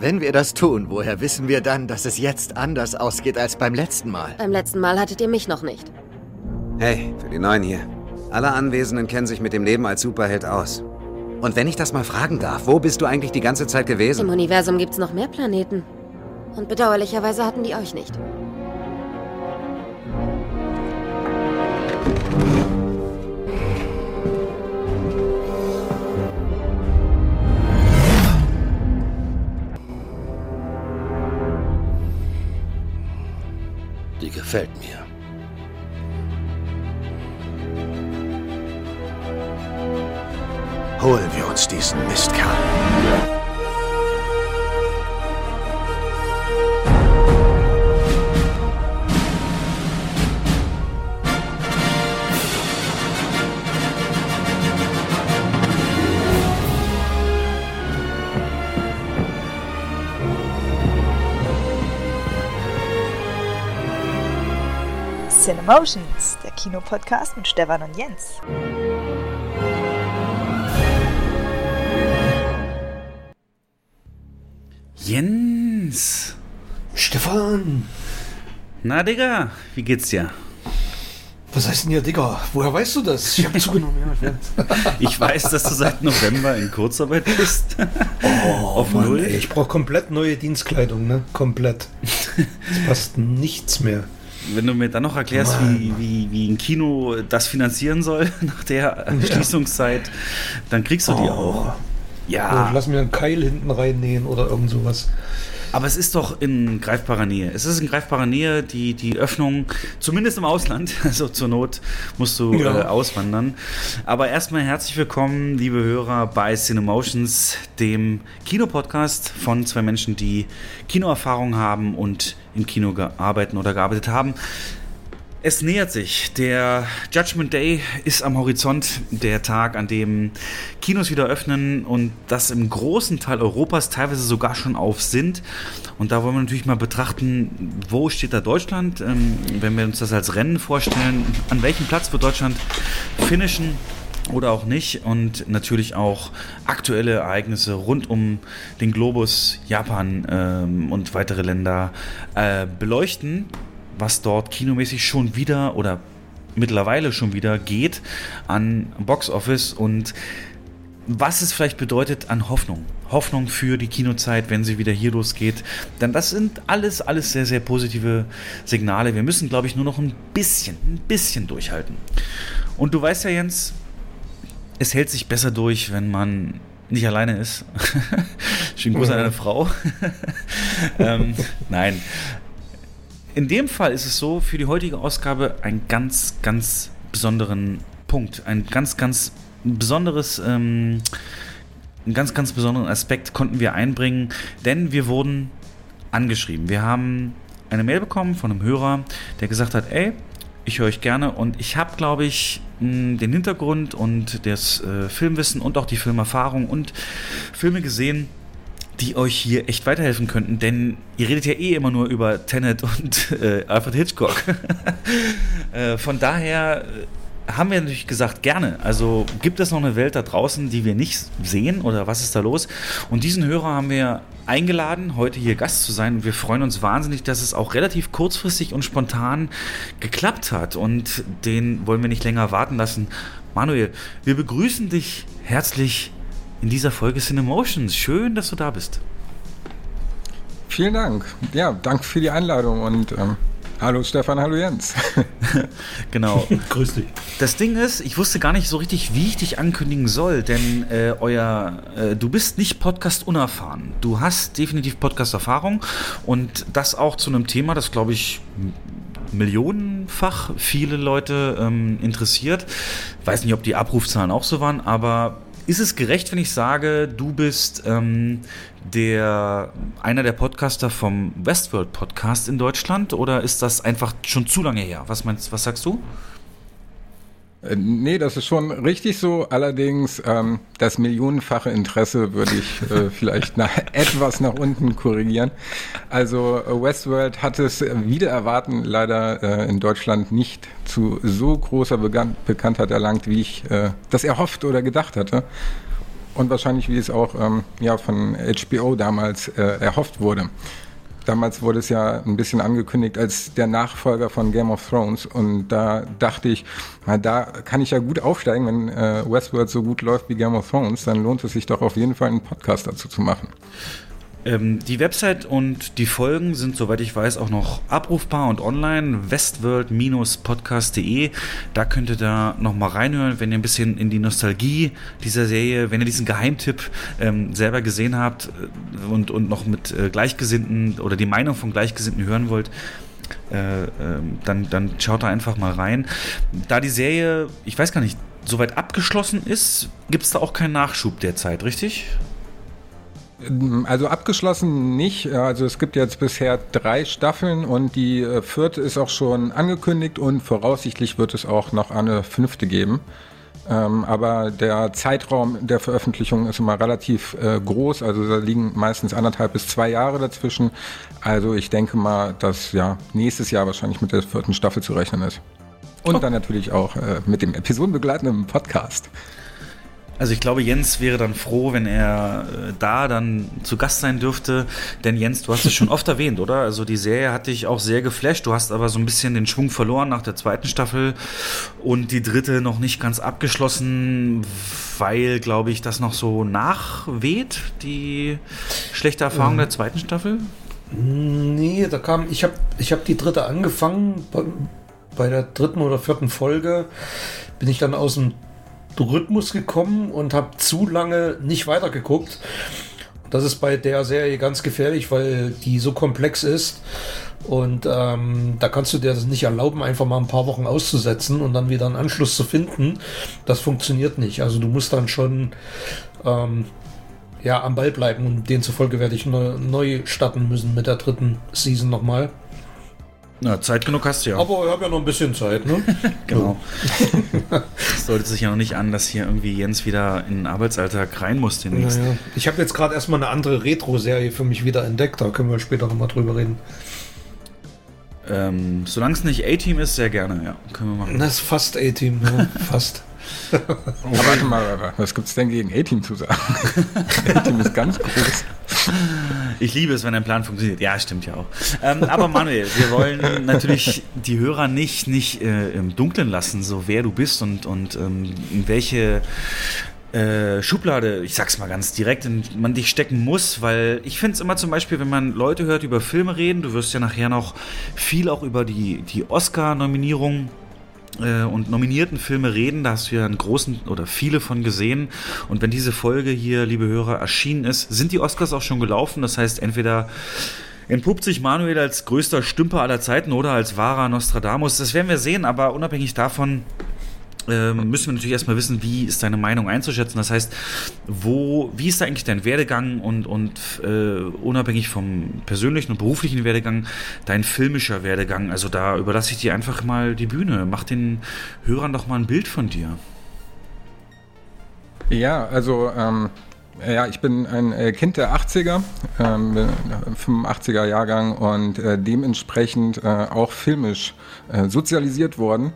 Wenn wir das tun, woher wissen wir dann, dass es jetzt anders ausgeht als beim letzten Mal? Beim letzten Mal hattet ihr mich noch nicht. Hey, für die Neuen hier. Alle Anwesenden kennen sich mit dem Leben als Superheld aus. Und wenn ich das mal fragen darf, wo bist du eigentlich die ganze Zeit gewesen? Im Universum gibt's noch mehr Planeten. Und bedauerlicherweise hatten die euch nicht. Gefällt mir. Holen wir uns diesen Mistkerl. Cinemotions, der Kinopodcast mit Stefan und Jens. Jens. Stefan! Na, Digga, wie geht's dir? Was heißt denn hier, Digga? Woher weißt du das? Ich habe zugenommen, ja. Ich weiß, dass du seit November in Kurzarbeit bist. Oh, Auf Mann, Null. ey, ich brauche komplett neue Dienstkleidung, ne? Komplett. Es passt nichts mehr. Wenn du mir dann noch erklärst, wie, wie, wie ein Kino das finanzieren soll nach der Schließungszeit, dann kriegst du die auch. Oh, Ja, lass mir einen Keil hinten reinnähen oder irgend sowas. aber es ist doch in greifbarer Nähe. Es ist in greifbarer Nähe, die, die Öffnung, zumindest im Ausland. Also zur Not musst du Ja. äh, auswandern. Aber erstmal herzlich willkommen, liebe Hörer, bei Cinemotions, dem Kinopodcast von zwei Menschen, die Kinoerfahrung haben und im Kino gearbeitet oder gearbeitet haben. Es nähert sich. Der Judgment Day ist am Horizont, der Tag, an dem Kinos wieder öffnen und das im großen Teil Europas teilweise sogar schon auf sind. Und da wollen wir natürlich mal betrachten, wo steht da Deutschland, ähm, wenn wir uns das als Rennen vorstellen, an welchem Platz wird Deutschland finishen oder auch nicht und natürlich auch aktuelle Ereignisse rund um den Globus, Japan ähm, und weitere Länder äh, beleuchten, was dort kinomäßig schon wieder oder mittlerweile schon wieder geht an Box Office und was es vielleicht bedeutet an Hoffnung. Hoffnung für die Kinozeit, wenn sie wieder hier losgeht. Denn das sind alles, alles sehr, sehr positive Signale. Wir müssen, glaube ich, nur noch ein bisschen, ein bisschen durchhalten. Und du weißt ja, Jens, es hält sich besser durch, wenn man nicht alleine ist. Schönen Gruß an deine Frau. ähm, nein. In dem Fall ist es so, für die heutige Ausgabe einen ganz, ganz besonderen Punkt. Ein ganz, ganz besonderes, ähm, einen ganz, ganz besonderen Aspekt konnten wir einbringen, denn wir wurden angeschrieben. Wir haben eine Mail bekommen von einem Hörer, der gesagt hat, ey, ich höre euch gerne und ich habe, glaube ich, den Hintergrund und das äh, Filmwissen und auch die Filmerfahrung und Filme gesehen, die euch hier echt weiterhelfen könnten, denn ihr redet ja eh immer nur über Tenet und äh, Alfred Hitchcock. äh, von daher äh, haben wir natürlich gesagt, gerne. Also gibt es noch eine Welt da draußen, die wir nicht sehen oder was ist da los? Und diesen Hörer haben wir eingeladen, heute hier Gast zu sein. Und wir freuen uns wahnsinnig, dass es auch relativ kurzfristig und spontan geklappt hat. Und den wollen wir nicht länger warten lassen. Manuel, wir begrüßen dich herzlich in dieser Folge Cinemotions. Schön, dass du da bist. Vielen Dank. Ja, danke für die Einladung und ähm, hallo Stefan, hallo Jens. Genau. Grüß dich. Das Ding ist, ich wusste gar nicht so richtig, wie ich dich ankündigen soll, denn äh, euer, äh, du bist nicht Podcast unerfahren. Du hast definitiv Podcast-Erfahrung und das auch zu einem Thema, das glaube ich millionenfach viele Leute ähm, interessiert. Weiß nicht, ob die Abrufzahlen auch so waren, aber ist es gerecht, wenn ich sage, du bist ähm, der einer der Podcaster vom Westworld Podcast in Deutschland oder ist das einfach schon zu lange her? Was meinst, was sagst du? Äh, nee, das ist schon richtig so. Allerdings ähm, das millionenfache Interesse würde ich äh, vielleicht nach, etwas nach unten korrigieren. Also äh, Westworld hat es wieder erwarten leider äh, in Deutschland nicht zu so großer Began Bekanntheit erlangt, wie ich äh, das erhofft oder gedacht hatte. und wahrscheinlich, wie es auch ähm, ja, von HBO damals äh, erhofft wurde. Damals wurde es ja ein bisschen angekündigt als der Nachfolger von Game of Thrones und da dachte ich, na, da kann ich ja gut aufsteigen, wenn äh, Westworld so gut läuft wie Game of Thrones, dann lohnt es sich doch auf jeden Fall einen Podcast dazu zu machen. Ähm, die Website und die Folgen sind, soweit ich weiß, auch noch abrufbar und online. westworld-podcast.de. Da könnt ihr da nochmal reinhören, wenn ihr ein bisschen in die Nostalgie dieser Serie, wenn ihr diesen Geheimtipp ähm, selber gesehen habt äh, und, und noch mit äh, Gleichgesinnten oder die Meinung von Gleichgesinnten hören wollt. Äh, äh, dann, dann schaut da einfach mal rein. Da die Serie, ich weiß gar nicht, soweit abgeschlossen ist, gibt es da auch keinen Nachschub derzeit, richtig? Also abgeschlossen nicht. Also es gibt jetzt bisher drei Staffeln und die äh, vierte ist auch schon angekündigt und voraussichtlich wird es auch noch eine fünfte geben. Ähm, aber der Zeitraum der Veröffentlichung ist immer relativ äh, groß. Also da liegen meistens anderthalb bis zwei Jahre dazwischen. Also ich denke mal, dass ja nächstes Jahr wahrscheinlich mit der vierten Staffel zu rechnen ist. Und oh. dann natürlich auch äh, mit dem episodenbegleitenden Podcast. Also ich glaube, Jens wäre dann froh, wenn er äh, da dann zu Gast sein dürfte. Denn Jens, du hast es schon oft erwähnt, oder? Also die Serie hat dich auch sehr geflasht. Du hast aber so ein bisschen den Schwung verloren nach der zweiten Staffel und die dritte noch nicht ganz abgeschlossen, weil, glaube ich, das noch so nachweht, die schlechte Erfahrung mhm. der zweiten Staffel. Nee, da kam, ich habe ich hab die dritte angefangen. Bei, bei der dritten oder vierten Folge bin ich dann aus dem Rhythmus gekommen und habe zu lange nicht weitergeguckt. Das ist bei der Serie ganz gefährlich, weil die so komplex ist. Und ähm, da kannst du dir das nicht erlauben, einfach mal ein paar Wochen auszusetzen und dann wieder einen Anschluss zu finden. Das funktioniert nicht. Also du musst dann schon ähm, ja, am Ball bleiben und demzufolge werde ich neu, neu starten müssen mit der dritten Season nochmal. Na, Zeit genug hast du ja. Aber ich habe ja noch ein bisschen Zeit, ne? genau. Es deutet sich ja noch nicht an, dass hier irgendwie Jens wieder in den Arbeitsalltag rein muss demnächst. Naja. Ich habe jetzt gerade erstmal eine andere Retro-Serie für mich wieder entdeckt, da können wir später nochmal drüber reden. Ähm, Solange es nicht A-Team ist, sehr gerne, ja. Können wir machen. Das ist fast A-Team, ja. fast. warte mal, was gibt es denn gegen A-Team zu sagen? A-Team ist ganz groß. Ich liebe es, wenn ein Plan funktioniert. Ja, stimmt ja auch. Ähm, aber Manuel, wir wollen natürlich die Hörer nicht, nicht äh, im Dunkeln lassen, so wer du bist und, und ähm, in welche äh, Schublade, ich sag's mal ganz direkt, in, man dich stecken muss, weil ich finde es immer zum Beispiel, wenn man Leute hört, über Filme reden, du wirst ja nachher noch viel auch über die, die Oscar-Nominierung äh, und nominierten Filme reden. Da hast du ja einen großen oder viele von gesehen. Und wenn diese Folge hier, liebe Hörer, erschienen ist, sind die Oscars auch schon gelaufen. Das heißt, entweder entpuppt sich Manuel als größter Stümper aller Zeiten oder als wahrer Nostradamus. Das werden wir sehen, aber unabhängig davon ähm, müssen wir natürlich erstmal wissen, wie ist deine Meinung einzuschätzen. Das heißt, wo, wie ist da eigentlich dein Werdegang und, und äh, unabhängig vom persönlichen und beruflichen Werdegang, dein filmischer Werdegang? Also da überlasse ich dir einfach mal die Bühne. Mach den Hörern doch mal ein Bild von dir. Ja, also ähm, ja, ich bin ein äh, Kind der 80er, ähm, 85er Jahrgang und äh, dementsprechend äh, auch filmisch äh, sozialisiert worden.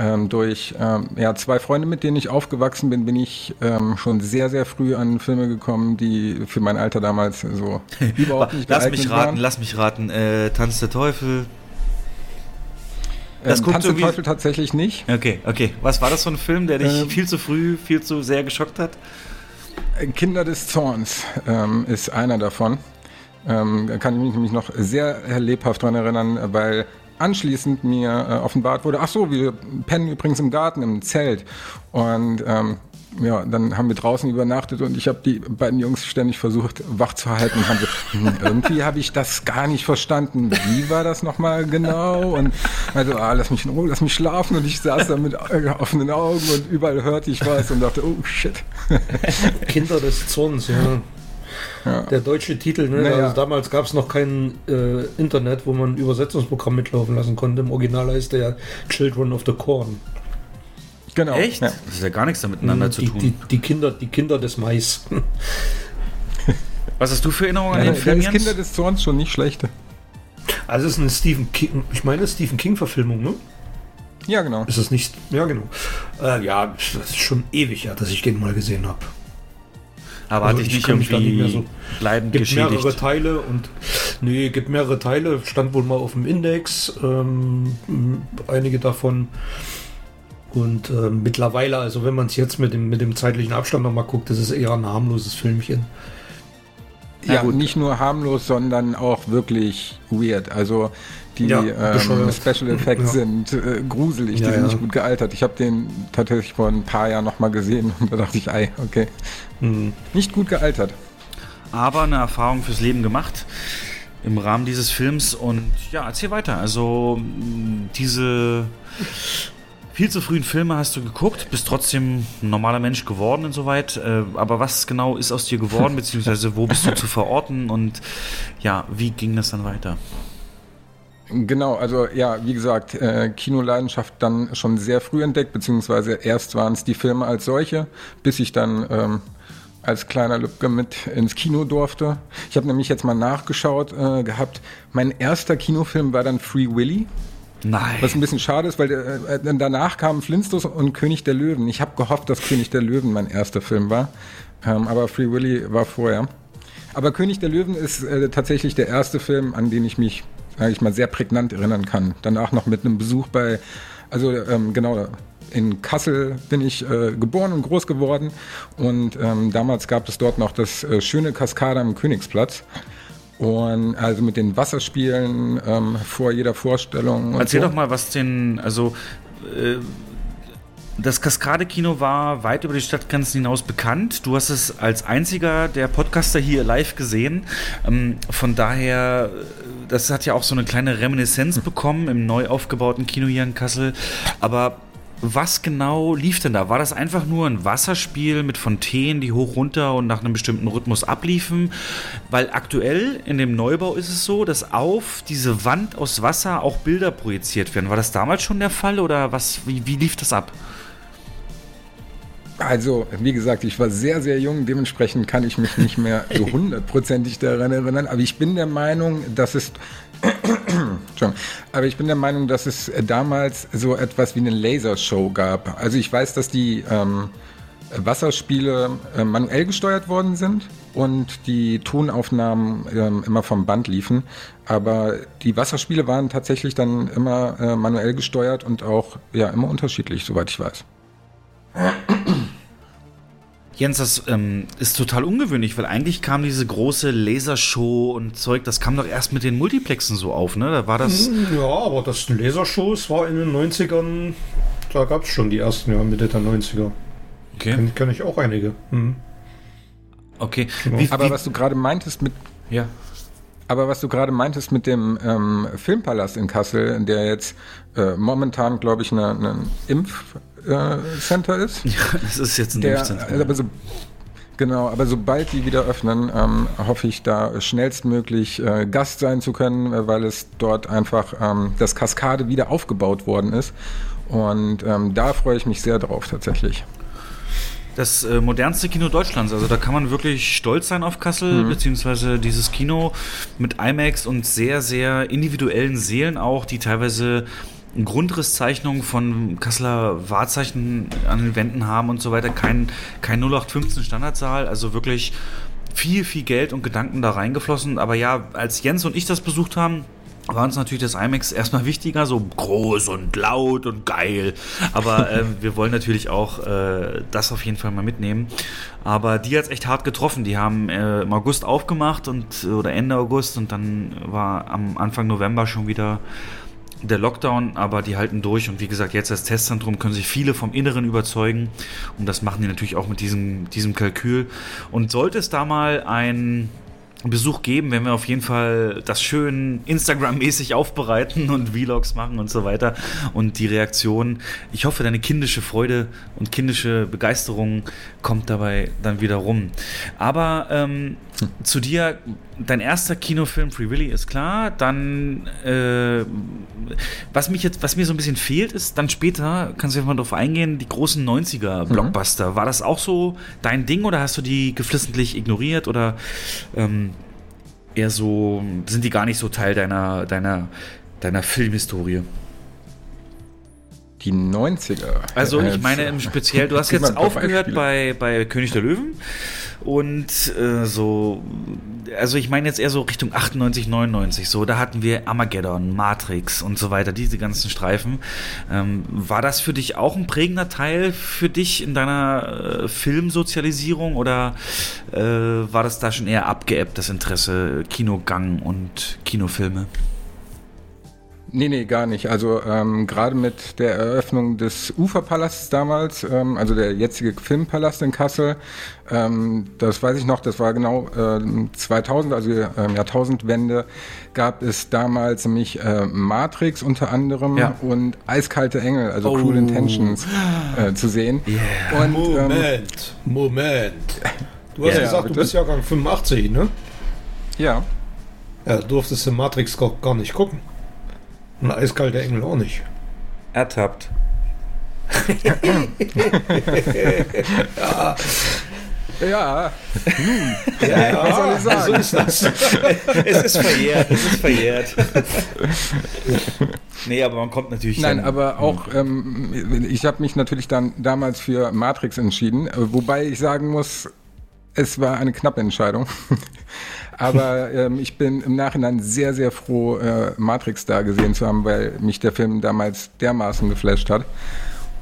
Ähm, durch ähm, ja, zwei Freunde, mit denen ich aufgewachsen bin, bin ich ähm, schon sehr, sehr früh an Filme gekommen, die für mein Alter damals so überhaupt nicht Lass mich raten, waren. lass mich raten. Äh, Tanz der Teufel. Das ähm, Tanz der Teufel tatsächlich nicht. Okay, okay. Was war das für ein Film, der dich ähm, viel zu früh, viel zu sehr geschockt hat? Kinder des Zorns ähm, ist einer davon. Ähm, kann ich mich nämlich noch sehr lebhaft daran erinnern, weil anschließend mir äh, offenbart wurde, ach so, wir pennen übrigens im Garten, im Zelt. Und ähm, ja, dann haben wir draußen übernachtet und ich habe die beiden Jungs ständig versucht, wach zu halten. Und haben so, hm, irgendwie habe ich das gar nicht verstanden. Wie war das nochmal genau? Und also, ah, lass mich in Ruhe, lass mich schlafen. Und ich saß da mit äh, offenen Augen und überall hörte ich was und dachte, oh shit. Kinder des Zorns, ja. Ja. Der deutsche Titel, ne? Naja. also damals gab es noch kein äh, Internet, wo man ein Übersetzungsprogramm mitlaufen lassen konnte. Im Original heißt der ja Children of the Corn. Genau. Echt? Ja. Das ist ja gar nichts damit miteinander die, zu tun. Die, die, Kinder, die Kinder des Mais. Was hast du für Erinnerungen ja, an den Film? Das Kinder des Zorns schon nicht schlechte. Also es ist eine Stephen King, ich meine Stephen King Verfilmung, ne? Ja, genau. Ist es nicht? Ja, genau. Äh, ja, das ist schon ewig, ja, dass ich den mal gesehen habe. Aber Also hatte ich ich nicht irgendwie nicht mehr so- bleibend gibt mehrere geschädigt. Teile und nee, gibt mehrere Teile, stand wohl mal auf dem Index, ähm, einige davon. Und ähm, mittlerweile, also wenn man es jetzt mit dem, mit dem zeitlichen Abstand nochmal guckt, das ist eher ein harmloses Filmchen. Ja, gut. nicht nur harmlos, sondern auch wirklich weird. Also die Ja, ähm. Special Effects Ja. sind äh, gruselig, Ja, die sind nicht gut gealtert. Ich habe den tatsächlich vor ein paar Jahren nochmal gesehen und da dachte ich, ei, okay, Hm. nicht gut gealtert. aber eine Erfahrung fürs Leben gemacht im Rahmen dieses Films und ja, erzähl weiter. Also diese viel zu frühen Filme hast du geguckt, bist trotzdem ein normaler Mensch geworden insoweit. Äh, aber was genau ist aus dir geworden, beziehungsweise wo bist du zu verorten und ja, wie ging das dann weiter? Genau, also ja, wie gesagt, äh, Kinoleidenschaft dann schon sehr früh entdeckt, beziehungsweise erst waren es die Filme als solche, bis ich dann ähm, als kleiner Lübcke mit ins Kino durfte. Ich habe nämlich jetzt mal nachgeschaut äh, gehabt. Mein erster Kinofilm war dann Free Willy. Nein. Was ein bisschen schade ist, weil äh, danach kamen Flintstones und König der Löwen. Ich habe gehofft, dass König der Löwen mein erster Film war, ähm, aber Free Willy war vorher. Aber König der Löwen ist äh, tatsächlich der erste Film, an den ich mich, sage ich mal, sehr prägnant erinnern kann. Danach noch mit einem Besuch bei, also ähm, genau, in Kassel bin ich äh, geboren und groß geworden und ähm, damals gab es dort noch das äh, schöne Kaskade am Königsplatz. Und also mit den Wasserspielen ähm, vor jeder Vorstellung. Erzähl so. doch mal, was den, also äh, das Kaskade-Kino war weit über die Stadtgrenzen hinaus bekannt. Du hast es als einziger der Podcaster hier live gesehen. Ähm, von daher, das hat ja auch so eine kleine Reminiszenz bekommen im neu aufgebauten Kino hier in Kassel. Aber was genau lief denn da? War das einfach nur ein Wasserspiel mit Fontänen, die hoch runter und nach einem bestimmten Rhythmus abliefen? Weil aktuell in dem Neubau ist es so, dass auf diese Wand aus Wasser auch Bilder projiziert werden. War das damals schon der Fall oder was? Wie, wie lief das ab? Also, wie gesagt, ich war sehr, sehr jung, dementsprechend kann ich mich nicht mehr so hundertprozentig daran erinnern, aber ich bin der Meinung, dass es. Aber ich bin der Meinung, dass es damals so etwas wie eine Lasershow gab. Also ich weiß, dass die ähm, Wasserspiele äh, manuell gesteuert worden sind und die Tonaufnahmen ähm, immer vom Band liefen. Aber die Wasserspiele waren tatsächlich dann immer äh, manuell gesteuert und auch ja immer unterschiedlich, soweit ich weiß. Jens, das ähm, ist total ungewöhnlich, weil eigentlich kam diese große Lasershow und Zeug, das kam doch erst mit den Multiplexen so auf, ne? Da war das. Ja, aber das Lasershows war in den 90ern, da gab es schon die ersten, ja, Mitte der 90er. Okay. Kenn, kenn ich auch einige. Hm. Okay. Wie, Aber wie, was du gerade meintest mit ja. Aber was du gerade meintest mit dem ähm, Filmpalast in Kassel, der jetzt äh, momentan, glaube ich, ein ne, Impfcenter äh, Center ist. ja, das ist jetzt ein Der, Impfzentrum. aber so, genau, aber sobald die wieder öffnen, ähm, hoffe ich da schnellstmöglich äh, Gast sein zu können, äh, weil es dort einfach ähm, das Kaskade wieder aufgebaut worden ist. Und ähm, da freue ich mich sehr drauf tatsächlich. das äh, modernste Kino Deutschlands. Also da kann man wirklich stolz sein auf Kassel, beziehungsweise dieses Kino mit IMAX und sehr, sehr individuellen Seelen auch, die teilweise Grundrisszeichnungen von Kasseler Wahrzeichen an den Wänden haben und so weiter. Kein, kein 0815 Standardsaal, also wirklich viel, viel Geld und Gedanken da reingeflossen. Aber ja, als Jens und ich das besucht haben, war uns natürlich das IMAX erstmal wichtiger, so groß und laut und geil. Aber ähm, wir wollen natürlich auch äh, das auf jeden Fall mal mitnehmen. Aber die hat es echt hart getroffen. Die haben äh, im August aufgemacht und oder Ende August und dann war am Anfang November schon wieder der Lockdown, aber die halten durch und wie gesagt, jetzt als Testzentrum können sich viele vom Inneren überzeugen und das machen die natürlich auch mit diesem, diesem Kalkül. Und sollte es da mal ein Besuch geben, wenn wir auf jeden Fall das schön Instagram-mäßig aufbereiten und Vlogs machen und so weiter. Und die Reaktion, ich hoffe, deine kindische Freude und kindische Begeisterung kommt dabei dann wieder rum. Aber ähm, zu dir, dein erster Kinofilm Free Willy ist klar. Dann, äh, was mich jetzt, was mir so ein bisschen fehlt, ist dann später, kannst du ja mal drauf eingehen, die großen 90er-Blockbuster. War das auch so dein Ding oder hast du die geflissentlich ignoriert oder ähm, eher so, sind die gar nicht so Teil deiner, deiner, deiner Filmhistorie? Die 90er. Also ich Äh, meine im Speziell, du hast jetzt aufgehört bei, bei König der Löwen Und äh, so, also ich meine jetzt eher so Richtung 98, 99, so, da hatten wir Armageddon, Matrix und so weiter, diese ganzen Streifen. Ähm, war das für dich auch ein prägender Teil für dich in deiner äh, Filmsozialisierung oder äh, war das da schon eher abgeebbt, das Interesse Kinogang und Kinofilme? Nee, nee, gar nicht. Also ähm, gerade mit der Eröffnung des Uferpalasts damals, ähm, also der jetzige Filmpalast in Kassel, ähm, das weiß ich noch, das war genau äh, 2000, also ähm, Jahrtausendwende, gab es damals nämlich äh, Matrix unter anderem Ja. und Eiskalte Engel, also Oh. Cruel Intentions äh, zu sehen. Yeah. Und, ähm, Moment, Moment. Du hast Ja, gesagt, bitte? du bist Jahrgang 85, ne? ja, Ja, du durftest du Matrix gar nicht gucken. Und eiskalte Engel auch nicht. Ertappt. ja, Ja, was soll ich sagen? so ist das. es ist verjährt, es ist verjährt. nee, aber man kommt natürlich. Nein, aber auch, ähm, ich habe mich natürlich dann damals für Matrix entschieden, äh, wobei ich sagen muss, es war eine knappe Entscheidung. Aber ähm, ich bin im Nachhinein sehr, sehr froh, äh, Matrix da gesehen zu haben, weil mich der Film damals dermaßen geflasht hat.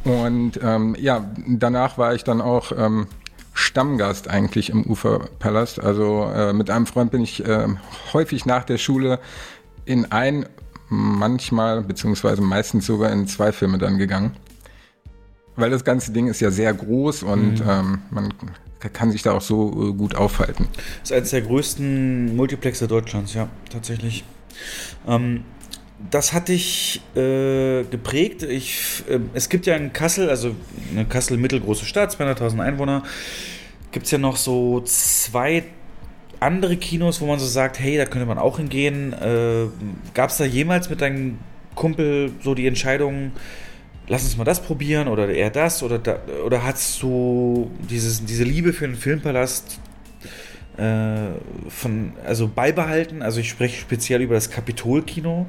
Und ähm, ja, danach war ich dann auch ähm, Stammgast eigentlich im Uferpalast. Also äh, mit einem Freund bin ich äh, häufig nach der Schule in ein, manchmal, beziehungsweise meistens sogar in zwei Filme dann gegangen. Weil das ganze Ding ist ja sehr groß und ähm, man kann sich da auch so äh, gut aufhalten. Das ist eines der größten Multiplexe Deutschlands, ja, tatsächlich. Ähm, das hat dich äh, geprägt. Ich, äh, es gibt ja in Kassel, also eine Kassel mittelgroße Stadt, 200.000 Einwohner, gibt es ja noch so zwei andere Kinos, wo man so sagt, hey, da könnte man auch hingehen. Äh, Gab es da jemals mit deinem Kumpel so die Entscheidung, lass uns mal das probieren oder eher das oder da, oder hast du dieses, diese Liebe für den Filmpalast äh, von also beibehalten? Also ich spreche speziell über das Kapitol-Kino,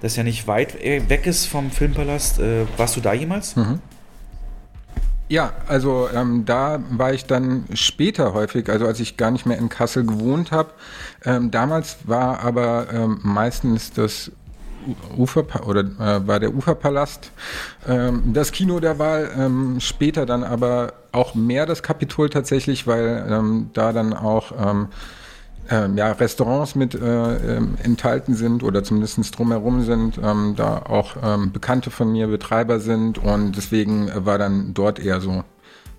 das ja nicht weit äh, weg ist vom Filmpalast. Äh, warst du da jemals? Ja, also ähm, da war ich dann später häufig, also als ich gar nicht mehr in Kassel gewohnt habe. Ähm, damals war aber ähm, meistens das Ufer oder äh, war der Uferpalast ähm, das Kino der Wahl. Ähm, später dann aber auch mehr das Kapitol tatsächlich, weil ähm, da dann auch ähm, ähm, ja, Restaurants mit äh, ähm, enthalten sind oder zumindest drumherum sind, da auch Bekannte von mir Betreiber sind und deswegen war dann dort eher so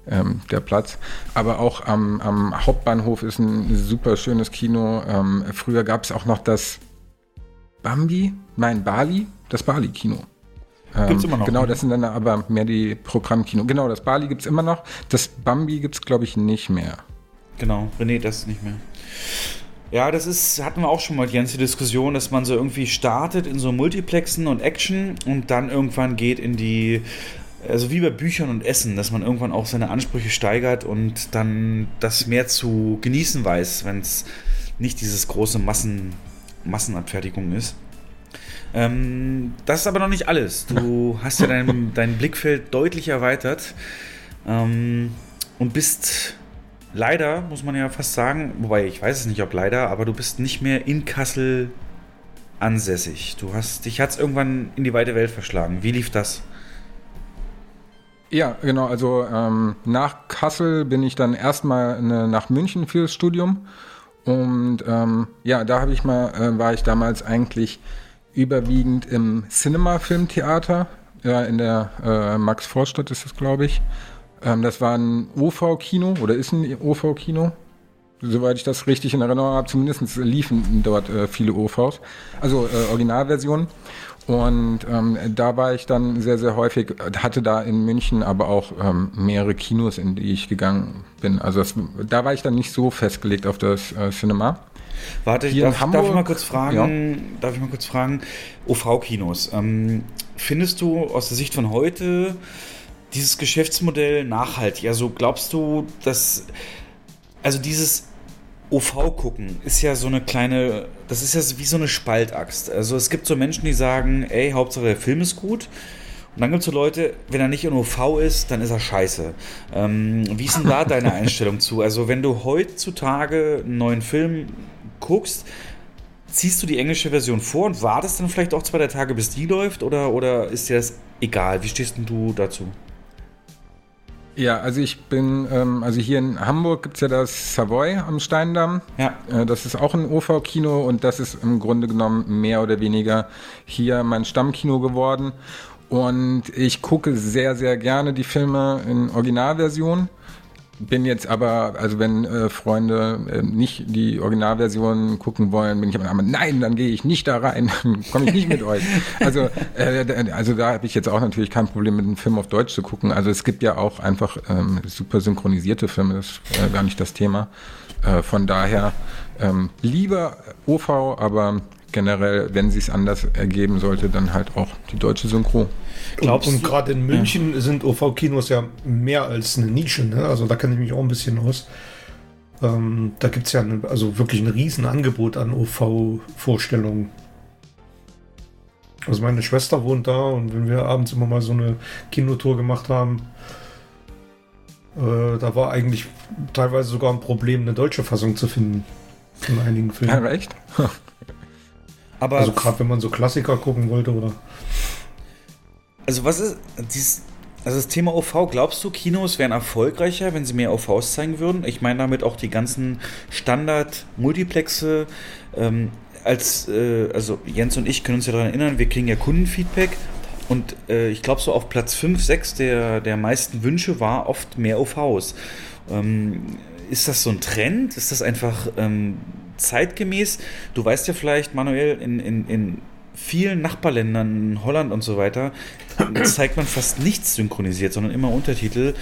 ähm, der Platz. Aber auch am, am Hauptbahnhof ist ein super schönes Kino. Ähm, früher gab es auch noch das Bambi, nein, Bali, das Bali-Kino. Ähm, Gibt's immer noch, Genau, ne? das sind dann aber mehr die Programmkino. Genau, das Bali gibt's immer noch. Das Bambi gibt's glaube ich, nicht mehr. Genau, René, das nicht mehr. Ja, das ist, hatten wir auch schon mal die ganze Diskussion, dass man so irgendwie startet in so Multiplexen und Action und dann irgendwann geht in die, also wie bei Büchern und Essen, dass man irgendwann auch seine Ansprüche steigert und dann das mehr zu genießen weiß, wenn es nicht dieses große Massen, Massenabfertigung ist. Ähm, das ist aber noch nicht alles. Du hast ja dein, dein Blickfeld deutlich erweitert ähm, und bist leider, muss man ja fast sagen, wobei ich weiß es nicht, ob leider, aber du bist nicht mehr in Kassel ansässig. Du hast, dich hat es irgendwann in die weite Welt verschlagen. Wie lief das? Ja, genau. Also ähm, nach Kassel bin ich dann erstmal ne, nach München fürs Studium. Und ähm, ja, da habe ich mal, äh, war ich damals eigentlich überwiegend im Cinema-Filmtheater, ja, in der äh, Max-Vorstadt ist das, glaube ich. Ähm, das war ein OV-Kino oder ist ein OV-Kino. Soweit ich das richtig in Erinnerung habe, zumindest liefen dort äh, viele OVs, also äh, Originalversionen. Und ähm, da war ich dann sehr, sehr häufig, hatte da in München aber auch ähm, mehrere Kinos, in die ich gegangen bin. Also das, da war ich dann nicht so festgelegt auf das äh, Cinema. Warte, Hier darf, darf ich mal kurz fragen, darf ich mal kurz fragen, OV-Kinos, ähm, findest du aus der Sicht von heute dieses Geschäftsmodell nachhaltig? Also glaubst du, dass, also dieses OV-Gucken ist ja so eine kleine, das ist ja wie so eine Spaltaxt. Also es gibt so Menschen, die sagen, ey, Hauptsache der Film ist gut. Und dann gibt es so Leute, wenn er nicht in OV ist, dann ist er scheiße. Ähm, wie ist denn da deine Einstellung zu? Also, wenn du heutzutage einen neuen Film guckst, ziehst du die englische Version vor und wartest dann vielleicht auch zwei, drei Tage, bis die läuft? Oder, oder ist dir das egal? Wie stehst denn du dazu? Ja, also ich bin, ähm, also hier in Hamburg gibt es ja das Savoy am Steindamm. Ja. Äh, das ist auch ein OV-Kino und das ist im Grunde genommen mehr oder weniger hier mein Stammkino geworden. Und ich gucke sehr, sehr gerne die Filme in Originalversion. Bin jetzt aber, also wenn äh, Freunde äh, nicht die Originalversion gucken wollen, bin ich aber, nein, dann gehe ich nicht da rein, komme ich nicht mit euch. Also, äh, also da habe ich jetzt auch natürlich kein Problem mit einem Film auf Deutsch zu gucken. Also es gibt ja auch einfach ähm, super synchronisierte Filme, das ist äh, gar nicht das Thema. Äh, von daher ähm, lieber OV, aber generell, wenn sie es anders ergeben sollte, dann halt auch die deutsche Synchro. Glaubst und, und gerade in München ja. sind OV-Kinos ja mehr als eine Nische, ne? Also da kenne ich mich auch ein bisschen aus. Ähm, da gibt es ja eine, also wirklich ein Riesenangebot an OV-Vorstellungen. Also meine Schwester wohnt da und wenn wir abends immer mal so eine Kinotour gemacht haben, äh, da war eigentlich teilweise sogar ein Problem, eine deutsche Fassung zu finden von einigen Filmen. Ja, echt? Aber also gerade wenn man so Klassiker gucken wollte, oder? Also was ist dieses, also das Thema OV, glaubst du, Kinos wären erfolgreicher, wenn sie mehr OVs zeigen würden? Ich meine damit auch die ganzen Standard-Multiplexe. Ähm, als, äh, also Jens und ich können uns ja daran erinnern, wir kriegen ja Kundenfeedback und äh, ich glaube so auf Platz 5, 6 der, der meisten Wünsche war oft mehr OVs. Ähm, ist das so ein Trend? Ist das einfach ähm, zeitgemäß. Du weißt ja vielleicht, Manuel, in, in, in vielen Nachbarländern, Holland und so weiter, zeigt man fast nichts synchronisiert, sondern immer Untertitel.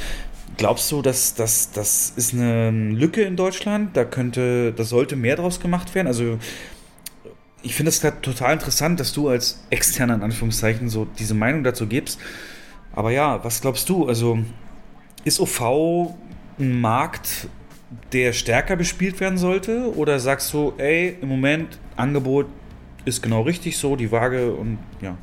Glaubst du, dass das, das ist eine Lücke in Deutschland? Da könnte, da sollte mehr draus gemacht werden? Also ich finde es total interessant, dass du als externer in Anführungszeichen so diese Meinung dazu gibst. Aber ja, was glaubst du? Also ist OV ein Markt, der stärker bespielt werden sollte? Oder sagst du, ey, im Moment Angebot ist genau richtig so, die Waage und ja.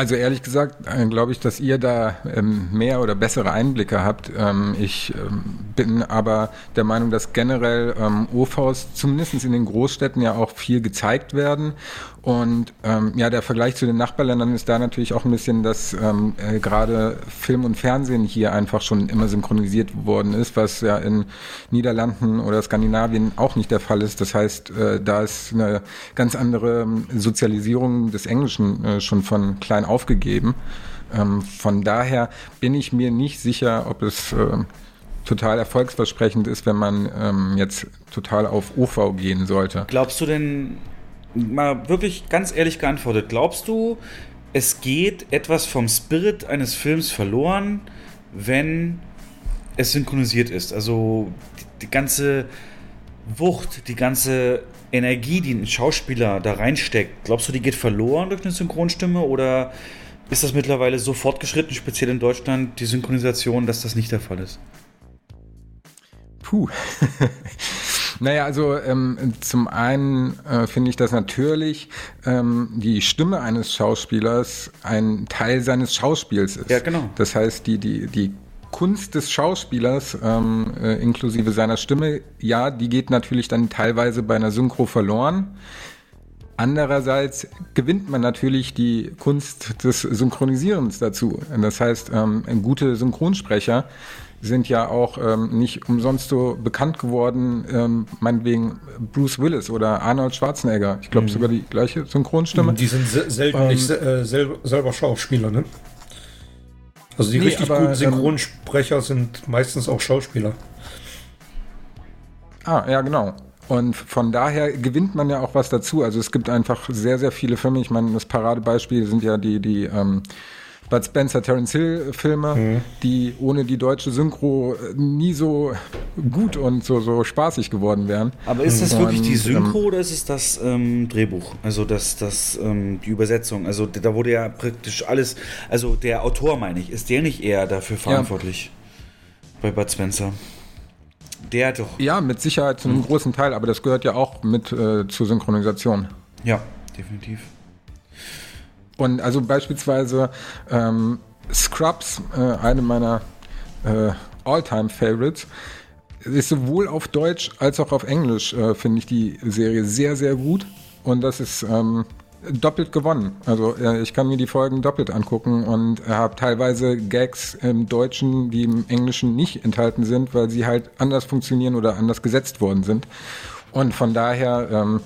Also ehrlich gesagt äh, glaube ich, dass ihr da ähm, mehr oder bessere Einblicke habt. Ähm, ich ähm, bin aber der Meinung, dass generell OVs zumindest in den Großstädten ja auch viel gezeigt werden und ähm, ja, der Vergleich zu den Nachbarländern ist da natürlich auch ein bisschen, dass ähm, äh, gerade Film und Fernsehen hier einfach schon immer synchronisiert worden ist, was ja in Niederlanden oder Skandinavien auch nicht der Fall ist. Das heißt, äh, da ist eine ganz andere ähm, Sozialisierung des Englischen äh, schon von klein aufgegeben. Ähm, von daher bin ich mir nicht sicher, ob es äh, total erfolgsversprechend ist, wenn man ähm, jetzt total auf OV gehen sollte. Glaubst du denn, mal wirklich ganz ehrlich geantwortet, glaubst du, es geht etwas vom Spirit eines Films verloren, wenn es synchronisiert ist? Also die, die ganze Wucht, die ganze Energie, die ein Schauspieler da reinsteckt, glaubst du, die geht verloren durch eine Synchronstimme oder ist das mittlerweile so fortgeschritten, speziell in Deutschland, die Synchronisation, dass das nicht der Fall ist? Puh. Naja, also ähm, zum einen äh, finde ich, dass natürlich ähm, die Stimme eines Schauspielers ein Teil seines Schauspiels ist. Ja, genau. Das heißt, die, die, die Kunst des Schauspielers, ähm, äh, inklusive seiner Stimme, ja, die geht natürlich dann teilweise bei einer Synchro verloren. Andererseits gewinnt man natürlich die Kunst des Synchronisierens dazu. Das heißt, ähm, gute Synchronsprecher sind ja auch ähm, nicht umsonst so bekannt geworden, ähm, meinetwegen Bruce Willis oder Arnold Schwarzenegger. Ich glaube mhm. sogar die gleiche Synchronstimme. Die sind se selten ähm, nicht äh, sel selber Schauspieler, ne? Also die nee, richtig aber, guten ähm, Synchronsprecher sind meistens auch Schauspieler. Ah, ja, genau. Und von daher gewinnt man ja auch was dazu. Also es gibt einfach sehr, sehr viele Filme. Ich meine, das Paradebeispiel sind ja die, die ähm, Bud Spencer, Terence Hill Filme, mhm. die ohne die deutsche Synchro äh, nie so gut und so, so spaßig geworden wären. Aber ist das und, wirklich die Synchro ähm, oder ist es das ähm, Drehbuch? Also das, das, ähm, die Übersetzung? Also da wurde ja praktisch alles, also der Autor meine ich, ist der nicht eher dafür verantwortlich? Ja. Bei Bud Spencer. Der hat doch. Ja, mit Sicherheit zu einem mhm. großen Teil, aber das gehört ja auch mit äh, zur Synchronisation. Ja, definitiv. Und also beispielsweise ähm, Scrubs, äh, eine meiner äh, All-Time-Favorites, ist sowohl auf Deutsch als auch auf Englisch, äh, finde ich die Serie sehr, sehr gut. Und das ist ähm, doppelt gewonnen. Also äh, ich kann mir die Folgen doppelt angucken und habe teilweise Gags im Deutschen, die im Englischen nicht enthalten sind, weil sie halt anders funktionieren oder anders gesetzt worden sind. Und von daher ähm,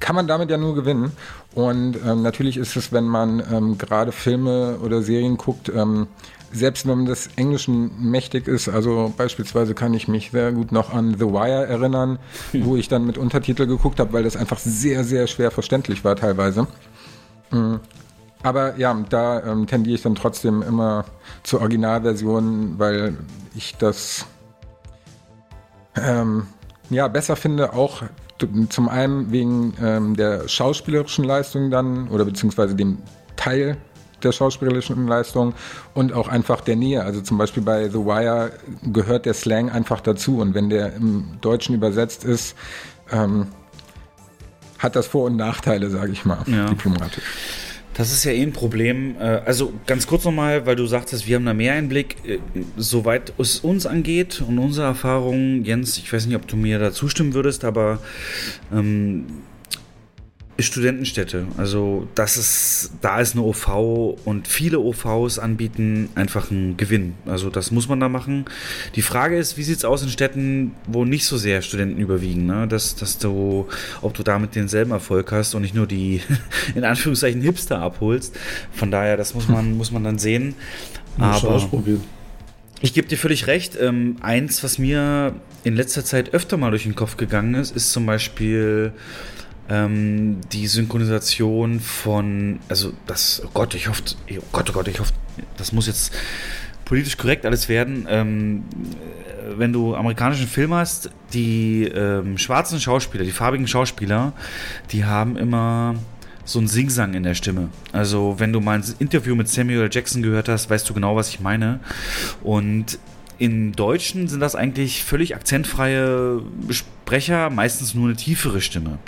kann man damit ja nur gewinnen. Und ähm, natürlich ist es, wenn man ähm, gerade Filme oder Serien guckt, ähm, selbst wenn man des Englischen mächtig ist, also beispielsweise kann ich mich sehr gut noch an The Wire erinnern, wo ich dann mit Untertitel geguckt habe, weil das einfach sehr, sehr schwer verständlich war teilweise. Mm. Aber ja, da ähm, tendiere ich dann trotzdem immer zur Originalversion, weil ich das ähm, ja besser finde, auch zum einen wegen ähm, der schauspielerischen Leistung dann oder beziehungsweise dem Teil der schauspielerischen Leistung und auch einfach der Nähe. Also zum Beispiel bei The Wire gehört der Slang einfach dazu und wenn der im Deutschen übersetzt ist, ähm, hat das Vor- und Nachteile, sage ich mal, ja. diplomatisch. Das ist ja eh ein Problem. Äh, also ganz kurz nochmal, weil du sagtest, wir haben da mehr Einblick. Äh, soweit es uns angeht und unsere Erfahrungen, Jens, ich weiß nicht, ob du mir da zustimmen würdest, aber ähm, Studentenstädte. Also das ist, da ist eine OV und viele OVs anbieten einfach einen Gewinn. Also das muss man da machen. Die Frage ist, wie sieht es aus in Städten, wo nicht so sehr Studenten überwiegen, ne? dass, dass du, ob du damit denselben Erfolg hast und nicht nur die in Anführungszeichen Hipster abholst. Von daher, das muss man, muss man dann sehen. Aber ich gebe dir völlig recht. Ähm, eins, was mir in letzter Zeit öfter mal durch den Kopf gegangen ist, ist zum Beispiel ähm, die Synchronisation von, also das, oh Gott, ich hoffe, oh Gott, oh Gott, ich hoffe, das muss jetzt politisch korrekt alles werden. Ähm, wenn du amerikanischen Film hast, die ähm, schwarzen Schauspieler, die farbigen Schauspieler, die haben immer so ein Singsang in der Stimme. Also, wenn du mal ein Interview mit Samuel Jackson gehört hast, weißt du genau, was ich meine. Und in Deutschen sind das eigentlich völlig akzentfreie Sprecher, meistens nur eine tiefere Stimme.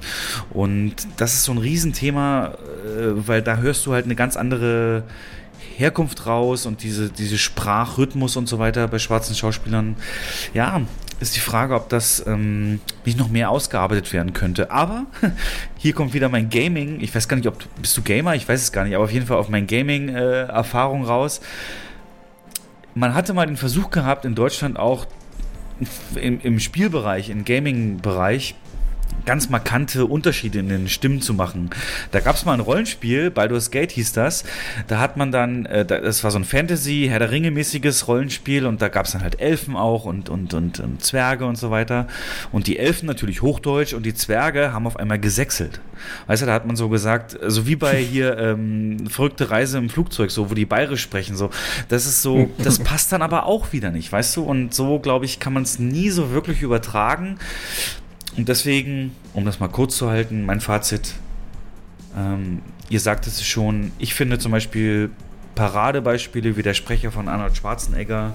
Und das ist so ein Riesenthema, äh, weil da hörst du halt eine ganz andere Herkunft raus und diese, diese Sprachrhythmus und so weiter bei schwarzen Schauspielern. Ja, ist die Frage, ob das ähm, nicht noch mehr ausgearbeitet werden könnte. Aber hier kommt wieder mein Gaming. Ich weiß gar nicht, ob du, bist du Gamer? Ich weiß es gar nicht, aber auf jeden Fall auf mein Gaming-Erfahrung äh, raus man hatte mal den Versuch gehabt, in Deutschland auch im, im Spielbereich, im Gaming-Bereich, ganz markante Unterschiede in den Stimmen zu machen. Da gab es mal ein Rollenspiel, Baldur's Gate hieß das. Da hat man dann, äh, das war so ein Fantasy, Herr der Ringe-mäßiges Rollenspiel und da gab es dann halt Elfen auch und, und, und, und, Zwerge und so weiter. Und die Elfen natürlich Hochdeutsch und die Zwerge haben auf einmal gesächselt. Weißt du, da hat man so gesagt, so wie bei hier ähm, verrückte Reise im Flugzeug, so wo die bayerisch sprechen, so. Das ist so, das passt dann aber auch wieder nicht, weißt du? Und so, glaube ich, kann man es nie so wirklich übertragen. Und deswegen, um das mal kurz zu halten, mein Fazit, ähm, ihr sagt es schon, ich finde zum Beispiel Paradebeispiele wie der Sprecher von Arnold Schwarzenegger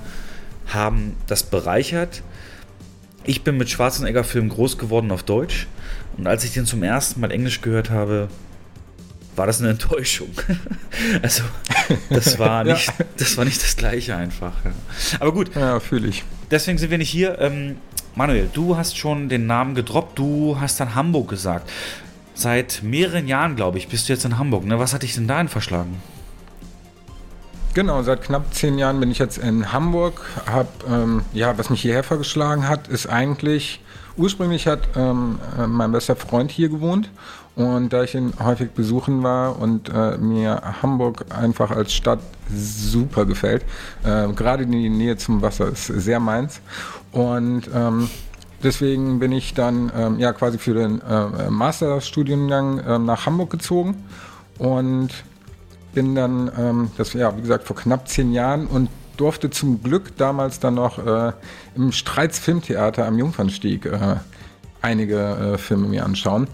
haben das bereichert. Ich bin mit Schwarzenegger-Filmen groß geworden auf Deutsch und als ich den zum ersten Mal Englisch gehört habe, war das eine Enttäuschung. also, das war nicht, ja. das war nicht das Gleiche einfach. Aber gut. Ja, fühle ich. Deswegen sind wir nicht hier. Ähm, Manuel, du hast schon den Namen gedroppt, du hast dann Hamburg gesagt. Seit mehreren Jahren, glaube ich, bist du jetzt in Hamburg. Ne? Was hat dich denn dahin verschlagen? Genau, seit knapp zehn Jahren bin ich jetzt in Hamburg. Hab, ähm, ja, was mich hierher verschlagen hat, ist eigentlich, ursprünglich hat ähm, äh, mein bester Freund hier gewohnt. Und da ich ihn häufig besuchen war und äh, mir Hamburg einfach als Stadt super gefällt, äh, gerade die Nähe zum Wasser ist sehr meins. Und ähm, deswegen bin ich dann ähm, ja quasi für den äh, Masterstudiengang äh, nach Hamburg gezogen und bin dann, ähm, das ja wie gesagt vor knapp zehn Jahren und durfte zum Glück damals dann noch äh, im Streits Filmtheater am Jungfernstieg äh, einige äh, Filme mir anschauen.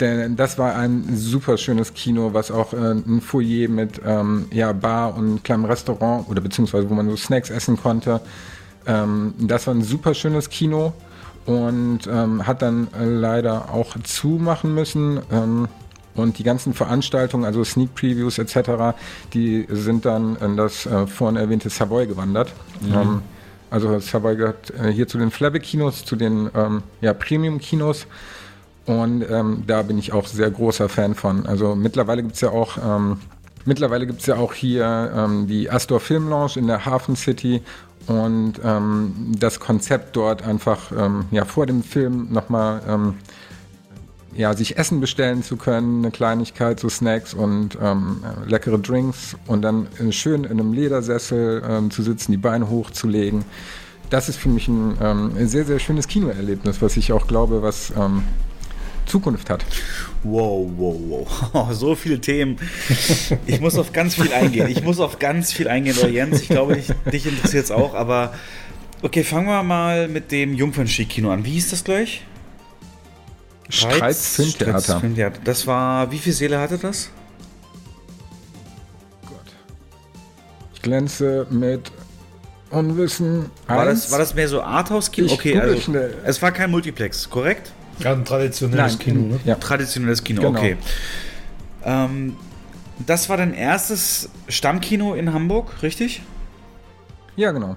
Denn das war ein super schönes Kino, was auch äh, ein Foyer mit ähm, ja, Bar und kleinem Restaurant oder beziehungsweise wo man so Snacks essen konnte ähm, das war ein super schönes Kino und ähm, hat dann äh, leider auch zumachen müssen. Ähm, Und die ganzen Veranstaltungen, also Sneak Previews etc., die sind dann in das äh, vorhin erwähnte Savoy gewandert. Mhm. Ähm, also Savoy gehört äh, hier zu den Flabbe-Kinos, zu den ähm, ja, Premium-Kinos. Und ähm, da bin ich auch sehr großer Fan von. Also mittlerweile gibt es ja auch ähm, mittlerweile gibt es ja auch hier ähm, die Astor Film Lounge in der Hafen City und ähm, das Konzept dort einfach ähm, ja vor dem Film nochmal ähm, ja, sich Essen bestellen zu können, eine Kleinigkeit, so Snacks und ähm, leckere Drinks und dann schön in einem Ledersessel ähm, zu sitzen, die Beine hochzulegen. Das ist für mich ein ähm, sehr, sehr schönes Kinoerlebnis, was ich auch glaube, was ähm, Zukunft hat. Wow, wow, wow. So viele Themen. Ich muss auf ganz viel eingehen. Ich muss auf ganz viel eingehen, oder Jens, ich glaube, dich, dich interessiert es auch, aber okay, fangen wir mal mit dem Jungfernstieg-Kino an. Wie hieß das gleich? Streits Filmtheater. Filmtheater. Das war, wie viele Seele hatte das? Gott. Ich glänze mit Unwissen. War das, war das mehr so Arthouse-Kino? Okay, also schnell. es war kein Multiplex, korrekt? Ja, ein traditionelles Nein, Kino, ne? Ja. Traditionelles Kino, genau. okay. Ähm, das war dein erstes Stammkino in Hamburg, richtig? Ja, genau.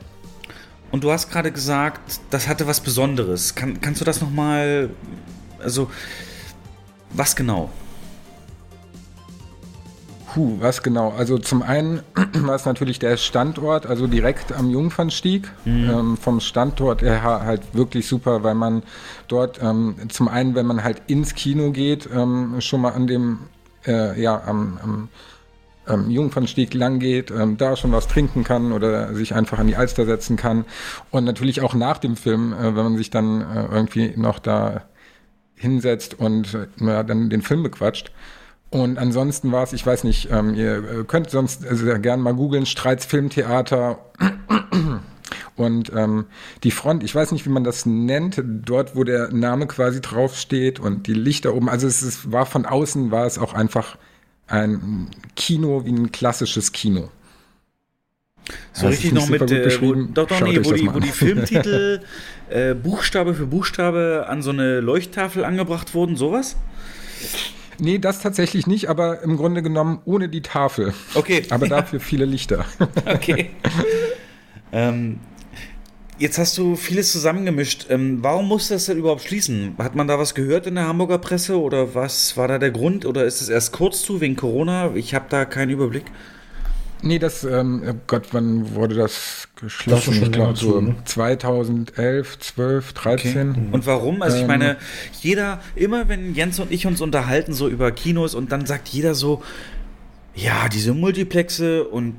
Und du hast gerade gesagt, das hatte was Besonderes. Kann, kannst du das nochmal also, was genau? Puh, was genau? Also zum einen war es natürlich der Standort, also direkt am Jungfernstieg. Mhm. Ähm, vom Standort her halt wirklich super, weil man dort ähm, zum einen, wenn man halt ins Kino geht, ähm, schon mal an dem, äh, ja, am, am ähm, Jungfernstieg lang geht, ähm, da schon was trinken kann oder sich einfach an die Alster setzen kann. Und natürlich auch nach dem Film, äh, wenn man sich dann äh, irgendwie noch da hinsetzt und ja, dann den Film bequatscht. Und ansonsten war es, ich weiß nicht, ähm, ihr äh, könnt sonst also gerne mal googeln, Streits Filmtheater und ähm, die Front, ich weiß nicht, wie man das nennt, dort, wo der Name quasi draufsteht und die Lichter oben, also es ist, war von außen, war es auch einfach ein Kino wie ein klassisches Kino. So richtig noch mit, äh, wo, doch, doch, nee, wo die, wo die Filmtitel äh, Buchstabe für Buchstabe an so eine Leuchttafel angebracht wurden, sowas? Nee, das tatsächlich nicht, aber im Grunde genommen ohne die Tafel. Okay. Aber dafür viele Lichter. Okay. ähm, jetzt hast du vieles zusammengemischt. Ähm, warum musste das denn überhaupt schließen? Hat man da was gehört in der Hamburger Presse oder was war da der Grund? Oder ist es erst kurz zu wegen Corona? Ich habe da keinen Überblick. Nee, das, ähm, oh Gott, wann wurde das geschlossen? Das ich glaube so ne? 2011, 12, 13. Okay. Und warum? Also ich ähm, meine, jeder, immer wenn Jens und ich uns unterhalten so über Kinos und dann sagt jeder so, ja, diese Multiplexe und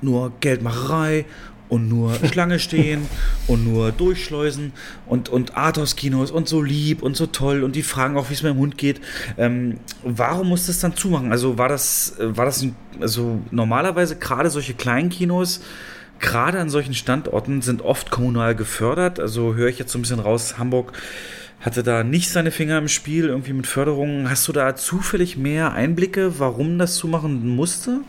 nur Geldmacherei und nur Schlange stehen und nur durchschleusen und, und Arthouse-Kinos und so lieb und so toll und die fragen auch, wie es mit dem Hund geht. Ähm, warum muss das dann zumachen? Also war das, war das ein, also normalerweise gerade solche kleinen Kinos, gerade an solchen Standorten sind oft kommunal gefördert. Also höre ich jetzt so ein bisschen raus, Hamburg hatte da nicht seine Finger im Spiel, irgendwie mit Förderungen. Hast du da zufällig mehr Einblicke, warum das zumachen musste?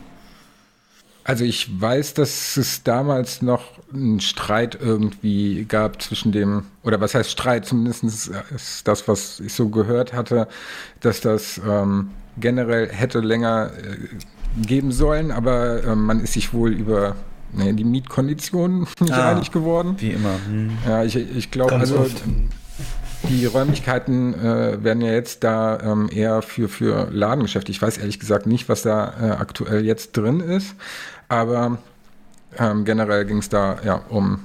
Also ich weiß, dass es damals noch einen Streit irgendwie gab zwischen dem, oder was heißt Streit, zumindest ist das, was ich so gehört hatte, dass das ähm, generell hätte länger äh, geben sollen, aber äh, man ist sich wohl über nee, die Mietkonditionen nicht ah, einig geworden. Wie immer. Hm. Ja, ich, ich glaube, also oft. Die Räumlichkeiten äh, werden ja jetzt da ähm, eher für, für Ladengeschäfte. Ich weiß ehrlich gesagt nicht, was da äh, aktuell jetzt drin ist. Aber ähm, generell ging es da ja um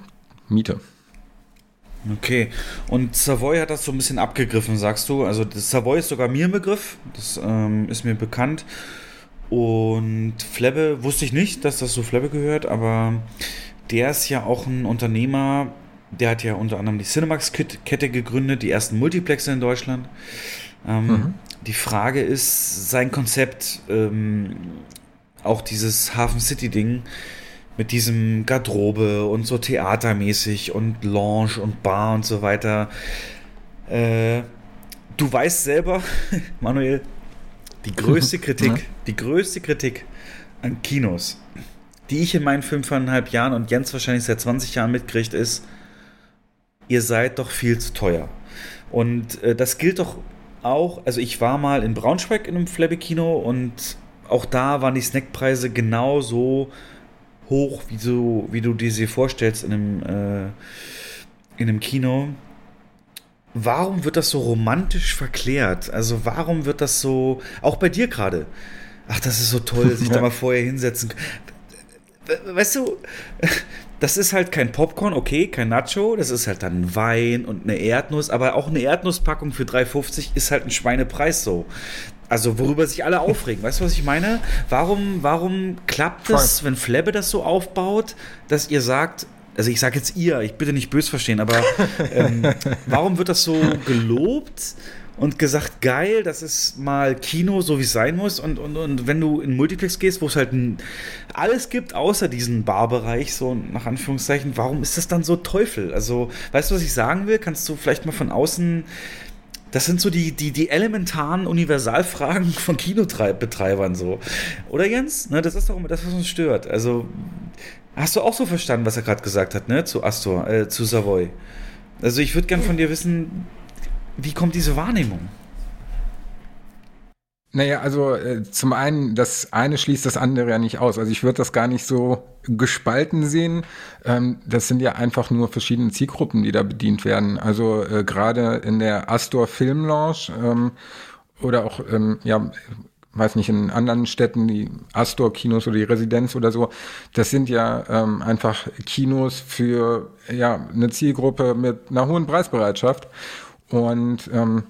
Miete. Okay, und Savoy hat das so ein bisschen abgegriffen, sagst du? Also das Savoy ist sogar mir ein Begriff, das ähm, ist mir bekannt. Und Flebbe wusste ich nicht, dass das so Flebbe gehört, aber der ist ja auch ein Unternehmer, der hat ja unter anderem die Cinemax-Kette gegründet, die ersten Multiplexe in Deutschland. Ähm, mhm. Die Frage ist, sein Konzept ähm, auch dieses Hafen City-Ding mit diesem Garderobe und so theatermäßig und Lounge und Bar und so weiter. Äh, du weißt selber, Manuel, die größte Kritik, die größte Kritik an Kinos, die ich in meinen fünfeinhalb Jahren und Jens wahrscheinlich seit 20 Jahren mitkriegt, ist, ihr seid doch viel zu teuer. Und äh, das gilt doch auch, also ich war mal in Braunschweig in einem Flabby-Kino und auch da waren die Snackpreise genauso hoch, wie, so, wie du dir sie vorstellst in einem, äh, in einem Kino. Warum wird das so romantisch verklärt? Also warum wird das so, auch bei dir gerade? Ach, das ist so toll, sich da mal vorher hinsetzen. Weißt du, das ist halt kein Popcorn, okay, kein Nacho, das ist halt dann Wein und eine Erdnuss, aber auch eine Erdnusspackung für 3,50 ist halt ein Schweinepreis so. Also worüber sich alle aufregen. Weißt du, was ich meine? Warum, warum klappt es, wenn Flebbe das so aufbaut, dass ihr sagt, also ich sage jetzt ihr, ich bitte nicht böse verstehen, aber ähm, warum wird das so gelobt und gesagt, geil, das ist mal Kino, so wie es sein muss. Und, und, und wenn du in Multiplex gehst, wo es halt ein, alles gibt, außer diesen Barbereich, so nach Anführungszeichen, warum ist das dann so Teufel? Also, weißt du, was ich sagen will? Kannst du vielleicht mal von außen das sind so die, die, die elementaren Universalfragen von Kinobetreibern so. Oder Jens? Ne, das ist doch immer das, was uns stört. Also, hast du auch so verstanden, was er gerade gesagt hat, ne? Zu Astor, äh, zu Savoy. Also ich würde gern von dir wissen, wie kommt diese Wahrnehmung? Naja, also äh, zum einen, das eine schließt das andere ja nicht aus. Also ich würde das gar nicht so gespalten sehen. Ähm, das sind ja einfach nur verschiedene Zielgruppen, die da bedient werden. Also äh, gerade in der Astor Film Lounge ähm, oder auch, ähm, ja, weiß nicht, in anderen Städten, die Astor-Kinos oder die Residenz oder so, das sind ja ähm, einfach Kinos für ja eine Zielgruppe mit einer hohen Preisbereitschaft. Und ähm,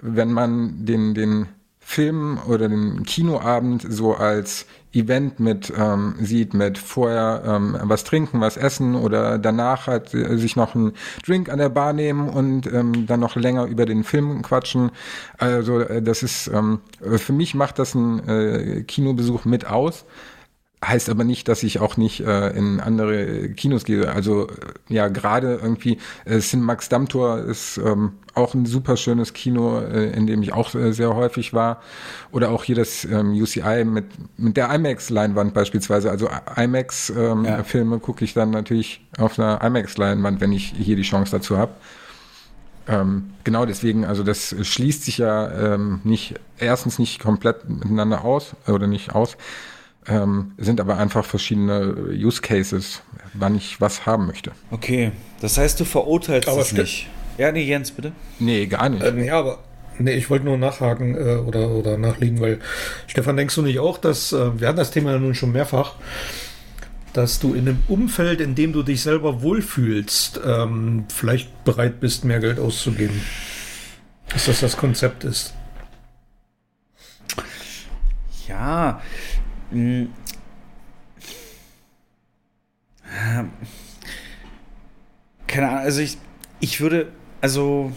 wenn man den, den Film oder den Kinoabend so als Event mit ähm, sieht, mit vorher ähm, was trinken, was essen oder danach halt äh, sich noch einen Drink an der Bar nehmen und ähm, dann noch länger über den Film quatschen. Also äh, das ist ähm, für mich macht das ein äh, Kinobesuch mit aus. Heißt aber nicht, dass ich auch nicht äh, in andere Kinos gehe. Also äh, ja, gerade irgendwie äh, Cinemax Dammtor ist ähm, auch ein super schönes Kino, äh, in dem ich auch äh, sehr häufig war. Oder auch hier das ähm, UCI mit, mit der IMAX-Leinwand beispielsweise. Also IMAX-Filme ähm, ja. gucke ich dann natürlich auf einer IMAX-Leinwand, wenn ich hier die Chance dazu habe. Ähm, genau deswegen, also das schließt sich ja ähm, nicht, erstens nicht komplett miteinander aus oder nicht aus ähm, sind aber einfach verschiedene Use Cases, wann ich was haben möchte. Okay, das heißt, du verurteilst aber es nicht. Ja, nee, Jens, bitte. Nee, gar nicht. Äh, nee, aber Nee, ich wollte nur nachhaken äh, oder, oder nachliegen, weil Stefan, denkst du nicht auch, dass, äh, wir hatten das Thema ja nun schon mehrfach, dass du in einem Umfeld, in dem du dich selber wohlfühlst, ähm, vielleicht bereit bist, mehr Geld auszugeben? Dass das das Konzept ist? Ja, hm. Keine Ahnung, also ich, ich würde, also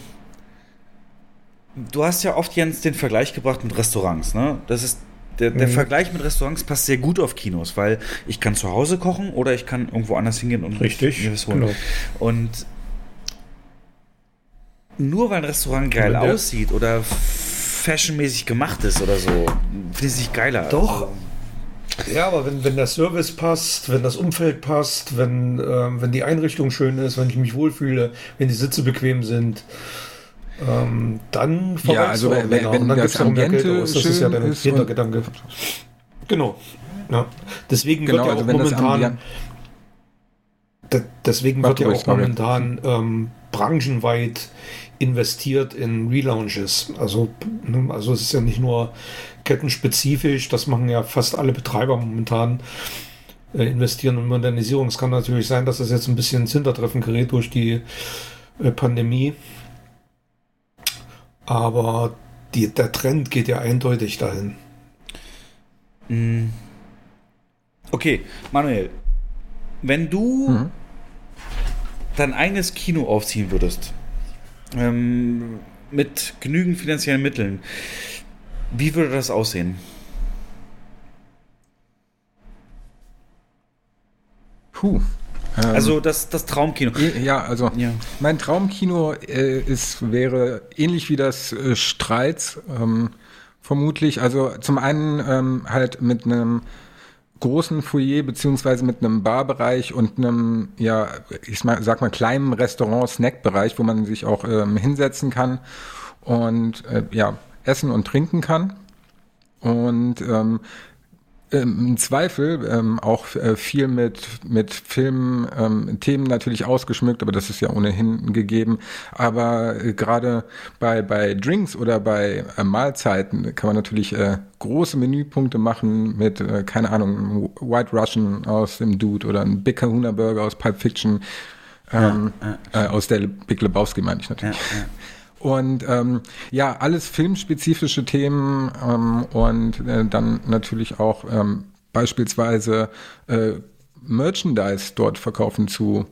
du hast ja oft, Jens, den Vergleich gebracht mit Restaurants, ne? Das ist, der, der mhm. Vergleich mit Restaurants passt sehr gut auf Kinos, weil ich kann zu Hause kochen oder ich kann irgendwo anders hingehen und Richtig, mir was holen. Genau. Und nur weil ein Restaurant geil aussieht oder fashionmäßig gemacht ist oder so, finde ich es nicht geiler. Doch, also, ja, aber wenn, wenn der Service passt, wenn das Umfeld passt, wenn, ähm, wenn die Einrichtung schön ist, wenn ich mich wohlfühle, wenn die Sitze bequem sind, ähm, dann ja, also wenn, wenn, wenn dann das Ambiente Das ist ja der Hintergedanke. Genau. Ja. Deswegen genau, wird ja also auch momentan deswegen wird ja auch momentan ähm, branchenweit investiert in Relaunches. Also, ne, also es ist ja nicht nur kettenspezifisch, das machen ja fast alle Betreiber momentan, äh, investieren in Modernisierung. Es kann natürlich sein, dass das jetzt ein bisschen ins Hintertreffen gerät durch die äh, Pandemie. Aber die, der Trend geht ja eindeutig dahin. Mm. Okay, Manuel, wenn du mhm. dein eigenes Kino aufziehen würdest, ähm, mit genügend finanziellen Mitteln, wie würde das aussehen? Puh. Ähm, also das, das Traumkino. Ja, also ja. mein Traumkino äh, ist, wäre ähnlich wie das äh, Streits, ähm, vermutlich. Also zum einen ähm, halt mit einem großen Foyer beziehungsweise mit einem Barbereich und einem, ja, ich sag mal, kleinen Restaurant-Snack-Bereich, wo man sich auch ähm, hinsetzen kann und äh, ja, essen und trinken kann. Und ähm, im Zweifel ähm, auch äh, viel mit, mit Filmen, ähm, Themen natürlich ausgeschmückt, aber das ist ja ohnehin gegeben. Aber äh, gerade bei, bei Drinks oder bei äh, Mahlzeiten kann man natürlich äh, große Menüpunkte machen mit, keine Ahnung, White Russian aus dem Dude oder ein Big Kahuna Burger aus Pulp Fiction. Ähm, ja, ja, aus der Big Lebowski meine ich natürlich. Ja, und ähm, ja, alles filmspezifische Themen ähm, und äh, dann natürlich auch ähm, beispielsweise äh, Merchandise dort verkaufen zu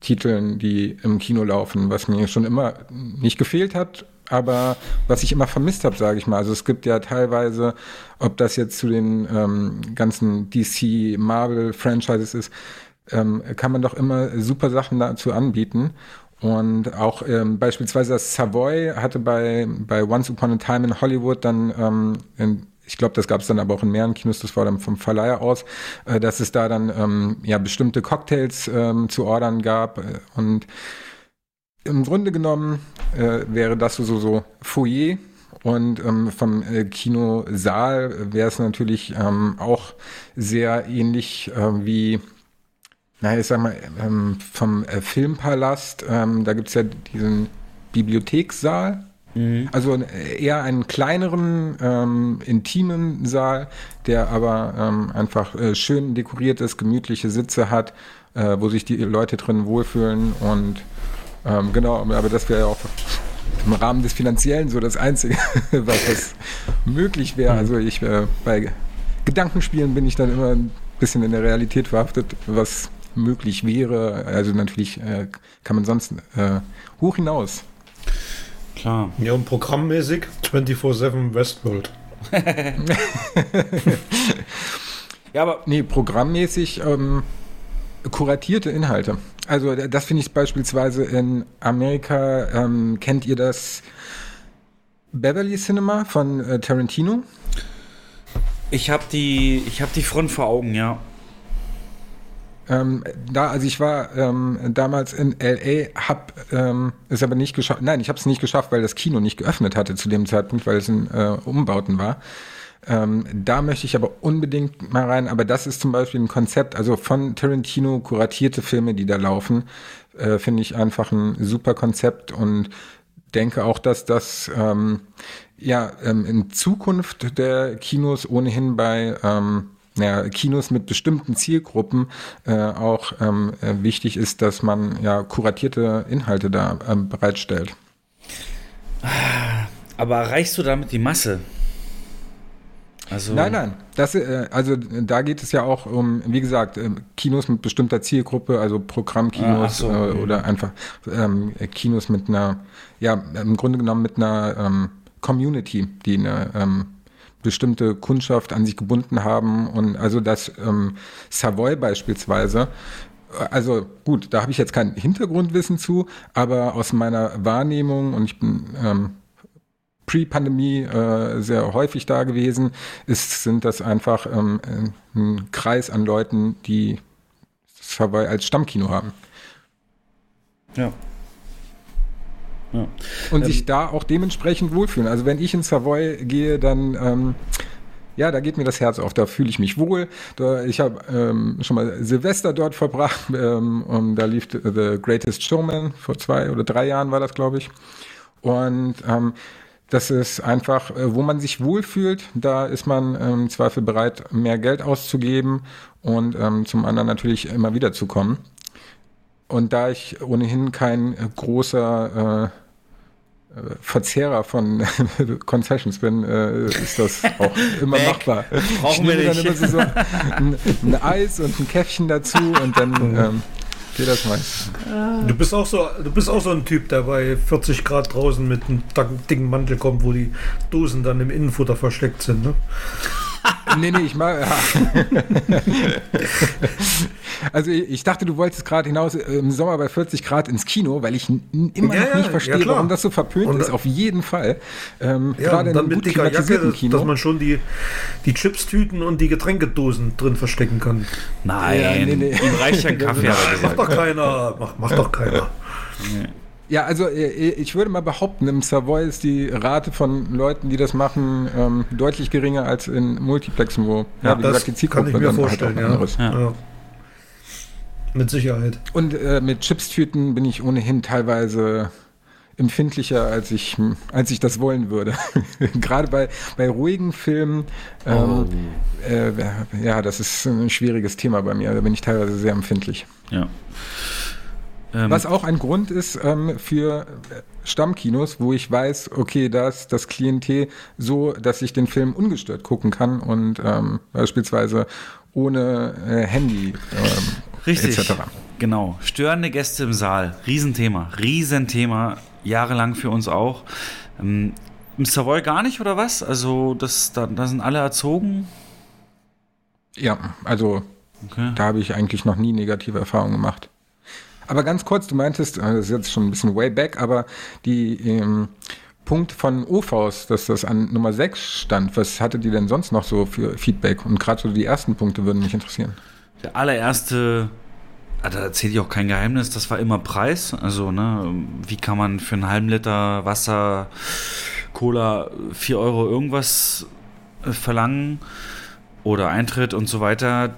Titeln, die im Kino laufen, was mir schon immer nicht gefehlt hat, aber was ich immer vermisst habe, sage ich mal. Also es gibt ja teilweise, ob das jetzt zu den ähm, ganzen DC, Marvel Franchises ist, ähm, kann man doch immer super Sachen dazu anbieten. Und auch ähm, beispielsweise das Savoy hatte bei, bei Once Upon a Time in Hollywood dann, ähm, in, ich glaube, das gab es dann aber auch in mehreren Kinos, das war dann vom Verleiher aus, äh, dass es da dann ähm, ja bestimmte Cocktails ähm, zu ordern gab. Und im Grunde genommen äh, wäre das so, so, so Foyer. Und ähm, vom äh, Kinosaal wäre es natürlich ähm, auch sehr ähnlich äh, wie naja, ich sag mal, ähm, vom äh, Filmpalast, ähm, da gibt's ja diesen Bibliothekssaal. Mhm. Also äh, eher einen kleineren, ähm, intimen Saal, der aber ähm, einfach äh, schön dekoriert ist, gemütliche Sitze hat, äh, wo sich die Leute drin wohlfühlen. Und ähm, genau, aber das wäre ja auch im Rahmen des Finanziellen so das Einzige, was möglich wäre. Mhm. Also ich äh, bei Gedankenspielen bin ich dann immer ein bisschen in der Realität verhaftet, was möglich wäre. Also natürlich äh, kann man sonst äh, hoch hinaus. Klar. Ja, und programmmäßig 24-7 Westworld. ja, aber. Nee, programmmäßig ähm, kuratierte Inhalte. Also das finde ich beispielsweise in Amerika, ähm, kennt ihr das Beverly Cinema von äh, Tarantino? Ich habe die, hab die Front vor Augen, ja. Ähm, da, also ich war ähm, damals in LA, hab ähm, es aber nicht geschafft. Nein, ich habe es nicht geschafft, weil das Kino nicht geöffnet hatte zu dem Zeitpunkt, weil es in äh, Umbauten war. Ähm, da möchte ich aber unbedingt mal rein. Aber das ist zum Beispiel ein Konzept, also von Tarantino kuratierte Filme, die da laufen, äh, finde ich einfach ein super Konzept und denke auch, dass das ähm, ja ähm, in Zukunft der Kinos ohnehin bei ähm, ja, Kinos mit bestimmten Zielgruppen äh, auch ähm, äh, wichtig ist, dass man ja kuratierte Inhalte da ähm, bereitstellt. Aber erreichst du damit die Masse? Also nein, nein. Das, äh, also da geht es ja auch um, wie gesagt, äh, Kinos mit bestimmter Zielgruppe, also Programmkinos ah, so, äh, oder einfach ähm, Kinos mit einer, ja, im Grunde genommen mit einer ähm, Community, die eine ähm, bestimmte Kundschaft an sich gebunden haben. Und also das ähm, Savoy beispielsweise, also gut, da habe ich jetzt kein Hintergrundwissen zu, aber aus meiner Wahrnehmung, und ich bin ähm, Pre-Pandemie äh, sehr häufig da gewesen, ist, sind das einfach ähm, ein Kreis an Leuten, die Savoy als Stammkino haben. Ja. Ja. Und ähm, sich da auch dementsprechend wohlfühlen. Also wenn ich in Savoy gehe, dann ähm, ja, da geht mir das Herz auf, da fühle ich mich wohl. Da, ich habe ähm, schon mal Silvester dort verbracht ähm, und da lief The Greatest Showman, vor zwei oder drei Jahren war das, glaube ich. Und ähm, das ist einfach, äh, wo man sich wohlfühlt, da ist man im Zweifel bereit, mehr Geld auszugeben und ähm, zum anderen natürlich immer wieder zu kommen. Und da ich ohnehin kein äh, großer äh, äh Verzehrer von Concessions bin, äh, ist das auch immer Weg. machbar. Brauchen ich nehme wir nicht. dann immer so ein, ein, Eis und ein Käffchen dazu und dann ähm, geht das meist. Du bist auch so, du bist auch so ein Typ, der bei 40 Grad draußen mit einem dicken Mantel kommt, wo die Dosen dann im Innenfutter versteckt sind, ne? Nee, nee, ich mag. Ja. also ich dachte, du wolltest gerade hinaus äh, im Sommer bei 40 Grad ins Kino, weil ich immer ja, noch nicht verstehe, ja, warum das so verpönt und, ist. Auf jeden Fall. Ähm, ja, gerade dann mit dicker Jacke, Kino. dass man schon die, die Chipstüten und die Getränkedosen drin verstecken kann. Nein, ja, nee, nee. ihm reicht ja ein Kaffee. Nein, macht doch keiner. Macht, macht doch keiner. Ja, also äh, ich würde mal behaupten, im Savoy ist die Rate von Leuten, die das machen, ähm, deutlich geringer als in Multiplexen, wo, ja, ja wie gesagt, die Zielgruppe kann ich mir vorstellen, halt ja. ja. Mit Sicherheit. Und äh, mit Chipstüten bin ich ohnehin teilweise empfindlicher, als ich, als ich das wollen würde. Gerade bei, bei ruhigen Filmen, ähm, oh. äh, ja, das ist ein schwieriges Thema bei mir. Da bin ich teilweise sehr empfindlich. Ja. Ähm, Was auch ein Grund ist ähm, für Stammkinos, wo ich weiß, okay, da ist das Klientel so, dass ich den Film ungestört gucken kann und ähm, beispielsweise ohne äh, Handy ähm, Richtig. etc. Genau. Störende Gäste im Saal. Riesenthema. Riesenthema. Jahrelang für uns auch. Ähm, Im Savoy gar nicht, oder was? Also, das, da, da sind alle erzogen? Ja, also okay. da habe ich eigentlich noch nie negative Erfahrungen gemacht. Aber ganz kurz, du meintest, äh, das ist jetzt schon ein bisschen way back, aber die ähm, Punkt von OVs, dass das an Nummer 6 stand, was hatte die denn sonst noch so für Feedback? Und gerade so die ersten Punkte würden mich interessieren. Der allererste, ah, da erzähle ich auch kein Geheimnis, das war immer Preis. Also, ne, wie kann man für einen halben Liter Wasser, Cola 4 Euro irgendwas äh, verlangen oder Eintritt und so weiter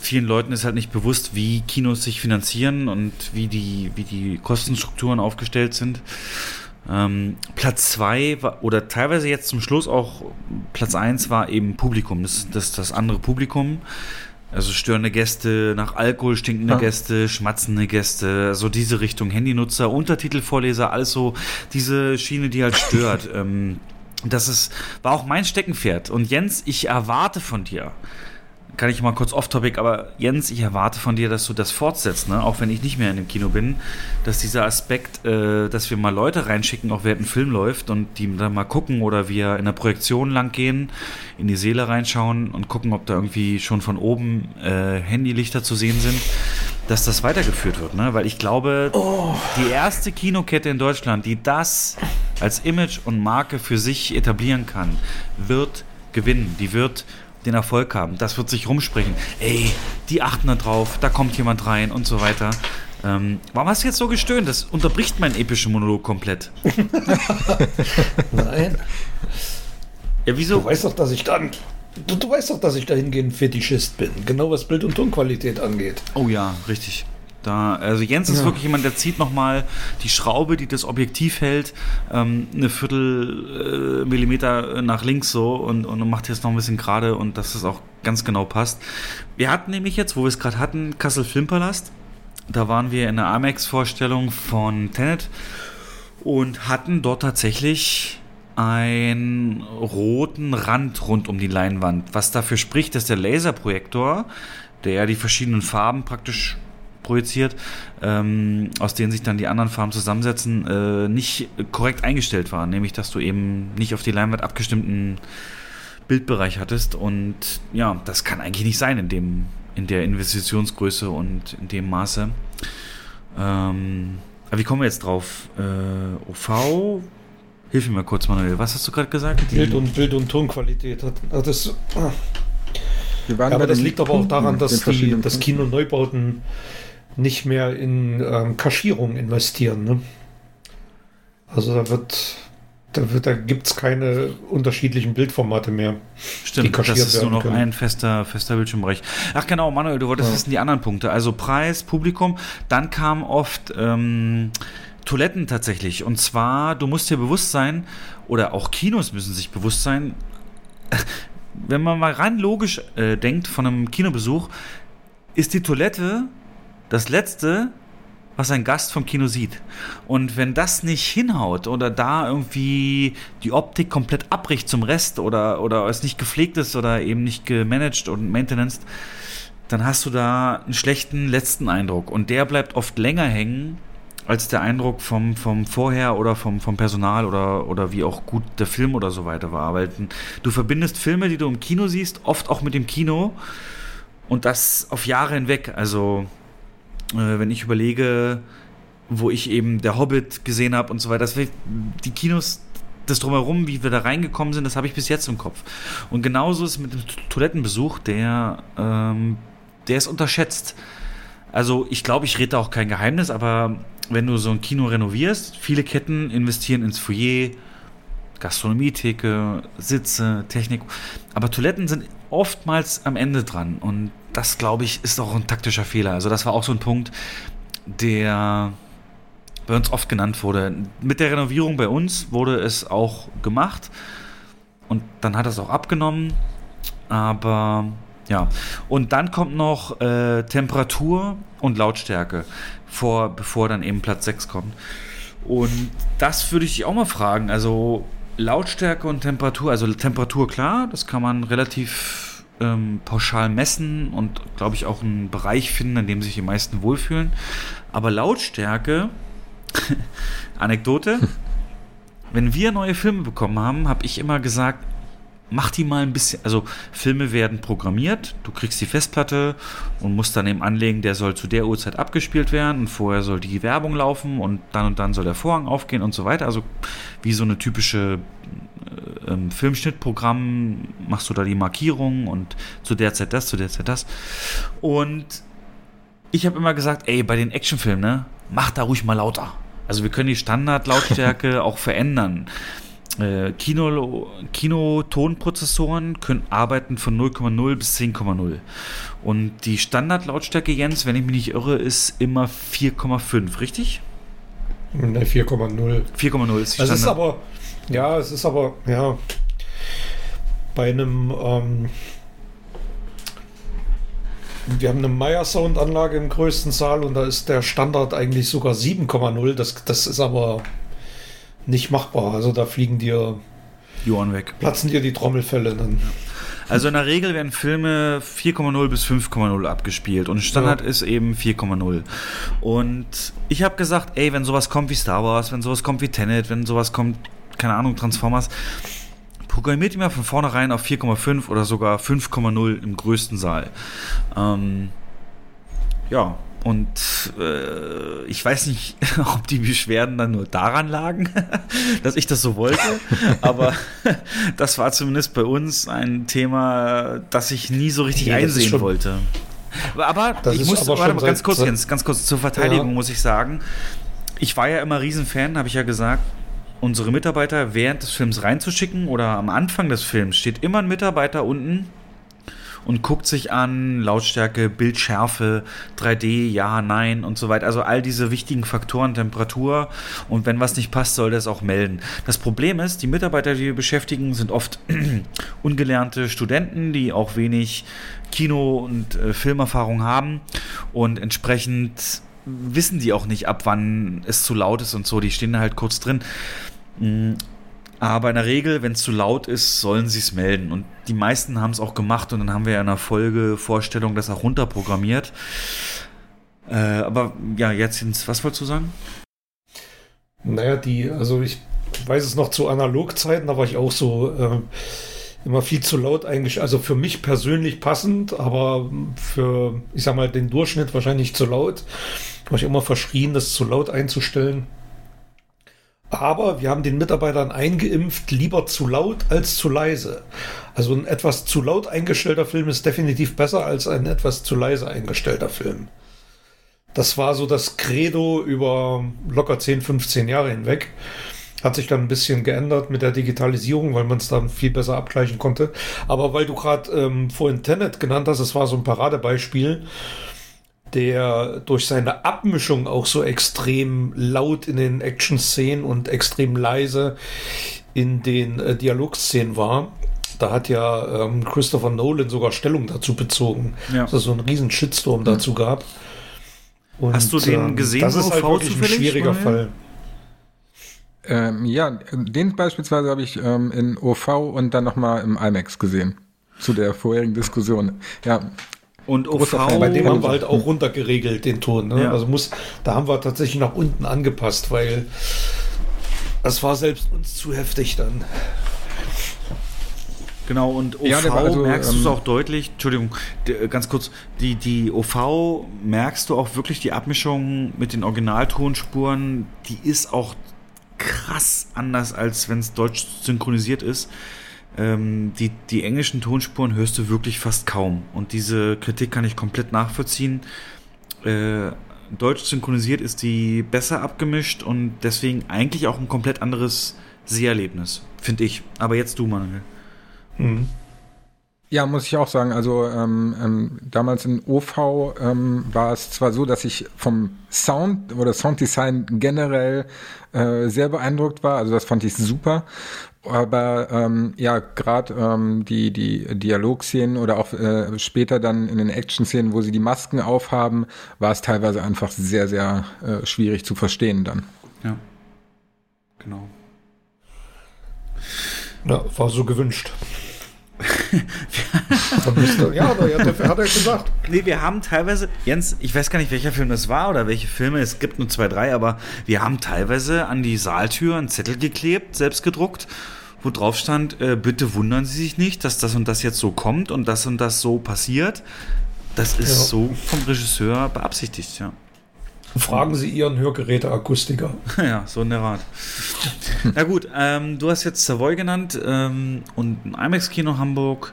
vielen Leuten ist halt nicht bewusst, wie Kinos sich finanzieren und wie die, wie die Kostenstrukturen aufgestellt sind. Ähm, Platz zwei war, oder teilweise jetzt zum Schluss auch Platz eins war eben Publikum, das, das, das andere Publikum. Also störende Gäste, nach Alkohol stinkende ja. Gäste, schmatzende Gäste, so diese Richtung, Handynutzer, Untertitelvorleser, alles so diese Schiene, die halt stört. ähm, das ist, war auch mein Steckenpferd. Und Jens, ich erwarte von dir, kann ich mal kurz off-topic, aber Jens, ich erwarte von dir, dass du das fortsetzt, ne? auch wenn ich nicht mehr in dem Kino bin, dass dieser Aspekt, äh, dass wir mal Leute reinschicken, auch während ein Film läuft und die dann mal gucken oder wir in der Projektion lang gehen, in die Seele reinschauen und gucken, ob da irgendwie schon von oben äh, Handylichter zu sehen sind, dass das weitergeführt wird, ne? weil ich glaube, oh. die erste Kinokette in Deutschland, die das als Image und Marke für sich etablieren kann, wird gewinnen. Die wird den Erfolg haben. Das wird sich rumsprechen. Ey, die achten da drauf, da kommt jemand rein und so weiter. Ähm, warum hast du jetzt so gestöhnt? Das unterbricht meinen epischen Monolog komplett. Nein. Ja, wieso? Du weißt doch, dass ich dann. Du, du weißt doch, dass ich dahingehend Fetischist bin. Genau was Bild- und Tonqualität angeht. Oh ja, richtig. Da, also Jens ist ja. wirklich jemand, der zieht nochmal die Schraube, die das Objektiv hält, ähm, eine Viertel äh, Millimeter nach links so und, und macht jetzt noch ein bisschen gerade und dass das auch ganz genau passt. Wir hatten nämlich jetzt, wo wir es gerade hatten, Kassel Filmpalast. Da waren wir in der Amex-Vorstellung von Tenet und hatten dort tatsächlich einen roten Rand rund um die Leinwand, was dafür spricht, dass der Laserprojektor, der die verschiedenen Farben praktisch projiziert, ähm, aus denen sich dann die anderen Farben zusammensetzen, äh, nicht korrekt eingestellt waren. Nämlich, dass du eben nicht auf die Leinwand abgestimmten Bildbereich hattest. Und ja, das kann eigentlich nicht sein in, dem, in der Investitionsgröße und in dem Maße. Ähm, aber wie kommen wir jetzt drauf? Äh, OV, Hilf mir mal kurz, Manuel. Was hast du gerade gesagt? Bild und Bild und Tonqualität hat, hat das. Ah. Ja, aber das liegt aber auch daran, dass die, das Kino Neubauten nicht mehr in ähm, Kaschierung investieren. Ne? Also da wird, da wird, da gibt es keine unterschiedlichen Bildformate mehr. Stimmt, das ist nur noch können. ein fester, fester Bildschirmbereich. Ach genau, Manuel, du wolltest ja. wissen die anderen Punkte. Also Preis, Publikum, dann kam oft ähm, Toiletten tatsächlich. Und zwar, du musst dir bewusst sein, oder auch Kinos müssen sich bewusst sein, wenn man mal rein logisch äh, denkt von einem Kinobesuch, ist die Toilette das Letzte, was ein Gast vom Kino sieht. Und wenn das nicht hinhaut oder da irgendwie die Optik komplett abbricht zum Rest oder, oder es nicht gepflegt ist oder eben nicht gemanagt und maintenance, dann hast du da einen schlechten letzten Eindruck. Und der bleibt oft länger hängen als der Eindruck vom, vom Vorher oder vom, vom Personal oder, oder wie auch gut der Film oder so weiter war. Weil du verbindest Filme, die du im Kino siehst, oft auch mit dem Kino und das auf Jahre hinweg. Also wenn ich überlege, wo ich eben der Hobbit gesehen habe und so weiter, das, die Kinos, das drumherum, wie wir da reingekommen sind, das habe ich bis jetzt im Kopf. Und genauso ist mit dem Toilettenbesuch, der, ähm, der ist unterschätzt. Also ich glaube, ich rede da auch kein Geheimnis, aber wenn du so ein Kino renovierst, viele Ketten investieren ins Foyer, Gastronomietheke, Sitze, Technik. Aber Toiletten sind oftmals am Ende dran. Und das, glaube ich, ist auch ein taktischer Fehler. Also das war auch so ein Punkt, der bei uns oft genannt wurde. Mit der Renovierung bei uns wurde es auch gemacht. Und dann hat es auch abgenommen. Aber ja. Und dann kommt noch äh, Temperatur und Lautstärke, vor, bevor dann eben Platz 6 kommt. Und das würde ich dich auch mal fragen. Also Lautstärke und Temperatur, also Temperatur klar, das kann man relativ ähm, pauschal messen und glaube ich auch einen Bereich finden, in dem sich die meisten wohlfühlen. Aber Lautstärke, Anekdote, wenn wir neue Filme bekommen haben, habe ich immer gesagt, mach die mal ein bisschen, also Filme werden programmiert, du kriegst die Festplatte und musst dann eben anlegen, der soll zu der Uhrzeit abgespielt werden und vorher soll die Werbung laufen und dann und dann soll der Vorhang aufgehen und so weiter. Also wie so eine typische ähm, Filmschnittprogramm machst du da die Markierungen und zu der Zeit das, zu der Zeit das. Und ich habe immer gesagt, ey, bei den Actionfilmen, ne, mach da ruhig mal lauter. Also wir können die Standardlautstärke auch verändern. Äh, Kino, Kino-Tonprozessoren können arbeiten von 0,0 bis 10,0. Und die Standardlautstärke, Jens, wenn ich mich nicht irre, ist immer 4,5, richtig? Ne, 4,0. 4,0 ist die Es Standard. ist aber, ja, es ist aber, ja, bei einem, ähm, wir haben eine Meyer Soundanlage im größten Saal und da ist der Standard eigentlich sogar 7,0. Das, das ist aber nicht machbar. Also da fliegen dir, Ohren weg. platzen dir die Trommelfälle dann. Also in der Regel werden Filme 4,0 bis 5,0 abgespielt und Standard ist eben 4,0. Und ich habe gesagt, ey, wenn sowas kommt wie Star Wars, wenn sowas kommt wie Tenet, wenn sowas kommt, keine Ahnung, Transformers, programmiert mal von vornherein auf 4,5 oder sogar 5,0 im größten Saal. Ähm, ja, und äh, ich weiß nicht, ob die Beschwerden dann nur daran lagen, dass ich das so wollte, aber das war zumindest bei uns ein Thema, das ich nie so richtig Nee, einsehen schon- wollte. Aber, ich muss, aber warte mal, ganz kurz, Jens, ganz kurz zur Verteidigung Ja. muss ich sagen, ich war ja immer Riesenfan, habe ich ja gesagt, unsere Mitarbeiter während des Films reinzuschicken oder am Anfang des Films steht immer ein Mitarbeiter unten und guckt sich an Lautstärke, Bildschärfe, 3D, ja, nein und so weiter. Also all diese wichtigen Faktoren, Temperatur und wenn was nicht passt, soll das auch melden. Das Problem ist, die Mitarbeiter, die wir beschäftigen, sind oft ungelernte Studenten, die auch wenig Kino- und äh, Filmerfahrung haben und entsprechend wissen die auch nicht, ab wann es zu laut ist und so. Die stehen da halt kurz drin. Mm, Aber in der Regel, wenn es zu laut ist, sollen sie es melden. Und die meisten haben es auch gemacht und dann haben wir ja in der Folge Vorstellung das auch runterprogrammiert. Äh, aber ja, jetzt ins, was wolltest du sagen? Naja, die, also ich weiß es noch zu Analogzeiten, da war ich auch so ähm, immer viel zu laut eigentlich. Also für mich persönlich passend, aber für, ich sag mal, den Durchschnitt wahrscheinlich zu laut. War ich immer verschrien, das zu laut einzustellen. Aber wir haben den Mitarbeitern eingeimpft, lieber zu laut als zu leise. Also ein etwas zu laut eingestellter Film ist definitiv besser als ein etwas zu leise eingestellter Film. Das war so das Credo über locker 10, 15 Jahre hinweg. Hat sich dann ein bisschen geändert mit der Digitalisierung, weil man es dann viel besser abgleichen konnte. Aber weil du gerade ähm, vorhin Tenet genannt hast, es war so ein Paradebeispiel, der durch seine Abmischung auch so extrem laut in den Action-Szenen und extrem leise in den äh, Dialogszenen war. Da hat ja ähm, Christopher Nolan sogar Stellung dazu bezogen, Ja. dass es so einen riesen Shitstorm dazu gab. Und, Hast du den ähm, gesehen, Das ist halt OV wirklich ein schwieriger? Fall. Ähm, ja, den beispielsweise habe ich ähm, in OV und dann nochmal im IMAX gesehen. Zu der vorherigen Diskussion. Ja, Und OV. Bei dem haben wir halt auch runtergeregelt, den Ton. Ne? Ja. Also muss, da haben wir tatsächlich nach unten angepasst, weil das war selbst uns zu heftig dann. Genau, und OV Ja, also, merkst du es ähm, auch deutlich, Entschuldigung, äh, ganz kurz, die, die OV merkst du auch wirklich die Abmischung mit den Originaltonspuren, die ist auch krass anders, als wenn es deutsch synchronisiert ist. Ähm, die, die englischen Tonspuren hörst du wirklich fast kaum. Und diese Kritik kann ich komplett nachvollziehen. äh, deutsch synchronisiert ist die besser abgemischt und deswegen eigentlich auch ein komplett anderes Seherlebnis, finde ich. Aber jetzt du, Manuel. Mhm. Ja, muss ich auch sagen. Also ähm, ähm, damals in OV ähm, war es zwar so, dass ich vom Sound oder Sounddesign generell äh, sehr beeindruckt war. Also das fand ich super. Aber ähm, ja, gerade ähm, die, die Dialogszenen oder auch äh, später dann in den Action-Szenen, wo sie die Masken aufhaben, war es teilweise einfach sehr, sehr äh, schwierig zu verstehen dann. Ja. Genau. Ja, war so gewünscht. Ja, dafür hat er gesagt. Nee, wir haben teilweise, Jens, ich weiß gar nicht, welcher Film das war oder welche Filme, es gibt nur zwei, drei, aber wir haben teilweise an die Saaltür einen Zettel geklebt, selbst gedruckt, wo drauf stand, äh, bitte wundern Sie sich nicht, dass das und das jetzt so kommt und das und das so passiert. Das ist ja. so vom Regisseur beabsichtigt, ja. Fragen Sie Ihren Hörgeräteakustiker. Ja, so in der Art. Na gut, ähm, du hast jetzt Savoy genannt ähm, und ein IMAX-Kino Hamburg.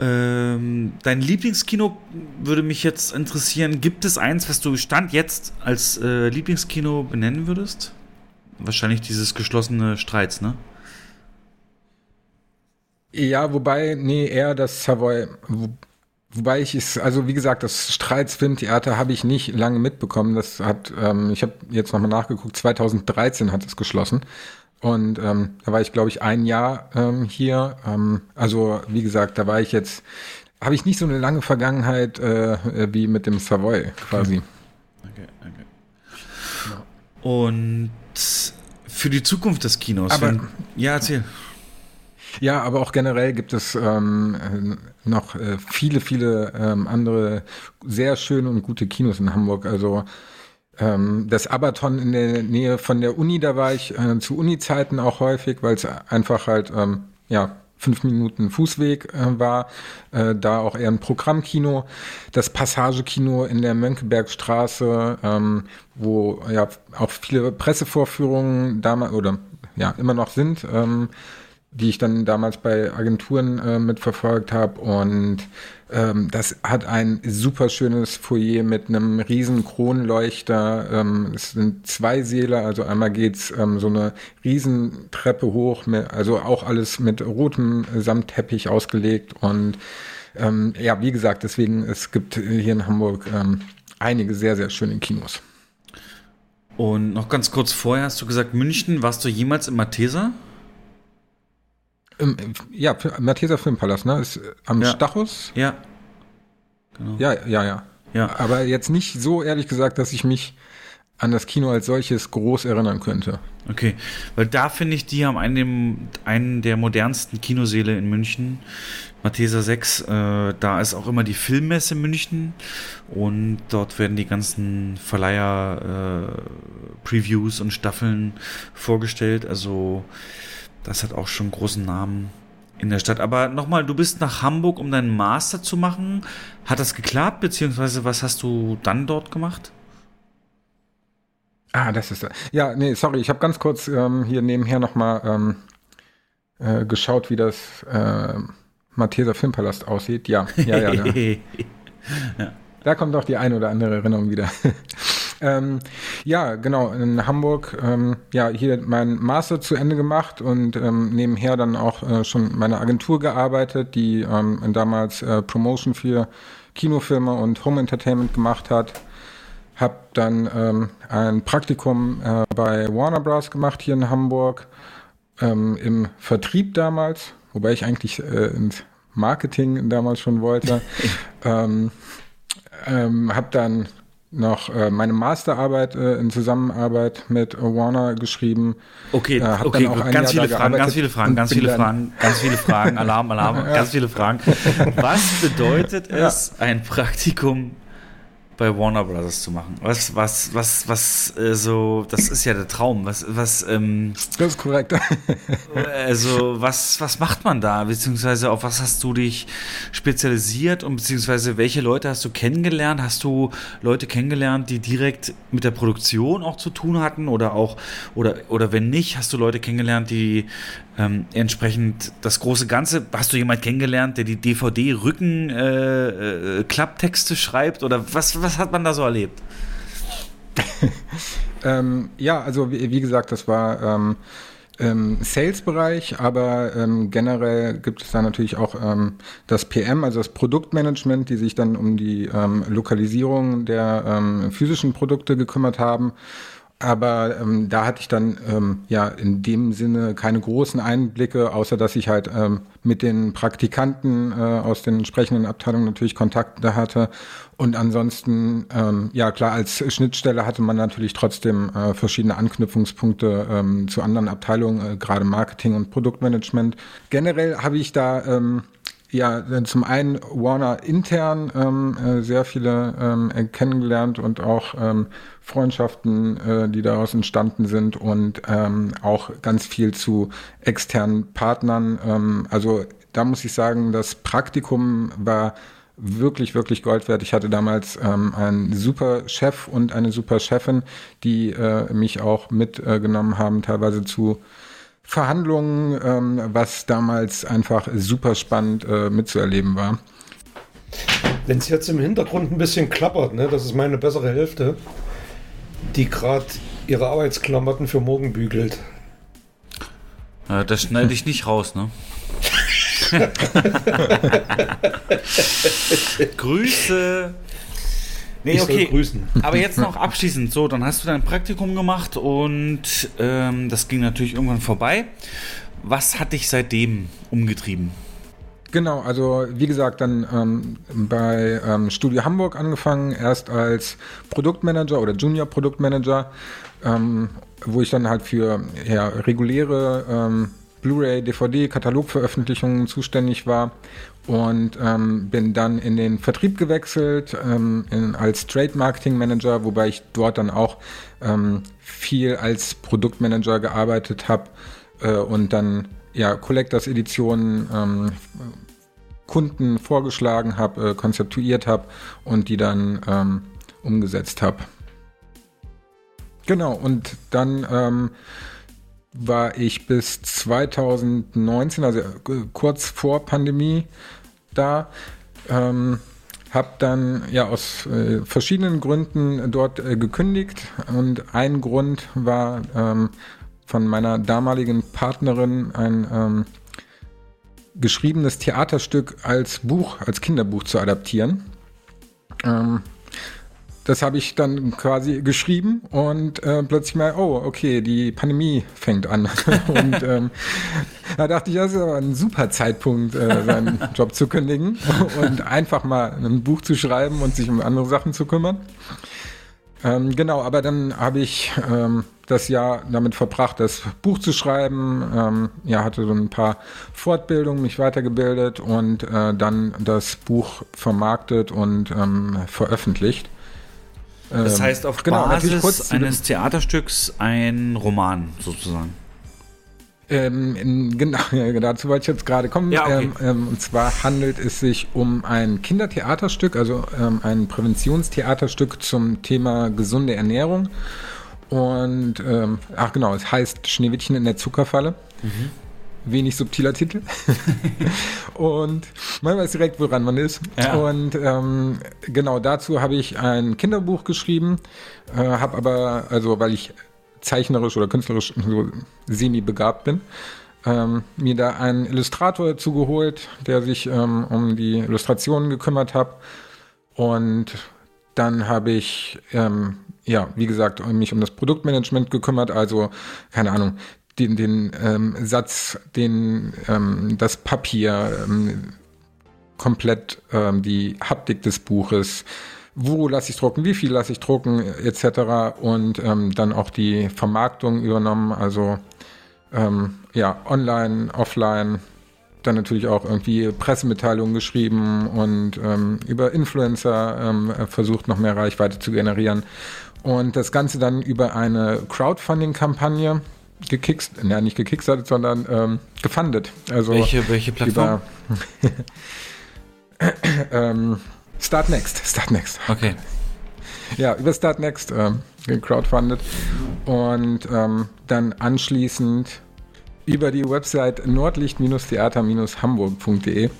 Ähm, dein Lieblingskino würde mich jetzt interessieren. Gibt es eins, was du Stand jetzt als äh, Lieblingskino benennen würdest? Wahrscheinlich dieses geschlossene Streits, ne? Ja, wobei, nee, eher das Savoy. Wobei ich es, also wie gesagt, das Streitsfilmtheater habe ich nicht lange mitbekommen. Das hat, ähm, ich habe jetzt nochmal nachgeguckt, 2013 hat es geschlossen. Und ähm, da war ich, glaube ich, ein Jahr ähm, hier. Ähm, also wie gesagt, da war ich jetzt, habe ich nicht so eine lange Vergangenheit äh, wie mit dem Savoy quasi. Okay, okay. Und für die Zukunft des Kinos. Aber, wenn, ja, erzähl. Ja, aber auch generell gibt es ähm, noch äh, viele, viele ähm, andere sehr schöne und gute Kinos in Hamburg. Also ähm, das Abaton in der Nähe von der Uni, da war ich äh, zu Uni-Zeiten auch häufig, weil es einfach halt ähm, ja fünf Minuten Fußweg äh, war, äh, da auch eher ein Programmkino. Das Passagekino in der Mönckebergstraße, ähm, wo ja auch viele Pressevorführungen damals oder ja immer noch sind. Ähm, die ich dann damals bei Agenturen äh, mitverfolgt habe. Und ähm, das hat ein super schönes Foyer mit einem riesen Kronleuchter. Ähm, es sind zwei Säle, also einmal geht's ähm, so eine riesen Treppe hoch, mit, also auch alles mit rotem Samtteppich ausgelegt. Und ähm, ja, wie gesagt, deswegen, es gibt hier in Hamburg ähm, einige sehr, sehr schöne Kinos. Und noch ganz kurz vorher hast du gesagt, München, warst du jemals im Matheser? Im, ja, Matheser Filmpalast, ne? Ist am ja. Stachus? Ja. Genau. Ja, ja, ja. Ja. Aber jetzt nicht so ehrlich gesagt, dass ich mich an das Kino als solches groß erinnern könnte. Okay, weil da finde ich, die haben einen, einen der modernsten Kinoseele in München, Matheser 6. Äh, da ist auch immer die Filmmesse München und dort werden die ganzen Verleiher-Previews äh, und Staffeln vorgestellt. Also das hat auch schon großen Namen in der Stadt. Aber nochmal, du bist nach Hamburg, um deinen Master zu machen. Hat das geklappt, beziehungsweise was hast du dann dort gemacht? Ah, das ist ja, nee, sorry, ich habe ganz kurz ähm, hier nebenher nochmal ähm, äh, geschaut, wie das äh, Malteser Filmpalast aussieht. Ja, ja, ja. Da, ja. da kommt auch die eine oder andere Erinnerung wieder. Ähm, ja, genau, in Hamburg, ähm, ja, hier mein Master zu Ende gemacht und ähm, nebenher dann auch äh, schon meine Agentur gearbeitet, die ähm, damals äh, Promotion für Kinofilme und Home Entertainment gemacht hat. Hab dann ähm, ein Praktikum äh, bei Warner Bros. gemacht hier in Hamburg, ähm, im Vertrieb damals, wobei ich eigentlich äh, ins Marketing damals schon wollte. ähm, habe dann noch äh, meine Masterarbeit äh, in Zusammenarbeit mit Warner geschrieben. Okay, äh, okay, ganz viele, Fragen, ganz viele Fragen, ganz viele Fragen, ganz viele Fragen, Alarm, Alarm, ja. ganz viele Fragen. Was bedeutet es, ja. ein Praktikum bei Warner Brothers zu machen. Was, was, was, was, äh, so, das ist ja der Traum. Was, was, ähm, Das ist korrekt. also, was, was macht man da? Beziehungsweise auf was hast du dich spezialisiert und beziehungsweise welche Leute hast du kennengelernt? Hast du Leute kennengelernt, die direkt mit der Produktion auch zu tun hatten oder auch, oder, oder wenn nicht, hast du Leute kennengelernt, die Ähm, entsprechend das große Ganze. Hast du jemand kennengelernt, der die DVD-Rücken-Klapptexte äh, äh, schreibt? Oder was, was hat man da so erlebt? ähm, ja, also wie, wie, gesagt, das war ähm, ähm, Sales-Bereich, aber ähm, generell gibt es da natürlich auch ähm, das PM, also das Produktmanagement, die sich dann um die ähm, Lokalisierung der physischen Produkte gekümmert haben. Aber ähm, da hatte ich dann ähm, ja in dem Sinne keine großen Einblicke, außer dass ich halt ähm, mit den Praktikanten äh, aus den entsprechenden Abteilungen natürlich Kontakte hatte. Und ansonsten, ähm, ja klar, als Schnittstelle hatte man natürlich trotzdem äh, verschiedene Anknüpfungspunkte ähm, zu anderen Abteilungen, äh, gerade Marketing und Produktmanagement. Generell habe ich da ähm, ja, zum einen Warner intern ähm, äh, sehr viele ähm, kennengelernt und auch ähm, Freundschaften, äh, die daraus entstanden sind und ähm, auch ganz viel zu externen Partnern. Ähm, also da muss ich sagen, das Praktikum war wirklich, wirklich Gold wert. Ich hatte damals ähm, einen super Chef und eine super Chefin, die äh, mich auch mitgenommen äh, haben, teilweise zu Verhandlungen, ähm, was damals einfach super spannend äh, mitzuerleben war. Wenn es jetzt im Hintergrund ein bisschen klappert, ne, das ist meine bessere Hälfte, die gerade ihre Arbeitsklamotten für morgen bügelt. Ja, das schneide ich nicht raus, ne? Grüße Nee, ich okay. grüßen. Aber jetzt noch abschließend. So, dann hast du dein Praktikum gemacht und ähm, das ging natürlich irgendwann vorbei. Was hat dich seitdem umgetrieben? Genau, also wie gesagt, dann ähm, bei ähm, Studio Hamburg angefangen, erst als Produktmanager oder Junior Produktmanager, ähm, wo ich dann halt für ja, reguläre ähm, Blu-ray, DVD, Katalogveröffentlichungen zuständig war und ähm, bin dann in den Vertrieb gewechselt ähm, in, als Trade Marketing Manager, wobei ich dort dann auch ähm, viel als Produktmanager gearbeitet habe äh, und dann ja Collectors Editionen ähm, Kunden vorgeschlagen habe, äh, konzeptuiert habe und die dann ähm, umgesetzt habe. Genau und dann ähm, war ich bis 2019, also äh, kurz vor Pandemie, da. Ähm, habe dann ja aus äh, verschiedenen Gründen dort äh, gekündigt und ein Grund war ähm, von meiner damaligen Partnerin ein ähm, geschriebenes Theaterstück als Buch, als Kinderbuch zu adaptieren. Ähm, das habe ich dann quasi geschrieben und äh, plötzlich mal, oh, okay, die Pandemie fängt an. und ähm, da dachte ich, das ist aber ein super Zeitpunkt, äh, seinen Job zu kündigen und einfach mal ein Buch zu schreiben und sich um andere Sachen zu kümmern. Ähm, genau, aber dann habe ich ähm, das Jahr damit verbracht, das Buch zu schreiben. Ähm, ja, hatte so ein paar Fortbildungen, mich weitergebildet und äh, dann das Buch vermarktet und ähm, veröffentlicht. Das ähm, heißt auf genau, Basis eines Theaterstücks ein Roman sozusagen. Ähm, genau, dazu wollte ich jetzt gerade kommen. Ja, okay. ähm, ähm, und zwar handelt es sich um ein Kindertheaterstück, also ähm, ein Präventionstheaterstück zum Thema gesunde Ernährung. Und ähm, ach genau, es heißt Schneewittchen in der Zuckerfalle. Mhm wenig subtiler Titel. und man weiß direkt, woran man ist. Ja. Und ähm, genau dazu habe ich ein Kinderbuch geschrieben, äh, habe aber, also weil ich zeichnerisch oder künstlerisch so semi-begabt bin, ähm, mir da einen Illustrator zugeholt, der sich ähm, um die Illustrationen gekümmert hat. Und dann habe ich, ähm, ja, wie gesagt, mich um das Produktmanagement gekümmert, also, keine Ahnung, den, den ähm, Satz, den ähm, das Papier, ähm, komplett ähm, die Haptik des Buches, wo lasse ich drucken, wie viel lasse ich drucken, etc. Und ähm, dann auch die Vermarktung übernommen, also ja, online, offline, dann natürlich auch irgendwie Pressemitteilungen geschrieben und ähm, über Influencer ähm, versucht, noch mehr Reichweite zu generieren. Und das Ganze dann über eine Crowdfunding-Kampagne, gekickst, ja nicht gekickstartet, sondern ähm, gefundet. Also welche, welche Plattform? Über, ähm, Start Next, Start Next. Okay. Ja, über Start Next ähm, crowdfunded und ähm, dann anschließend über die Website nordlicht-theater-hamburg.de.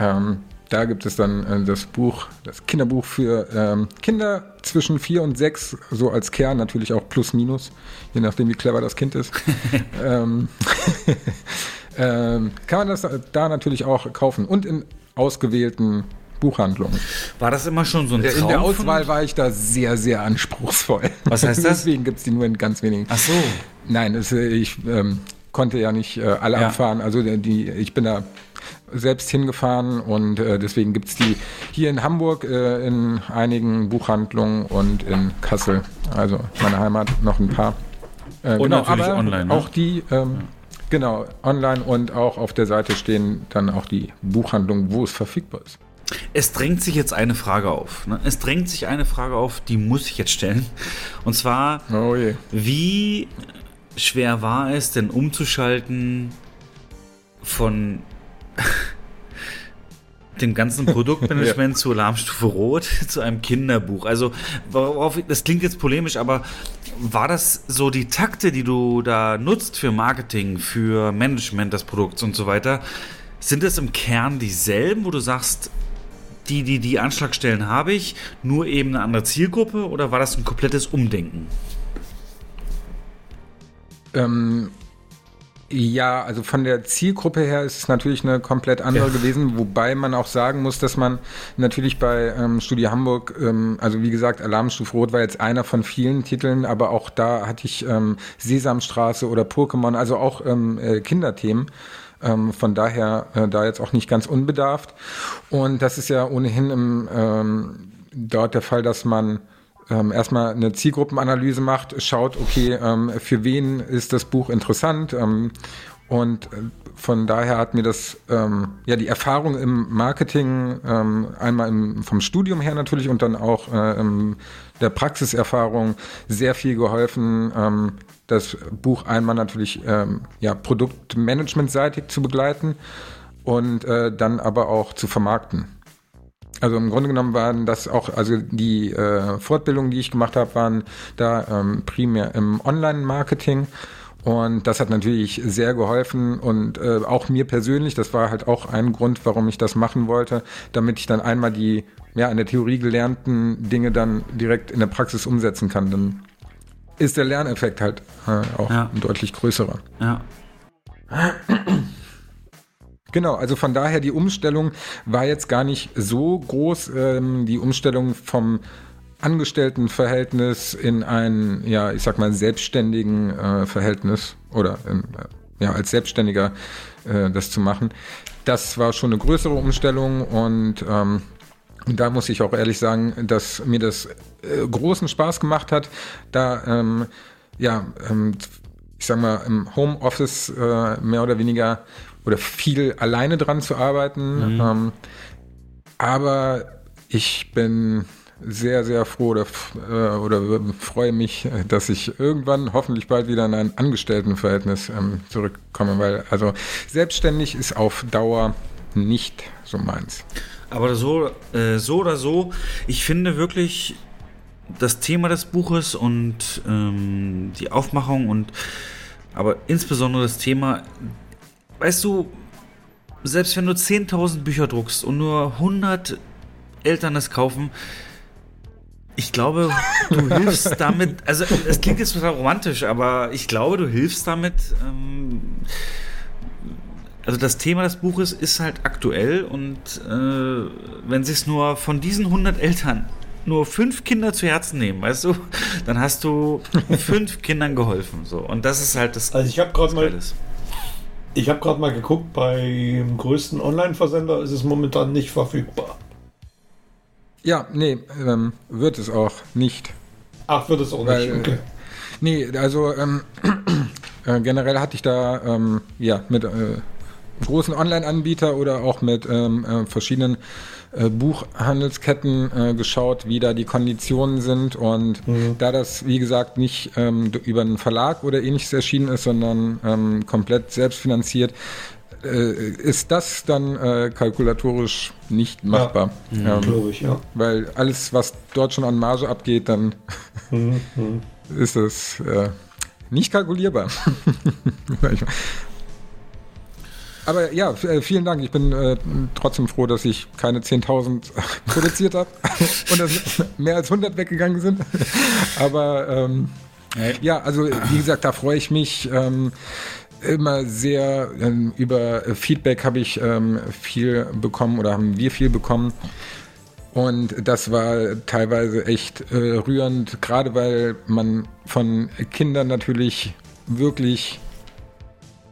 Ähm, da gibt es dann äh, das Buch, das Kinderbuch für ähm, Kinder zwischen vier und sechs, so als Kern natürlich auch plus minus, je nachdem wie clever das Kind ist. ähm, ähm, kann man das da natürlich auch kaufen und in ausgewählten Buchhandlungen. War das immer schon so ein Traum? In der Auswahl war ich da sehr, sehr anspruchsvoll. Was heißt das? Deswegen gibt es die nur in ganz wenigen. Ach so. Nein, es, ich ähm, konnte ja nicht äh, alle Ja. abfahren. Also die, ich bin da selbst hingefahren und äh, deswegen gibt es die hier in Hamburg äh, in einigen Buchhandlungen und in Kassel, also meine Heimat, noch ein paar. Äh, Und natürlich online, ne? Auch die, ähm, genau, online und auch auf der Seite stehen dann auch die Buchhandlungen, wo es verfügbar ist. Es drängt sich jetzt eine Frage auf. Ne? Es drängt sich eine Frage auf, die muss ich jetzt stellen. Und zwar, Oh wie schwer war es denn umzuschalten von dem ganzen Produktmanagement zu Alarmstufe Rot zu einem Kinderbuch. Also, worauf, das klingt jetzt polemisch, aber war das so die Takte, die du da nutzt für Marketing, für Management des Produkts und so weiter? Sind es im Kern dieselben, wo du sagst, die, die, die Anschlagstellen habe ich, nur eben eine andere Zielgruppe oder war das ein komplettes Umdenken? Ähm, ja, also von der Zielgruppe her ist es natürlich eine komplett andere Ja. gewesen, wobei man auch sagen muss, dass man natürlich bei ähm, Studio Hamburg, ähm, also wie gesagt, Alarmstufe Rot war jetzt einer von vielen Titeln, aber auch da hatte ich ähm, Sesamstraße oder Pokémon, also auch ähm, äh, Kinderthemen. Ähm, von daher äh, da jetzt auch nicht ganz unbedarft. Und das ist ja ohnehin im, ähm, dort der Fall, dass man ähm, erstmal eine Zielgruppenanalyse macht, schaut, okay, ähm, für wen ist das Buch interessant ähm, und äh, von daher hat mir das, ähm, ja, die Erfahrung im Marketing, ähm, einmal im, vom Studium her natürlich und dann auch äh, im, der Praxiserfahrung sehr viel geholfen, ähm, das Buch einmal natürlich ähm, ja, produktmanagementseitig zu begleiten und äh, dann aber auch zu vermarkten. Also im Grunde genommen waren das auch, also die äh, Fortbildungen, die ich gemacht habe, waren da ähm, primär im Online-Marketing. Und das hat natürlich sehr geholfen und äh, auch mir persönlich, das war halt auch ein Grund, warum ich das machen wollte, damit ich dann einmal die ja, in der Theorie gelernten Dinge dann direkt in der Praxis umsetzen kann. Dann ist der Lerneffekt halt äh, auch Ja. ein deutlich größerer. Ja. Genau, also von daher die Umstellung war jetzt gar nicht so groß. Ähm, die Umstellung vom Angestelltenverhältnis in ein, ja, ich sag mal, selbstständigen äh, Verhältnis oder in, äh, ja, als Selbstständiger äh, das zu machen. Das war schon eine größere Umstellung und ähm, da muss ich auch ehrlich sagen, dass mir das äh, großen Spaß gemacht hat, da ähm, ja, ähm, ich sag mal, im Homeoffice äh, mehr oder weniger oder viel alleine dran zu arbeiten. Ähm, aber ich bin sehr, sehr froh oder, äh, oder freue mich, dass ich irgendwann hoffentlich bald wieder in ein Angestelltenverhältnis ähm, zurückkomme, weil also selbstständig ist auf Dauer nicht so meins. Aber so, äh, so oder so, ich finde wirklich das Thema des Buches und ähm, die Aufmachung und aber insbesondere das Thema, weißt du, selbst wenn du 10.000 Bücher druckst und nur 100 Eltern es kaufen, ich glaube, du hilfst damit, also es klingt jetzt total romantisch, aber ich glaube, du hilfst damit, ähm, also das Thema des Buches ist halt aktuell und äh, wenn sich nur von diesen 100 Eltern nur fünf Kinder zu Herzen nehmen, weißt du, dann hast du fünf Kindern geholfen. So. Und das ist halt das. Also ich habe gerade mal. Ich habe gerade mal geguckt, beim größten Online-Versender ist es momentan nicht verfügbar. Ja, nee, ähm, wird es auch nicht. Ach, wird es auch Weil, nicht. Okay. Nee, also ähm, äh, generell hatte ich da ähm, ja mit äh, großen Online-Anbieter oder auch mit ähm, äh, verschiedenen äh, Buchhandelsketten äh, geschaut, wie da die Konditionen sind und da das wie gesagt nicht ähm, über einen Verlag oder ähnliches erschienen ist, sondern ähm, komplett selbstfinanziert, äh, ist das dann äh, kalkulatorisch nicht machbar. Ähm, Glaube ich, ja. weil alles, was dort schon an Marge abgeht, dann ist es äh, nicht kalkulierbar. Aber ja, äh, vielen Dank. Ich bin äh, trotzdem froh, dass ich keine 10.000 produziert habe und dass mehr als 100 weggegangen sind. aber ähm, ja, also wie gesagt, da freue ich mich. Ähm, immer sehr ähm, über Feedback habe ich ähm, viel bekommen oder haben wir viel bekommen. Und das war teilweise echt äh, rührend, gerade weil man von Kindern natürlich wirklich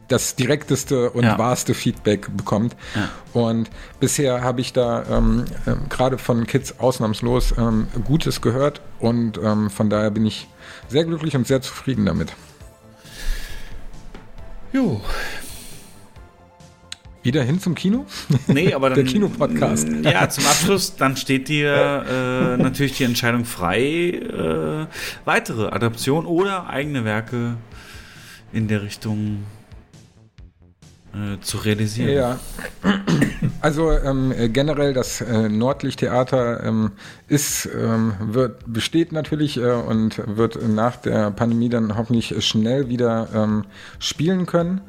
das direkteste und ja. wahrste Feedback bekommt. Ja. Und bisher habe ich da ähm, äh, gerade von Kids ausnahmslos ähm, Gutes gehört und ähm, von daher bin ich sehr glücklich und sehr zufrieden damit. Jo. Wieder hin zum Kino? Nee, aber dann. Der Kinopodcast. Ja, zum Abschluss, dann steht dir äh, natürlich die Entscheidung frei, äh, weitere Adaptionen oder eigene Werke in der Richtung äh, zu realisieren. Ja, also ähm, generell das äh, Nordlichttheater ähm, ist, ähm, wird, besteht natürlich äh, und wird nach der Pandemie dann hoffentlich schnell wieder ähm, spielen können.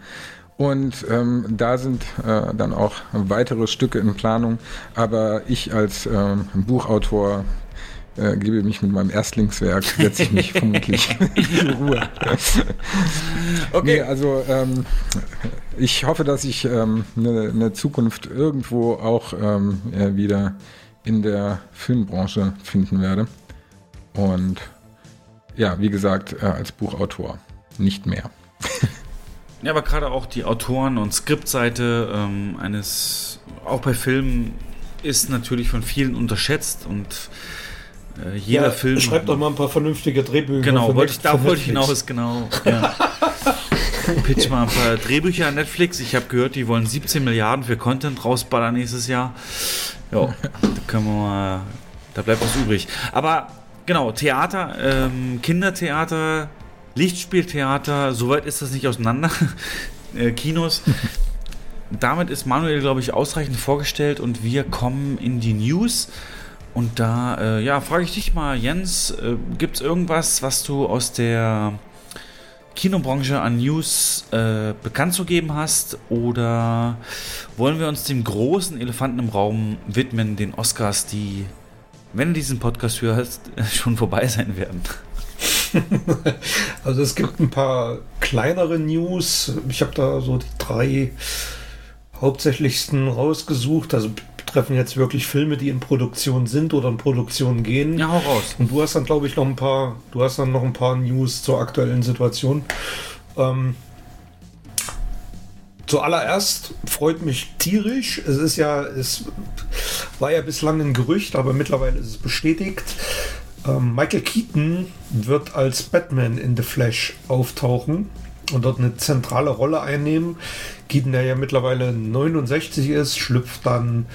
Und ähm, da sind äh, dann auch weitere Stücke in Planung. Aber ich als ähm, Buchautor äh, gebe mich mit meinem Erstlingswerk, setze ich mich vermutlich in Ruhe. okay. Nee, also ähm, ich hoffe, dass ich ähm, eine, eine Zukunft irgendwo auch ähm, wieder in der Filmbranche finden werde. Und ja, wie gesagt, äh, als Buchautor nicht mehr. ja, aber gerade auch die Autoren- und Skriptseite ähm, eines, auch bei Filmen, ist natürlich von vielen unterschätzt und äh, jeder ja, Film. Schreibt doch mal ein paar vernünftige Drehbücher. Genau, wollte ich, da wollte ich hinaus, genau. Ja. Pitch mal ein paar Drehbücher an Netflix. Ich habe gehört, die wollen 17 Milliarden für Content rausballern nächstes Jahr. Ja, da können wir mal, da bleibt was übrig. Aber genau, Theater, ähm, Kindertheater, Lichtspieltheater, soweit ist das nicht auseinander. äh, Kinos. Damit ist Manuel, glaube ich, ausreichend vorgestellt und wir kommen in die News. Und da, äh, ja, frage ich dich mal, Jens, äh, gibt es irgendwas, was du aus der Kinobranche an News äh, bekannt zu geben hast? Oder wollen wir uns dem großen Elefanten im Raum widmen, den Oscars, die, wenn du diesen Podcast hörst, schon vorbei sein werden? also es gibt ein paar kleinere News. Ich habe da so die drei hauptsächlichsten rausgesucht. Also betreffen jetzt wirklich Filme, die in Produktion sind oder in Produktion gehen. Ja, hau raus. Und du hast dann, glaube ich, noch ein paar, du hast dann noch ein paar News zur aktuellen Situation. Ähm, Zuallererst freut mich tierisch. Es ist ja, es war ja bislang ein Gerücht, aber mittlerweile ist es bestätigt. Ähm, Michael Keaton wird als Batman in The Flash auftauchen und dort eine zentrale Rolle einnehmen. Keaton, der ja mittlerweile 69 ist, schlüpft dann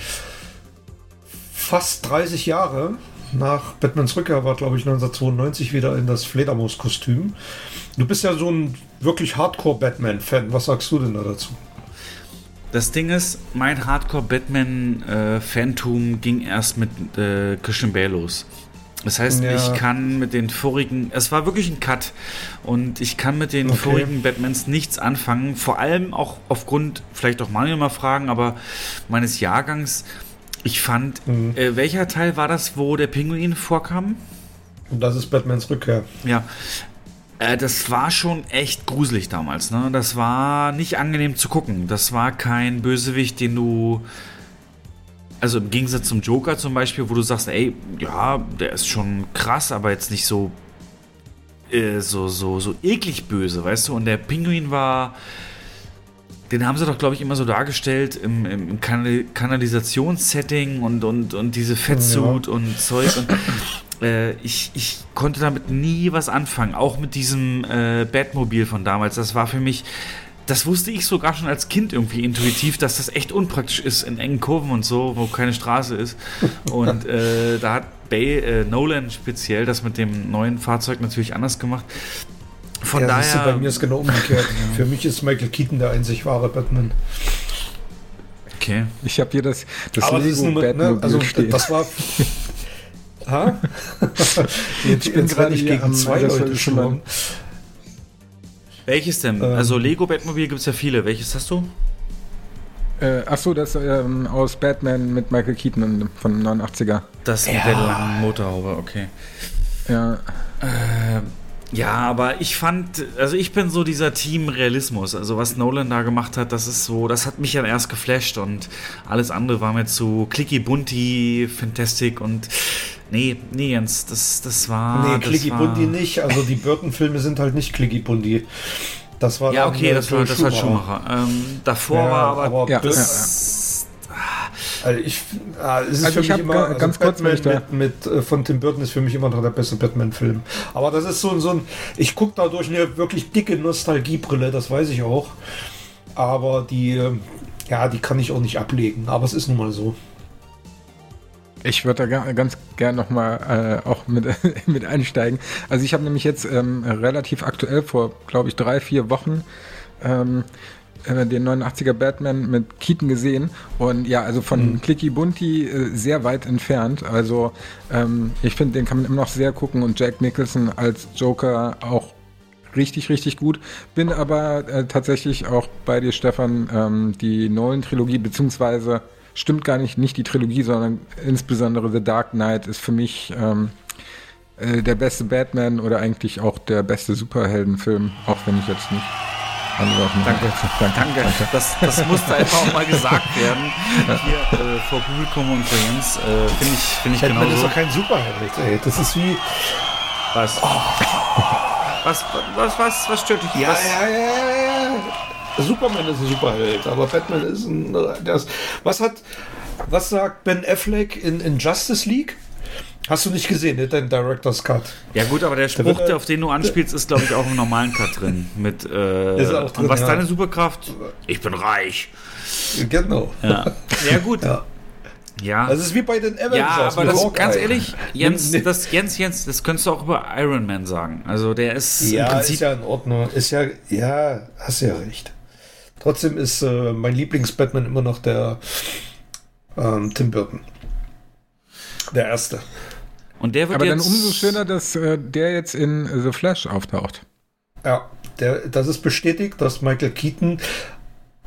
fast 30 Jahre nach Batmans Rückkehr, war glaube ich 1992 wieder in das Fledermaus-Kostüm. Du bist ja so ein wirklich Hardcore-Batman-Fan. Was sagst du denn da dazu? Das Ding ist, mein Hardcore-Batman-Phantom äh, ging erst mit äh, Christian Bale los. Das heißt, ja. ich kann mit den vorigen, es war wirklich ein Cut und ich kann mit den okay. vorigen Batmans nichts anfangen, vor allem auch aufgrund, vielleicht auch Manuel mal fragen, aber meines Jahrgangs. Ich fand, mhm. äh, welcher Teil war das, wo der Pinguin vorkam? Und das ist Batmans Rückkehr. Ja. Äh, das war schon echt gruselig damals, ne? Das war nicht angenehm zu gucken. Das war kein Bösewicht, den du also im Gegensatz zum Joker zum Beispiel, wo du sagst, ey, ja, der ist schon krass, aber jetzt nicht so, äh, so, so, so eklig böse, weißt du? Und der Pinguin war, den haben sie doch, glaube ich, immer so dargestellt im, im, im Kanal Kanalisationssetting und, und, und diese Fettsuit ja. und Zeug. Und, äh, ich, ich konnte damit nie was anfangen, auch mit diesem äh, Batmobil von damals. Das war für mich das wusste ich sogar schon als Kind irgendwie intuitiv, dass das echt unpraktisch ist in engen Kurven und so, wo keine Straße ist. Und äh, da hat Bay, äh, Nolan speziell das mit dem neuen Fahrzeug natürlich anders gemacht. Von ja, daher. Du, bei mir ist genau umgekehrt. Für mich ist Michael Keaton der einzig wahre Batman. Okay. Ich habe hier das, das Aber Lego das mit, ne, also stehen. das war. ha? Jetzt ich bin gerade nicht gegen zwei Leute schon. Welches denn? Ähm, also Lego Batmobil gibt es ja viele. Welches hast du? Äh, ach so, das ähm, aus Batman mit Michael Keaton von 89er. Das mit Ja. der langen Motorhaube, okay. Ja, Äh, ja, aber ich fand, also ich bin so dieser Team Realismus. Also was Nolan da gemacht hat, das ist so, das hat mich dann erst geflasht und alles andere war mir zu clicky bunti, fantastic und nee, nee, Jens, das, das war. nee, das Clicky Bundy nicht. Also die Burton-Filme sind halt nicht Clicky Bundy. Das war Ja, okay, das war, das war Schumacher. Ähm, davor Ja, war aber, aber Ja, das, Also ich, ah, es ist Also für ich mich immer, ga- also ganz kurz, Batman ich da- mit, mit äh, von Tim Burton ist für mich immer noch der beste Batman-Film. Aber das ist so, ein- so ein, ich gucke da durch eine wirklich dicke Nostalgiebrille, das weiß ich auch. Aber die, äh, ja, die kann ich auch nicht ablegen. Aber es ist nun mal so. Ich würde da ga- ganz gern nochmal äh, auch mit, mit einsteigen. Also ich habe nämlich jetzt ähm, relativ aktuell vor, glaube ich, drei, vier Wochen ähm, äh, den 89er Batman mit Keaton gesehen. Und ja, also von Clicky Bunty äh, sehr weit entfernt. Also ähm, ich finde, den kann man immer noch sehr gucken. Und Jack Nicholson als Joker auch richtig, richtig gut. Bin aber äh, tatsächlich auch bei dir, Stefan, ähm, die Nolan-Trilogie, beziehungsweise stimmt gar nicht, nicht die Trilogie, sondern insbesondere The Dark Knight ist für mich ähm, äh, der beste Batman oder eigentlich auch der beste Superheldenfilm, auch wenn ich jetzt nicht Danke. Danke. Danke, das, das musste einfach auch mal gesagt werden. Hier äh, vor Publikum und vor Jens äh, finde ich, find ich Batman ist genauso. doch kein Superheld, ey. Das ist wie. Was? Was, was, was, was stört dich? Ja, was? ja, ja, ja, ja. Superman ist ein Superheld, aber Batman ist ein. Ist, was hat. Was sagt Ben Affleck in, in Justice League? Hast du nicht gesehen, ne? dein Director's Cut? Ja gut, aber der Spruch, er- der, auf den du anspielst, ist glaube ich auch im normalen Cut drin. Mit äh, Ist auch drin, und was ja. deine Superkraft? Ich bin reich. Genau. Ja, ja gut. Ja. Ja. Das ist wie bei den Avengers. ja, aber das, ganz ehrlich, Jens, das, Jens, Jens, das könntest du auch über Iron Man sagen. Also der ist im Ja, Prinzip ist ja in Ordnung. Ist ja, ja, hast ja recht. Trotzdem ist äh, mein Lieblings-Batman immer noch der ähm, Tim Burton. Der erste. Und der wird Aber dann jetzt umso schöner, dass äh, der jetzt in The Flash auftaucht. Ja, der, das ist bestätigt, dass Michael Keaton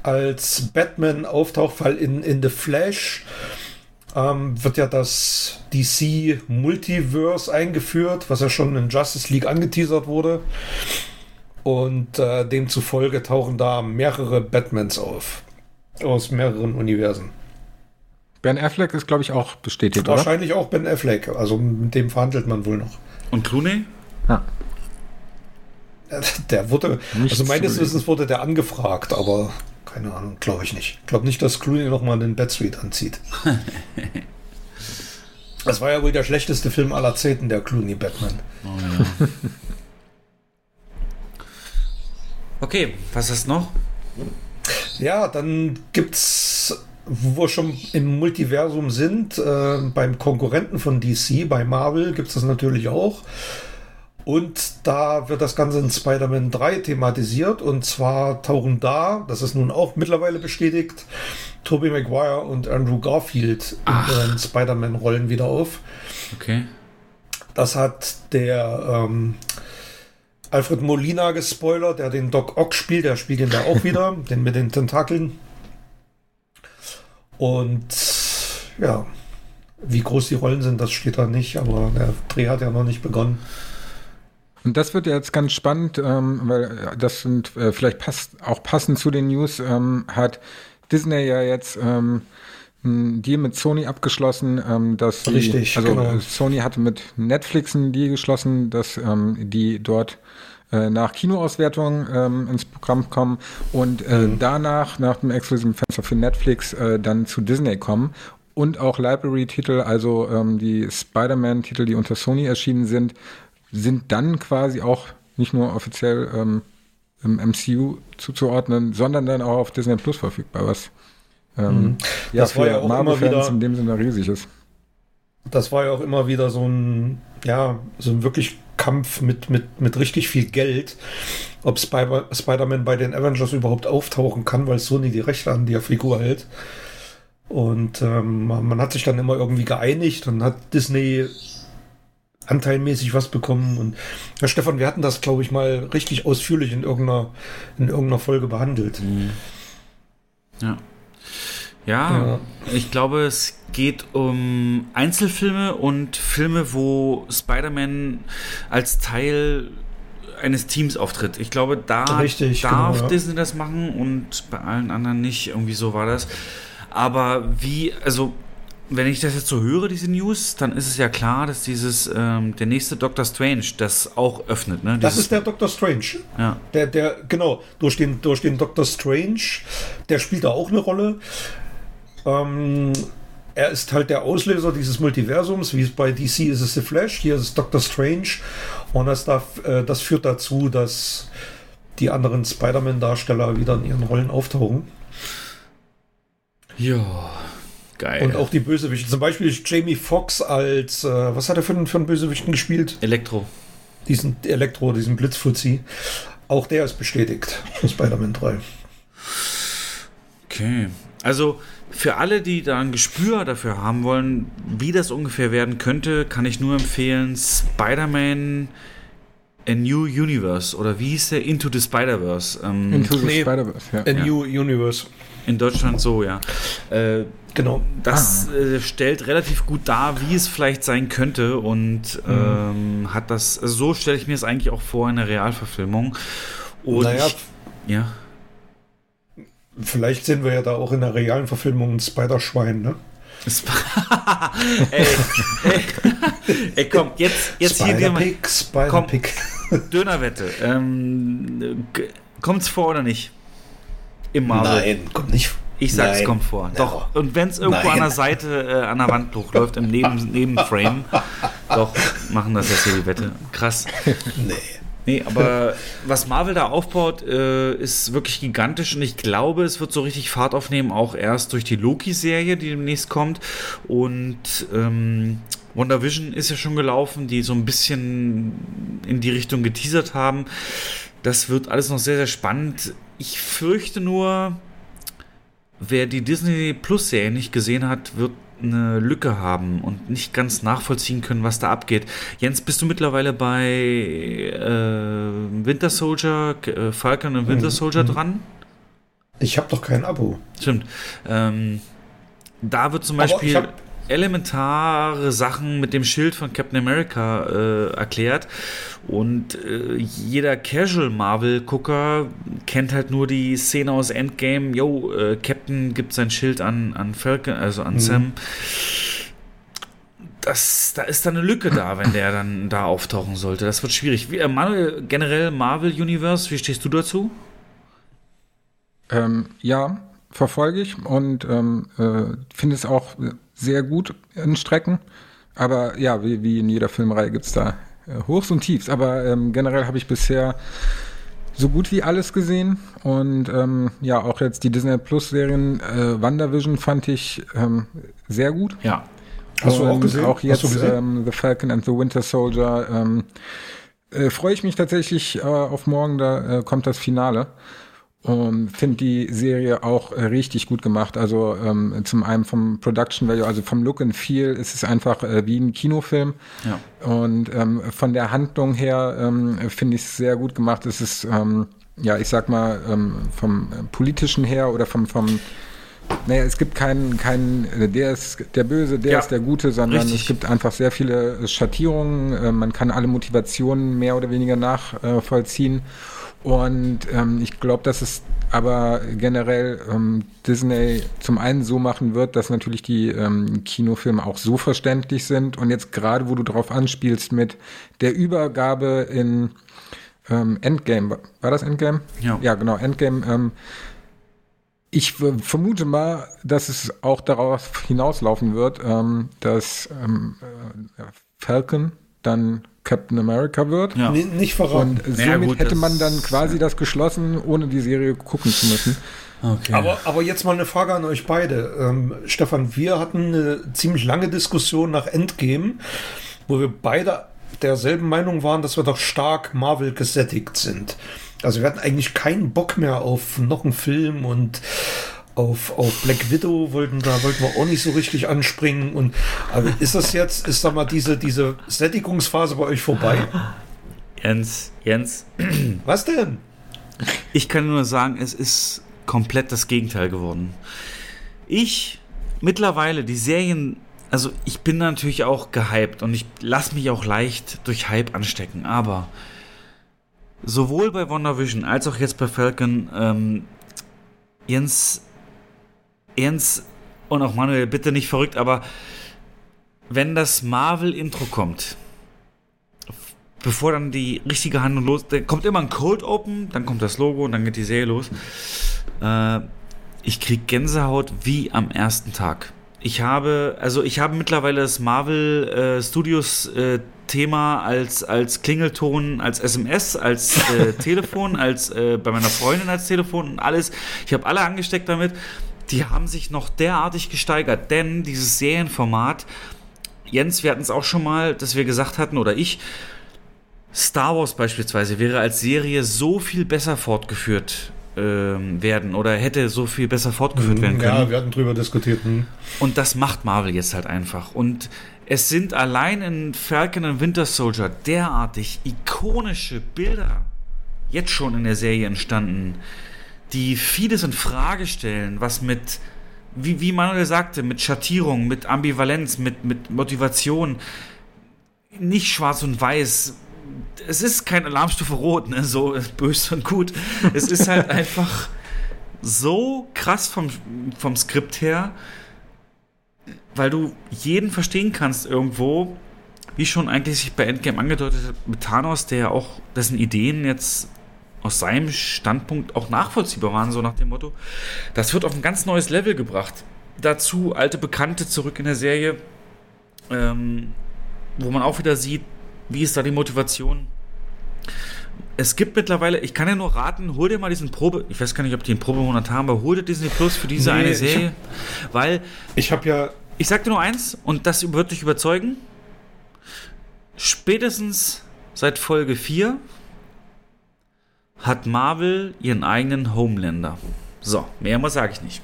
als Batman auftaucht, weil in, in The Flash ähm, wird ja das DC Multiverse eingeführt, was ja schon in Justice League angeteasert wurde. Und äh, demzufolge tauchen da mehrere Batmans auf. Aus mehreren Universen. Ben Affleck ist, glaube ich, auch bestätigt, oder? Wahrscheinlich auch Ben Affleck. Also mit dem verhandelt man wohl noch. und Clooney? Ja. Der wurde, Nichts also meines Wissens wurde der angefragt, aber keine Ahnung, glaube ich nicht. Ich glaube nicht, dass Clooney nochmal einen Batsuit anzieht. das war ja wohl der schlechteste Film aller Zeiten, der Clooney Batman. Okay, was ist noch? Ja, dann gibt's, wo wir schon im Multiversum sind, äh, beim Konkurrenten von DC, bei Marvel, gibt's das natürlich auch. Und da wird das Ganze in Spider-Man 3 thematisiert. Und zwar tauchen da, das ist nun auch mittlerweile bestätigt, Tobey Maguire und Andrew Garfield in ihren Spider-Man-Rollen wieder auf. Okay. Das hat der ähm, Alfred Molina gespoilert, der den Doc Ock spielt. Der spielt ihn da auch wieder, den mit den Tentakeln. Und ja, wie groß die Rollen sind, das steht da nicht, aber der Dreh hat ja noch nicht begonnen. Und das wird ja jetzt ganz spannend, ähm, weil äh, das sind äh, vielleicht passt auch passend zu den News, ähm, hat Disney ja jetzt ähm, einen Deal mit Sony abgeschlossen, ähm, dass die, Richtig, also genau. Sony hatte mit Netflix einen Deal geschlossen, dass ähm, die dort äh, nach Kinoauswertung ähm, ins Programm kommen und äh, Mhm. danach, nach dem exklusiven Fenster für Netflix, äh, dann zu Disney kommen und auch Library-Titel, also ähm, die Spider-Man-Titel, die unter Sony erschienen sind, sind dann quasi auch nicht nur offiziell ähm, im MCU zuzuordnen, sondern dann auch auf Disney Plus verfügbar, was ähm, ja Mhm. Das war für ja auch immer Marvel-Fans wieder- in dem Sinne riesig ist. Das war ja auch immer wieder so ein, ja, so ein wirklich Kampf mit, mit, mit richtig viel Geld, ob Spider- Spider-Man bei den Avengers überhaupt auftauchen kann, weil Sony die Rechte an der Figur hält. Und ähm, man hat sich dann immer irgendwie geeinigt und hat Disney anteilmäßig was bekommen. Und ja, Stefan, wir hatten das, glaube ich, mal richtig ausführlich in irgendeiner, in irgendeiner Folge behandelt. Ja. Ja, Ja. ich glaube, es geht um Einzelfilme und Filme, wo Spider-Man als Teil eines Teams auftritt. Ich glaube, da Richtig, darf genau, ja. Disney das machen und bei allen anderen nicht. Irgendwie so war das. Aber wie, also wenn ich das jetzt so höre, diese News, dann ist es ja klar, dass dieses ähm, der nächste Doctor Strange das auch öffnet. Ne? Das ist der Doctor Strange. ja. Der, der, genau, durch den, durch den Doctor Strange, der spielt da auch eine Rolle. Ähm, er ist halt der Auslöser dieses Multiversums, wie es bei DC ist es The Flash, hier ist es Doctor Strange. Und das, darf, äh, das führt dazu, dass die anderen Spider-Man-Darsteller wieder in ihren Rollen auftauchen. ja, geil. Und auch die Bösewichte. Zum Beispiel ist Jamie Foxx als, äh, was hat er für, einen- für einen Bösewichten gespielt? Elektro. Diesen Elektro, diesen Blitzfuzzi. Auch der ist bestätigt für Spider-Man 3. Okay. Also für alle, die da ein Gespür dafür haben wollen, wie das ungefähr werden könnte, kann ich nur empfehlen Spider-Man A New Universe oder wie hieß der? Into the Spider-Verse. Ähm, Into the Nee. Spider-Verse, ja. A New Universe. in Deutschland so, ja. Äh, Genau. das äh, stellt relativ gut dar, wie es vielleicht sein könnte und ähm, hat das, also so stelle ich mir es eigentlich auch vor in der Realverfilmung. Und Naja. ich, ja. Vielleicht sehen wir ja da auch in der realen Verfilmung ein Spider-Schwein, ne? Es- ey, ey, ey, komm, jetzt, jetzt hier dir mal Spider-Pig, Spider-Pig. Dönerwette. Ähm, kommt's vor oder nicht? Im Marvel. Nein, kommt nicht. Ich sag, es Nein. kommt vor. Doch. Und wenn es irgendwo Nein. an der Seite, äh, an der Wand hochläuft, im Neben Nebenframe, doch, machen das jetzt hier die Wette. Krass. Nee. Nee, aber was Marvel da aufbaut, äh, ist wirklich gigantisch und ich glaube, es wird so richtig Fahrt aufnehmen, auch erst durch die Loki-Serie, die demnächst kommt. Und ähm, WandaVision ist ja schon gelaufen, die so ein bisschen in die Richtung geteasert haben. Das wird alles noch sehr, sehr spannend. Ich fürchte nur, wer die Disney Plus-Serie nicht gesehen hat, wird eine Lücke haben und nicht ganz nachvollziehen können, was da abgeht. Jens, bist du mittlerweile bei äh, Winter Soldier, äh, Falcon und Winter Soldier dran? Ich habe doch kein Abo. Stimmt. Ähm, da wird zum Aber Beispiel elementare Sachen mit dem Schild von Captain America äh, erklärt. Und äh, jeder Casual Marvel-Gucker kennt halt nur die Szene aus Endgame. Yo, äh, Captain gibt sein Schild an, an Falcon, also an Sam. Das, da ist dann eine Lücke da, wenn der dann da auftauchen sollte. Das wird schwierig. Wie, äh, Manuel, generell Marvel Universe, wie stehst du dazu? Ähm, ja, verfolge ich und ähm, äh, finde es auch sehr gut in Strecken. Aber ja, wie, wie in jeder Filmreihe gibt's da äh, Hochs und Tiefs. Aber ähm, generell habe ich bisher so gut wie alles gesehen. Und ähm, ja, auch jetzt die Disney Plus Serien äh, WandaVision fand ich ähm, sehr gut. Ja. Hast du auch Und gesehen? Auch jetzt gesehen? ähm, The Falcon and the Winter Soldier. Ähm, äh, Freue ich mich tatsächlich äh, auf morgen, da äh, kommt das Finale. Und finde die Serie auch äh, richtig gut gemacht. Also ähm, zum einen vom Production Value, also vom Look and Feel ist es einfach äh, wie ein Kinofilm. Ja. Und ähm, von der Handlung her ähm, finde ich es sehr gut gemacht. Es ist, ähm, ja, ich sag mal, ähm, vom äh, politischen her oder vom, vom naja, es gibt keinen, keinen, äh, der ist der Böse, der Ja, ist der Gute, sondern richtig. es gibt einfach sehr viele äh, Schattierungen. Äh, man kann alle Motivationen mehr oder weniger nachvollziehen. Und ähm, ich glaube, dass es aber generell ähm, Disney zum einen so machen wird, dass natürlich die ähm, Kinofilme auch so verständlich sind. Und jetzt gerade, wo du drauf anspielst mit der Übergabe in ähm, Endgame, war- das Endgame? Ja. Ja, genau, Endgame. Ähm, ich vermute mal, dass es auch darauf hinauslaufen wird, ähm, dass ähm, äh, Falcon dann Captain America wird. Ja. N nicht verraten. Und Ja, somit gut, hätte man dann quasi das geschlossen, ohne die Serie gucken zu müssen. Okay. Aber, aber jetzt mal eine Frage an euch beide. Ähm, Stefan, wir hatten eine ziemlich lange Diskussion nach Endgame, wo wir beide derselben Meinung waren, dass wir doch stark Marvel gesättigt sind. Also wir hatten eigentlich keinen Bock mehr auf noch einen Film und auf, auf Black Widow wollten da wollten wir auch nicht so richtig anspringen. Und aber ist das jetzt, ist da mal diese, diese Sättigungsphase bei euch vorbei? Jens, Jens, Was denn? ich kann nur sagen, es ist komplett das Gegenteil geworden. Ich mittlerweile die Serien, also ich bin natürlich auch gehypt und ich lasse mich auch leicht durch Hype anstecken, aber sowohl bei WandaVision als auch jetzt bei Falcon, ähm, Jens, Jens und auch Manuel, bitte nicht verrückt, aber wenn das Marvel-Intro kommt, bevor dann die richtige Handlung los, da kommt immer ein Cold Open, dann kommt das Logo und dann geht die Serie los. Äh, ich krieg Gänsehaut wie am ersten Tag. Ich habe, also ich habe mittlerweile das Marvel äh, Studios äh, Thema als, als Klingelton, als SMS, als äh, Telefon, als äh, bei meiner Freundin als Telefon und alles. Ich habe alle angesteckt damit. Die haben sich noch derartig gesteigert, denn dieses Serienformat, Jens, wir hatten es auch schon mal, dass wir gesagt hatten, oder ich, Star Wars beispielsweise wäre als Serie so viel besser fortgeführt ähm, werden oder hätte so viel besser fortgeführt werden können. Ja, wir hatten drüber diskutiert. Hm. Und das macht Marvel jetzt halt einfach. Und es sind allein in Falcon und Winter Soldier derartig ikonische Bilder jetzt schon in der Serie entstanden, die vieles in Frage stellen, was mit, wie, wie Manuel sagte, mit Schattierung, mit Ambivalenz, mit, mit Motivation, nicht schwarz und weiß. Es ist kein Alarmstufe Rot, ne? so böse und gut. Es ist halt einfach so krass vom, vom Skript her, weil du jeden verstehen kannst irgendwo, wie schon eigentlich sich bei Endgame angedeutet hat, mit Thanos, der ja auch dessen Ideen jetzt aus seinem Standpunkt auch nachvollziehbar waren, so nach dem Motto. Das wird auf ein ganz neues Level gebracht. Dazu alte Bekannte zurück in der Serie, ähm, wo man auch wieder sieht, wie ist da die Motivation. Es gibt mittlerweile, ich kann ja nur raten, hol dir mal diesen Probe, ich weiß gar nicht, ob die einen Probemonat haben, aber hol dir Disney Plus für diese Nee, eine ich Serie, hab- weil Ich habe ja ich sag dir nur eins und das wird dich überzeugen. Spätestens seit Folge 4 hat Marvel ihren eigenen Homelander. So, mehr sage ich nicht.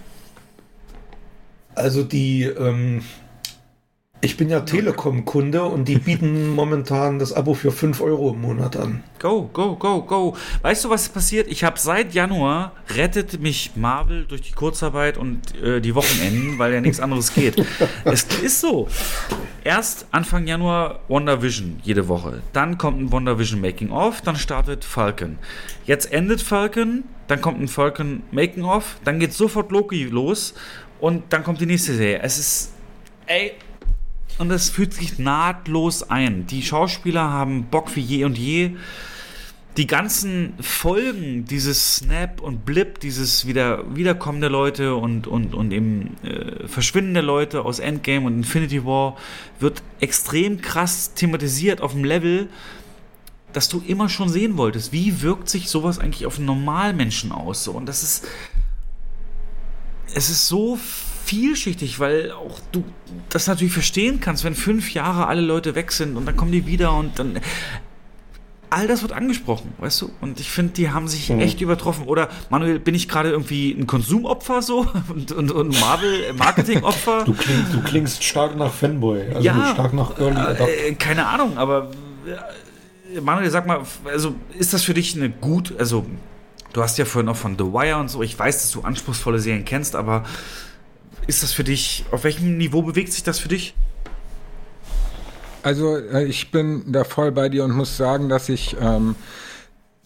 Also die, ähm, ich bin ja Telekom-Kunde und die bieten momentan das Abo für 5 Euro im Monat an. Go, go, go, go. Weißt du, was passiert? Ich habe seit Januar rettet mich Marvel durch die Kurzarbeit und äh, die Wochenenden, weil ja nichts anderes geht. es ist so. Erst Anfang Januar WandaVision jede Woche. Dann kommt ein WandaVision Making of, dann startet Falcon. Jetzt endet Falcon, dann kommt ein Falcon Making of, dann geht sofort Loki los und dann kommt die nächste Serie. Es ist ey und es fühlt sich nahtlos ein. Die Schauspieler haben Bock wie je und je die ganzen Folgen, dieses Snap und Blip, dieses wieder Wiederkommen der Leute und, und, und eben äh, Verschwinden der Leute aus Endgame und Infinity War wird extrem krass thematisiert auf dem Level, dass du immer schon sehen wolltest. Wie wirkt sich sowas eigentlich auf einen Normalmenschen aus? So, und das ist. Es ist so vielschichtig, weil auch du das natürlich verstehen kannst, wenn fünf Jahre alle Leute weg sind und dann kommen die wieder und dann all das wird angesprochen, weißt du? Und ich finde, die haben sich echt übertroffen. Oder, Manuel, bin ich gerade irgendwie ein Konsumopfer so und, und, und Marvel-Marketing-Opfer? Du klingst, du klingst stark nach Fanboy, also Ja. stark nach Early Adopter. Äh, keine Ahnung, aber äh, Manuel, sag mal, also ist das für dich eine gut, also du hast ja vorhin auch von The Wire und so, ich weiß, dass du anspruchsvolle Serien kennst, aber ist das für dich, auf welchem Niveau bewegt sich das für dich? Also äh, ich bin da voll bei dir und muss sagen, dass ich ähm,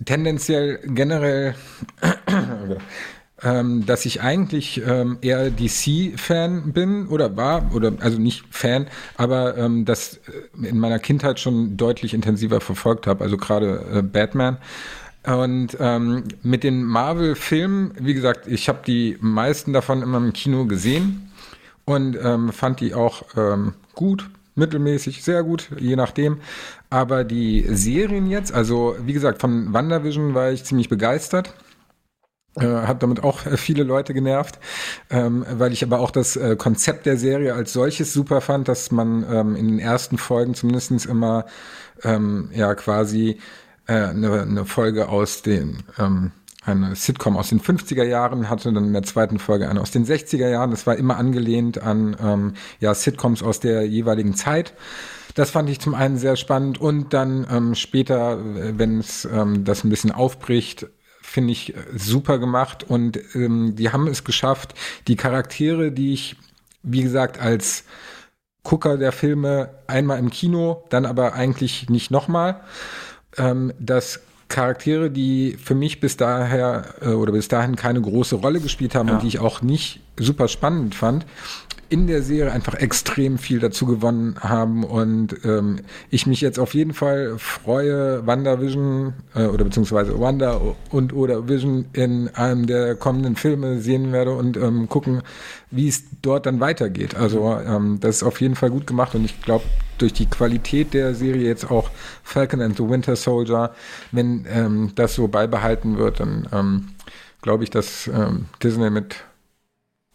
tendenziell generell, ähm, dass ich eigentlich ähm, eher DC-Fan bin oder war, oder also nicht Fan, aber ähm, das äh, in meiner Kindheit schon deutlich intensiver verfolgt habe, also gerade äh, Batman. Und ähm, mit den Marvel-Filmen, wie gesagt, ich habe die meisten davon immer im Kino gesehen und ähm, fand die auch ähm, gut, mittelmäßig, sehr gut, je nachdem. Aber die Serien jetzt, also wie gesagt, von WandaVision war ich ziemlich begeistert. Äh, hat damit auch äh, viele Leute genervt, ähm, weil ich aber auch das äh, Konzept der Serie als solches super fand, dass man ähm, in den ersten Folgen zumindestens immer ähm, ja quasi äh, eine, eine Folge aus den ähm, eine Sitcom aus den 50er Jahren hatte, dann in der zweiten Folge eine aus den 60er Jahren. Das war immer angelehnt an ähm, ja, Sitcoms aus der jeweiligen Zeit. Das fand ich zum einen sehr spannend und dann ähm, später, wenn es ähm, das ein bisschen aufbricht, finde ich äh, super gemacht und ähm, die haben es geschafft, die Charaktere, die ich, wie gesagt, als Gucker der Filme einmal im Kino, dann aber eigentlich nicht nochmal, ähm, dass Charaktere, die für mich bis daher äh, oder bis dahin keine große Rolle gespielt haben Ja. und die ich auch nicht super spannend fand, in der Serie einfach extrem viel dazu gewonnen haben und ähm, ich mich jetzt auf jeden Fall freue, WandaVision äh, oder beziehungsweise Wanda und oder Vision in einem der kommenden Filme sehen werde und ähm, gucken, wie es dort dann weitergeht. Also ähm, das ist auf jeden Fall gut gemacht und ich glaube, durch die Qualität der Serie jetzt auch Falcon and the Winter Soldier, wenn ähm, das so beibehalten wird, dann ähm, glaube ich, dass ähm, Disney mit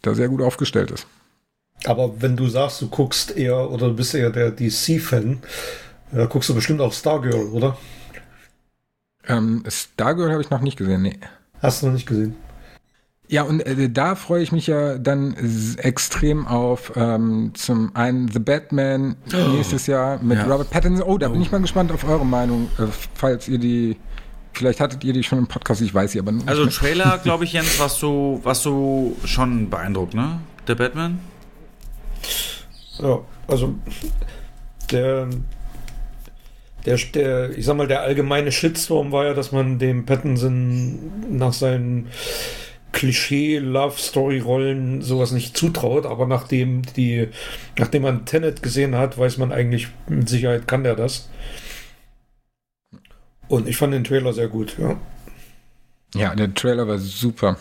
da sehr gut aufgestellt ist. Aber wenn du sagst, du guckst eher oder du bist eher der DC-Fan, da guckst du bestimmt auch Stargirl, oder? Ähm, Stargirl habe ich noch nicht gesehen, nee. Hast du noch nicht gesehen? Ja, und äh, da freue ich mich ja dann extrem auf ähm, zum einen The Batman nächstes Jahr mit Ja. Robert Pattinson. Oh, da bin ich mal gespannt auf eure Meinung, äh, falls ihr die, vielleicht hattet ihr die schon im Podcast, ich weiß sie aber nicht. Also. Trailer, glaube ich, Jens, was du, was du schon beeindruckt, ne? Der Batman? Ja, also der, der, der, ich sag mal, der allgemeine Shitstorm war ja, dass man dem Pattinson nach seinen Klischee-Love-Story-Rollen sowas nicht zutraut, aber nachdem die, nachdem man Tenet gesehen hat, weiß man eigentlich mit Sicherheit kann der das. Und ich fand den Trailer sehr gut, ja. Ja, der Trailer war super.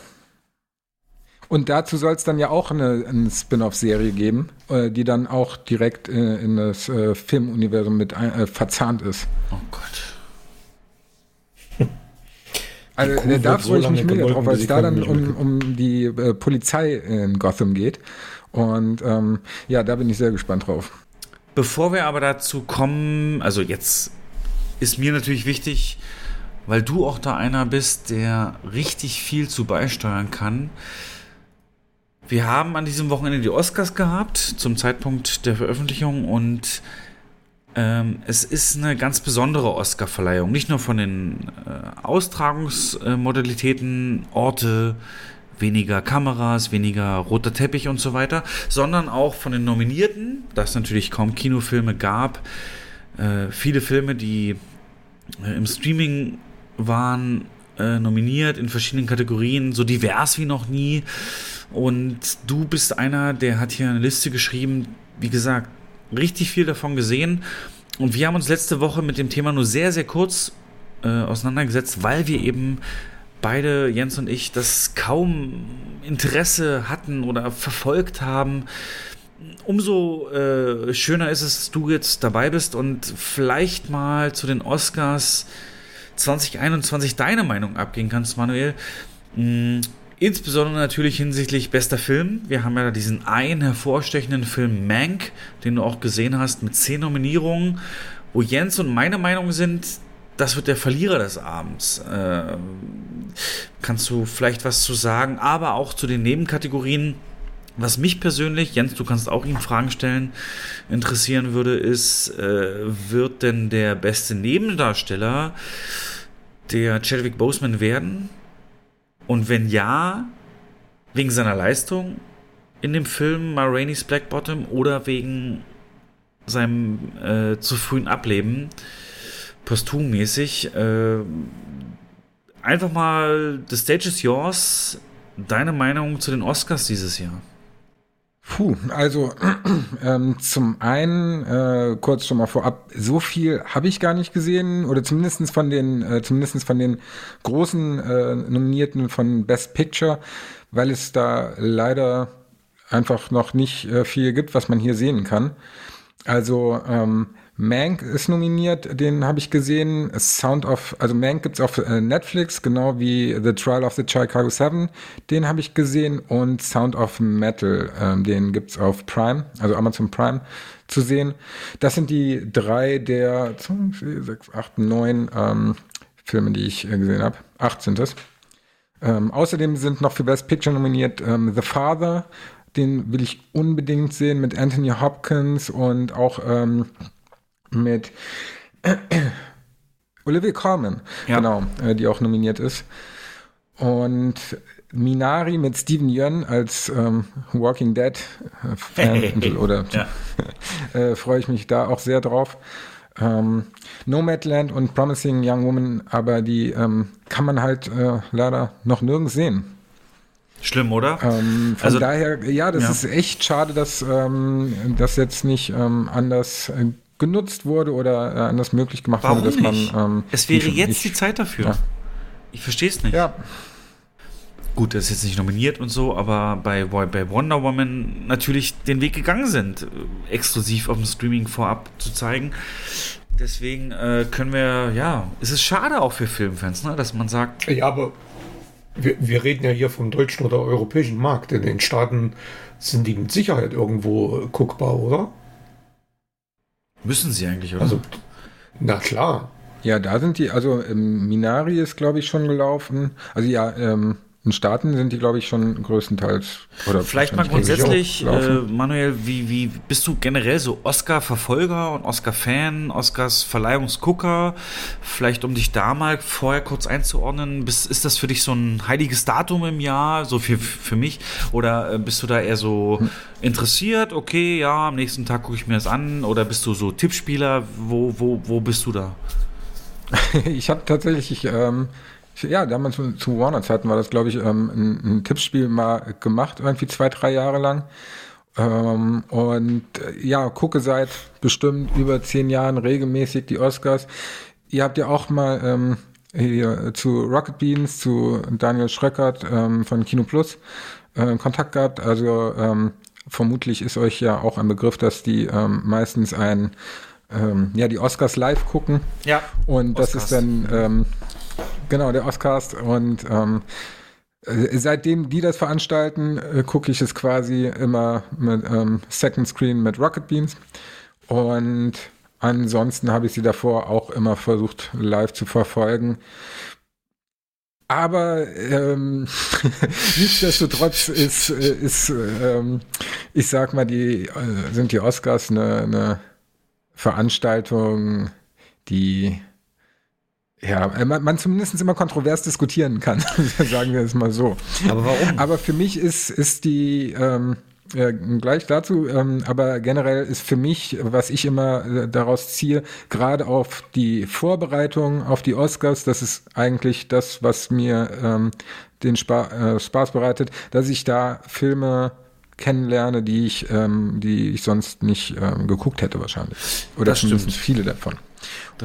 Und dazu soll es dann ja auch eine, eine Spin-off-Serie geben, äh, die dann auch direkt äh, in das äh, Filmuniversum mit verzahnt ist. Oh Gott. Also Kuh da wird so freue ich mich mega drauf, weil es da dann um, um die äh, Polizei in Gotham geht. Und ähm, ja, da bin ich sehr gespannt drauf. Bevor wir aber dazu kommen, also jetzt ist mir natürlich wichtig, weil du auch da einer bist, der richtig viel zu beisteuern kann. Wir haben an diesem Wochenende die Oscars gehabt, zum Zeitpunkt der Veröffentlichung, und ähm, es ist eine ganz besondere Oscar-Verleihung. Nicht nur von den äh, Austragungsmodalitäten, Orte, weniger Kameras, weniger roter Teppich und so weiter, sondern auch von den Nominierten, da es natürlich kaum Kinofilme gab, äh, viele Filme, die äh, im Streaming waren, äh, nominiert in verschiedenen Kategorien, so divers wie noch nie. Und du bist einer, der hat hier eine Liste geschrieben, wie gesagt, richtig viel davon gesehen. Und wir haben uns letzte Woche mit dem Thema nur sehr, sehr kurz äh, auseinandergesetzt, weil wir eben beide, Jens und ich, das kaum Interesse hatten oder verfolgt haben. Umso äh, schöner ist es, dass du jetzt dabei bist und vielleicht mal zu den Oscars 2021 deine Meinung abgehen kannst, Manuel. Insbesondere natürlich hinsichtlich bester Film. Wir haben ja diesen einen hervorstechenden Film Mank, den du auch gesehen hast, mit zehn Nominierungen, wo Jens und meine Meinung sind, das wird der Verlierer des Abends. Äh, kannst du vielleicht was zu sagen, aber auch zu den Nebenkategorien. Was mich persönlich, Jens, du kannst auch ihm Fragen stellen, interessieren würde, ist, äh, wird denn der beste Nebendarsteller der Chadwick Boseman werden? Und wenn ja, wegen seiner Leistung in dem Film Ma Rainey's Black Bottom oder wegen seinem äh, zu frühen Ableben, posthummäßig. Äh, einfach mal, the stage is yours. Deine Meinung zu den Oscars dieses Jahr? Puh, also ähm, zum einen, äh, kurz schon mal vorab, so viel habe ich gar nicht gesehen, oder zumindestens von den, äh, zumindest von den großen äh, Nominierten von Best Picture, weil es da leider einfach noch nicht äh, viel gibt, was man hier sehen kann. Also ähm, Mank ist nominiert, den habe ich gesehen. Sound of, also Mank gibt's auf äh, Netflix, genau wie The Trial of the Chicago Seven, den habe ich gesehen. Und Sound of Metal, ähm, den gibt's auf Prime, also Amazon Prime zu sehen. Das sind die drei der 5, 6, 8, 9 ähm, Filme, die ich äh, gesehen habe. Acht sind es. Ähm, außerdem sind noch für Best Picture nominiert ähm, The Father, den will ich unbedingt sehen mit Anthony Hopkins und auch ähm, mit Olivia Colman, Ja. genau, äh, die auch nominiert ist. Und Minari mit Steven Yeun als ähm, Walking Dead äh, Fan oder äh, freue ich mich da auch sehr drauf. Ähm, Nomadland und Promising Young Woman, aber die ähm, kann man halt äh, leider noch nirgends sehen. Schlimm, oder? Ähm, von Also- daher, ja, das ja. ist echt schade, dass ähm, das jetzt nicht ähm, anders äh, genutzt wurde oder äh, anders möglich gemacht Warum wurde, dass nicht? man. Ähm, es wäre nicht- jetzt nicht- die Zeit dafür. Ja. Ich verstehe es nicht. Ja, Gut, das ist jetzt nicht nominiert und so, aber bei, bei Wonder Woman natürlich den Weg gegangen sind, äh, exklusiv auf dem Streaming vorab zu zeigen. Deswegen äh, können wir, ja, es ist schade auch für Filmfans, ne, dass man sagt, Ja, aber wir, wir reden ja hier vom deutschen oder europäischen Markt. In den Staaten sind die mit Sicherheit irgendwo äh, guckbar, oder? Müssen sie eigentlich, oder? Also, na klar. ja, da sind die, also ähm, Minari ist, glaube ich, schon gelaufen. Also ja, ähm, in Staaten sind die, glaube ich, schon größtenteils. Oder Vielleicht mal grundsätzlich, äh. Manuel, wie, wie bist du generell so Oscar-Verfolger und Oscar-Fan, Oscars Verleihungsgucker? Vielleicht um dich da mal vorher kurz einzuordnen, bist, ist das für dich so ein heiliges Datum im Jahr, so für, für mich? Oder äh, bist du da eher so Hm. interessiert, okay, ja, am nächsten Tag gucke ich mir das an? Oder bist du so Tippspieler? Wo, wo, wo bist du da? Ich habe tatsächlich, ähm, ja, damals zu, Warner-Zeiten war das, glaube ich, ähm, ein, ein Tippspiel mal gemacht, irgendwie zwei, drei Jahre lang. Ähm, und äh, ja, gucke seit bestimmt über zehn Jahren regelmäßig die Oscars. Ihr habt ja auch mal ähm, hier zu Rocket Beans, zu Daniel Schröckert ähm, von Kino Plus äh, Kontakt gehabt. Also ähm, vermutlich ist euch ja auch ein Begriff, dass die ähm, meistens ein ja die Oscars live gucken. Ja. Und das Oscars. ist dann, genau, der Oscars. Und ähm, äh, seitdem die das veranstalten, äh, gucke ich es quasi immer mit ähm, Second Screen mit Rocket Beans. Und ansonsten habe ich sie davor auch immer versucht, live zu verfolgen. Aber ähm, nichtsdestotrotz ist, äh, ist ähm, ich sag mal, die äh, sind die Oscars eine, eine Veranstaltung, die ja, man, man zumindest immer kontrovers diskutieren kann, sagen wir es mal so. Aber warum? Aber für mich ist, ist die, ähm, ja, gleich dazu, ähm, aber generell ist für mich, was ich immer äh, daraus ziehe, gerade auf die Vorbereitung auf die Oscars, das ist eigentlich das, was mir ähm, den Spa äh, Spaß bereitet, dass ich da Filme kennenlerne, die ich, ähm, die ich sonst nicht ähm, geguckt hätte wahrscheinlich. Oder Das zumindest stimmt. viele davon.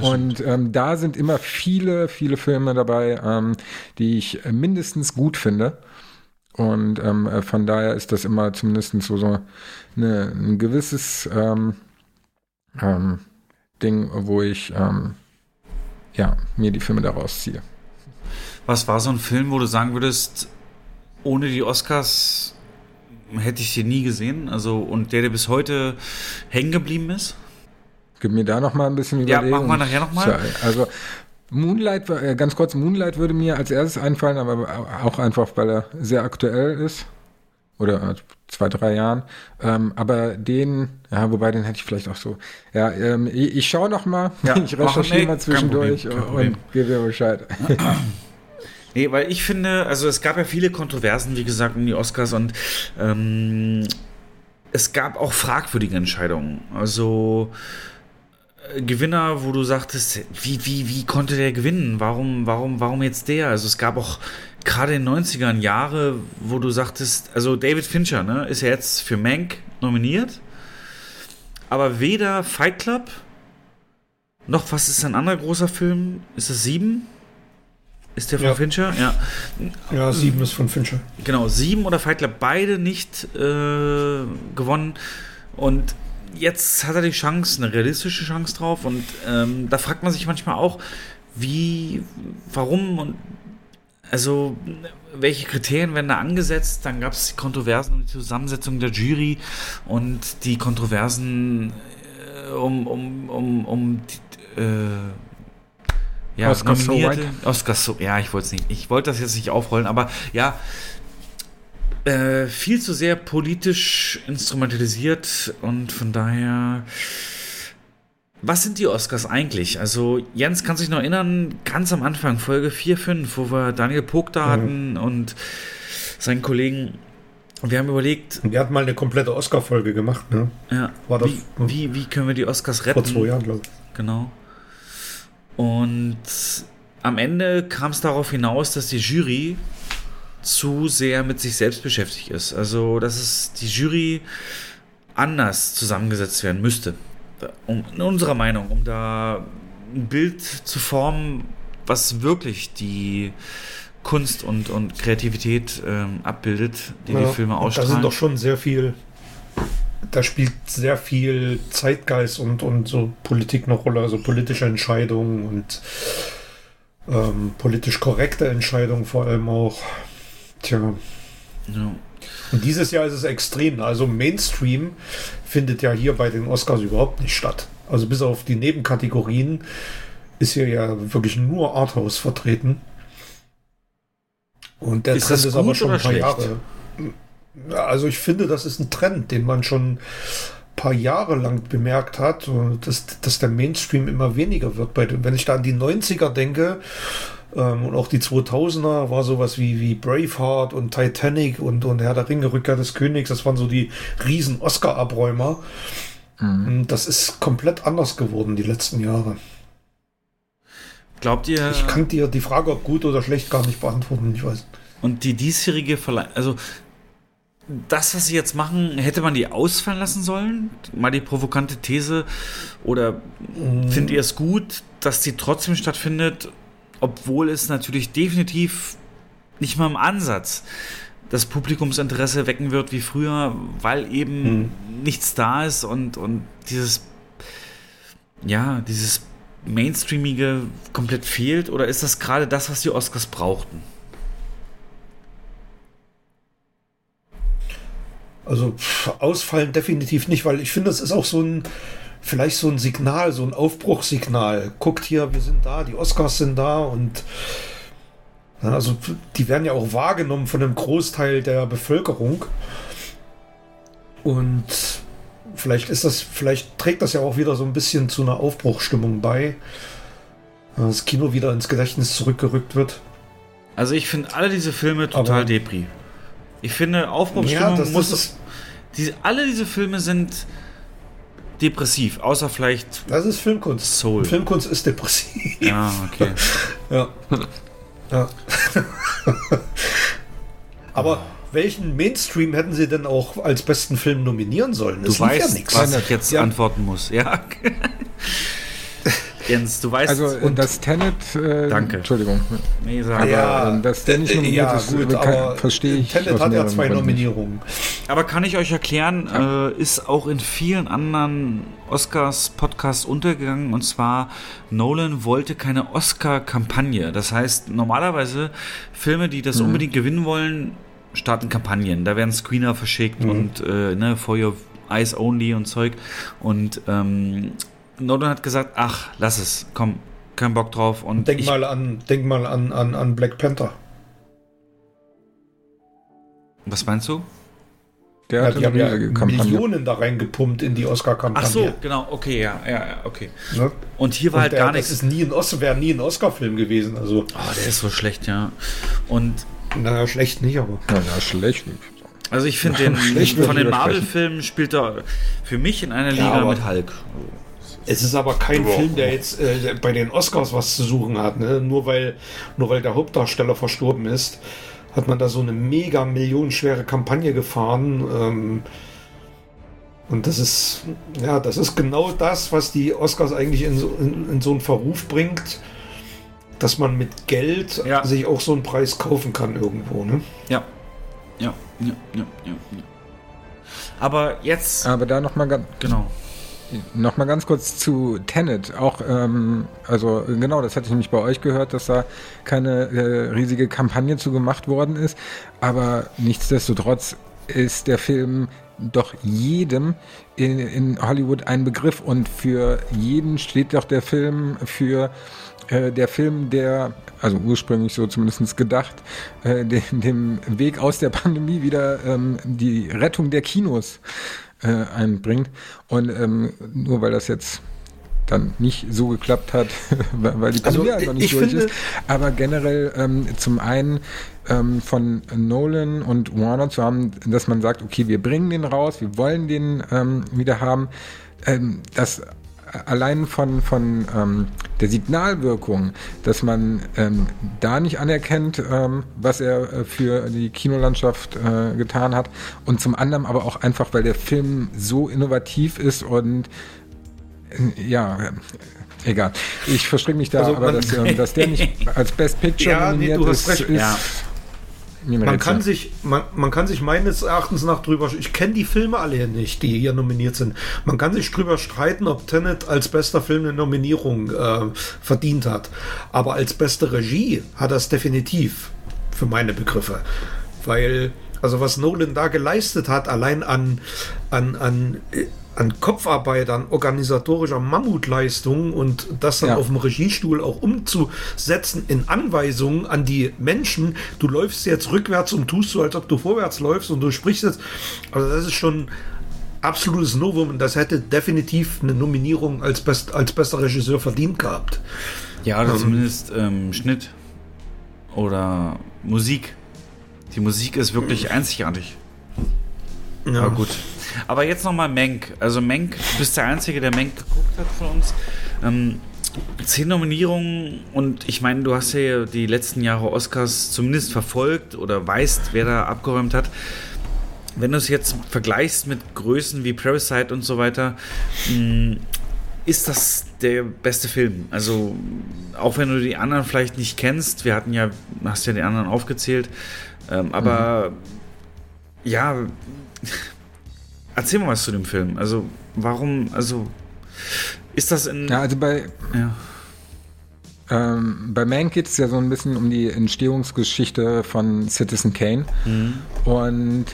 Und ähm, da sind immer viele, viele Filme dabei, ähm, die ich mindestens gut finde. Und ähm, äh, von daher ist das immer zumindest so, so eine, ein gewisses ähm, ähm, Ding, wo ich ähm, ja, mir die Filme daraus ziehe. Was war so ein Film, wo du sagen würdest, ohne die Oscars hätte ich den nie gesehen? Also, und der, der bis heute hängen geblieben ist? Gib mir da noch mal ein bisschen Ja, Überlegung. machen wir nachher noch mal. Also Moonlight, äh, ganz kurz, Moonlight würde mir als erstes einfallen, aber auch einfach, weil er sehr aktuell ist. Oder äh, zwei, drei Jahren. Ähm, aber den, ja, wobei den hätte ich vielleicht auch so. Ja, ähm, ich, ich schaue noch mal, Ja, ich recherchiere nee, mal kein zwischendurch Problem, kein Problem. und gebe dir Bescheid. Nee, weil ich finde, also es gab ja viele Kontroversen, wie gesagt, um die Oscars und ähm, es gab auch fragwürdige Entscheidungen. Also Gewinner, wo du sagtest, wie, wie, wie konnte der gewinnen? Warum, warum, warum jetzt der? Also es gab auch gerade in den 90ern Jahre, wo du sagtest, also David Fincher, ne, ist ja jetzt für Mank nominiert, aber weder Fight Club noch, was ist ein anderer großer Film? Ist das Sieben? Ist der von Ja. Fincher? Ja. Ja, sieben ist von Fincher. Genau, Sieben oder Fight Club, beide nicht äh, gewonnen. Und jetzt hat er die Chance, eine realistische Chance drauf. Und ähm, da fragt man sich manchmal auch, wie, warum und also welche Kriterien werden da angesetzt? Dann gab es die Kontroversen um die Zusammensetzung der Jury und die Kontroversen äh, um, um, um, um die, äh, ja, Oscar so nominierte. Oscar so, ja, ich wollte es nicht, ich wollte das jetzt nicht aufrollen, aber ja, äh, viel zu sehr politisch instrumentalisiert und von daher was sind die Oscars eigentlich? Also, Jens kann sich noch erinnern, ganz am Anfang, Folge 4, 5, wo wir Daniel Pog da hatten und seinen Kollegen. Wir haben überlegt, Wir hatten mal eine komplette Oscar-Folge gemacht, ne? ja, War das- wie, wie, wie können wir die Oscars retten? Vor zwei Jahren, glaube ich. Genau. Und am Ende kam es darauf hinaus, dass die Jury zu sehr mit sich selbst beschäftigt ist. Also, dass es die Jury anders zusammengesetzt werden müsste. Um, in unserer Meinung, um da ein Bild zu formen, was wirklich die Kunst und, und Kreativität ähm, abbildet, die Ja, die Filme und Da ausstrahlen. sind doch schon sehr viel, da spielt sehr viel Zeitgeist und, und so Politik eine Rolle, also politische Entscheidungen und ähm, politisch korrekte Entscheidungen vor allem auch. Tja, ja. und dieses Jahr ist es extrem. Also Mainstream findet ja hier bei den Oscars überhaupt nicht statt. Also bis auf die Nebenkategorien ist hier ja wirklich nur Arthouse vertreten. Und der Ist Trend ist aber schon ein paar schlecht? Jahre. Ja, Also ich finde, das ist ein Trend, den man schon ein paar Jahre lang bemerkt hat, dass, dass der Mainstream immer weniger wird. Bei, wenn ich da an die 90er denke ähm, und auch die 2000er, war sowas wie, wie Braveheart und Titanic und, und Herr der Ringe, Rückkehr des Königs, das waren so die riesen Oscar-Abräumer. Und Das ist komplett anders geworden die letzten Jahre. Glaubt ihr, Ich kann dir die Frage, ob gut oder schlecht, gar nicht beantworten. Ich weiß. Und die diesjährige Verleih, also das, was sie jetzt machen, hätte man die ausfallen lassen sollen? Mal die provokante These. Oder findet ihr es gut, dass die trotzdem stattfindet, obwohl es natürlich definitiv nicht mal im Ansatz das Publikumsinteresse wecken wird wie früher, weil eben nichts da ist und, und dieses, ja, dieses Mainstreamige komplett fehlt? Oder ist das gerade das, was die Oscars brauchten? Also ausfallen definitiv nicht, weil ich finde, es ist auch so ein, vielleicht so ein Signal, so ein Aufbruchssignal. Guckt hier, wir sind da, die Oscars sind da und ja, also die werden ja auch wahrgenommen von einem Großteil der Bevölkerung. Und vielleicht ist das, vielleicht trägt das ja auch wieder so ein bisschen zu einer Aufbruchsstimmung bei. dass Das Kino wieder ins Gedächtnis zurückgerückt wird. Also ich finde alle diese Filme total Aber- Depri. Ich finde, Aufbruchsstimmung das, muss... das, ist, diese, alle diese Filme sind depressiv, außer vielleicht... das ist Filmkunst. Soul. Filmkunst ist depressiv. Ja, okay. Ja. ja. Aber welchen Mainstream hätten sie denn auch als besten Film nominieren sollen? Du Es lief weißt, nix. was ich jetzt Ja. antworten muss. Ja. Jens, du weißt... Also Und- das Tenet, äh, Danke. Entschuldigung, nee, sag, aber Ja, äh, dass der nicht nominiert ja, ist, gut, äh, kann- aber verstehe ich. Tenet hat ja zwei. Nominierungen. Aber kann ich euch erklären, äh, ist auch in vielen anderen Oscars-Podcasts untergegangen. Und zwar, Nolan wollte keine Oscar-Kampagne. Das heißt, normalerweise Filme, die Mhm. das unbedingt gewinnen wollen, starten Kampagnen. Da werden Screener verschickt Mhm. und äh, ne, For Your Eyes Only und Zeug. Und ähm, Nolan hat gesagt, ach, lass es, komm, kein Bock drauf. Und Denk ich, mal an, denk mal an, an, an Black Panther. was meinst du? Der Ja, hatte die haben ja Kampagne. Millionen da reingepumpt in die Ach Oscar-Kampagne. so, genau, okay, ja, ja, ja, okay. Ne? Und hier war Und halt der, gar das nichts. ist nie ein Oscar, wäre nie ein Oscar-Film gewesen. Also, Oh, der ist so schlecht, ja. Und naja, schlecht nicht, aber. Ja, ja, schlecht. also ich finde den Schlecht von den Marvel-Filmen spielt er für mich in einer Ja, Liga aber- mit Hulk. Es ist aber kein Film, der jetzt äh, bei den Oscars was zu suchen hat. Ne? Nur, weil, nur weil der Hauptdarsteller verstorben ist, hat man da so eine mega millionenschwere Kampagne gefahren. Ähm, und das ist, ja, das ist genau das, was die Oscars eigentlich in so, in, in so einen Verruf bringt, dass man mit Geld Ja. sich auch so einen Preis kaufen kann irgendwo. Ne? Ja. Ja, ja, ja, ja, ja. Aber jetzt, Aber da nochmal ganz, genau. Noch mal ganz kurz zu Tenet. Auch, ähm, also genau, das hatte ich nämlich bei euch gehört, dass da keine äh, riesige Kampagne zu gemacht worden ist. Aber nichtsdestotrotz ist der Film doch jedem in, in Hollywood ein Begriff und für jeden steht doch der Film für äh, der Film, der, also ursprünglich so zumindest gedacht, äh, dem, dem Weg aus der Pandemie wieder ähm, die Rettung der Kinos äh, einbringt. Und ähm, nur weil das jetzt dann nicht so geklappt hat, weil die Also, Pandemie halt noch nicht ich durch ist. Aber generell ähm, zum einen ähm, von Nolan und Warner zu haben, dass man sagt, okay, wir bringen den raus, wir wollen den ähm, wieder haben. Ähm, das allein von, von ähm, der Signalwirkung, dass man ähm, da nicht anerkennt, ähm, was er äh, für die Kinolandschaft äh, getan hat. Und zum anderen aber auch einfach, weil der Film so innovativ ist und äh, ja, äh, egal. Ich verstricke mich da, Also aber dass, ähm, dass der nicht als Best Picture Ja, nee, nominiert hast ist, ist Ja. Man kann, sich, man, man kann sich meines Erachtens nach drüber, ich kenne die Filme alle hier nicht, die hier nominiert sind. Man kann sich drüber streiten, ob Tenet als bester Film eine Nominierung äh, verdient hat. Aber als beste Regie hat er es definitiv, für meine Begriffe. Weil, also was Nolan da geleistet hat, allein an, an, an, äh, an Kopfarbeit, an organisatorischer Mammutleistung und das dann Ja. auf dem Regiestuhl auch umzusetzen in Anweisungen an die Menschen, du läufst jetzt rückwärts und tust so, als ob du vorwärts läufst und du sprichst jetzt. Also das ist schon absolutes Novum und das hätte definitiv eine Nominierung als, best, als bester Regisseur verdient gehabt. Ja, oder zumindest ähm, Schnitt oder Musik. Die Musik ist wirklich einzigartig. Ja. Aber gut. Aber jetzt nochmal Menk. Also Menk, du bist der Einzige, der Menk geguckt hat von uns. Ähm, zehn Nominierungen und ich meine, du hast ja die letzten Jahre Oscars zumindest verfolgt oder weißt, wer da abgeräumt hat. Wenn du es jetzt vergleichst mit Größen wie Parasite und so weiter, mh, ist das der beste Film. Also, auch wenn du die anderen vielleicht nicht kennst, wir hatten ja, hast ja die anderen aufgezählt, ähm, aber ja, erzähl mal was zu dem Film. Also, warum, also, ist das in. Ja, also bei, ja. Ähm, bei Mank geht es ja so ein bisschen um die Entstehungsgeschichte von Citizen Kane. Und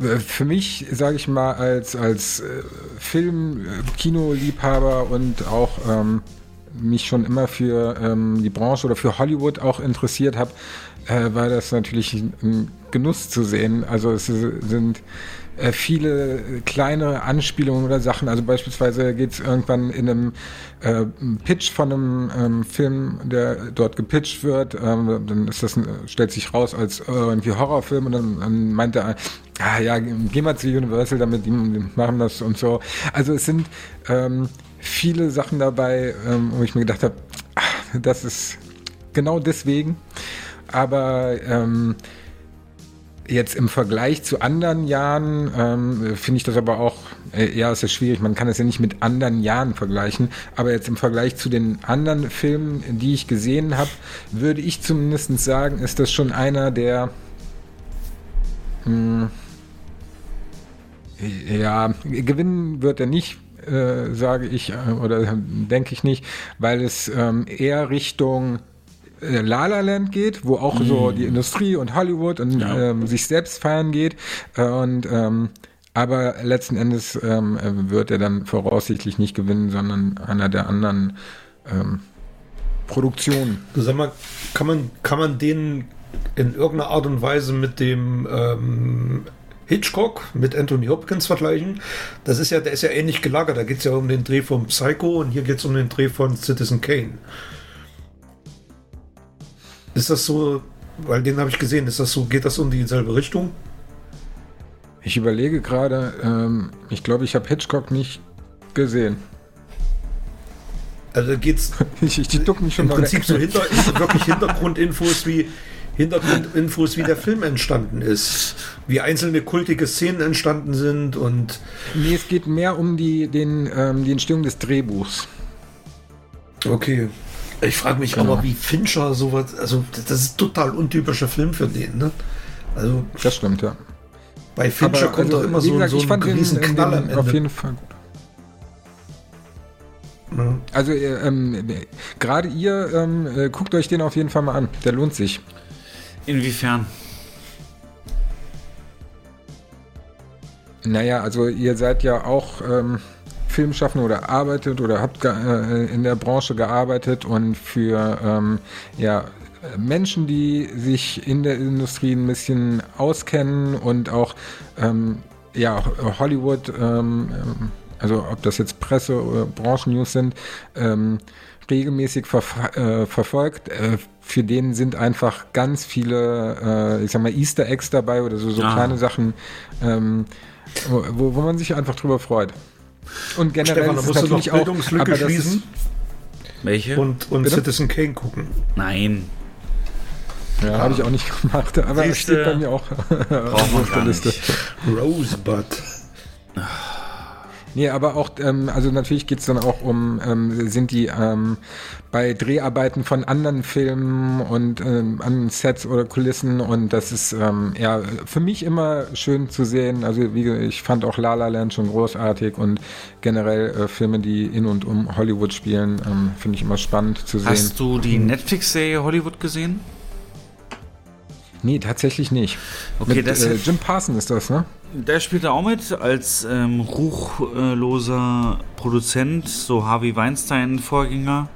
äh, für mich, sage ich mal, als, als äh, Film-, äh, Kinoliebhaber und auch ähm, mich schon immer für ähm, die Branche oder für Hollywood auch interessiert habe, äh, war das natürlich ein Genuss zu sehen. Also es sind äh, viele kleine Anspielungen oder Sachen. Also beispielsweise geht es irgendwann in einem äh, Pitch von einem ähm, Film, der dort gepitcht wird. Ähm, dann ist das, stellt sich raus als irgendwie Horrorfilm und dann, dann meint er, ah ja, geh mal zu Universal, damit die machen das und so. Also es sind ähm, viele Sachen dabei, ähm, wo ich mir gedacht habe, ah, das ist genau deswegen. Aber ähm, Jetzt im Vergleich zu anderen Jahren ähm, finde ich das aber auch, äh, ja, es ist schwierig, man kann es ja nicht mit anderen Jahren vergleichen, aber jetzt im Vergleich zu den anderen Filmen, die ich gesehen habe, würde ich zumindest sagen, ist das schon einer der, mh, ja, gewinnen wird er nicht, äh, sage ich, äh, oder denke ich nicht, weil es ähm, eher Richtung äh, La La Land geht, wo auch so die Industrie und Hollywood und Ja. ähm, sich selbst feiern geht. Äh, und ähm, aber letzten Endes ähm, äh, wird er dann voraussichtlich nicht gewinnen, sondern einer der anderen ähm, Produktionen. Du sag mal, kann man, kann man den in irgendeiner Art und Weise mit dem ähm, Hitchcock, mit Anthony Hopkins vergleichen? Das ist ja, der ist ja ähnlich gelagert. Da geht es ja um den Dreh von Psycho und hier geht es um den Dreh von Citizen Kane. Ist das so, weil den habe ich gesehen, ist das so, geht das um dieselbe Richtung? Ich überlege gerade, ähm, ich glaube, ich habe Hitchcock nicht gesehen. Also geht es Ich, ich, ich duck mich schon im mal Prinzip weg. so hinter, wirklich Hintergrundinfos wie Hintergrundinfos, wie der Film entstanden ist, wie einzelne kultige Szenen entstanden sind und Nee, es geht mehr um die, den, ähm, die Entstehung des Drehbuchs. Okay. Ich frage mich Genau. aber, wie Fincher sowas, also das ist total untypischer Film für den, ne? Also Das stimmt, ja. bei Fincher Aber, kommt also, doch immer so, gesagt, so ich ein fand den, riesen den, Knall am den auf Ende. jeden Fall gut. Ja. Also äh, ähm, gerade ihr ähm, äh, guckt euch den auf jeden Fall mal an. Der lohnt sich. Inwiefern? Naja, also ihr seid ja auch ähm, Filmschaffende oder arbeitet oder habt äh, in der Branche gearbeitet und für ähm, ja, Menschen, die sich in der Industrie ein bisschen auskennen und auch ähm, ja, Hollywood ähm, also ob das jetzt Presse oder Branchennews sind, ähm, regelmäßig verf äh, verfolgt. Äh, für den sind einfach ganz viele, äh, ich sag mal, Easter Eggs dabei oder so, so Ah. kleine Sachen, ähm, wo, wo man sich einfach drüber freut. Und generell Stefan, da es musst du noch auch, Bildungslücke schließen Welche? und, und Bitte? Citizen Kane gucken. Nein. ja, habe ich auch nicht gemacht, aber es Siehste, steht bei mir auch auf der Liste. Rosebud. Nee, aber auch, ähm, also natürlich geht's dann auch um, ähm, sind die ähm, bei Dreharbeiten von anderen Filmen und ähm, an Sets oder Kulissen und das ist ähm, ja für mich immer schön zu sehen. Also wie ich fand auch La La Land schon großartig und generell äh, Filme, die in und um Hollywood spielen, ähm, finde ich immer spannend zu sehen. Hast du die Netflix-Serie Hollywood gesehen? nee, tatsächlich nicht. Okay, Mit, das äh, Jim Parson ist das, ne? Der spielt da auch mit als ähm, ruchloser Produzent, so Harvey Weinstein-Vorgänger.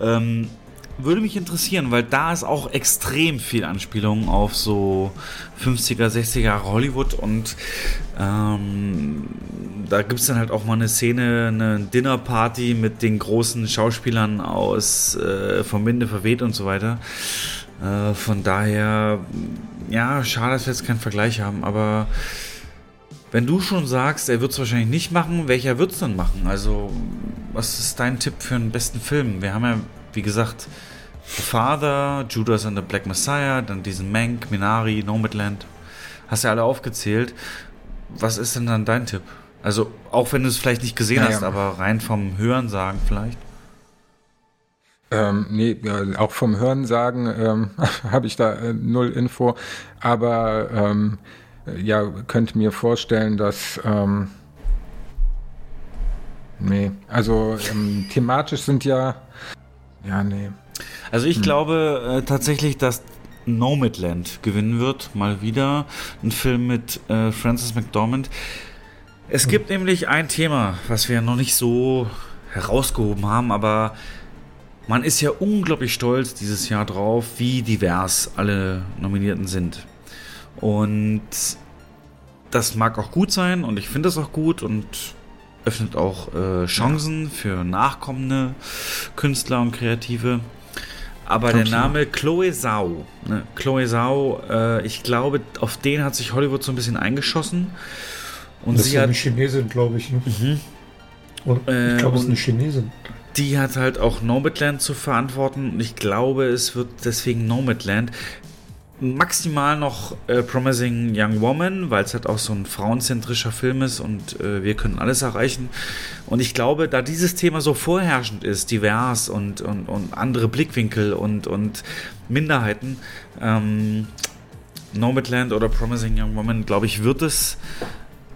Ähm, würde mich interessieren, weil da ist auch extrem viel Anspielung auf so 50er, 60er Jahre Hollywood und ähm, da gibt es dann halt auch mal eine Szene, eine Dinnerparty mit den großen Schauspielern aus äh, Vom Winde verweht und so weiter. Äh, von daher, ja, schade, dass wir jetzt keinen Vergleich haben, aber wenn du schon sagst, er wird es wahrscheinlich nicht machen, welcher wird es dann machen? Also, was ist dein Tipp für einen besten Film? Wir haben ja, wie gesagt, The Father, Judas and the Black Messiah, dann diesen Mank, Minari, Nomadland. Hast ja alle aufgezählt. Was ist denn dann dein Tipp? Also, auch wenn du es vielleicht nicht gesehen Naja. hast, aber rein vom Hören sagen vielleicht. Ähm, nee, auch vom Hören sagen ähm, habe ich da äh, null Info, aber ähm, ja, könnte mir vorstellen, dass ähm, nee, also ähm, thematisch sind ja ja, nee. Also ich glaube äh, tatsächlich, dass Nomadland gewinnen wird, mal wieder. Ein Film mit äh, Francis McDormand. Es gibt nämlich ein Thema, was wir noch nicht so herausgehoben haben, aber man ist ja unglaublich stolz dieses Jahr drauf, wie divers alle Nominierten sind. Und das mag auch gut sein und ich finde das auch gut und öffnet auch äh, Chancen für nachkommende Künstler und Kreative. Aber der Name Chloe Zhao, ne? Chloe Zhao, äh, ich glaube, auf den hat sich Hollywood so ein bisschen eingeschossen. Und Das ist sie ja hat, eine Chinesin, glaube ich. Ne? Und Äh, ich glaube, es ist eine Chinesin. die hat halt auch Nomadland zu verantworten. Und ich glaube, es wird deswegen Nomadland. Maximal noch äh, Promising Young Woman, weil es halt auch so ein frauenzentrischer Film ist und äh, wir können alles erreichen. Und ich glaube, da dieses Thema so vorherrschend ist, divers und, und, und andere Blickwinkel und, und Minderheiten, ähm, Nomadland oder Promising Young Woman, glaube ich, wird es.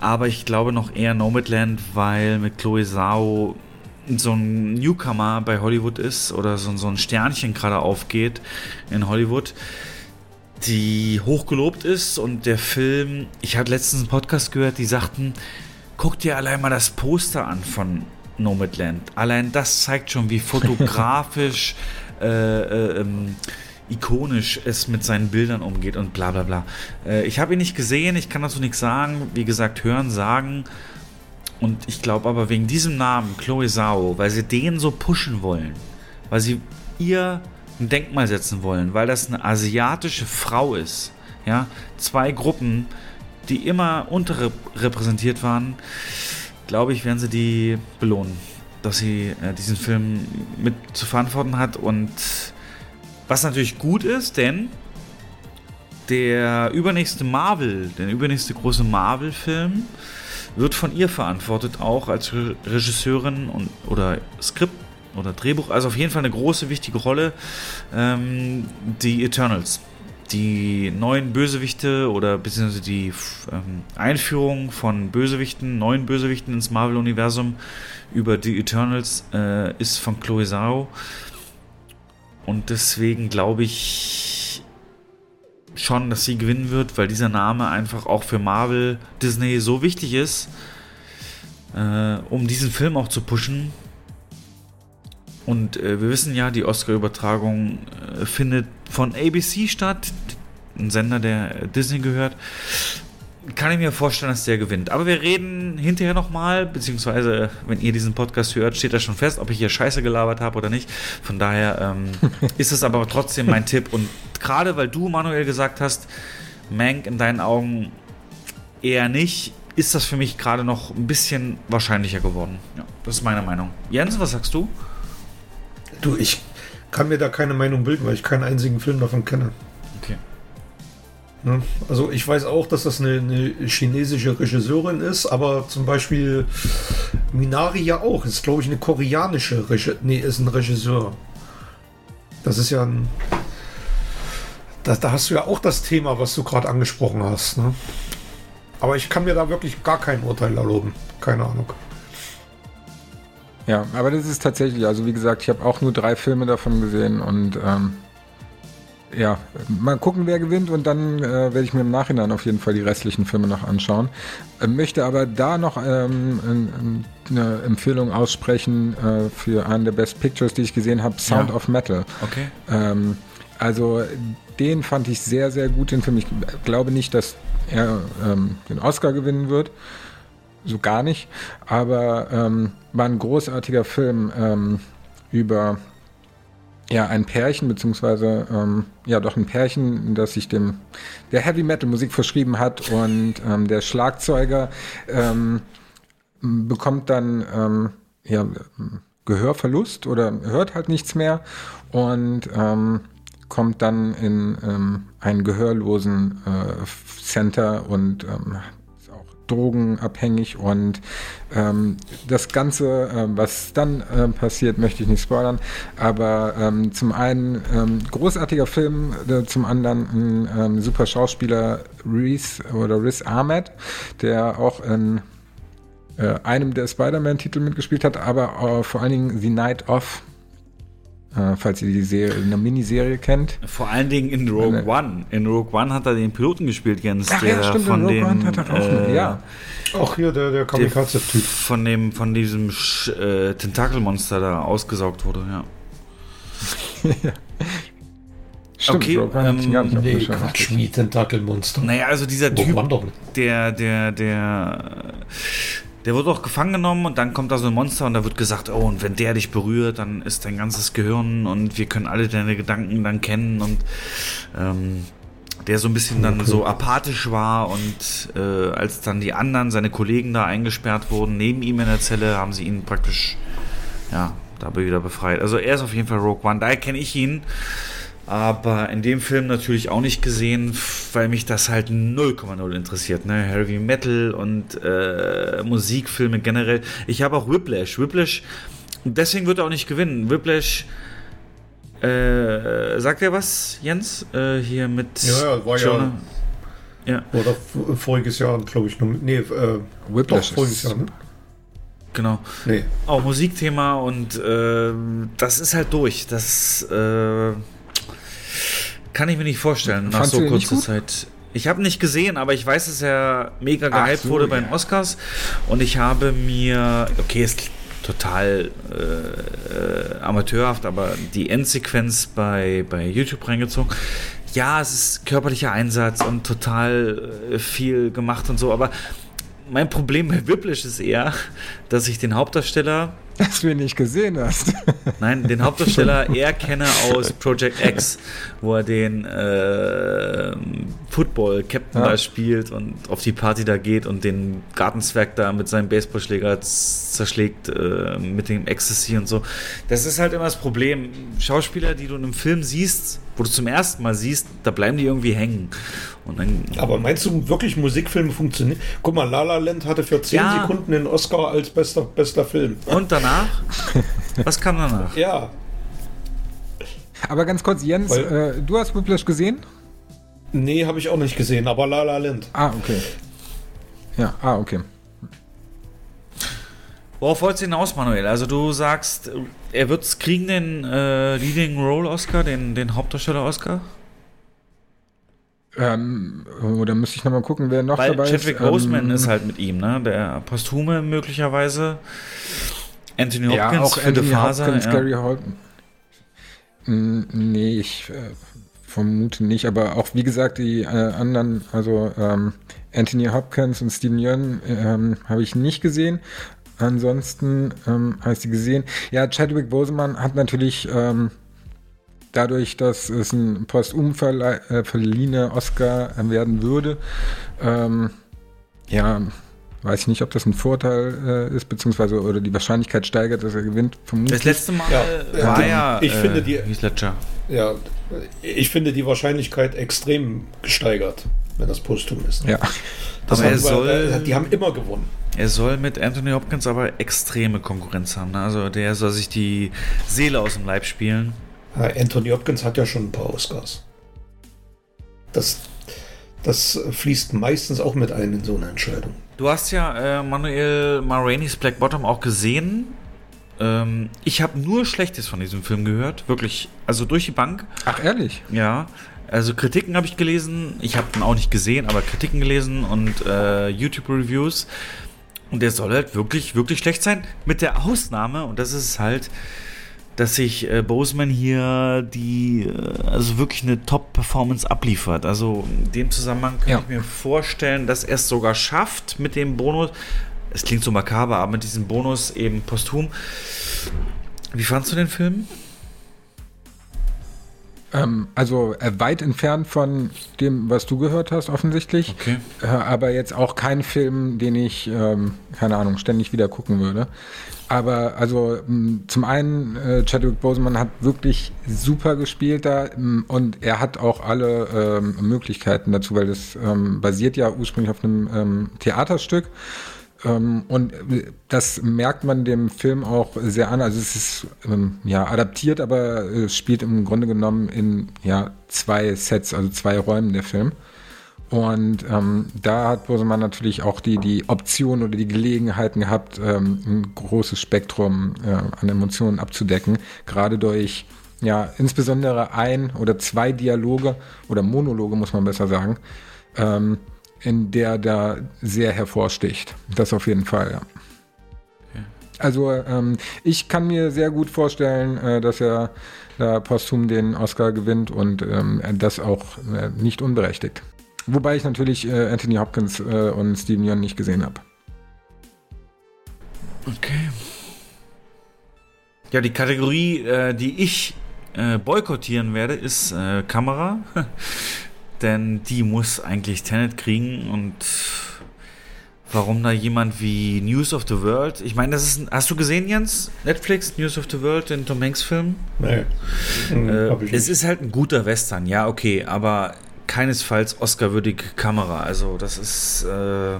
Aber ich glaube noch eher Nomadland, weil mit Chloe Zhao so ein Newcomer bei Hollywood ist oder so, so ein Sternchen gerade aufgeht in Hollywood, die hochgelobt ist und der Film, ich hatte letztens einen Podcast gehört, die sagten, guck dir allein mal das Poster an von Nomadland. Allein das zeigt schon, wie fotografisch äh, äh, ähm, ikonisch es mit seinen Bildern umgeht und bla bla bla. Äh, ich habe ihn nicht gesehen, ich kann dazu nichts sagen. Wie gesagt, hören, sagen. Und ich glaube aber wegen diesem Namen, Chloe Zhao, weil sie den so pushen wollen, weil sie ihr ein Denkmal setzen wollen, weil das eine asiatische Frau ist. Ja, zwei Gruppen, die immer unterrepräsentiert waren, glaube ich, werden sie die belohnen, dass sie äh, diesen Film mit zu verantworten hat und was natürlich gut ist, denn der übernächste Marvel, der übernächste große Marvel-Film wird von ihr verantwortet, auch als Re Regisseurin und, oder Skript oder Drehbuch. Also auf jeden Fall eine große, wichtige Rolle. Ähm, die Eternals. Die neuen Bösewichte oder beziehungsweise die ähm, Einführung von Bösewichten, neuen Bösewichten ins Marvel-Universum über die Eternals äh, ist von Chloe Zhao. Und deswegen glaube ich schon, dass sie gewinnen wird, weil dieser Name einfach auch für Marvel, Disney so wichtig ist, äh, um diesen Film auch zu pushen. Und äh, wir wissen ja, die Oscar-Übertragung äh, findet von ABC statt, ein Sender, der äh, Disney gehört. kann ich mir vorstellen, dass der gewinnt. Aber wir reden hinterher nochmal, beziehungsweise, wenn ihr diesen Podcast hört, steht da schon fest, ob ich hier Scheiße gelabert habe oder nicht. Von daher ähm, ist es aber trotzdem mein Tipp. Und gerade weil du, Manuel, gesagt hast, Mank in deinen Augen eher nicht, ist das für mich gerade noch ein bisschen wahrscheinlicher geworden. Ja, das ist meine Meinung. Jens, was sagst du? Du, ich kann mir da keine Meinung bilden, weil ich keinen einzigen Film davon kenne. Okay. Ne? Also ich weiß auch, dass das eine, eine chinesische Regisseurin ist, aber zum Beispiel Minari ja auch. Ist, glaube ich, eine koreanische Regisseur. Nee, ist ein Regisseur. Das ist ja ein. Da, da hast du ja auch das Thema, was du gerade angesprochen hast. Ne? Aber ich kann mir da wirklich gar kein Urteil erlauben. Keine Ahnung. Ja, aber das ist tatsächlich, also wie gesagt, ich habe auch nur drei Filme davon gesehen und ähm, ja, mal gucken, wer gewinnt und dann äh, werde ich mir im Nachhinein auf jeden Fall die restlichen Filme noch anschauen. Äh, möchte aber da noch ähm, eine Empfehlung aussprechen äh, für einen der Best Pictures, die ich gesehen habe, Sound Ja. of Metal. Okay. Ähm, also den fand ich sehr, sehr gut, den Film. Ich glaube nicht, dass er ähm, den Oscar gewinnen wird. So gar nicht. Aber ähm, war ein großartiger Film ähm, über ja, ein Pärchen, beziehungsweise ähm, ja doch ein Pärchen, das sich dem der Heavy Metal Musik verschrieben hat und ähm, der Schlagzeuger ähm, bekommt dann ähm, ja, Gehörverlust oder hört halt nichts mehr und ähm, kommt dann in ähm, einen gehörlosen äh, Center und ähm, drogenabhängig und ähm, das Ganze, äh, was dann äh, passiert, möchte ich nicht spoilern, aber ähm, zum einen ähm, großartiger Film, äh, zum anderen ein ähm, super Schauspieler Reese oder Riz Ahmed, der auch in äh, einem der Spider-Man-Titel mitgespielt hat, aber äh, vor allen Dingen The Night Of, äh, falls ihr die Serie, eine Miniserie kennt. Vor allen Dingen in Rogue One. In Rogue One hat er den Piloten gespielt, Jens. Ach ja, stimmt, in von Rogue dem, One hat er auch, äh, ja. Ach hier, der, der Kamikaze-Typ. von dem, von diesem Sch- äh, Tentakelmonster da ausgesaugt wurde, ja. Stimmt, Okay, Rogue One ähm, dem Nee. Quatsch, wie Tentakelmonster. Naja, also dieser Rogue Typ, One doch nicht. der, der, der, der wird auch gefangen genommen und dann kommt da so ein Monster und da wird gesagt, oh, und wenn der dich berührt, dann ist dein ganzes Gehirn und wir können alle deine Gedanken dann kennen und ähm, der so ein bisschen dann so apathisch war und äh, als dann die anderen, seine Kollegen da eingesperrt wurden, neben ihm in der Zelle, haben sie ihn praktisch, ja, dabei wieder befreit. Also er ist auf jeden Fall Rogue One, daher kenne ich ihn. Aber in dem Film natürlich auch nicht gesehen, weil mich das halt 0,0 interessiert. Ne? Heavy Metal und äh, Musikfilme generell. Ich habe auch Whiplash. Whiplash, deswegen wird er auch nicht gewinnen. Whiplash, äh, sagt er was, Jens? Äh, hier mit Ja, ja, war ja- Jonah? Ja, Oder voriges Jahr, glaube ich. Noch, nee, äh, doch, Whiplash voriges ist- Jahr, ne? genau. Nee. Auch Musikthema und äh, das ist halt durch. Das äh, kann ich mir nicht vorstellen nach so kurzer? Zeit. Ich habe nicht gesehen, aber ich weiß, dass er mega gehypt so, wurde bei den ja. Oscars und ich habe mir, okay, ist total äh, äh, amateurhaft, aber die Endsequenz bei, bei YouTube reingezogen. Ja, es ist körperlicher Einsatz und total äh, viel gemacht und so, aber mein Problem bei Whiplash ist eher, dass ich den Hauptdarsteller Dass du ihn nicht gesehen hast. Nein, den Hauptdarsteller eher kenne aus Project X, wo er den äh, Football-Captain Ja. da spielt und auf die Party da geht und den Gartenzwerg da mit seinem Baseballschläger zerschlägt äh, mit dem Ecstasy und so. Das ist halt immer das Problem. Schauspieler, die du in einem Film siehst, wo du zum ersten Mal siehst, da bleiben die irgendwie hängen. Und dann, Aber meinst du wirklich, Musikfilme funktionieren? Guck mal, La La Land hatte für 10 Ja. Sekunden den Oscar als bester, bester Film. und danach? Was kam danach? Ja, Aber ganz kurz, Jens, Weil- äh, du hast Whiplash gesehen? nee, habe ich auch nicht gesehen, aber La La Land. Ah, okay. Ja, ah, okay. Worauf wolltest du hinaus, Manuel? Also du sagst, er wird kriegen den äh, Leading Role Oscar, den, den Hauptdarsteller Oscar? Ähm, oder müsste ich nochmal gucken, wer noch Weil dabei Chadwick ist? Boseman Ähm, ist halt mit ihm, ne? Der Posthume möglicherweise. Anthony Hopkins ja, auch Anthony Father. Hopkins, ja. Gary Holden. Mm, Nee, ich äh, vermute nicht, aber auch wie gesagt, die äh, anderen, also ähm, Anthony Hopkins und Steven Yeun ähm, habe ich nicht gesehen. Ansonsten ähm, habe ich sie gesehen. Ja, Chadwick Boseman hat natürlich ähm, dadurch, dass es ein postum äh, verliehene Oscar werden würde, ähm, ja, weiß ich nicht, ob das ein Vorteil äh, ist, beziehungsweise oder die Wahrscheinlichkeit steigert, dass er gewinnt. Vermutlich. Das letzte Mal ja, war ja, ich äh, finde die, Ja, ich finde die Wahrscheinlichkeit extrem gesteigert, wenn das postum ist. Ja. Das aber er soll, wir, die haben immer gewonnen. Er soll mit Anthony Hopkins aber extreme Konkurrenz haben. Ne? Also der soll sich die Seele aus dem Leib spielen. Anthony Hopkins hat ja schon ein paar Oscars. Das, das fließt meistens auch mit ein in so eine Entscheidung. Du hast ja äh, Manuel Marainis Black Bottom auch gesehen. Ähm, ich habe nur Schlechtes von diesem Film gehört. Wirklich. Also durch die Bank. Ach, ehrlich? Ja. Also Kritiken habe ich gelesen. Ich habe ihn auch nicht gesehen, aber Kritiken gelesen und äh, YouTube-Reviews. Und der soll halt wirklich, wirklich schlecht sein. Mit der Ausnahme, und das ist halt, dass sich äh, Boseman hier die, äh, also wirklich eine Top-Performance abliefert. Also in dem Zusammenhang kann ja. ich mir vorstellen, dass er es sogar schafft mit dem Bonus. Es klingt so makaber, aber mit diesem Bonus eben posthum. Wie fandst du den Film? Ähm, also äh, weit entfernt von dem, was du gehört hast, offensichtlich. Okay. Äh, aber jetzt auch kein Film, den ich, ähm, keine Ahnung, ständig wieder gucken würde. Aber also zum einen, äh, Chadwick Boseman hat wirklich super gespielt da und er hat auch alle ähm, Möglichkeiten dazu, weil das ähm, basiert ja ursprünglich auf einem ähm, Theaterstück. Ähm, und äh, das merkt man dem Film auch sehr an. Also es ist ähm, ja adaptiert, aber es spielt im Grunde genommen in ja zwei Sets, also zwei Räumen der Film. Und ähm, da hat Bosemann natürlich auch die, die Option oder die Gelegenheiten gehabt, ähm, ein großes Spektrum äh, an Emotionen abzudecken, gerade durch ja insbesondere ein oder zwei Dialoge oder Monologe, muss man besser sagen, ähm, in der da sehr hervorsticht. Das auf jeden Fall, ja. Also ähm, ich kann mir sehr gut vorstellen, äh, dass er da posthum den Oscar gewinnt und ähm, das auch äh, nicht unberechtigt. Wobei ich natürlich äh, Anthony Hopkins äh, und Steven Yeun nicht gesehen habe. Okay. Ja, die Kategorie, äh, die ich äh, boykottieren werde, ist Kamera. denn die muss eigentlich Tenet kriegen und warum da jemand wie News of the World, ich meine, das ist, hast du gesehen, Jens? Netflix, News of the World, den Tom Hanks Film? Nee. Hm, äh, es ist halt ein guter Western, ja, okay, aber keinesfalls Oscar-würdige Kamera, also das ist äh,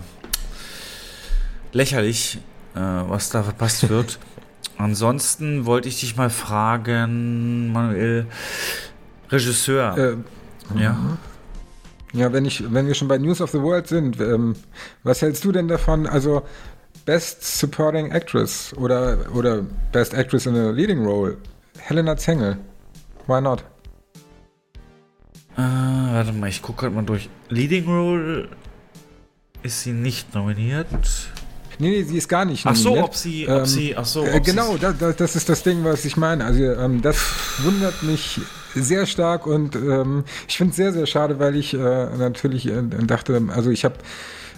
lächerlich, äh, was da verpasst wird. Ansonsten wollte ich dich mal fragen, Manuel, Regisseur. Äh, ja. Ja, wenn ich, wenn wir schon bei News of the World sind, ähm, was hältst du denn davon? Also Best Supporting Actress oder, oder Best Actress in a Leading Role? Helena Zengel. Why not? Äh, warte mal, ich gucke gerade mal durch. Leading Role ist sie nicht nominiert. Nee, nee, sie ist gar nicht nominiert. Ach so, ob sie, ähm, ob sie, ach so. Äh, genau, das, das, ist das Ding, was ich meine. Also ähm, das wundert mich sehr stark und ähm, ich finde es sehr, sehr schade, weil ich äh, natürlich äh, dachte, also ich habe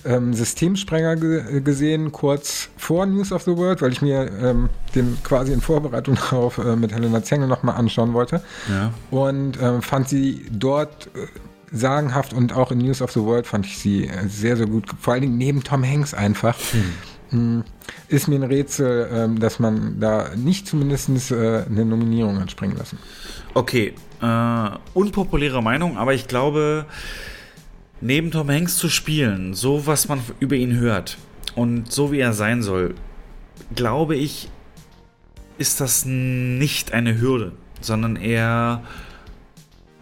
ähm, Systemsprenger ge gesehen, kurz vor News of the World, weil ich mir ähm, den quasi in Vorbereitung darauf äh, mit Helena Zengel nochmal anschauen wollte. Ja. Und äh, fand sie dort äh, sagenhaft und auch in News of the World fand ich sie äh, sehr, sehr gut. Vor allen Dingen neben Tom Hanks einfach. Hm. Ist mir ein Rätsel, ähm, dass man da nicht zumindest äh, eine Nominierung hat springen lassen. Okay, äh, unpopuläre Meinung, aber ich glaube, neben Tom Hanks zu spielen, so was man über ihn hört und so wie er sein soll, glaube ich, ist das nicht eine Hürde, sondern eher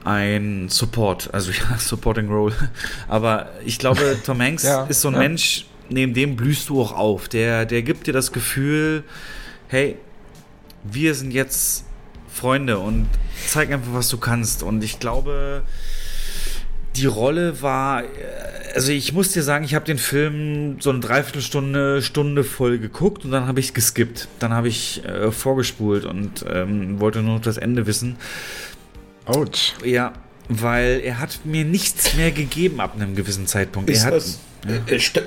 ein Support, also ja, Supporting Role. Aber ich glaube, Tom Hanks ja, ist so ein ja. Mensch, neben dem blühst du auch auf. Der, der gibt dir das Gefühl, hey, wir sind jetzt Freunde und zeig einfach, was du kannst. Und ich glaube, die Rolle war, also ich muss dir sagen, ich habe den Film so eine Dreiviertelstunde, Stunde voll geguckt und dann habe ich geskippt. Dann habe ich äh, vorgespult und ähm, wollte nur noch das Ende wissen. Autsch. Ja, weil er hat mir nichts mehr gegeben ab einem gewissen Zeitpunkt. Ist er hat, das, äh, Ste äh,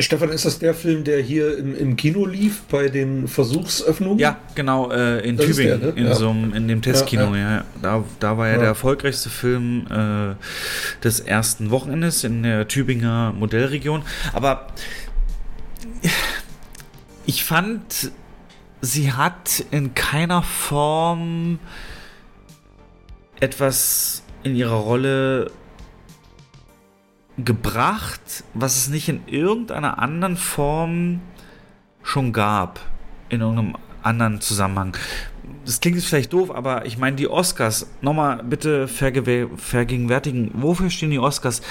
Stefan, ist das der Film, der hier im, im Kino lief bei den Versuchsöffnungen? ja, genau, äh, in Das Tübingen, der, ne? in, Ja. so einem, in dem Testkino, Ja, ja. Da, da war Ja. der erfolgreichste Film äh, des ersten Wochenendes in der Tübinger Modellregion. Aber ich fand, sie hat in keiner Form etwas in ihrer Rolle gebracht, was es nicht in irgendeiner anderen Form schon gab. In irgendeinem anderen Zusammenhang. Das klingt jetzt vielleicht doof, aber ich meine, die Oscars, nochmal bitte vergegenwärtigen, wofür stehen die Oscars?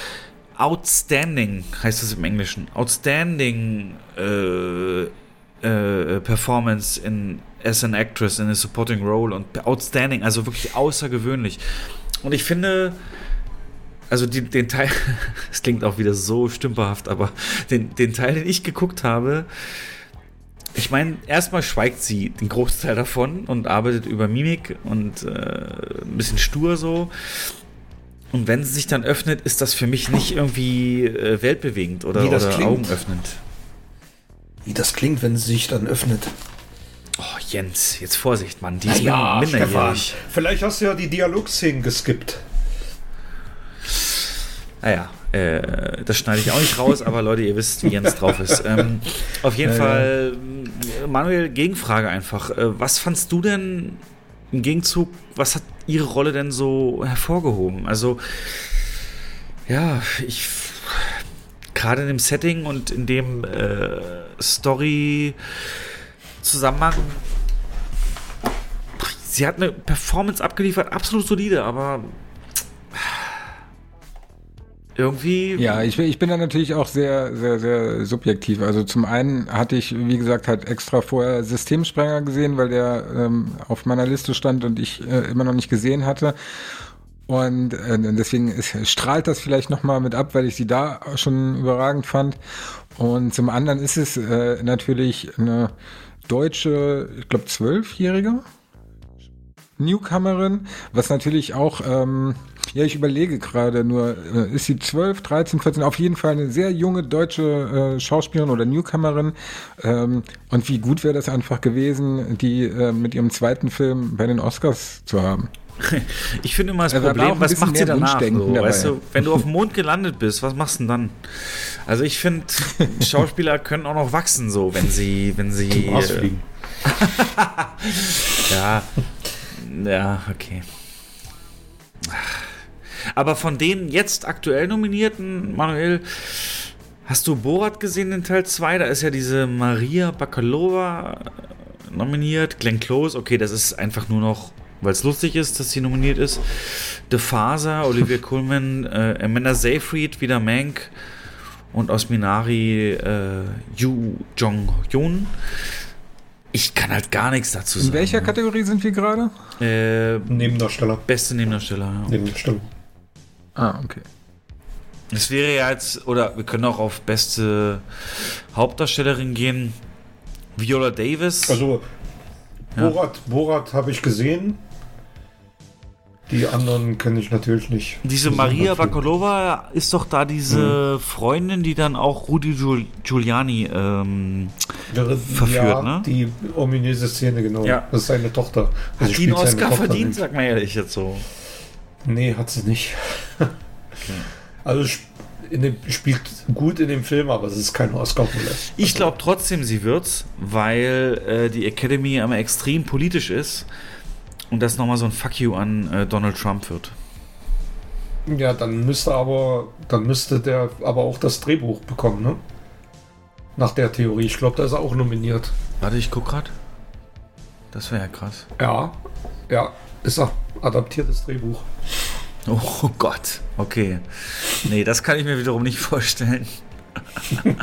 Outstanding heißt es im Englischen. Outstanding äh, äh, Performance in as an actress in a supporting role und outstanding, also wirklich außergewöhnlich. Und ich finde, also die, den Teil, es klingt auch wieder so stümperhaft, aber den, den Teil, den ich geguckt habe, ich meine, erstmal schweigt sie den Großteil davon und arbeitet über Mimik und äh, ein bisschen stur so. Und wenn sie sich dann öffnet, ist das für mich nicht irgendwie äh, weltbewegend oder, Wie das oder klingt. augenöffnend. Wie das klingt, wenn sie sich dann öffnet. Oh, Jens, jetzt Vorsicht, Mann, die ist Ja, min- Stefan. minderjährig. Vielleicht hast du ja die Dialogszenen geskippt. Naja, äh, das schneide ich auch nicht raus, aber Leute, ihr wisst, wie Jens drauf ist. Ähm, auf jeden Fall, äh, Manuel, Gegenfrage einfach. Äh, was fandst du denn im Gegenzug, was hat ihre Rolle denn so hervorgehoben? Also, ja, ich gerade in dem Setting und in dem äh, Story-Zusammenhang. Sie hat eine Performance abgeliefert, absolut solide, aber irgendwie. Ja, ich, ich bin da natürlich auch sehr, sehr, sehr subjektiv. Also zum einen hatte ich, wie gesagt, halt extra vorher Systemsprenger gesehen, weil der ähm, auf meiner Liste stand und ich äh, immer noch nicht gesehen hatte. Und äh, deswegen ist, strahlt das vielleicht nochmal mit ab, weil ich sie da schon überragend fand. Und zum anderen ist es äh, natürlich eine deutsche, ich glaube, zwölfjährige Newcomerin, was natürlich auch, ähm, ja, ich überlege gerade nur, äh, ist sie 12, 13, 14, auf jeden Fall eine sehr junge deutsche äh, Schauspielerin oder Newcomerin. Ähm, und wie gut wäre das einfach gewesen, die äh, mit ihrem zweiten Film bei den Oscars zu haben. Ich finde immer das Also Problem, was macht sie danach? So, weißt du, wenn du auf dem Mond gelandet bist, was machst du denn dann? Also ich finde, Schauspieler können auch noch wachsen, so wenn sie, wenn sie. Mars äh, ja, ja, okay. Aber von den jetzt aktuell Nominierten, Manuel, hast du Borat gesehen in Teil 2? Da ist ja diese Maria Bakalova nominiert. Glenn Close, okay, das ist einfach nur noch, weil es lustig ist, dass sie nominiert ist. The Faser, Olivia Colman, äh, Amanda Seyfried, wieder Mank und aus Minari äh, Yu Jong-Yun. Ich kann halt gar nichts dazu In sagen. welcher Kategorie sind wir gerade? Äh, Nebendarsteller. beste Nebendarsteller. Ja. Nebendarsteller. Ah, okay. Es wäre ja jetzt, oder wir können auch auf beste Hauptdarstellerin gehen. Viola Davis. Also, Ja. Borat, Borat habe ich gesehen. Die anderen kenne ich natürlich nicht. diese Die Maria. Bakalova ist doch da diese Freundin, die dann auch Rudi Giul Giuliani. Ähm, Wäre- verführt, ja, ne? Die ominöse Szene, genau. Ja. Das ist seine Tochter. hat Also die einen spielt seine Oscar Tochter verdient, mit. sag mal ehrlich jetzt so. Nee, hat sie nicht. Also sp- in dem, spielt gut in dem Film, aber es ist kein Oscar-Rolle. Ich glaube trotzdem, sie wird's, weil äh, die Academy immer extrem politisch ist und das nochmal so ein Fuck you an äh, Donald Trump wird. Ja, dann müsste aber, dann müsste der aber auch das Drehbuch bekommen, ne? Nach der Theorie. Ich glaube, da ist er auch nominiert. Warte, ich guck grad. Das wäre ja krass. Ja, ja, ist er. Adaptiertes Drehbuch. Oh Gott, okay. Nee, das kann ich mir wiederum nicht vorstellen.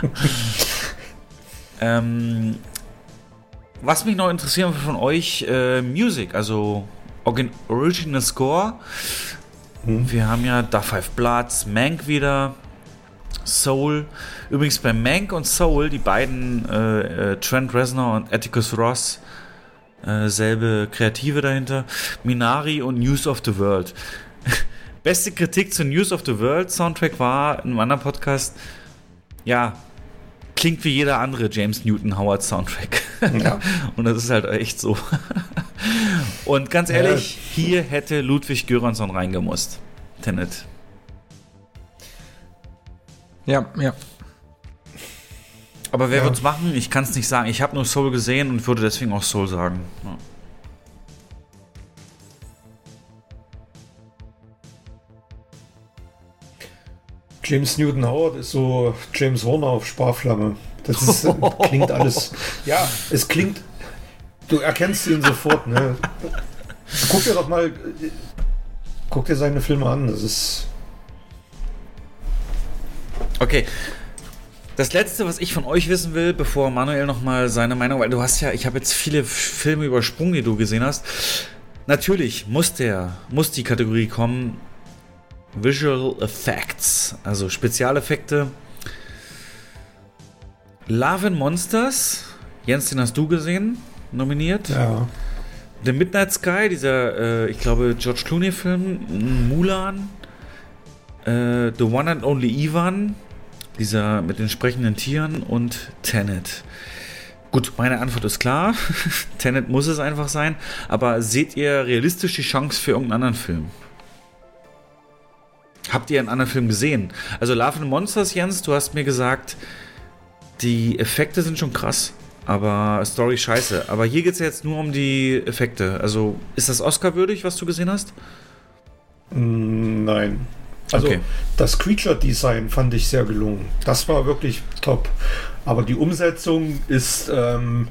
ähm, was mich noch interessieren würde von euch, äh, Music, also Origin Original Score. Wir haben ja Da Five Bloods, Mank wieder, Soul. Übrigens bei Mank und Soul, die beiden äh, äh, Trent Reznor und Atticus Ross, äh, selbe Kreative dahinter, Minari und News of the World. beste Kritik zu News of the World Soundtrack war in einem anderen Podcast, ja, klingt wie jeder andere James Newton Howard Soundtrack. Ja. Und das ist halt echt so. Und ganz ehrlich, ja. hier hätte Ludwig Göransson reingemusst. Tenet. Ja, ja. Aber wer ja. es machen? Ich kann es nicht sagen. Ich habe nur Soul gesehen und würde deswegen auch Soul sagen. Ja. James Newton Howard ist so James Horner auf Sparflamme. Das ist, klingt alles. Ja, es klingt. Du erkennst ihn sofort, ne? Guck dir doch mal. Guck dir seine Filme an. Das ist. Okay. Das letzte, was ich von euch wissen will, bevor Manuel nochmal seine Meinung, weil du hast ja, ich habe jetzt viele Filme übersprungen, die du gesehen hast. Natürlich muss der, muss die Kategorie kommen, Visual Effects, also Spezialeffekte. Love and Monsters, Jens, den hast du gesehen, nominiert. Ja. The Midnight Sky, dieser, äh, ich glaube, George Clooney-Film, Mulan. Äh, The One and Only Ivan, dieser mit den sprechenden Tieren und Tenet. Gut, meine Antwort ist klar. Tenet muss es einfach sein. Aber seht ihr realistisch die Chance für irgendeinen anderen Film? Habt ihr einen anderen Film gesehen? Also and Monsters, Jens, du hast mir gesagt, die Effekte sind schon krass, aber Story scheiße. Aber hier geht es jetzt nur um die Effekte. Also ist das Oscar-würdig, was du gesehen hast? Mm, nein. Also okay. das Creature-Design fand ich sehr gelungen. Das war wirklich top. Aber die Umsetzung ist ähm,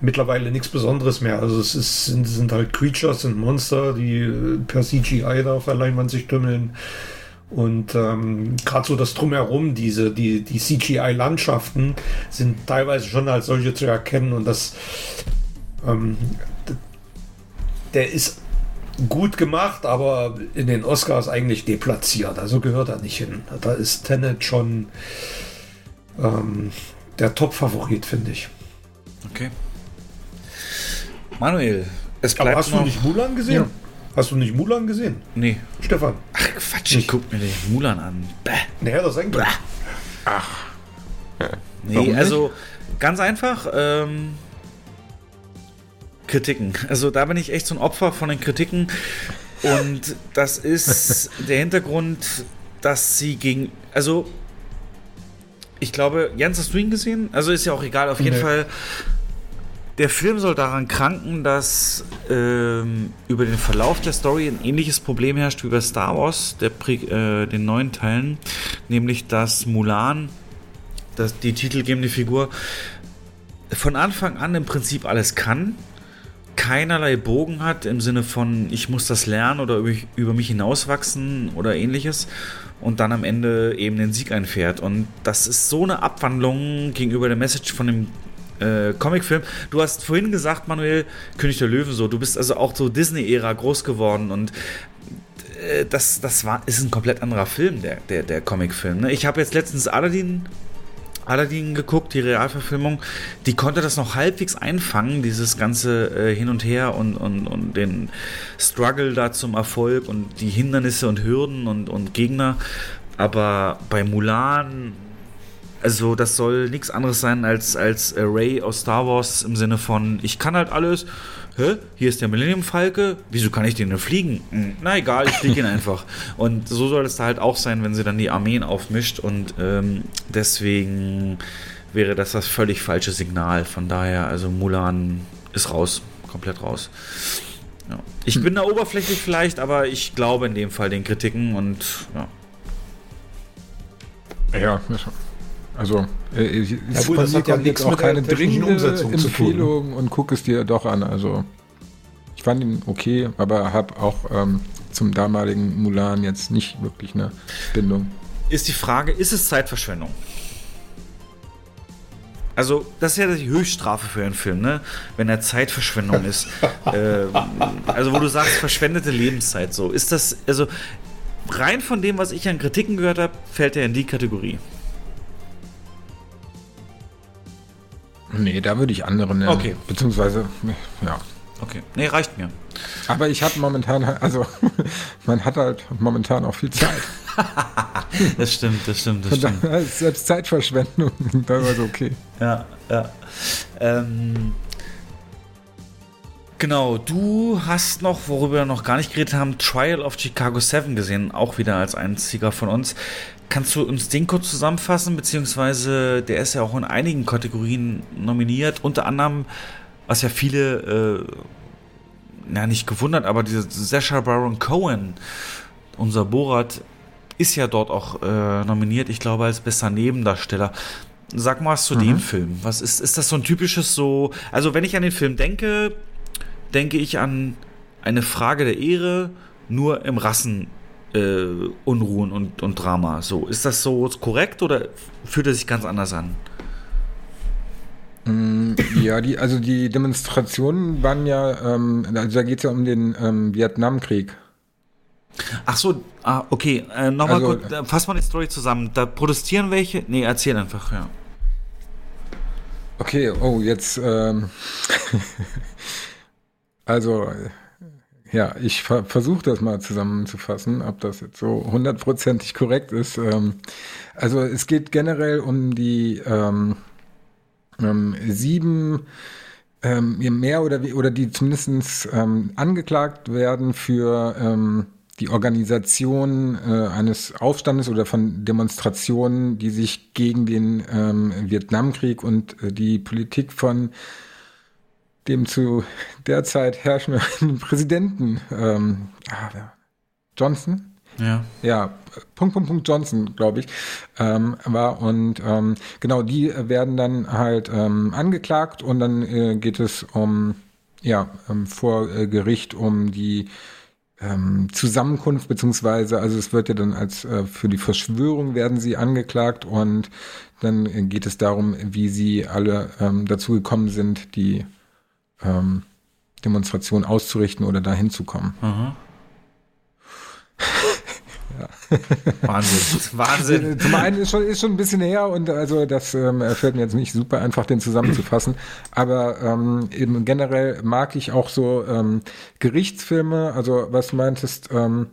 mittlerweile nichts Besonderes mehr. Also es ist, sind, sind halt Creatures, sind Monster, die äh, per CGI da auf der Leinwand sich tümmeln. Und ähm, gerade so das Drumherum, diese, die, die CGI-Landschaften sind teilweise schon als solche zu erkennen und das ähm, der ist gut gemacht, aber in den Oscars eigentlich deplatziert. Also gehört er nicht hin. Da ist Tenet schon ähm, der Top-Favorit, finde ich. Okay. Manuel, es bleibt Aber hast noch... du nicht Mulan gesehen? Ja. Hast du nicht Mulan gesehen? Nee. Stefan? Ach, Quatsch, ich guck mir den Mulan an. Bäh. Naja, das eigentlich. Ach. Nee, also ganz einfach, ähm, Kritiken. Also da bin ich echt so ein Opfer von den Kritiken. Und das ist der Hintergrund, dass sie gegen. Also, ich glaube, Jens, hast du ihn gesehen? Also ist ja auch egal, auf jeden nee. Fall der Film soll daran kranken, dass ähm, über den Verlauf der Story ein ähnliches Problem herrscht wie bei Star Wars, der, äh, den neuen Teilen, nämlich dass Mulan, dass die titelgebende Figur, von Anfang an im Prinzip alles kann, keinerlei Bogen hat im Sinne von, ich muss das lernen oder über, mich hinauswachsen oder ähnliches und dann am Ende eben den Sieg einfährt. Und das ist so eine Abwandlung gegenüber der Message von dem äh, Comicfilm. Du hast vorhin gesagt, Manuel, König der Löwen so, du bist also auch so Disney-Ära groß geworden und äh, das, das war, ist ein komplett anderer Film, der, der, der Comicfilm. Ne? Ich habe jetzt letztens Aladdin Aladdin geguckt, die Realverfilmung, die konnte das noch halbwegs einfangen, dieses ganze äh, Hin und Her und, und, und den Struggle da zum Erfolg und die Hindernisse und Hürden und, und Gegner. Aber bei Mulan also das soll nichts anderes sein als, als Ray aus Star Wars im Sinne von, ich kann halt alles. Hä? Hier ist der Millennium Falke. Wieso kann ich den nur fliegen? Hm, na egal, ich fliege ihn einfach. Und so soll es da halt auch sein, wenn sie dann die Armeen aufmischt. Und ähm, deswegen wäre das das völlig falsche Signal. Von daher, also Mulan ist raus, komplett raus. Ja. Ich hm. bin da oberflächlich vielleicht, aber ich glaube in dem Fall den Kritiken und ja. Ja, also äh, es ja, gut, von mir kommt jetzt auch keine dringende Empfehlung und guck es dir doch an. Also ich fand ihn okay, aber habe auch ähm, zum damaligen Mulan jetzt nicht wirklich eine Bindung. Ist die Frage, ist es Zeitverschwendung? Also, das ist ja die Höchststrafe für einen Film, ne? Wenn er Zeitverschwendung ist. ähm, also, wo du sagst, verschwendete Lebenszeit, so. Ist das, also, rein von dem, was ich an Kritiken gehört habe, fällt er in die Kategorie. Nee, da würde ich andere nennen. Okay. Beziehungsweise, ja. okay. Nee, reicht mir. Aber ich habe momentan, also man hat halt momentan auch viel Zeit. das stimmt, das stimmt, das stimmt. Da ist selbst Zeitverschwendung teilweise okay. Ja, ja. Ähm, genau, du hast noch, worüber wir noch gar nicht geredet haben, Trial of Chicago 7 gesehen, auch wieder als einziger von uns. Kannst du uns den kurz zusammenfassen, beziehungsweise der ist ja auch in einigen Kategorien nominiert, unter anderem, was ja viele, äh, na nicht gewundert, aber diese Sasha Baron Cohen, unser Borat, ist ja dort auch äh, nominiert, ich glaube, als bester Nebendarsteller. Sag mal was zu mhm. dem Film. Was ist, ist das so ein typisches so, also wenn ich an den Film denke, denke ich an eine Frage der Ehre, nur im Rassen äh, Unruhen und, und Drama. So, ist das so korrekt oder fühlt er sich ganz anders an? Mm, ja, die, also die Demonstrationen waren ja, ähm, also da geht es ja um den ähm, Vietnamkrieg. Ach so, ah, okay. Äh, Nochmal also, kurz, äh, fass mal die Story zusammen. Da protestieren welche? Nee, erzähl einfach, ja. Okay, oh, jetzt, ähm, also, ja, ich ver versuche das mal zusammenzufassen, ob das jetzt so hundertprozentig korrekt ist. Ähm, also es geht generell um die ähm, ähm, sieben ähm, mehr oder oder die zumindest ähm, angeklagt werden für ähm, die Organisation äh, eines Aufstandes oder von Demonstrationen, die sich gegen den Vietnamkrieg und äh, die Politik von dem zu der Zeit herrschenden Präsidenten ähm, ah, Johnson. Ja. Ja, Punkt, Punkt, Punkt Johnson, glaube ich, ähm, war. Und ähm, genau, die werden dann halt ähm, angeklagt und dann äh, geht es um, ja, ähm, vor äh, Gericht um die ähm, Zusammenkunft, beziehungsweise, also es wird ja dann als äh, für die Verschwörung werden sie angeklagt und dann geht es darum, wie sie alle ähm, dazu gekommen sind, die ähm, Demonstration auszurichten oder dahin zu kommen. Mhm. Wahnsinn, Wahnsinn. Zum einen ist schon, ist schon ein bisschen her und also das ähm, fällt mir jetzt nicht super einfach, den zusammenzufassen. Aber ähm, eben generell mag ich auch so ähm, Gerichtsfilme, also was du meintest, ähm,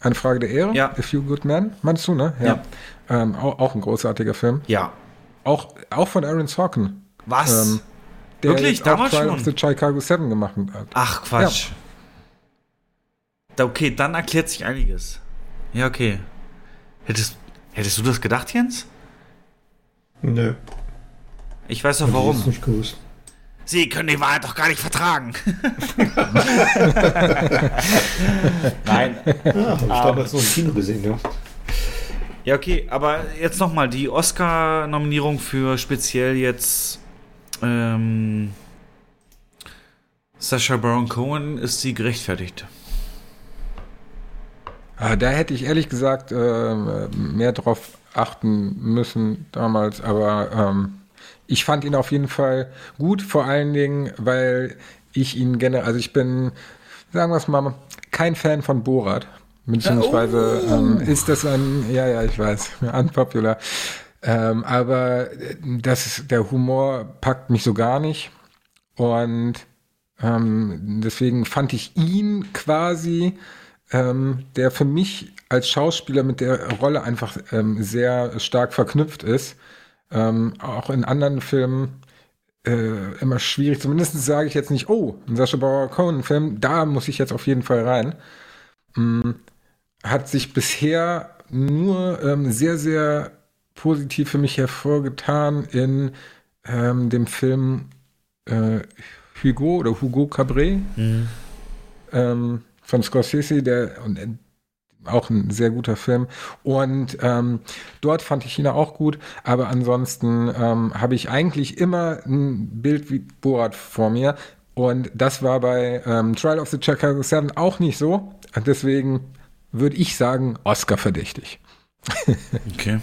eine Frage der Ehre, ja. A Few Good Men, meinst du, ne? Ja. ja. Ähm, auch, auch ein großartiger Film. Ja. Auch, auch von Aaron Sorkin. Was? Ähm, der Wirklich? Damals Trial schon? of the Chicago 7 gemacht hat. Ach, Quatsch. Ja. Okay, dann erklärt sich einiges. Ja, okay. Hättest, hättest du das gedacht, Jens? Nö. Ich weiß doch warum. Ich nicht gewusst. Sie können die Wahrheit doch gar nicht vertragen. Nein. Ja, ich damals noch im Kino gesehen, ja. Ja, okay, aber jetzt nochmal die Oscar-Nominierung für speziell jetzt ähm, Sasha Baron Cohen ist sie gerechtfertigt. Ah, da hätte ich ehrlich gesagt äh, mehr drauf achten müssen damals, aber ähm, ich fand ihn auf jeden Fall gut, vor allen Dingen, weil ich ihn gerne, also ich bin, sagen wir es mal, kein Fan von Borat. Beziehungsweise oh. ähm, ist das ein, ja, ja, ich weiß, unpopular. Ähm, aber das, der Humor packt mich so gar nicht. Und ähm, deswegen fand ich ihn quasi, ähm, der für mich als Schauspieler mit der Rolle einfach ähm, sehr stark verknüpft ist. Ähm, auch in anderen Filmen äh, immer schwierig. Zumindest sage ich jetzt nicht, oh, ein Sascha Bauer Cohen-Film, da muss ich jetzt auf jeden Fall rein. Ähm, hat sich bisher nur ähm, sehr, sehr positiv für mich hervorgetan in ähm, dem Film äh, Hugo oder Hugo Cabret mhm. ähm, von Scorsese, der und, äh, auch ein sehr guter Film. Und ähm, dort fand ich ihn auch gut, aber ansonsten ähm, habe ich eigentlich immer ein Bild wie Borat vor mir. Und das war bei ähm, Trial of the Chicago 7 auch nicht so. Deswegen würde ich sagen, Oscar verdächtig. okay.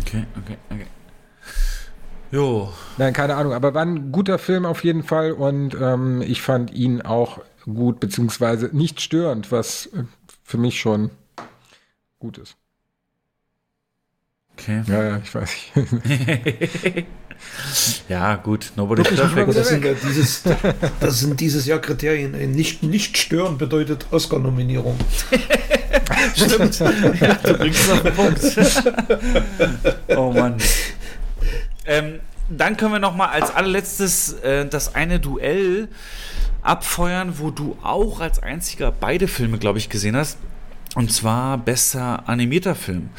Okay, okay, okay. Jo. Nein, keine Ahnung, aber war ein guter Film auf jeden Fall und ähm, ich fand ihn auch gut, beziehungsweise nicht störend, was äh, für mich schon gut ist. Okay. Ja, ja, ich weiß nicht. ja, gut. Nobody's Aber perfect. das sind, ja dieses, das sind dieses Jahr Kriterien. Ein Nicht, nicht stören bedeutet Oscar-Nominierung. Stimmt. ja, du bringst es auf den Punkt. oh Mann. Ähm, dann können wir noch mal als allerletztes äh, das eine Duell abfeuern, wo du auch als einziger beide Filme, glaube ich, gesehen hast. Und zwar bester animierter Film.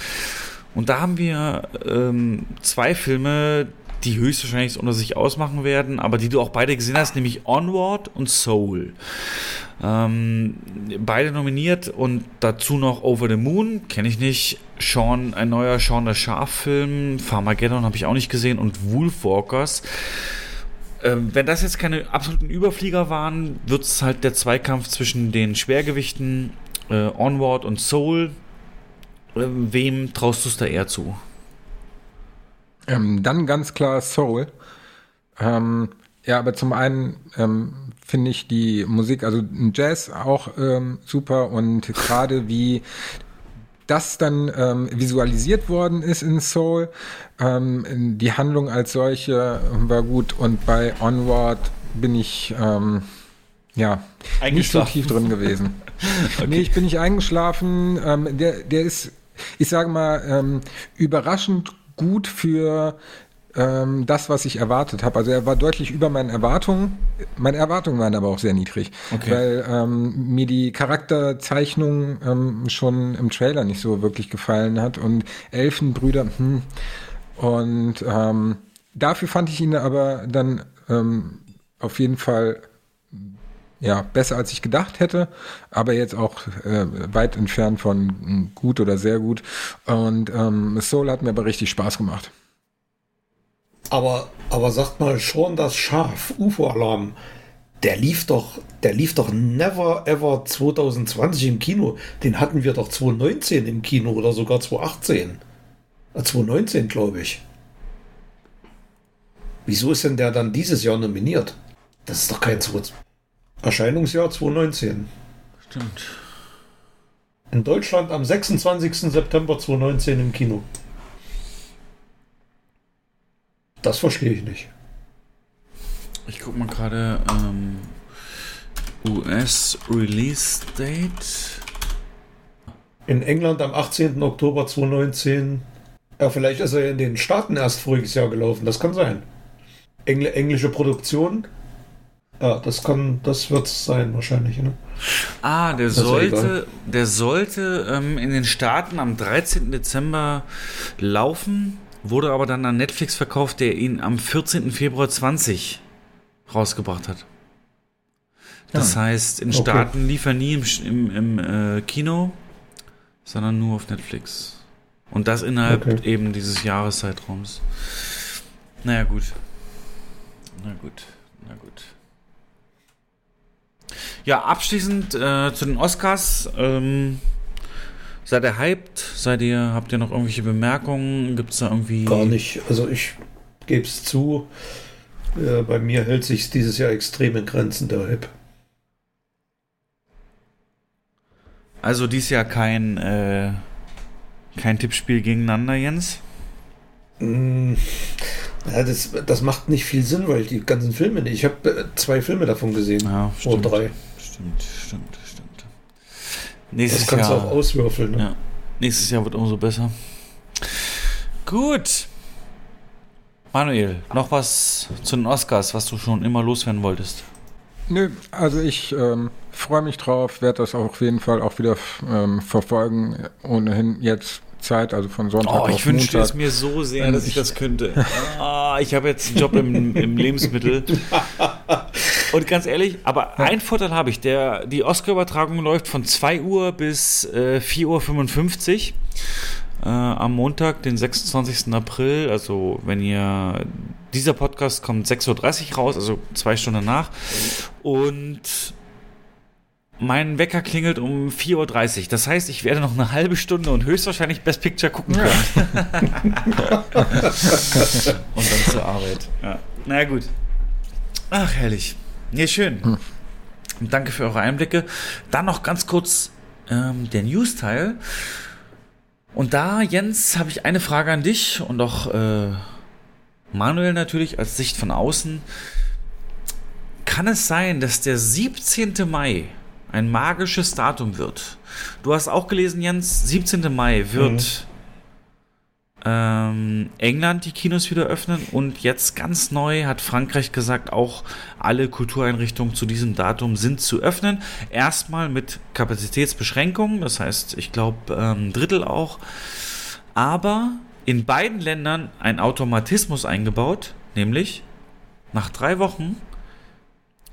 Und da haben wir ähm, zwei Filme, die höchstwahrscheinlich unter sich ausmachen werden, aber die du auch beide gesehen hast, nämlich Onward und Soul. Ähm, beide nominiert und dazu noch Over the Moon, kenne ich nicht. Sean, ein neuer Sean der Schaf-Film, Farmageddon habe ich auch nicht gesehen und Wolfwalkers. Ähm, wenn das jetzt keine absoluten Überflieger waren, wird es halt der Zweikampf zwischen den Schwergewichten äh, Onward und Soul. Äh, wem traust du es da eher zu? Ähm, dann ganz klar Soul. Ähm, ja, aber zum einen ähm, finde ich die Musik, also Jazz auch ähm, super und gerade wie das dann ähm, visualisiert worden ist in Soul, ähm, die Handlung als solche war gut und bei Onward bin ich ähm, ja nicht so tief drin gewesen. Nee, ich bin nicht eingeschlafen. Ähm, der, der ist, ich sage mal, ähm, überraschend gut für ähm, das, was ich erwartet habe. Also er war deutlich über meinen Erwartungen. Meine Erwartungen waren aber auch sehr niedrig, Okay. weil ähm, mir die Charakterzeichnung ähm, schon im Trailer nicht so wirklich gefallen hat und Elfenbrüder, hm. und ähm, dafür fand ich ihn aber dann ähm, auf jeden Fall ja, besser als ich gedacht hätte, aber jetzt auch äh, weit entfernt von gut oder sehr gut. Und ähm, Soul hat mir aber richtig Spaß gemacht. Aber, aber sagt mal schon das Schaf, UFO-Alarm, der lief doch, der lief doch never ever 2020 im Kino. Den hatten wir doch 2019 im Kino oder sogar 2018. Äh, 2019, glaube ich. Wieso ist denn der dann dieses Jahr nominiert? Das ist doch kein 20 Erscheinungsjahr 2019. Stimmt. In Deutschland am 26. September 2019 im Kino. Das verstehe ich nicht. Ich guck mal gerade ähm, US Release Date. In England am 18. Oktober 2019. Ja, vielleicht ist er in den Staaten erst voriges Jahr gelaufen. Das kann sein. Engl englische Produktion. Ja, das kann, das wird es sein wahrscheinlich. Ne? Ah, der ja sollte, der sollte ähm, in den Staaten am 13. Dezember laufen, wurde aber dann an Netflix verkauft, der ihn am 14. Februar 20 rausgebracht hat. Das heißt, in Okay. Staaten lief er nie im, im, im äh, Kino, sondern nur auf Netflix. Und das innerhalb Okay. eben dieses Jahreszeitraums. Naja, gut. Na gut, na gut. Ja, abschließend äh, zu den Oscars. Ähm, seid ihr hyped? Seid ihr, habt ihr noch irgendwelche Bemerkungen? Gibt es da irgendwie. Gar nicht. Also ich gebe es zu. Äh, bei mir hält sich dieses Jahr extrem in Grenzen der Hype. Also dies Jahr kein, äh, kein Tippspiel gegeneinander, Jens? Mm, Ja, das, das macht nicht viel Sinn, weil ich die ganzen Filme nicht. Ich habe äh, zwei Filme davon gesehen. Ja, Oder stimmt. drei. Stimmt, stimmt, stimmt. Das Nächstes kannst du Jahr. auch auswürfeln. Ne? Ja. Nächstes Jahr wird umso besser. Gut. Manuel, noch was zu den Oscars, was du schon immer loswerden wolltest? Nö, also ich ähm, freue mich drauf, werde das auch auf jeden Fall auch wieder ähm, verfolgen. Ohnehin jetzt Zeit, also von Sonntag Oh, auf ich wünschte Montag. es mir so sehr, Ähm, dass ich das könnte. Ah, ich habe jetzt einen Job im, im Lebensmittel. Und ganz ehrlich, aber einen Vorteil habe ich. Der, die Oscar-Übertragung läuft von 2 Uhr bis äh, 4.55 Uhr. Äh, am Montag, den 26. April, also wenn ihr, dieser Podcast kommt 6.30 Uhr raus, also zwei Stunden nach. Und mein Wecker klingelt um 4.30 Uhr. Das heißt, ich werde noch eine halbe Stunde und höchstwahrscheinlich Best Picture gucken können. und dann zur Arbeit. Ja. Na ja, gut. Ach, herrlich. Nee, schön. Und danke für eure Einblicke. Dann noch ganz kurz ähm, der News-Teil. Und da, Jens, habe ich eine Frage an dich und auch äh, Manuel natürlich als Sicht von außen. Kann es sein, dass der 17. Mai ein magisches Datum wird? Du hast auch gelesen, Jens, 17. Mai wird ähm, England die Kinos wieder öffnen und jetzt ganz neu hat Frankreich gesagt, auch alle Kultureinrichtungen zu diesem Datum sind zu öffnen. Erstmal mit Kapazitätsbeschränkungen, das heißt, ich glaube, ähm, Drittel auch. Aber in beiden Ländern ein Automatismus eingebaut, nämlich nach drei Wochen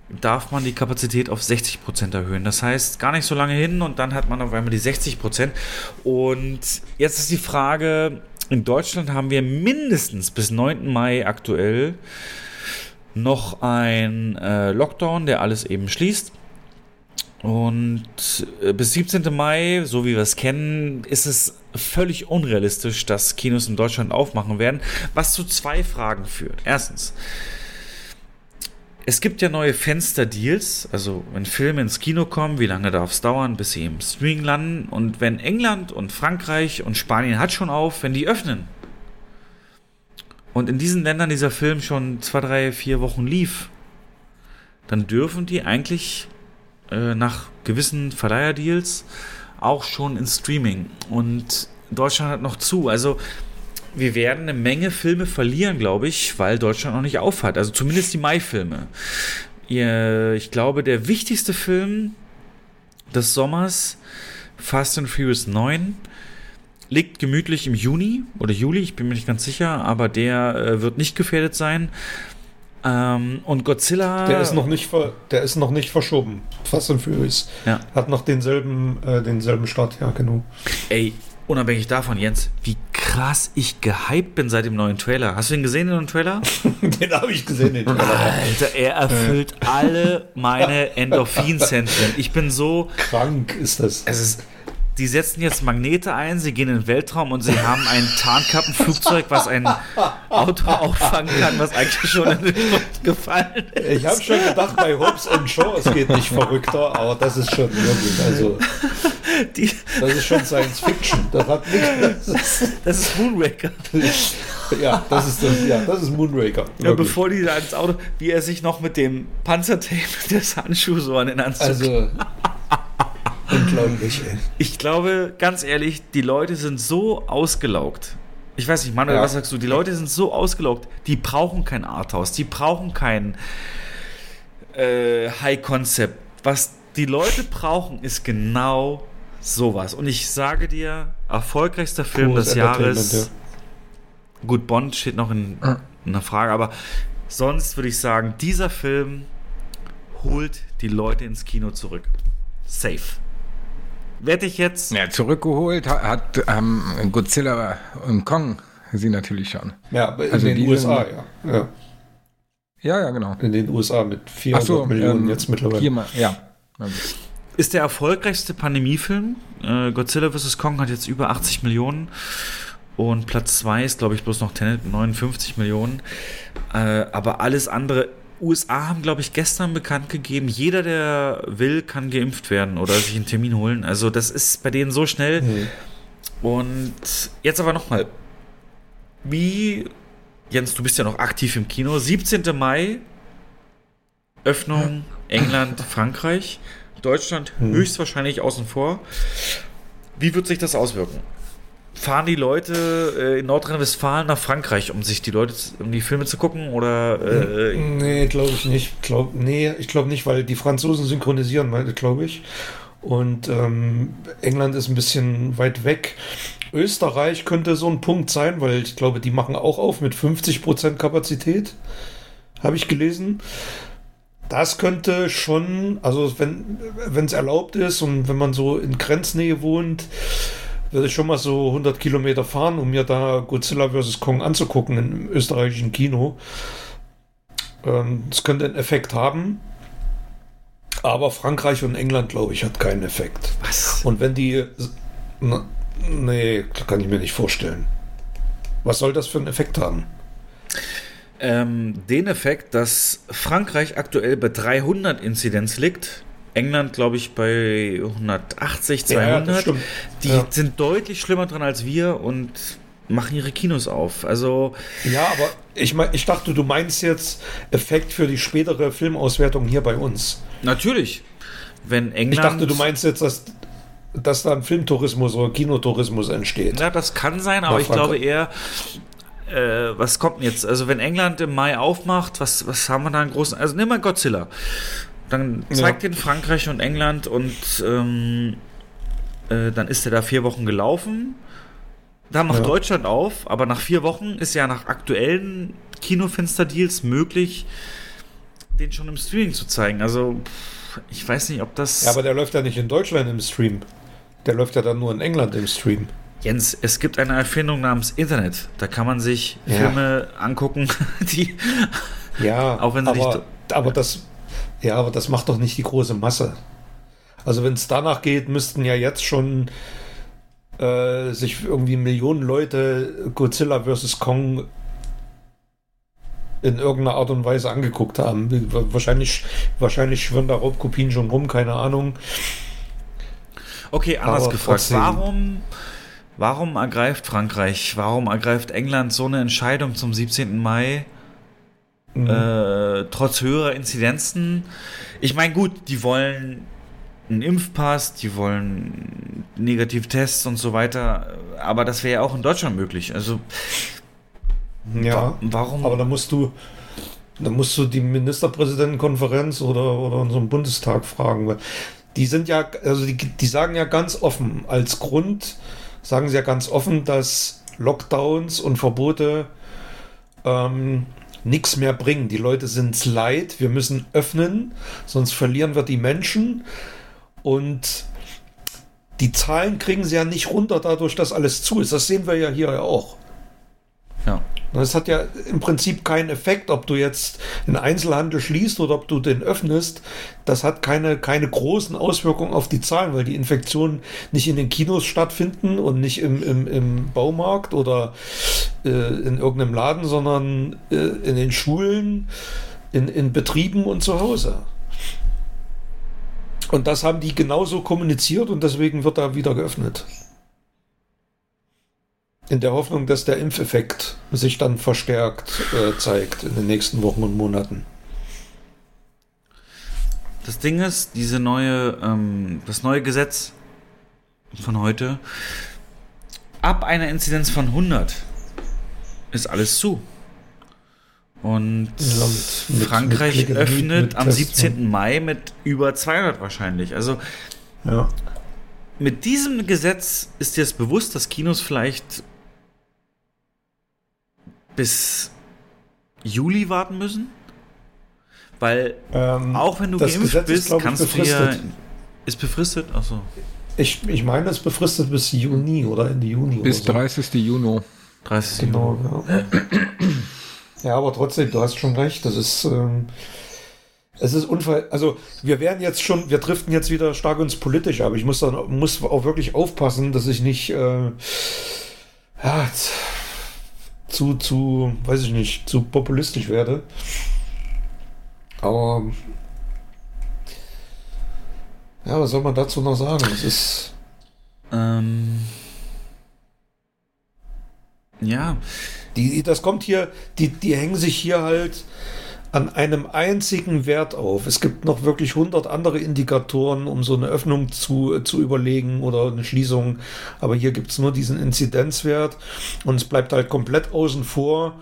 darf man die Kapazität auf 60% erhöhen. Das heißt, gar nicht so lange hin und dann hat man auf einmal die 60%. Und jetzt ist die Frage, in Deutschland haben wir mindestens bis 9. Mai aktuell noch ein äh, Lockdown, der alles eben schließt. Und äh, bis 17. Mai, so wie wir es kennen, ist es völlig unrealistisch, dass Kinos in Deutschland aufmachen werden, was zu zwei Fragen führt. Erstens, es gibt ja neue Fensterdeals, also wenn Filme ins Kino kommen, wie lange darf es dauern, bis sie im Streaming landen? Und wenn England und Frankreich und Spanien hat schon auf, wenn die öffnen. Und in diesen Ländern dieser Film schon zwei, drei, vier Wochen lief, dann dürfen die eigentlich äh, nach gewissen Verleiherdeals auch schon ins Streaming. Und Deutschland hat noch zu. Also wir werden eine Menge Filme verlieren, glaube ich, weil Deutschland noch nicht aufhat. Also zumindest die Mai-Filme. Ich glaube, der wichtigste Film des Sommers, Fast and Furious 9, liegt gemütlich im Juni oder Juli, ich bin mir nicht ganz sicher, aber der äh, wird nicht gefährdet sein. Ähm, und Godzilla. Der ist noch nicht, der ist noch nicht verschoben. Fast and Furious. Ja. Hat noch denselben, äh, denselben Start, ja, genau. Ey, unabhängig davon, Jens, wie krass ich gehypt bin seit dem neuen Trailer. Hast du ihn gesehen, den neuen Trailer? den habe ich gesehen, den Trailer. Alter, er erfüllt alle meine Endorphinzentren. Ich bin so. Krank ist das. Es ist die setzen jetzt Magnete ein, sie gehen in den Weltraum und sie haben ein Tarnkappenflugzeug, was ein Auto auffangen kann, was eigentlich schon in den Luft gefallen ist. Ich habe schon gedacht, bei Hobbs and Shaw, es geht nicht verrückter, aber das ist schon wirklich, also Die, das ist schon Science Fiction. Das, hat nichts, das, ist, das ist Moonraker. Ja, das ist, das, ja, das ist Moonraker. Ja, bevor die da ins Auto, wie er sich noch mit dem Panzertape des Handschuhs so an den Anzug Also Unglaublich, ey. Ich glaube, ganz ehrlich, die Leute sind so ausgelaugt. Ich weiß nicht, Manuel, ja. was sagst du? Die Leute sind so ausgelaugt, die brauchen kein Arthouse, die brauchen kein äh, High Concept. Was die Leute brauchen, ist genau sowas. Und ich sage dir, erfolgreichster Film Groß des Jahres. Ja. Gut, Bond steht noch in, in der Frage, aber sonst würde ich sagen, dieser Film holt die Leute ins Kino zurück. Safe werde ich jetzt. Ja, zurückgeholt hat ähm, Godzilla und Kong sie natürlich schon. Ja, in also den USA, ja. ja. Ja, ja, genau. In den USA mit 400 so, Millionen ähm, jetzt mittlerweile. Viermal, ja. Ist der erfolgreichste Pandemiefilm. Äh, Godzilla vs. Kong hat jetzt über 80 Millionen. Und Platz 2 ist, glaube ich, bloß noch Tenet 59 Millionen. Äh, aber alles andere USA haben, glaube ich, gestern bekannt gegeben, jeder, der will, kann geimpft werden oder sich einen Termin holen. Also das ist bei denen so schnell. Mhm. Und jetzt aber nochmal. Wie, Jens, du bist ja noch aktiv im Kino. 17. Mai, Öffnung England, Frankreich. Deutschland mhm. höchstwahrscheinlich außen vor. Wie wird sich das auswirken? Fahren die Leute äh, in Nordrhein-Westfalen nach Frankreich, um sich die Leute, um die Filme zu gucken? Oder äh, nee, glaube ich nicht. Glaub, nee, ich glaube nicht, weil die Franzosen synchronisieren, glaube ich. Und ähm, England ist ein bisschen weit weg. Österreich könnte so ein Punkt sein, weil ich glaube, die machen auch auf mit 50% Kapazität. Habe ich gelesen. Das könnte schon, also wenn es erlaubt ist und wenn man so in Grenznähe wohnt, würde ich schon mal so 100 Kilometer fahren, um mir da Godzilla vs. Kong anzugucken im österreichischen Kino. Ähm, das könnte einen Effekt haben. Aber Frankreich und England, glaube ich, hat keinen Effekt. Was? Und wenn die. Na, nee, kann ich mir nicht vorstellen. Was soll das für einen Effekt haben? Ähm, den Effekt, dass Frankreich aktuell bei 300 Inzidenz liegt England, glaube ich, bei 180, Ja, ja, das 200. stimmt. die Ja. sind deutlich schlimmer dran als wir und machen ihre Kinos auf. Also, Ja, aber ich, mein, ich dachte, du meinst jetzt Effekt für die spätere Filmauswertung hier bei uns. natürlich, wenn England. Ich dachte, du meinst jetzt, dass, dass da ein Filmtourismus oder Kinotourismus entsteht. Ja, das kann sein, aber Nach ich glaube Frankreich. eher, äh, was kommt denn jetzt? Also wenn England im Mai aufmacht, was, was haben wir da einen großen, also nimm mal Godzilla. Dann zeigt Ja. den Frankreich und England und ähm, äh, dann ist er da vier Wochen gelaufen. Dann macht Ja. Deutschland auf, aber nach vier Wochen ist ja nach aktuellen Kinofenster-Deals möglich, den schon im Streaming zu zeigen. Also ich weiß nicht, ob das... Ja, aber der läuft ja nicht in Deutschland im Stream. Der läuft ja dann nur in England im Stream. Jens, es gibt eine Erfindung namens Internet. Da kann man sich Ja. Filme angucken, die. Ja, Auch wenn sie aber, nicht- aber das, ja, aber das macht doch nicht die große Masse. Also wenn es danach geht, müssten ja jetzt schon äh, sich irgendwie Millionen Leute Godzilla vs. Kong in irgendeiner Art und Weise angeguckt haben. Wahrscheinlich, wahrscheinlich schwirren da Raubkopien schon rum, keine Ahnung. Okay, anders Aber gefragt. trotzdem. Warum, warum ergreift Frankreich, warum ergreift England so eine Entscheidung zum 17. Mai? Mhm. Äh, trotz höherer Inzidenzen. Ich meine, gut, die wollen einen Impfpass, die wollen Negativtests und so weiter, aber das wäre ja auch in Deutschland möglich. Also, Ja, wa- warum? aber da musst du, da musst du die Ministerpräsidentenkonferenz oder, oder unseren Bundestag fragen. Weil die sind ja, also die, die sagen ja ganz offen, als Grund sagen sie ja ganz offen, dass Lockdowns und Verbote ähm, nichts mehr bringen. Die Leute sind es leid, wir müssen öffnen, sonst verlieren wir die Menschen. Und die Zahlen kriegen sie ja nicht runter dadurch, dass alles zu ist. Das sehen wir ja hier auch. Ja. Das hat ja im Prinzip keinen Effekt, ob du jetzt den Einzelhandel schließt oder ob du den öffnest. Das hat keine, keine großen Auswirkungen auf die Zahlen, weil die Infektionen nicht in den Kinos stattfinden und nicht im, im, im Baumarkt oder äh, in irgendeinem Laden, sondern äh, in den Schulen, in, in Betrieben und zu Hause. Und das haben die genauso kommuniziert und deswegen wird da wieder geöffnet. In der Hoffnung, dass der Impfeffekt sich dann verstärkt äh, zeigt in den nächsten Wochen und Monaten. Das Ding ist, diese neue, ähm, das neue Gesetz von heute, ab einer Inzidenz von 100 ist alles zu. Und Ja, mit- Frankreich mit öffnet am Tests, 17. Mai mit über 200 wahrscheinlich. Also Ja. mit diesem Gesetz ist dir es bewusst, dass Kinos vielleicht bis Juli warten müssen? Weil Ähm, auch wenn du geimpft Gesetz ist, bist, ich, kannst du befristet. ja. Ist befristet? Achso. ich, ich meine, es befristet bis Juni oder Ende Juni. Bis oder so. 30. Juni. 30 Genau, ja. ja, aber trotzdem, du hast schon recht. Das ist, ähm, es ist unfall. Also, wir werden jetzt schon, wir driften jetzt wieder stark ins Politische, aber ich muss dann muss auch wirklich aufpassen, dass ich nicht, äh, ja, zu, zu, weiß ich nicht, zu populistisch werde. Aber, ja, was soll man dazu noch sagen? Es ist, Ähm. Ja, Die, das kommt hier, die, die hängen sich hier halt an einem einzigen Wert auf. Es gibt noch wirklich hundert andere Indikatoren, um so eine Öffnung zu, zu überlegen oder eine Schließung. Aber hier gibt es nur diesen Inzidenzwert und es bleibt halt komplett außen vor,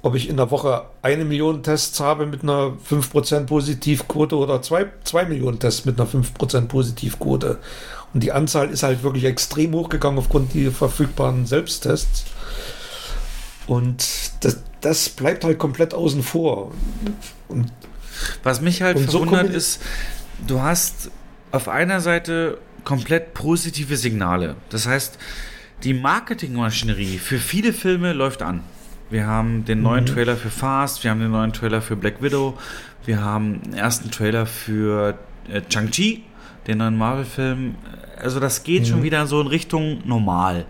ob ich in der Woche eine Million Tests habe mit einer 5% Positivquote oder zwei, zwei Millionen Tests mit einer 5% Positivquote. Und die Anzahl ist halt wirklich extrem hochgegangen aufgrund der verfügbaren Selbsttests. Und das, das bleibt halt komplett außen vor. Und was mich halt Und so verwundert kommen- ist, du hast auf einer Seite komplett positive Signale. Das heißt, die Marketingmaschinerie für viele Filme läuft an. Wir haben den neuen Mhm. Trailer für Fast, wir haben den neuen Trailer für Black Widow, wir haben den ersten Trailer für äh, Chang-Chi, den neuen Marvel-Film. Also das geht mhm. schon wieder so in Richtung normal,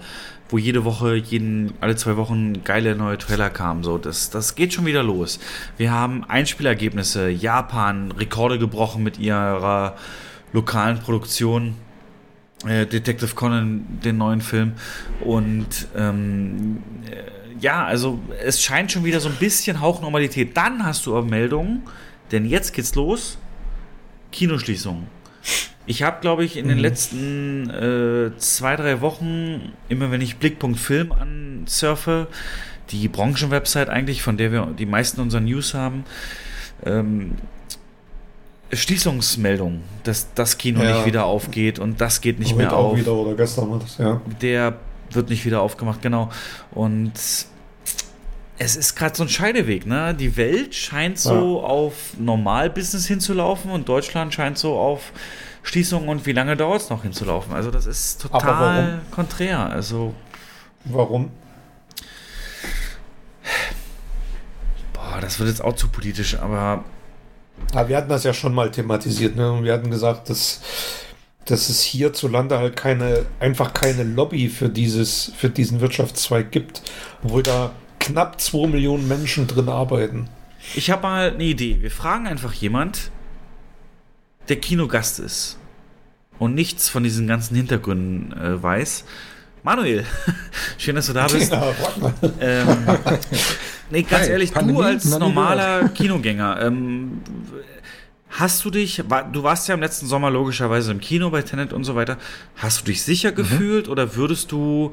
wo jede Woche, jeden, alle zwei Wochen geile neue Trailer kamen. So, das, das geht schon wieder los. Wir haben Einspielergebnisse, Japan, Rekorde gebrochen mit ihrer lokalen Produktion. Äh, Detective Conan, den neuen Film. Und ähm, äh, ja, also es scheint schon wieder so ein bisschen Hauchnormalität. Dann hast du aber Meldungen, denn jetzt geht's los. Kinoschließungen. Ich habe, glaube ich, in mhm. den letzten äh, zwei, drei Wochen, immer wenn ich Blickpunkt Film ansurfe, die Branchenwebsite eigentlich, von der wir die meisten unserer News haben, ähm, Schließungsmeldung, dass das Kino ja. nicht wieder aufgeht und das geht nicht Heute mehr auf. wieder oder gestern war das, ja. Der wird nicht wieder aufgemacht, genau. Und es ist gerade so ein Scheideweg, ne? Die Welt scheint so ja. auf Normal-Business hinzulaufen und Deutschland scheint so auf Schließung und wie lange dauert es noch hinzulaufen. Also das ist total konträr. Also warum? Boah, das wird jetzt auch zu politisch, aber ja, wir hatten das ja schon mal thematisiert, ne? Und wir hatten gesagt, dass, dass es hierzulande halt keine, einfach keine Lobby für dieses, für diesen Wirtschaftszweig gibt, obwohl da knapp 2 Millionen Menschen drin arbeiten. Ich habe mal eine Idee. Wir fragen einfach jemand, der Kinogast ist und nichts von diesen ganzen Hintergründen äh, weiß. Manuel, schön, dass du da bist. Ja, ähm, nee, ganz Hi, ehrlich, Pandemie, du als normaler Kinogänger, ähm, hast du dich, du warst ja im letzten Sommer logischerweise im Kino bei Tenet und so weiter, hast du dich sicher mhm. gefühlt oder würdest du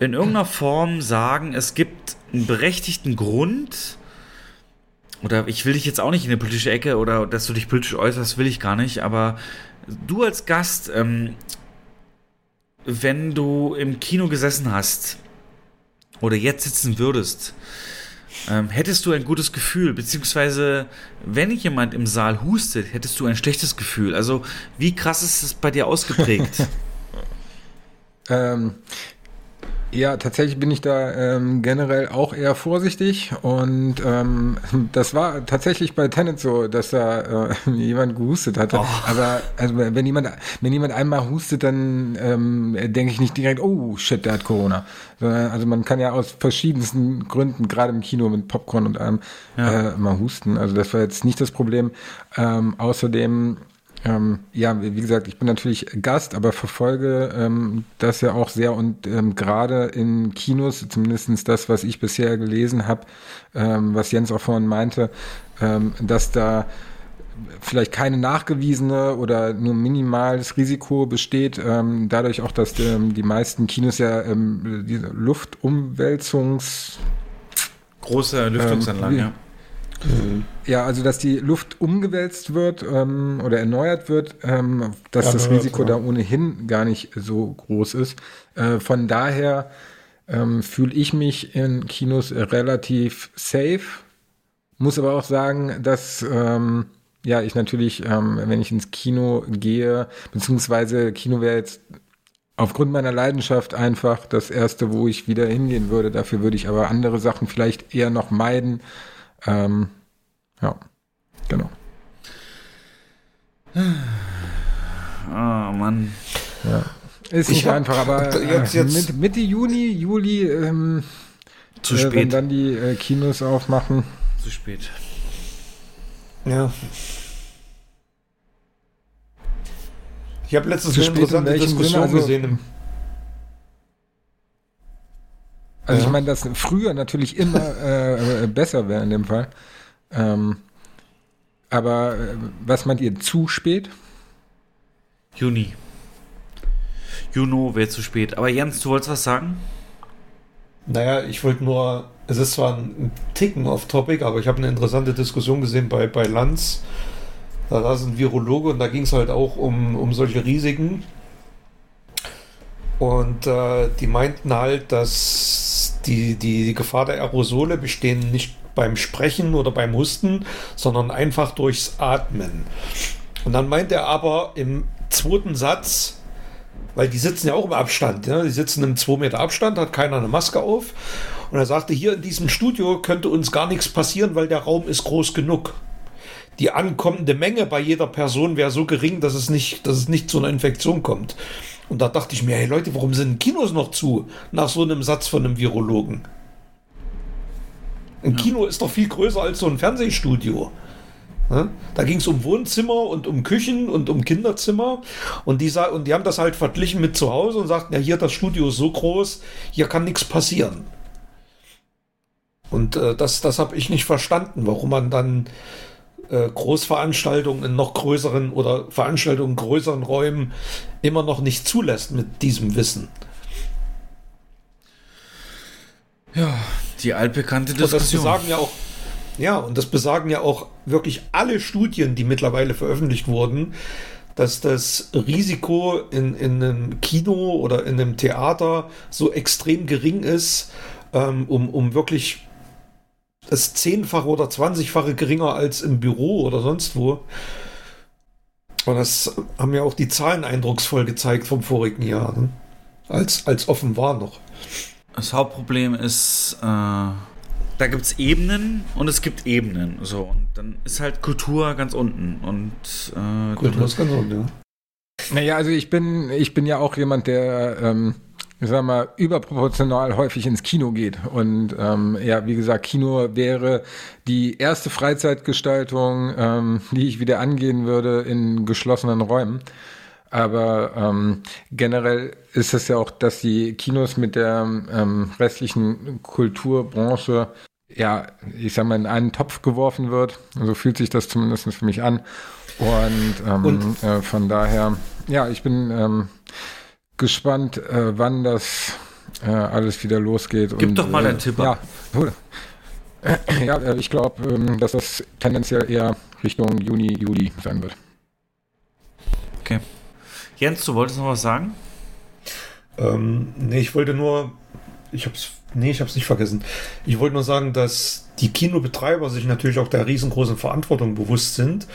in irgendeiner Form sagen, es gibt einen berechtigten Grund, oder ich will dich jetzt auch nicht in eine politische Ecke oder dass du dich politisch äußerst, will ich gar nicht, aber du als Gast, ähm, wenn du im Kino gesessen hast oder jetzt sitzen würdest, ähm, hättest du ein gutes Gefühl, beziehungsweise wenn jemand im Saal hustet, hättest du ein schlechtes Gefühl. Also wie krass ist es bei dir ausgeprägt? ähm, ja, tatsächlich bin ich da ähm, generell auch eher vorsichtig und ähm, das war tatsächlich bei Tenet so, dass da äh, jemand gehustet hatte. Oh. Aber also wenn jemand wenn jemand einmal hustet, dann ähm, denke ich nicht direkt, oh shit, der hat Corona. Sondern, also man kann ja aus verschiedensten Gründen, gerade im Kino mit Popcorn und allem, ja. äh, mal husten. Also das war jetzt nicht das Problem. Ähm, außerdem ähm, ja, wie gesagt, ich bin natürlich Gast, aber verfolge ähm, das ja auch sehr und ähm, gerade in Kinos, zumindest das, was ich bisher gelesen habe, ähm, was Jens auch vorhin meinte, ähm, dass da vielleicht keine nachgewiesene oder nur minimales Risiko besteht, ähm, dadurch auch, dass die, die meisten Kinos ja ähm, diese Luftumwälzungs große Lüftungsanlagen, ähm, ja ja, also dass die Luft umgewälzt wird ähm, oder erneuert wird, ähm, dass ja, das Risiko ja. da ohnehin gar nicht so groß ist. Äh, von daher ähm, fühle ich mich in Kinos relativ safe. Muss aber auch sagen, dass ähm, ja ich natürlich, ähm, wenn ich ins Kino gehe, beziehungsweise Kino wäre jetzt aufgrund meiner Leidenschaft einfach das erste, wo ich wieder hingehen würde. Dafür würde ich aber andere Sachen vielleicht eher noch meiden. Ähm, ja, genau. Oh Mann. Ja. Ist nicht hab, einfach, aber jetzt, jetzt mit, Mitte Juni, Juli, ähm, zu spät. Äh, wenn dann die äh, Kinos aufmachen. Zu spät. Ja. Ich habe letztens eine interessante Diskussion also, gesehen. Also ja. ich meine, dass früher natürlich immer äh, besser wäre in dem Fall. Ähm, aber äh, was meint ihr, zu spät? Juni. Juno wäre zu spät. Aber Jens, du wolltest was sagen? Naja, ich wollte nur, es ist zwar ein Ticken off-topic, aber ich habe eine interessante Diskussion gesehen bei, bei Lanz. Da war es ein Virologe und da ging es halt auch um, um solche Risiken. Und äh, die meinten halt, dass die, die, die Gefahr der Aerosole bestehen nicht beim Sprechen oder beim Husten, sondern einfach durchs Atmen. Und dann meint er aber im zweiten Satz, weil die sitzen ja auch im Abstand, ja? die sitzen im 2 Meter Abstand, hat keiner eine Maske auf. Und er sagte, hier in diesem Studio könnte uns gar nichts passieren, weil der Raum ist groß genug. die ankommende Menge bei jeder Person wäre so gering, dass es nicht, dass es nicht zu einer Infektion kommt. Und da dachte ich mir, hey Leute, warum sind Kinos noch zu? Nach so einem Satz von einem Virologen. Ein Kino ist doch viel größer als so ein Fernsehstudio. Ja? Da ging es um Wohnzimmer und um Küchen und um Kinderzimmer. Und die, und die haben das halt verglichen mit zu Hause und sagten, ja, hier das Studio ist so groß, hier kann nichts passieren. Und äh, das, das habe ich nicht verstanden, warum man dann äh, Großveranstaltungen in noch größeren oder Veranstaltungen in größeren Räumen immer noch nicht zulässt mit diesem Wissen. Ja, die altbekannte Und das Diskussion. besagen ja auch, ja, und das besagen ja auch wirklich alle Studien, die mittlerweile veröffentlicht wurden, dass das Risiko in, in einem Kino oder in einem Theater so extrem gering ist, ähm, um, um wirklich das zehnfache oder zwanzigfache geringer als im Büro oder sonst wo. Und das haben ja auch die Zahlen eindrucksvoll gezeigt vom vorigen Jahr, ne? als, als offen war noch. Das Hauptproblem ist, äh, da gibt es Ebenen und es gibt Ebenen. So, und dann ist halt Kultur ganz unten. Und äh, Kultur ist ganz unten, ja. Naja, also ich bin, ich bin ja auch jemand, der, ähm, ich sag mal, überproportional häufig ins Kino geht. Und ähm, ja, wie gesagt, Kino wäre die erste Freizeitgestaltung, ähm, die ich wieder angehen würde in geschlossenen Räumen. Aber ähm, generell ist es ja auch, dass die Kinos mit der ähm, restlichen Kulturbranche ja, ich sag mal, in einen Topf geworfen wird. So fühlt sich das zumindest für mich an. Und, ähm, Und- äh, von daher, ja, ich bin ähm, gespannt, äh, wann das äh, alles wieder losgeht. Gib und, doch mal äh, einen Tipp Ja, ja äh, ich glaube, ähm, dass das tendenziell eher Richtung Juni, Juli sein wird. okay. Jens, du wolltest noch was sagen? Ähm, nee, ich wollte nur, ich hab's, nee, ich hab's nicht vergessen. Ich wollte nur sagen, dass die Kinobetreiber sich natürlich auch der riesengroßen Verantwortung bewusst sind,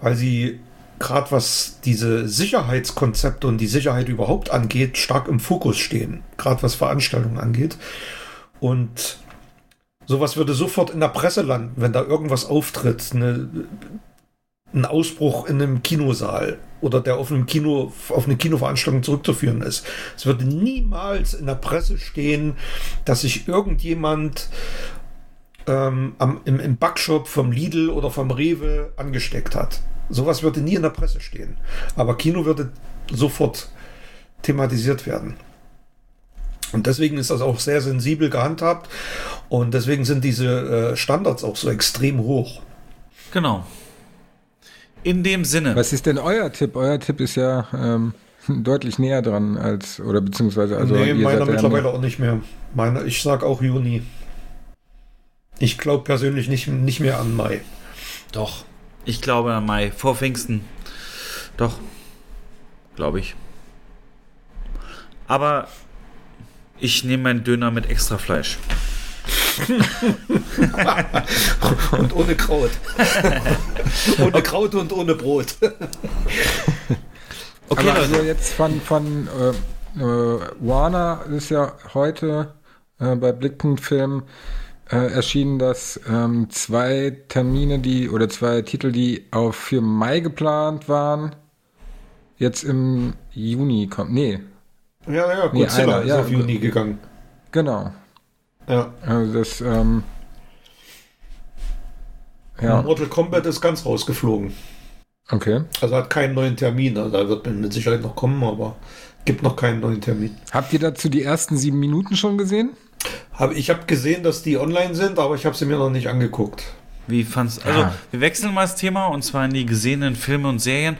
weil sie gerade was diese Sicherheitskonzepte und die Sicherheit überhaupt angeht, stark im Fokus stehen, gerade was Veranstaltungen angeht. Und sowas würde sofort in der Presse landen, wenn da irgendwas auftritt, eine, ein Ausbruch in einem Kinosaal oder der auf einem Kino, auf eine Kinoveranstaltung zurückzuführen ist. Es würde niemals in der Presse stehen, dass sich irgendjemand ähm, am, im, im Backshop vom Lidl oder vom Rewe angesteckt hat. Sowas würde nie in der Presse stehen. Aber Kino würde sofort thematisiert werden. Und deswegen ist das auch sehr sensibel gehandhabt und deswegen sind diese äh, Standards auch so extrem hoch. Genau. In dem Sinne. Was ist denn euer Tipp? Euer Tipp ist ja ähm, deutlich näher dran als, oder beziehungsweise, also nee, ihr meiner mittlerweile auch nicht mehr. Meiner, ich sag auch Juni. Ich glaube persönlich nicht, nicht mehr an Mai. Doch. Ich glaube am Mai, vor Pfingsten. Doch. Glaube ich. Aber ich nehme meinen Döner mit extra Fleisch. Und ohne Kraut. ohne Kraut und ohne Brot. Okay, Aber also jetzt von, von äh, äh, Warner ist ja heute äh, bei Blickpunkt Film äh, erschienen, dass ähm, zwei Termine, die oder zwei Titel, die auf für Mai geplant waren, jetzt im Juni kommen. Nee, Ja, ja, Nee, Godzilla einer, ist ja. auf Juni gegangen. genau. Ja. Also das, ähm, ja, Mortal Kombat ist ganz rausgeflogen. okay. Also hat keinen neuen Termin. Also da wird mit Sicherheit noch kommen, aber gibt noch keinen neuen Termin. Habt ihr dazu die ersten sieben Minuten schon gesehen? Hab, ich habe gesehen, dass die online sind, aber ich habe sie mir noch nicht angeguckt. Wie fandst Also, Ja. wir wechseln mal das Thema und zwar in die gesehenen Filme und Serien.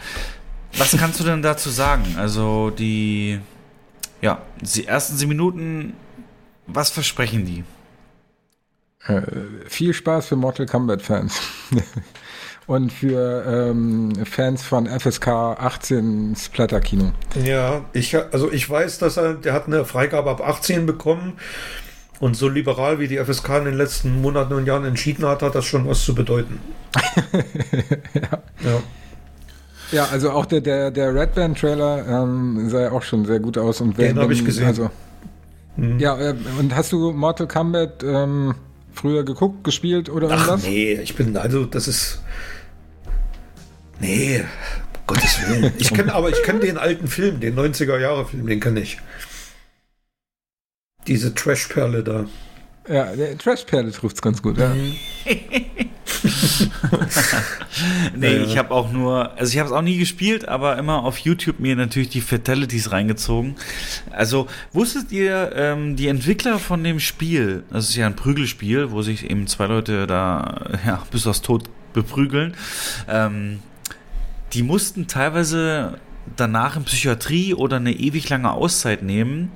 Was kannst du denn dazu sagen? Also, die. Ja, die ersten sieben Minuten, was versprechen die? Äh, viel Spaß für Mortal Kombat Fans. Und für ähm, Fans von FSK 18 Splatter Kino. Ja, ich, also ich weiß, dass er, der hat eine Freigabe ab 18 bekommen. Und so liberal wie die FSK in den letzten Monaten und Jahren entschieden hat, hat das schon was zu bedeuten. ja. Ja, also auch der, der, der Red Band Trailer ähm, sah ja auch schon sehr gut aus. Und Den hab ich gesehen. Also, Mhm. ja, äh, und hast du Mortal Kombat ähm, früher geguckt, gespielt oder Ach irgendwas? nee, ich bin, also das ist, Nee, Gottes Willen. Ich kenne aber ich kenne den alten Film, den 90er Jahre Film, den kenne ich. Diese Trashperle da. Ja, der Trashperle trifft es ganz gut. Ja. nee, ich habe auch nur, also ich habe es auch nie gespielt, aber immer auf YouTube mir natürlich die Fatalities reingezogen. Also wusstet ihr, ähm, die Entwickler von dem Spiel, das ist ja ein Prügelspiel, wo sich eben zwei Leute da ja, bis aufs Tod beprügeln, ähm, die mussten teilweise danach in Psychiatrie oder eine ewig lange Auszeit nehmen,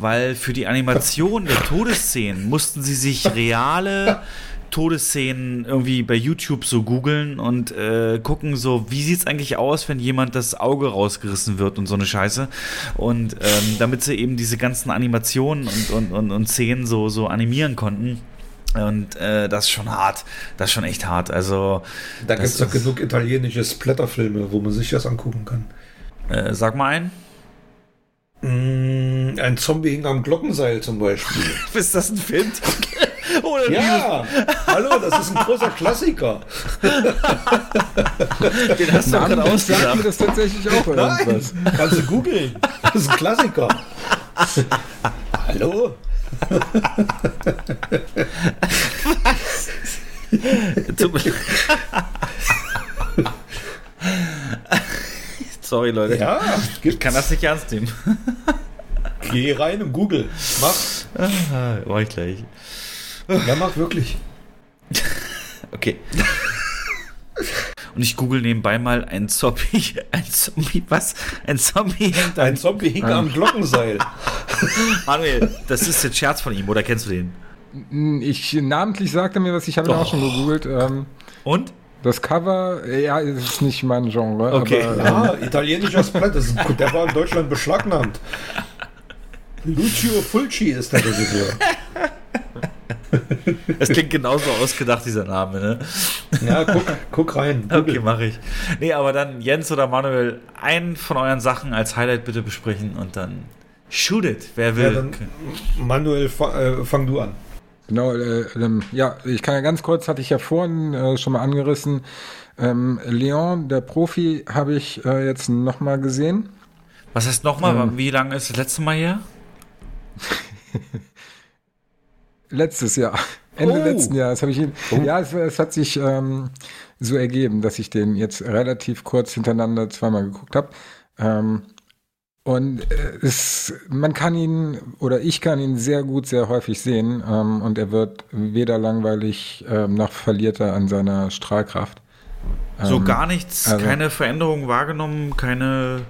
weil für die Animation der Todesszenen mussten sie sich reale Todesszenen irgendwie bei YouTube so googeln und äh, gucken so, wie sieht's eigentlich aus, wenn jemand das Auge rausgerissen wird und so eine Scheiße. Und ähm, damit sie eben diese ganzen Animationen und, und, und, und Szenen so, so animieren konnten. Und äh, das ist schon hart. Das ist schon echt hart. Also. Da gibt es doch genug italienische Splatterfilme, wo man sich das angucken kann. Äh, sag mal ein. Mm, ein Zombie hing am Glockenseil zum Beispiel. ist das ein Film? Oder ja, hallo, das ist ein großer Klassiker. Den hast du gerade sagt mir ausgedacht. das tatsächlich auch irgendwas. Nein, kannst du googeln. Das ist ein Klassiker. hallo? Tut mir- Sorry, Leute. Ja, Ich gibt, kann das nicht ernst nehmen. geh rein und google. Mach. Ah, Mach ich gleich. Ja, mach wirklich. Okay. Und ich google nebenbei mal ein Zombie. Ein Zombie, was? Ein Zombie hängt Ein ein. Zombie hing am Glockenseil. Manuel, das ist der Scherz von ihm, oder kennst du den? Ich namentlich sagte mir was, ich habe ihn auch schon gegoogelt. Ähm, Und? Das Cover, ja, es ist nicht mein Genre. Okay. Aber, Ja, italienischer Splatter. Das ist, der war in Deutschland beschlagnahmt. Lucio Fulci ist der Regisseur. Das klingt genauso ausgedacht, dieser Name, ne? Ja, guck, guck rein. Okay, Google. mache ich. Nee, aber dann Jens oder Manuel, einen von euren Sachen als Highlight bitte besprechen und dann shoot it, wer will. Ja, dann, Manuel, fa äh, fang du an. Genau, äh, ähm, ja, ich kann ja ganz kurz, hatte ich ja vorhin äh, schon mal angerissen. Ähm, Leon, der Profi, habe ich äh, jetzt nochmal gesehen. Was heißt nochmal, Ähm. wie lange ist das letzte Mal her? Letztes Jahr. Ende Oh. letzten Jahres habe ich ihn. Ja, es, es hat sich ähm, so ergeben, dass ich den jetzt relativ kurz hintereinander zweimal geguckt habe. Ähm, und äh, es, man kann ihn oder ich kann ihn sehr gut, sehr häufig sehen ähm, und er wird weder langweilig ähm, noch verliert er an seiner Strahlkraft. So Ähm, gar nichts, also- keine Veränderung wahrgenommen, keine.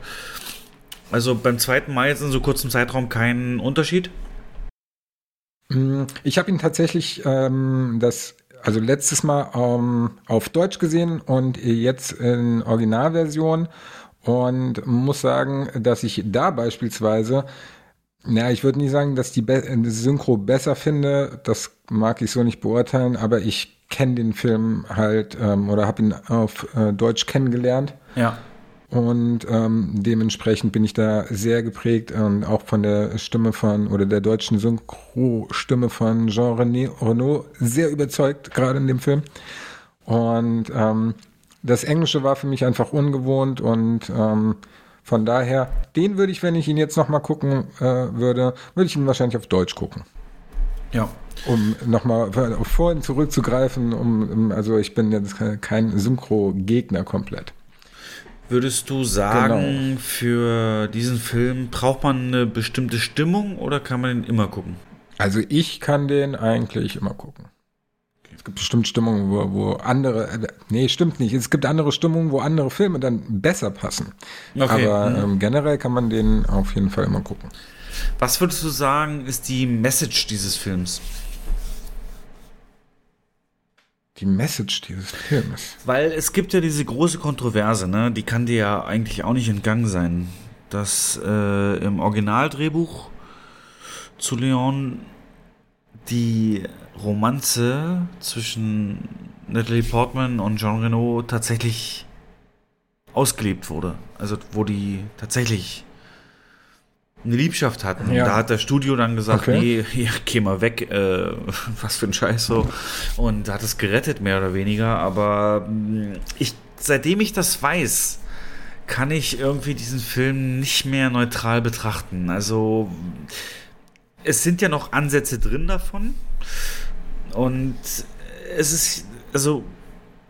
Also beim zweiten Mal jetzt in so kurzem Zeitraum keinen Unterschied? Mm, Ich habe ihn tatsächlich ähm, das, also letztes Mal ähm, auf Deutsch gesehen und jetzt in Originalversion und muss sagen, dass ich da beispielsweise, na, ich würde nicht sagen, dass die Be die Synchro besser finde, das mag ich so nicht beurteilen, aber ich kenne den Film halt ähm, oder habe ihn auf äh, Deutsch kennengelernt. Ja. Und ähm, dementsprechend bin ich da sehr geprägt und auch von der Stimme von oder der deutschen Synchro-Stimme von Jean René Renault sehr überzeugt, gerade in dem Film. Und ähm, das Englische war für mich einfach ungewohnt und ähm, von daher, den würde ich, wenn ich ihn jetzt nochmal gucken äh, würde, würde ich ihn wahrscheinlich auf Deutsch gucken. Ja. Um nochmal vorhin zurückzugreifen, um, um, also ich bin jetzt kein Synchro-Gegner komplett. Würdest du sagen, Genau. für diesen Film braucht man eine bestimmte Stimmung oder kann man den immer gucken? Also ich kann den eigentlich immer gucken. Es gibt bestimmt Stimmungen, wo, wo andere, äh, nee, stimmt nicht. Es gibt andere Stimmungen, wo andere Filme dann besser passen. Okay. Aber Mhm. ähm, generell kann man den auf jeden Fall immer gucken. Was würdest du sagen, ist die Message dieses Films? Die Message dieses Films. Weil es gibt ja diese große Kontroverse, ne? die kann dir ja eigentlich auch nicht entgangen sein, dass äh, im Originaldrehbuch zu Leon die Romanze zwischen Natalie Portman und Jean Reno tatsächlich ausgelebt wurde. Also wo die tatsächlich eine Liebschaft hatten. Ja. Da hat das Studio dann gesagt, Okay. nee, hier, geh mal weg, äh, was für ein Scheiß so. Und hat es gerettet, mehr oder weniger. Aber mh, ich seitdem ich das weiß, kann ich irgendwie diesen Film nicht mehr neutral betrachten. Also es sind ja noch Ansätze drin davon. Und es ist, also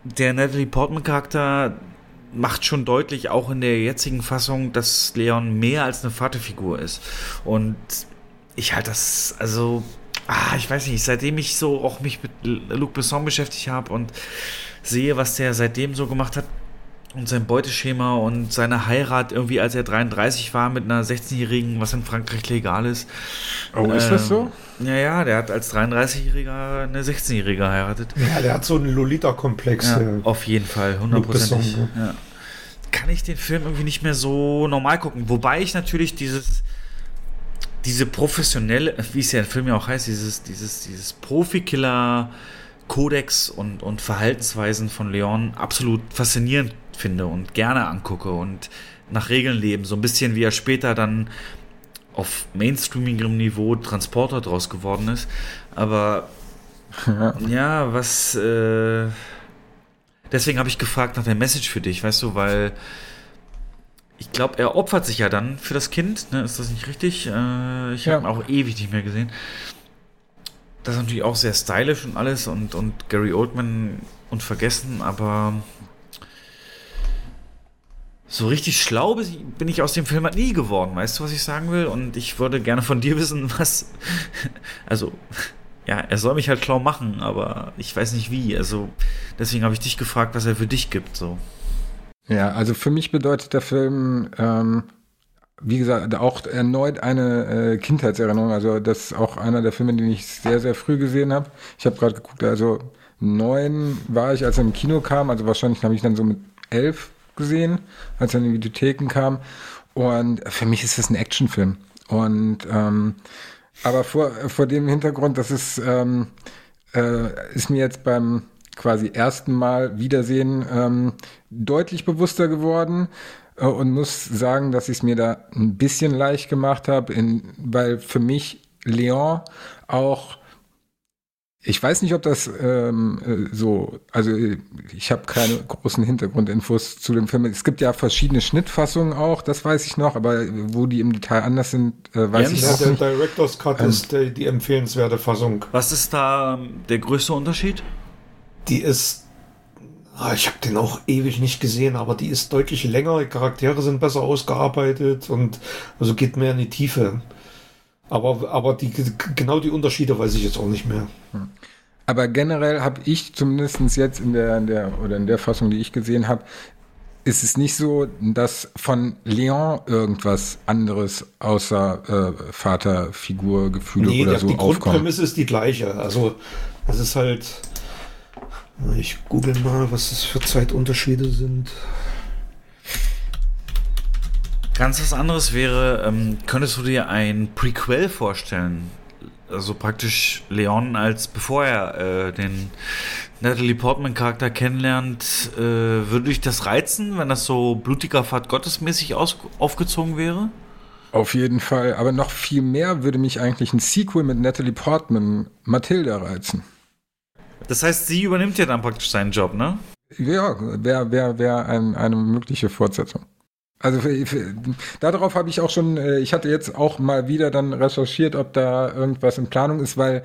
der Natalie Portman-Charakter macht schon deutlich, auch in der jetzigen Fassung, dass Leon mehr als eine Vaterfigur ist. Und ich halte das, also, ah, ich weiß nicht, seitdem ich so auch mich mit Luc Besson beschäftigt habe und sehe, was der seitdem so gemacht hat, und sein Beuteschema und seine Heirat irgendwie, als er 33 war, mit einer 16-Jährigen, was in Frankreich legal ist. Oh, ist ähm, das so? Ja, ja, der hat als 33-Jähriger eine 16-Jährige geheiratet. Ja, der hat so einen Lolita-Komplex. Ja, auf jeden Fall, hundertprozentig. Ja. Kann ich den Film irgendwie nicht mehr so normal gucken. Wobei ich natürlich dieses, diese professionelle, wie es ja im Film ja auch heißt, dieses, dieses, dieses Profikiller- Kodex und, und Verhaltensweisen von Leon absolut faszinierend finde und gerne angucke und nach Regeln leben. So ein bisschen wie er später dann auf mainstreamigem Niveau Transporter draus geworden ist. Aber ja, ja was. Äh, deswegen habe ich gefragt nach der Message für dich, weißt du, weil ich glaube, er opfert sich ja dann für das Kind. Ne? Ist das nicht richtig? Äh, ich ja. habe ihn auch ewig nicht mehr gesehen. Das ist natürlich auch sehr stylisch und alles und, und Gary Oldman unvergessen, aber so richtig schlau bin ich aus dem Film halt nie geworden. Weißt du, was ich sagen will? Und ich würde gerne von dir wissen, was. Also, ja, er soll mich halt schlau machen, aber ich weiß nicht wie. Also, deswegen habe ich dich gefragt, was er für dich gibt. So. Ja, also für mich bedeutet der Film, ähm, wie gesagt, auch erneut eine äh, Kindheitserinnerung. Also, das ist auch einer der Filme, den ich sehr, sehr früh gesehen habe. Ich habe gerade geguckt, also neun war ich, als er im Kino kam. Also, wahrscheinlich habe ich dann so mit elf gesehen, als er in die Videotheken kam. Und für mich ist das ein Actionfilm. Und ähm, aber vor, vor dem Hintergrund, das ist, ähm, äh, ist mir jetzt beim quasi ersten Mal Wiedersehen ähm, deutlich bewusster geworden äh, und muss sagen, dass ich es mir da ein bisschen leicht gemacht habe, weil für mich Leon auch ich weiß nicht, ob das ähm, äh, so, also ich habe keine großen Hintergrundinfos zu dem Film. Es gibt ja verschiedene Schnittfassungen auch, das weiß ich noch, aber wo die im Detail anders sind, äh, weiß ja, ich auch nicht. Der Director's Cut ähm, ist die, die empfehlenswerte Fassung. Was ist da ähm, der größte Unterschied? Die ist ah, ich habe den auch ewig nicht gesehen, aber die ist deutlich länger, die Charaktere sind besser ausgearbeitet und also geht mehr in die Tiefe. Aber, aber die, genau die Unterschiede weiß ich jetzt auch nicht mehr. Hm. Aber generell habe ich zumindest jetzt in der, in der, oder in der Fassung, die ich gesehen habe, ist es nicht so, dass von Leon irgendwas anderes außer äh, Vaterfigur, Gefühle nee, oder so die aufkommt. Die Grundprämisse ist die gleiche. Also, das ist halt. Ich google mal, was das für Zeitunterschiede sind. Ganz was anderes wäre, ähm, könntest du dir ein Prequel vorstellen? Also praktisch Leon als bevor er äh, den Natalie Portman Charakter kennenlernt, äh, würde dich das reizen, wenn das so blutiger Fahrt gottesmäßig aus, aufgezogen wäre? Auf jeden Fall, aber noch viel mehr würde mich eigentlich ein Sequel mit Natalie Portman, Matilda reizen. Das heißt, sie übernimmt ja dann praktisch seinen Job, ne? Ja, wäre wär, wär ein, eine mögliche Fortsetzung. Also für, für, darauf habe ich auch schon, äh, ich hatte jetzt auch mal wieder dann recherchiert, ob da irgendwas in Planung ist, weil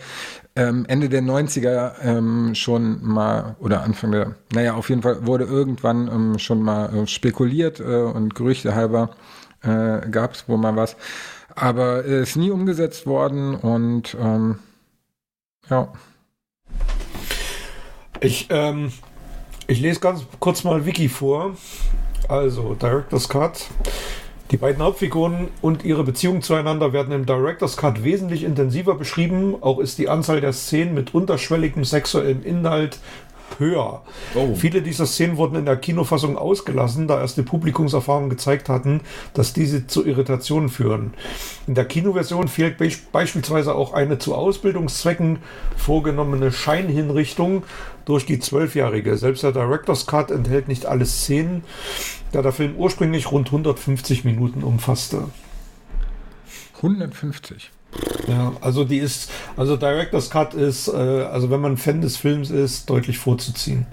ähm, Ende der 90er ähm, schon mal, oder Anfang der, naja, auf jeden Fall wurde irgendwann ähm, schon mal äh, spekuliert äh, und Gerüchte halber äh, gab es wohl mal was. Aber es ist nie umgesetzt worden und ähm, ja. Ich, ähm, ich lese ganz kurz mal Wiki vor. Also, Director's Cut. Die beiden Hauptfiguren und ihre Beziehung zueinander werden im Director's Cut wesentlich intensiver beschrieben. Auch ist die Anzahl der Szenen mit unterschwelligem sexuellem Inhalt höher. Oh. Viele dieser Szenen wurden in der Kinofassung ausgelassen, da erste Publikumserfahrungen gezeigt hatten, dass diese zu Irritationen führen. In der Kinoversion fehlt be beispielsweise auch eine zu Ausbildungszwecken vorgenommene Scheinhinrichtung durch die Zwölfjährige. Selbst der Director's Cut enthält nicht alle Szenen, da der Film ursprünglich rund 150 Minuten umfasste. 150? Ja, also die ist, also Director's Cut ist, äh, also wenn man Fan des Films ist, deutlich vorzuziehen.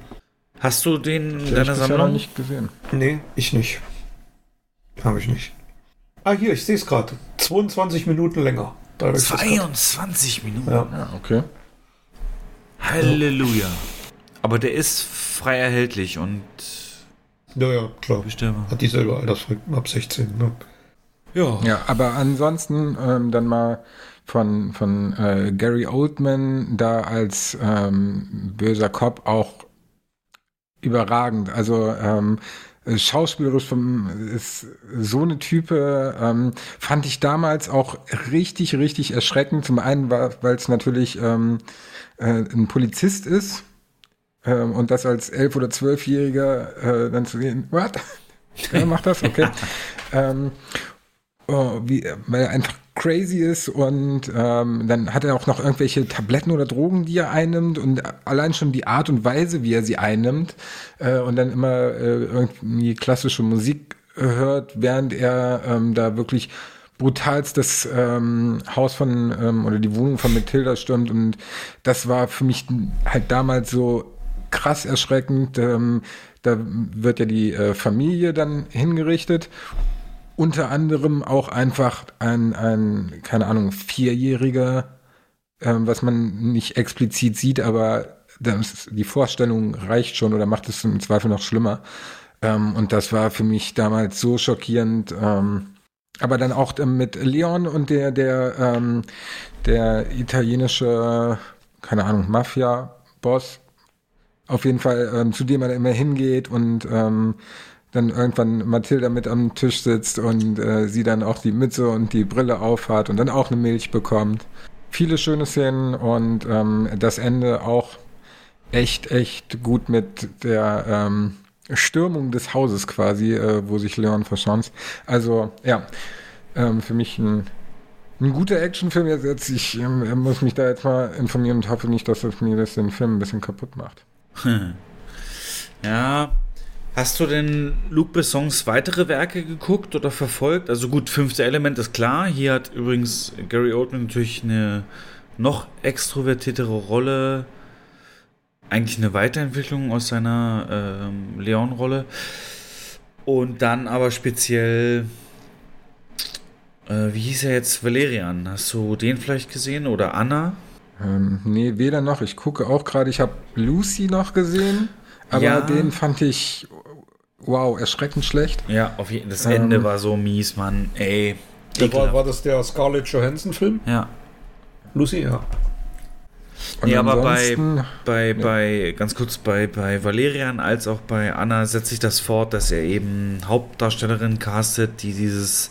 Hast du den in deiner Sammlung? nicht gesehen. Nee, ich nicht. Habe ich nicht. Ah, hier, ich sehe es gerade. 22 Minuten länger. Grad. 22 Minuten. Ja. Ja, okay. Halleluja. Aber der ist frei erhältlich und Ja, ja, klar. bestellbar. Hat dieselbe Altersfrequenz ab 16. Ne? Ja. Ja, aber ansonsten ähm, dann mal von, von äh, Gary Oldman da als ähm, böser Cop auch überragend. Also ähm, schauspielerisch vom, ist so eine Type, ähm, fand ich damals auch richtig, richtig erschreckend. Zum einen, weil es natürlich ähm, äh, ein Polizist ist ähm, und das als elf- oder zwölfjähriger äh, dann zu sehen, what? Wer macht das? Okay. ähm, oh, wie, weil er einfach crazy ist und ähm, dann hat er auch noch irgendwelche Tabletten oder Drogen, die er einnimmt und allein schon die Art und Weise, wie er sie einnimmt äh, und dann immer äh, irgendwie klassische Musik hört, während er ähm, da wirklich brutalst das ähm, Haus von ähm, oder die Wohnung von Matilda stürmt und das war für mich halt damals so krass erschreckend. Ähm, da wird ja die äh, Familie dann hingerichtet unter anderem auch einfach ein, ein keine Ahnung, vierjähriger, ähm, was man nicht explizit sieht, aber das, die Vorstellung reicht schon oder macht es im Zweifel noch schlimmer. Ähm, und das war für mich damals so schockierend. Ähm, aber dann auch ähm, mit Leon und der, der, ähm, der italienische, keine Ahnung, Mafia-Boss, auf jeden Fall, ähm, zu dem er immer hingeht und dann irgendwann Mathilda mit am Tisch sitzt und äh, sie dann auch die Mütze und die Brille aufhat und dann auch eine Milch bekommt. Viele schöne Szenen und ähm, das Ende auch echt, echt gut mit der ähm, Stürmung des Hauses quasi, äh, wo sich Leon verschanzt. Also ja, ähm, für mich ein, ein guter Actionfilm. Jetzt, jetzt ich ähm, muss mich da jetzt mal informieren und hoffe nicht, dass das mir das den Film ein bisschen kaputt macht. Ja. Hast du denn Luc Bessons weitere Werke geguckt oder verfolgt? Also gut, fünfte Element ist klar. Hier hat übrigens Gary Oldman natürlich eine noch extrovertiertere Rolle. Eigentlich eine Weiterentwicklung aus seiner ähm, Leon-Rolle. Und dann aber speziell, äh, wie hieß er jetzt? Valerian. Hast du den vielleicht gesehen? Oder Anna? Ähm, nee, weder noch. Ich gucke auch gerade, ich habe Lucy noch gesehen, aber Ja. den fand ich, wow, erschreckend schlecht. Ja, auf jeden Das Ähm. Ende war so mies, Mann. Ey. Der war, war das der Scarlett Johansson-Film? Ja. Lucy, ja. Und Nee, aber bei, bei, bei, ganz kurz, bei, bei Valerian als auch bei Anna setzt sich das fort, dass er eben Hauptdarstellerin castet, die dieses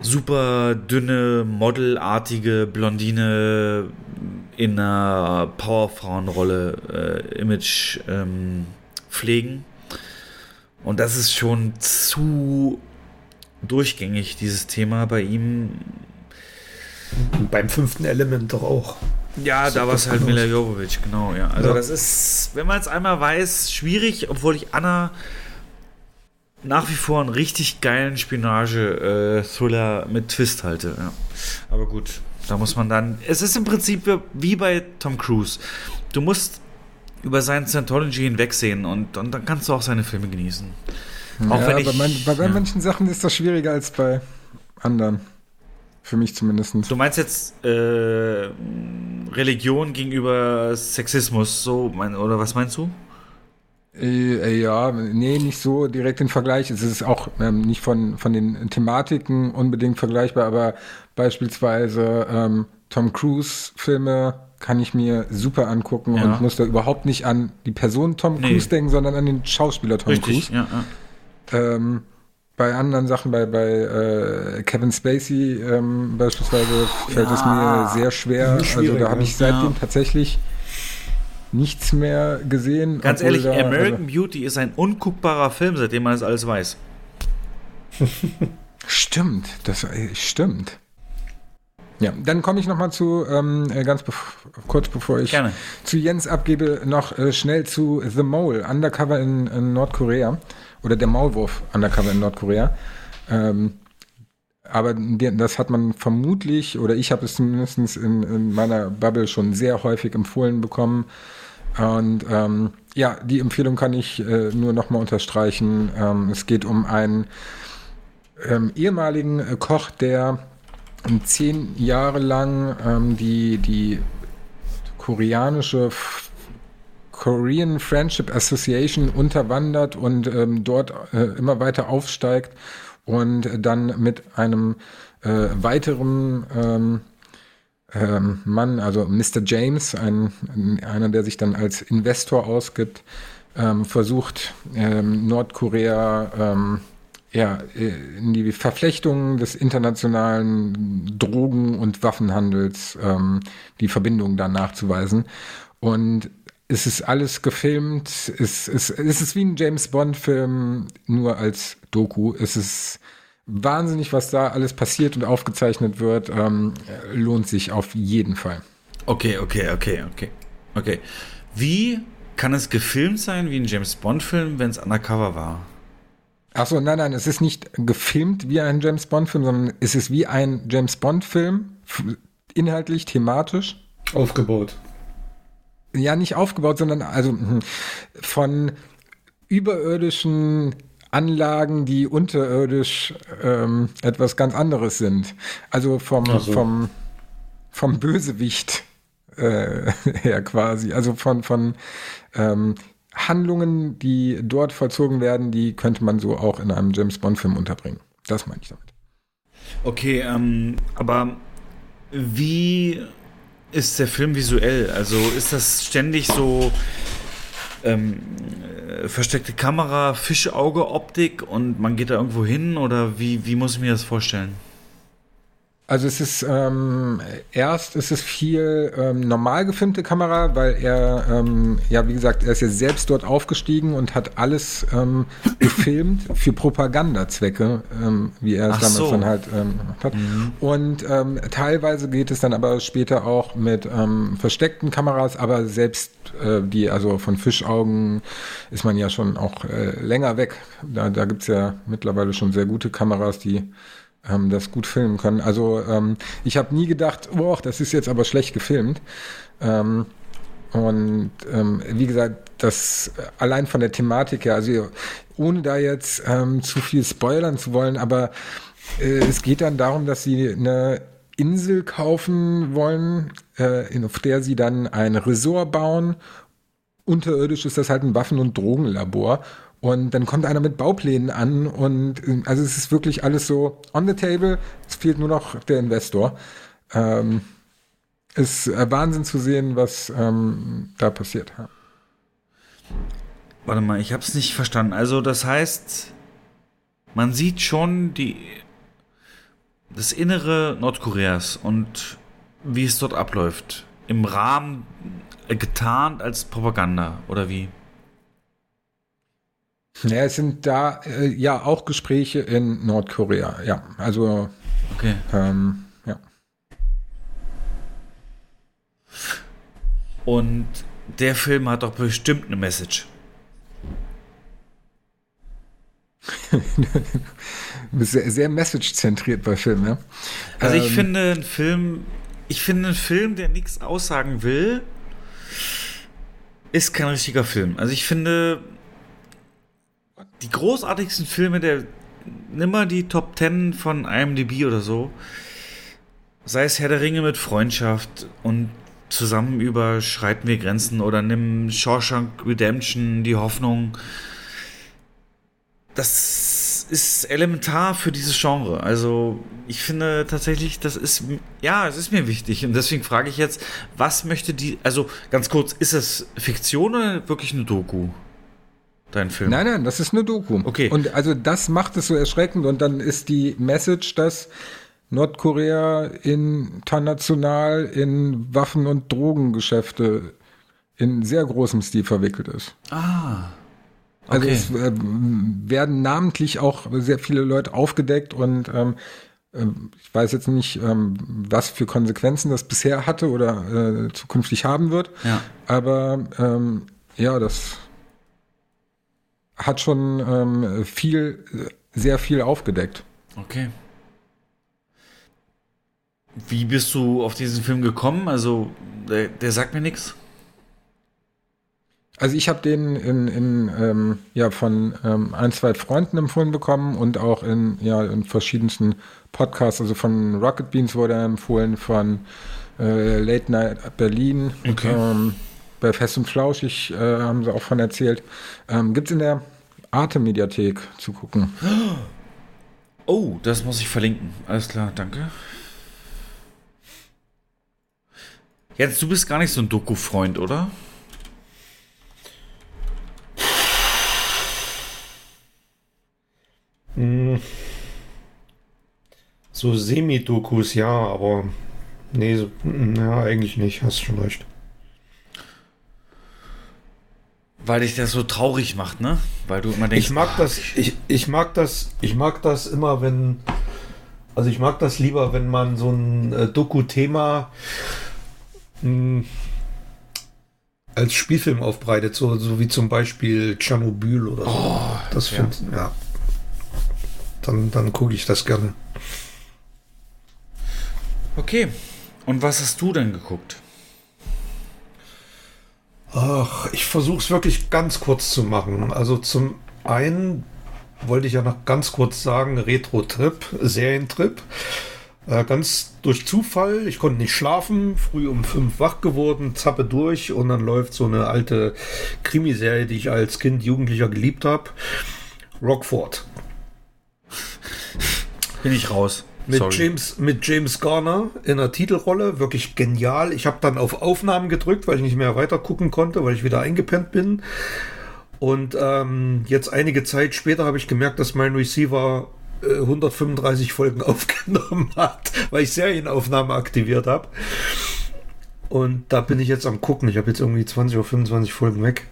super dünne, modelartige Blondine in einer Powerfrauenrolle äh, Image ähm, pflegen. Und das ist schon zu durchgängig, dieses Thema bei ihm. Und beim fünften Element doch auch. Ja, Sieht da war es halt Mila. Jovovich, genau, ja. Also Ja. das ist, wenn man es einmal weiß, schwierig, obwohl ich Anna nach wie vor einen richtig geilen Spionage-Thriller mit Twist halte, ja. Aber gut, da muss man dann, es ist im Prinzip wie bei Tom Cruise. Du musst über seinen Scientology hinwegsehen und, und dann kannst du auch seine Filme genießen. Auch ja, wenn ich, bei, bei, bei ja. manchen Sachen ist das schwieriger als bei anderen. Für mich zumindest. Du meinst jetzt äh, Religion gegenüber Sexismus, so, mein, oder was meinst du? Äh, äh, ja, nee, nicht so direkt den Vergleich. Es ist auch ähm, nicht von, von den Thematiken unbedingt vergleichbar, aber beispielsweise ähm, Tom Cruise Filme kann ich mir super angucken Ja. und muss da überhaupt nicht an die Person Tom Nee. Cruise denken, sondern an den Schauspieler Tom Richtig, Cruise. ja, ja. Ähm, bei anderen Sachen, bei, bei äh, Kevin Spacey ähm, beispielsweise, fällt es mir sehr schwer. Also da habe ich seitdem Ja. tatsächlich nichts mehr gesehen. Ganz ehrlich, da, also American Beauty ist ein unguckbarer Film, seitdem man das alles weiß. Stimmt, das äh, stimmt. Ja, dann komme ich noch mal zu, ähm, äh, ganz bef kurz bevor ich Gerne. zu Jens abgebe, noch äh, schnell zu The Mole, Undercover in, in Nordkorea. Oder der Maulwurf, Undercover in Nordkorea. Ähm, aber das hat man vermutlich, oder ich habe es zumindest in, in meiner Bubble schon sehr häufig empfohlen bekommen. Und ähm, ja, die Empfehlung kann ich äh, nur nochmal unterstreichen. Ähm, es geht um einen ähm, ehemaligen äh, Koch, der zehn Jahre lang ähm, die, die koreanische Korean Friendship Association unterwandert und ähm, dort äh, immer weiter aufsteigt und dann mit einem äh, weiteren ähm, Mann, also Mr. James, ein, einer, der sich dann als Investor ausgibt, ähm, versucht ähm, Nordkorea ähm, ja, in die Verflechtung des internationalen Drogen- und Waffenhandels die Verbindung dann nachzuweisen. Und es ist alles gefilmt, es, es, es ist wie ein James Bond-Film, nur als Doku. Es ist wahnsinnig, was da alles passiert und aufgezeichnet wird. Ähm, lohnt sich auf jeden Fall. Okay, okay, okay, okay. Okay. Wie kann es gefilmt sein wie ein James Bond-Film, wenn es undercover war? Achso, nein, nein, es ist nicht gefilmt wie ein James Bond-Film, sondern es ist wie ein James Bond-Film, inhaltlich, thematisch. Aufgebaut. Ja, nicht aufgebaut, sondern also hm, von überirdischen Anlagen, die unterirdisch ähm, etwas ganz anderes sind. Also vom, so. vom, vom Bösewicht äh, her quasi. Also von, von ähm, Handlungen, die dort vollzogen werden, die könnte man so auch in einem James Bond-Film unterbringen. Das meine ich damit. Okay, ähm, aber wie ist der Film visuell? Also ist das ständig so ähm, äh, versteckte Kamera, Fischauge-Optik und man geht da irgendwo hin oder wie, wie muss ich mir das vorstellen? Also es ist ähm, erst ist es viel ähm, normal gefilmte Kamera, weil er ähm, ja wie gesagt er ist ja selbst dort aufgestiegen und hat alles ähm, gefilmt für Propagandazwecke, ähm, wie er es Ach damals so. dann halt ähm, gemacht hat. Mhm. Und teilweise geht es dann aber später auch mit versteckten Kameras, aber selbst äh, die also von Fischaugen ist man ja schon auch äh, länger weg. Da, da gibt's ja mittlerweile schon sehr gute Kameras, die ähm, das gut filmen können. Also ähm, ich habe nie gedacht, boah, das ist jetzt aber schlecht gefilmt. Ähm, und ähm, wie gesagt, das allein von der Thematik her, also ohne da jetzt ähm, zu viel spoilern zu wollen, aber äh, es geht dann darum, dass sie eine Insel kaufen wollen, äh, auf der sie dann ein Resort bauen. Unterirdisch ist das halt ein Waffen- und Drogenlabor. Und dann kommt einer mit Bauplänen an und ähm, also es ist wirklich alles so on the table. Es fehlt nur noch der Investor. Ähm, ist äh, Wahnsinn zu sehen, was ähm, da passiert. Warte mal, ich habe es nicht verstanden. Also das heißt, man sieht schon die das Innere Nordkoreas und wie es dort abläuft. Im Rahmen äh, getarnt als Propaganda oder wie? Ja, es sind da äh, ja auch Gespräche in Nordkorea, ja. Also okay. Ähm, ja. Und der Film hat doch bestimmt eine Message. sehr, sehr message-zentriert bei Filmen, ja. Also ich ähm, finde ein Film, ich finde ein Film, der nichts aussagen will, ist kein richtiger Film. Also ich finde, die großartigsten Filme der nimm mal die Top 10 von IMDb oder so. Sei es Herr der Ringe mit Freundschaft und zusammen überschreiten wir Grenzen oder nimm Shawshank Redemption, die Hoffnung. Das ist elementar für dieses Genre. Also ich finde tatsächlich, das ist, ja, es ist mir wichtig. Und deswegen frage ich jetzt, was möchte die, also ganz kurz, ist es Fiktion oder wirklich eine Doku? dein Film? Nein, nein, das ist eine Doku. Okay. Und also das macht es so erschreckend und dann ist die Message, dass Nordkorea international in Waffen- und Drogengeschäfte in sehr großem Stil verwickelt ist. Ah. Also okay. Es äh, werden namentlich auch sehr viele Leute aufgedeckt und ähm, äh, ich weiß jetzt nicht, ähm, was für Konsequenzen das bisher hatte oder äh, zukünftig haben wird. Ja. Aber ähm, ja, das hat schon ähm, viel, sehr viel aufgedeckt. Okay. Wie bist du auf diesen Film gekommen? Also, der, der sagt mir nichts. Also ich habe den in, in ähm, ja von ähm, ein, zwei Freunden empfohlen bekommen und auch in ja in verschiedensten Podcasts, also von Rocket Beans wurde er empfohlen, von äh, Late Night Berlin, Okay. ähm, bei Fest und Flauschig äh, haben sie auch von erzählt. Ähm, Gibt es in der Arte-Mediathek zu gucken. Oh, das muss ich verlinken. Alles klar, danke. Jetzt, du bist gar nicht so ein Doku-Freund, oder? So Semi-Dokus, ja, aber nee, so, ja, eigentlich nicht, hast schon recht. Weil dich das so traurig macht, ne? Weil du immer denkst, Ich mag ah, das, ich, ich mag das, ich mag das immer, wenn, also ich mag das lieber, wenn man so ein äh, Doku-Thema mh, als Spielfilm aufbreitet, so, so wie zum Beispiel Tschernobyl oder so. das ja. finde ja. Dann, dann gucke ich das gerne. Okay. Und was hast du denn geguckt? Ach, ich versuche es wirklich ganz kurz zu machen. Also zum einen wollte ich ja noch ganz kurz sagen, Retro-Trip, Serientrip. Äh, ganz durch Zufall, ich konnte nicht schlafen, früh um fünf wach geworden, zappe durch und dann läuft so eine alte Krimiserie, die ich als Kind, Jugendlicher geliebt habe. Rockford. Bin ich raus. Mit Sorry. James, mit James Garner in der Titelrolle, wirklich genial. Ich habe dann auf Aufnahmen gedrückt, weil ich nicht mehr weiter gucken konnte, weil ich wieder eingepennt bin. Und ähm, jetzt einige Zeit später habe ich gemerkt, dass mein Receiver äh, 135 Folgen aufgenommen hat, weil ich Serienaufnahmen aktiviert habe. Und da bin ich jetzt am gucken. Ich habe jetzt irgendwie 20 oder 25 Folgen weg.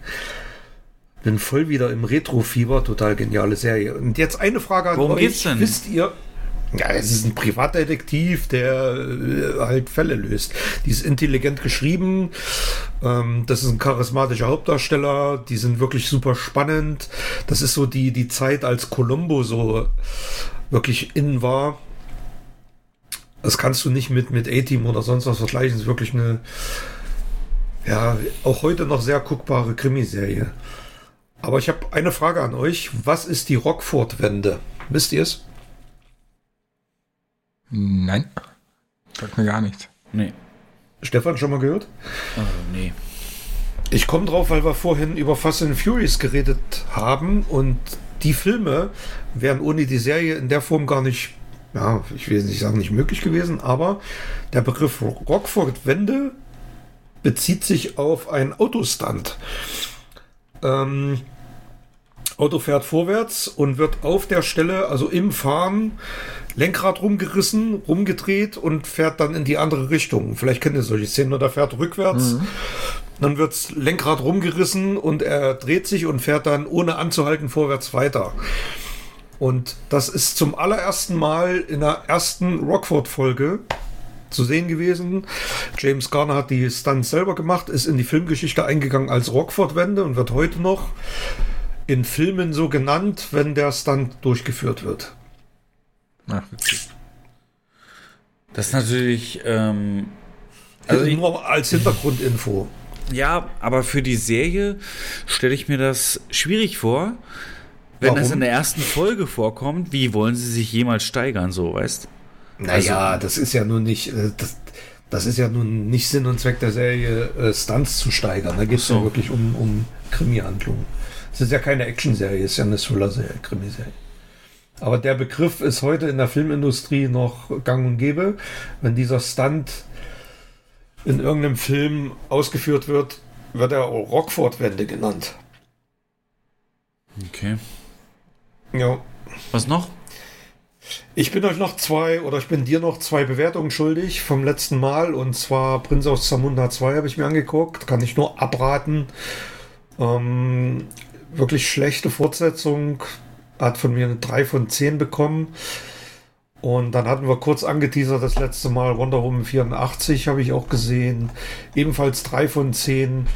Bin voll wieder im Retro-Fieber. Total geniale Serie. Und jetzt eine Frage an Worum euch. geht's denn? Wisst ihr, ja, es ist ein Privatdetektiv, der äh, halt Fälle löst. Die ist intelligent geschrieben. Ähm, das ist ein charismatischer Hauptdarsteller. Die sind wirklich super spannend. Das ist so die, die Zeit, als Columbo so wirklich in war. Das kannst du nicht mit, mit A-Team oder sonst was vergleichen. Es ist wirklich eine, ja, auch heute noch sehr guckbare Krimiserie. Aber ich habe eine Frage an euch. Was ist die Rockford-Wende? Wisst ihr es? Nein. Sagt mir gar nichts. Nee. Stefan, schon mal gehört? Oh, nee. Ich komme drauf, weil wir vorhin über Fast and Furious geredet haben und die Filme wären ohne die Serie in der Form gar nicht, ja, ich will nicht sagen nicht möglich gewesen, aber der Begriff Rockford-Wende bezieht sich auf einen Autostunt. Ähm, Auto fährt vorwärts und wird auf der Stelle, also im Fahren, Lenkrad rumgerissen, rumgedreht und fährt dann in die andere Richtung. Vielleicht kennt ihr solche Szenen, oder fährt rückwärts. Dann wirds Lenkrad rumgerissen und er dreht sich und fährt dann ohne anzuhalten vorwärts weiter. Und das ist zum allerersten Mal in der ersten Rockford-Folge zu sehen gewesen. James Garner hat die Stunts selber gemacht, ist in die Filmgeschichte eingegangen als Rockford-Wende und wird heute noch in Filmen so genannt, wenn der Stunt durchgeführt wird. Ach, witzig. Das ist natürlich, ähm, also Also ich, nur als Hintergrundinfo. ja, aber für die Serie stelle ich mir das schwierig vor, wenn Warum? das in der ersten Folge vorkommt. Wie wollen sie sich jemals steigern, so, weißt? Naja, das ist ja nun nicht, äh, das, das ist ja nun nicht Sinn und Zweck der Serie, äh, Stunts zu steigern. Da geht es so. ja wirklich um, um Krimi-Handlungen. Es ist ja keine Action-Serie, es ist ja eine Thriller-Serie, Krimiserie. Aber der Begriff ist heute in der Filmindustrie noch gang und gäbe. Wenn dieser Stunt in irgendeinem Film ausgeführt wird, wird er auch Rockford-Wende genannt. Okay. Ja. Was noch? Ich bin euch noch zwei, oder ich bin dir noch zwei Bewertungen schuldig vom letzten Mal. Und zwar Prinz aus Zamunda 2 habe ich mir angeguckt. Kann ich nur abraten. Ähm, wirklich schlechte Fortsetzung. Hat von mir eine 3 von 10 bekommen. Und dann hatten wir kurz angeteasert das letzte Mal Wonder Woman 84 habe ich auch gesehen. Ebenfalls 3 von 10.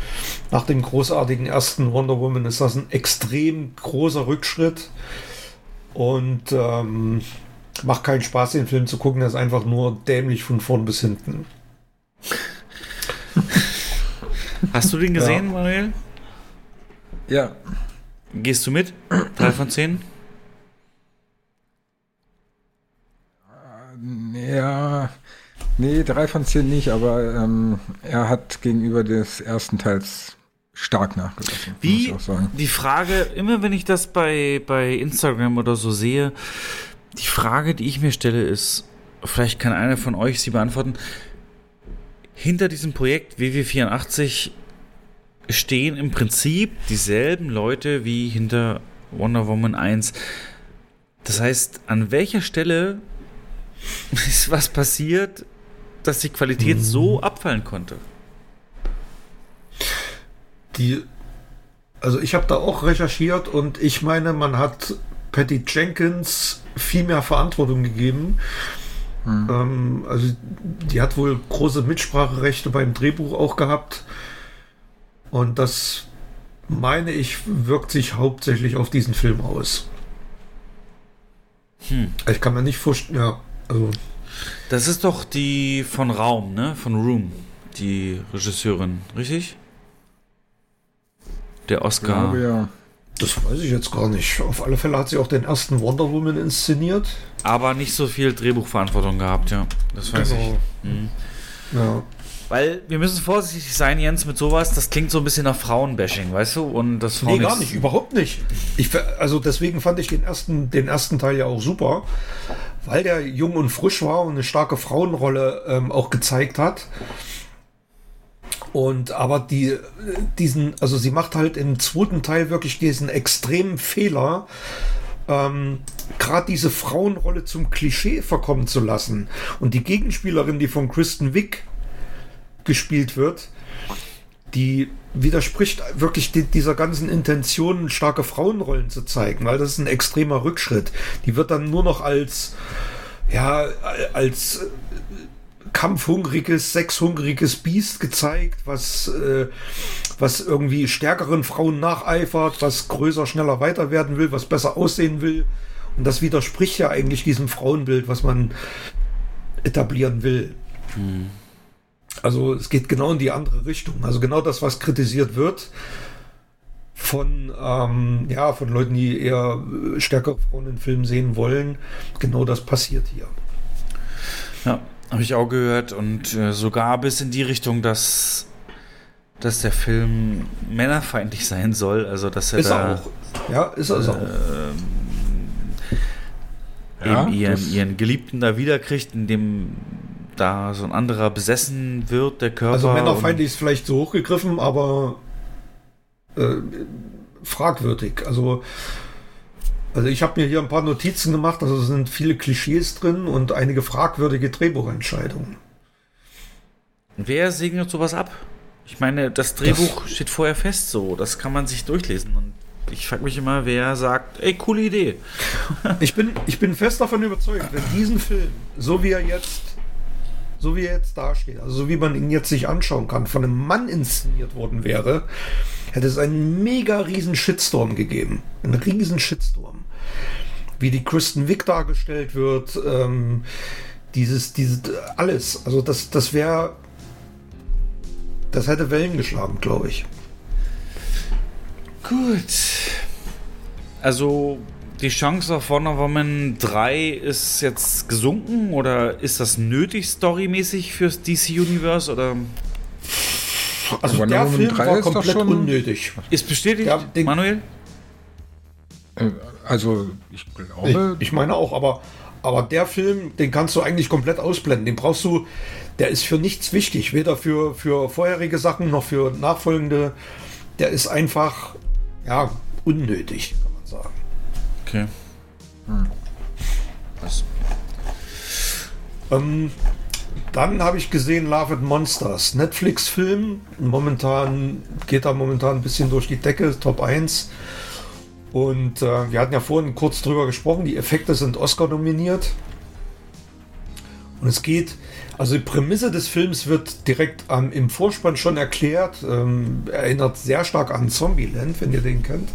Nach dem großartigen ersten Wonder Woman ist das ein extrem großer Rückschritt. Und ähm, macht keinen Spaß, den Film zu gucken. Der ist einfach nur dämlich von vorn bis hinten. Hast du den gesehen, Manuel? Ja. Gehst du mit? Drei von zehn? Ja, nee, drei von zehn nicht, aber ähm, er hat gegenüber des ersten Teils stark nachgelassen. muss Wie ich auch sagen. die Frage, immer wenn ich das bei, bei Instagram oder so sehe, die Frage, die ich mir stelle, ist, vielleicht kann einer von euch sie beantworten. Hinter diesem Projekt WW84 stehen im Prinzip dieselben Leute wie hinter Wonder Woman 1. Das heißt, an welcher Stelle ist was passiert, dass die Qualität so abfallen konnte? Die, also ich habe da auch recherchiert und ich meine, man hat Patty Jenkins viel mehr Verantwortung gegeben. Ähm, also die hat wohl große Mitspracherechte beim Drehbuch auch gehabt. Und das, meine ich, wirkt sich hauptsächlich auf diesen Film aus. Ich kann mir nicht vorstellen, ja, also Das ist doch die von Raum, ne? Von Room, die Regisseurin, richtig? Der Oscar. glaube ja. das weiß ich jetzt gar nicht. Auf alle Fälle hat sie auch den ersten Wonder Woman inszeniert. Aber nicht so viel Drehbuchverantwortung gehabt, ja. Das weiß ich. Mhm. Ja. Weil wir müssen vorsichtig sein, Jens, mit sowas. Das klingt so ein bisschen nach Frauenbashing, weißt du? Und das Frauen Nee, gar nicht, überhaupt nicht. Ich, also deswegen fand ich den ersten, den ersten Teil ja auch super, weil der jung und frisch war und eine starke Frauenrolle ähm, auch gezeigt hat. Und aber die, diesen, also sie macht halt im zweiten Teil wirklich diesen extremen Fehler, ähm, gerade diese Frauenrolle zum Klischee verkommen zu lassen. Und die Gegenspielerin, die von Kristen Wick gespielt wird, die widerspricht wirklich di- dieser ganzen Intention, starke Frauenrollen zu zeigen, weil das ist ein extremer Rückschritt. Die wird dann nur noch als, ja, als äh, kampfhungriges, sexhungriges Biest gezeigt, was, äh, was irgendwie stärkeren Frauen nacheifert, was größer, schneller weiter werden will, was besser aussehen will. Und das widerspricht ja eigentlich diesem Frauenbild, was man etablieren will. Also es geht genau in die andere Richtung. Also genau das, was kritisiert wird von, ähm, ja, von Leuten, die eher äh, stärkere Frauen in Filmen sehen wollen. Genau das passiert hier. Ja, habe ich auch gehört. Und äh, sogar bis in die Richtung, dass, dass der Film männerfeindlich sein soll. Also, dass er Ist da er auch. Ja, ist er auch. Ja, eben ihren, ihren Geliebten da wiederkriegt, indem da so ein anderer besessen wird, der Körper. Also männerfeindlich ist vielleicht so hochgegriffen, aber äh, fragwürdig. Also, also ich habe mir hier ein paar Notizen gemacht, also es sind viele Klischees drin und einige fragwürdige Drehbuchentscheidungen. Wer segnet sowas ab? Ich meine, das Drehbuch steht vorher fest so, das kann man sich durchlesen. Und ich frage mich immer, wer sagt, ey, coole Idee. Ich bin, ich bin fest davon überzeugt, wenn diesen Film, so wie er jetzt, so wie er jetzt dasteht, also so wie man ihn jetzt sich anschauen kann, von einem Mann inszeniert worden wäre, hätte es einen mega riesen Shitstorm gegeben. Einen riesen Shitstorm. Wie die Kristen Wick dargestellt wird, ähm, dieses, dieses, alles. Also das, das wäre, das hätte Wellen geschlagen, glaube ich. Gut. Also, die Chance auf Wonder Woman 3 ist jetzt gesunken oder ist das nötig storymäßig fürs DC-Universe oder Also Wonder der Woman Film 3 war komplett schon- unnötig. ist bestätigt, den- Manuel? Äh, Also, ich Ich, glaube, ich meine auch, aber, aber der Film, den kannst du eigentlich komplett ausblenden. Den brauchst du, der ist für nichts wichtig, weder für, für vorherige Sachen noch für nachfolgende. Der ist einfach, ja, unnötig, kann man sagen. Okay. Was? Ähm, dann habe ich gesehen Love and Monsters, Netflix-Film. Momentan geht er momentan ein bisschen durch die Decke, Top 1. Und äh, wir hatten ja vorhin kurz drüber gesprochen, die Effekte sind Oscar nominiert. Und es geht, also die Prämisse des Films wird direkt ähm, im Vorspann schon erklärt. Ähm, erinnert sehr stark an Zombieland, wenn ihr den kennt.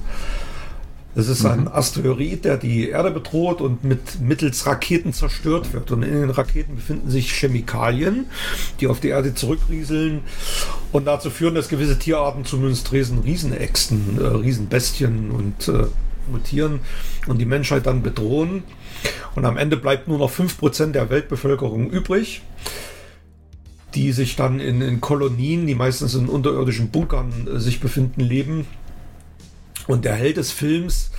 Das ist ein Asteroid, der die Erde bedroht und mit mittels Raketen zerstört wird. Und in den Raketen befinden sich Chemikalien, die auf die Erde zurückrieseln und dazu führen, dass gewisse Tierarten zu monströsen Riesenäxten, äh, Riesenbestien und äh, mutieren und die Menschheit dann bedrohen. Und am Ende bleibt nur noch 5% der Weltbevölkerung übrig, die sich dann in, in Kolonien, die meistens in unterirdischen Bunkern äh, sich befinden, leben. Und der Held des Films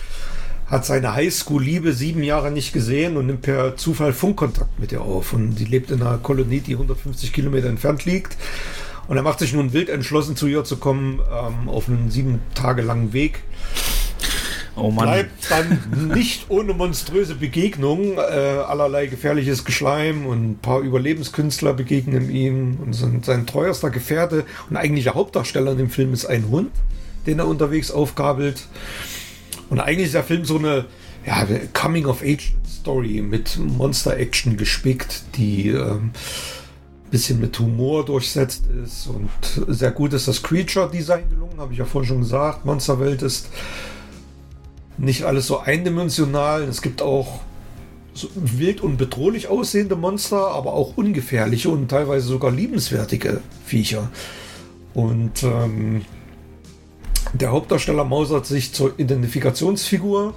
hat seine Highschool-Liebe sieben Jahre nicht gesehen und nimmt per Zufall Funkkontakt mit ihr auf. Und die lebt in einer Kolonie, die 150 Kilometer entfernt liegt. Und er macht sich nun wild entschlossen, zu ihr zu kommen, ähm, auf einen sieben Tage langen Weg. Oh Mann. Bleibt dann nicht ohne monströse Begegnungen, äh, allerlei gefährliches Geschleim und ein paar Überlebenskünstler begegnen ihm. Und sein, sein treuerster Gefährte und eigentlicher Hauptdarsteller in dem Film ist ein Hund, den er unterwegs aufgabelt. Und eigentlich ist der Film so eine ja, Coming-of-Age-Story mit Monster-Action gespickt, die ähm, bisschen mit Humor durchsetzt ist. Und sehr gut ist das Creature-Design gelungen, habe ich ja vorhin schon gesagt. Monsterwelt ist nicht alles so eindimensional. Es gibt auch so wild und bedrohlich aussehende Monster, aber auch ungefährliche und teilweise sogar liebenswertige Viecher. Und ähm, der Hauptdarsteller mausert sich zur Identifikationsfigur.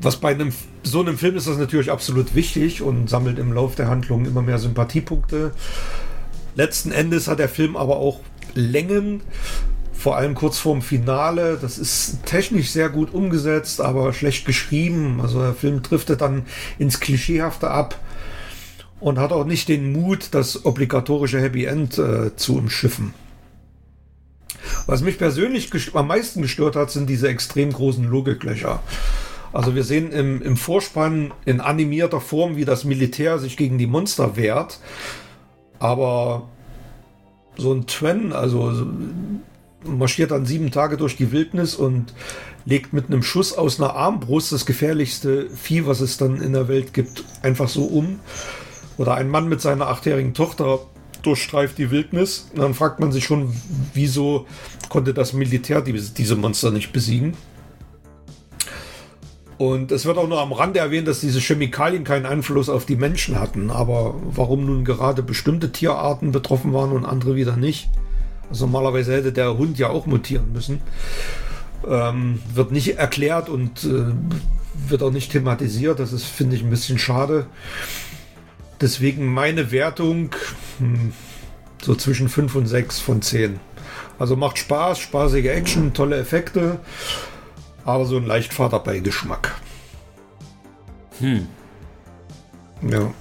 Was bei einem so einem Film ist das natürlich absolut wichtig und sammelt im Lauf der Handlung immer mehr Sympathiepunkte. Letzten Endes hat der Film aber auch Längen, vor allem kurz vorm Finale. Das ist technisch sehr gut umgesetzt, aber schlecht geschrieben. Also der Film driftet dann ins Klischeehafte ab und hat auch nicht den Mut, das obligatorische Happy End äh, zu umschiffen. Was mich persönlich am meisten gestört hat, sind diese extrem großen Logiklöcher. Also wir sehen im, im Vorspann in animierter Form, wie das Militär sich gegen die Monster wehrt. Aber so ein Twen, also marschiert dann sieben Tage durch die Wildnis und legt mit einem Schuss aus einer Armbrust das gefährlichste Vieh, was es dann in der Welt gibt, einfach so um. Oder ein Mann mit seiner achtjährigen Tochter durchstreift die Wildnis. Und dann fragt man sich schon, wieso konnte das Militär diese Monster nicht besiegen? Und es wird auch nur am Rande erwähnt, dass diese Chemikalien keinen Einfluss auf die Menschen hatten. Aber warum nun gerade bestimmte Tierarten betroffen waren und andere wieder nicht? Also normalerweise hätte der Hund ja auch mutieren müssen. Ähm, wird nicht erklärt und äh, wird auch nicht thematisiert. Das ist, finde ich, ein bisschen schade. Deswegen meine Wertung hm, so zwischen 5 und 6 von 10. Also macht Spaß, spaßige Action, tolle Effekte aber so ein leicht Vaterbeigeschmack. Hm. Ja.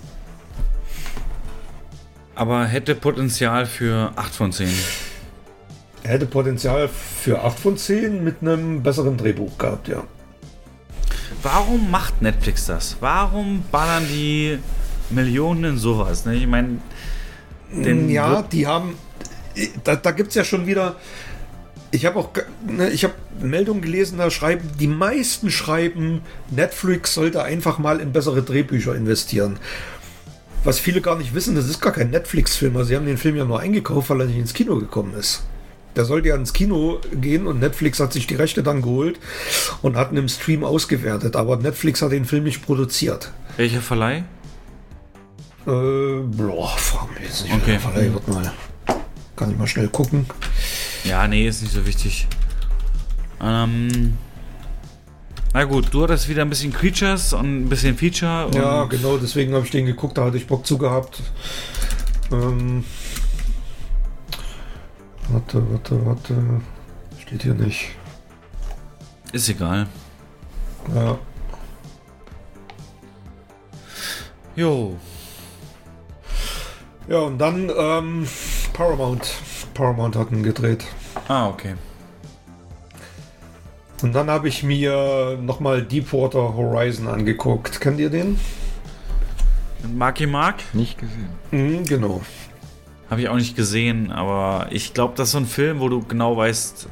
Aber hätte Potenzial für 8 von 10. Er hätte Potenzial für 8 von 10 mit einem besseren Drehbuch gehabt, ja. Warum macht Netflix das? Warum ballern die Millionen sowas? Ne? Ich meine, ja, die haben. Da, da gibt es ja schon wieder ich habe auch, ne, ich habe Meldungen gelesen, da schreiben, die meisten schreiben, Netflix sollte einfach mal in bessere Drehbücher investieren. Was viele gar nicht wissen, das ist gar kein Netflix-Film. Also sie haben den Film ja nur eingekauft, weil er nicht ins Kino gekommen ist. Der sollte ja ins Kino gehen und Netflix hat sich die Rechte dann geholt und hat ihn im Stream ausgewertet. Aber Netflix hat den Film nicht produziert. Welcher Verleih? Äh, boah, frag mich jetzt nicht. Okay. Verleih wird mal. Kann ich mal schnell gucken. Ja, nee, ist nicht so wichtig. Ähm, na gut, du hattest wieder ein bisschen Creatures und ein bisschen Feature. ja, genau, deswegen habe ich den geguckt, da hatte ich Bock zu gehabt. Ähm, warte, warte, warte. Steht hier nicht. Ist egal. Ja. Jo. Ja, und dann ähm, Paramount. Paramount hat ihn gedreht. Ah, okay. Und dann habe ich mir nochmal Deepwater Horizon angeguckt. Kennt ihr den? Marky Mark? Nicht gesehen. Mhm, genau. Habe ich auch nicht gesehen, aber ich glaube, das ist so ein Film, wo du genau weißt,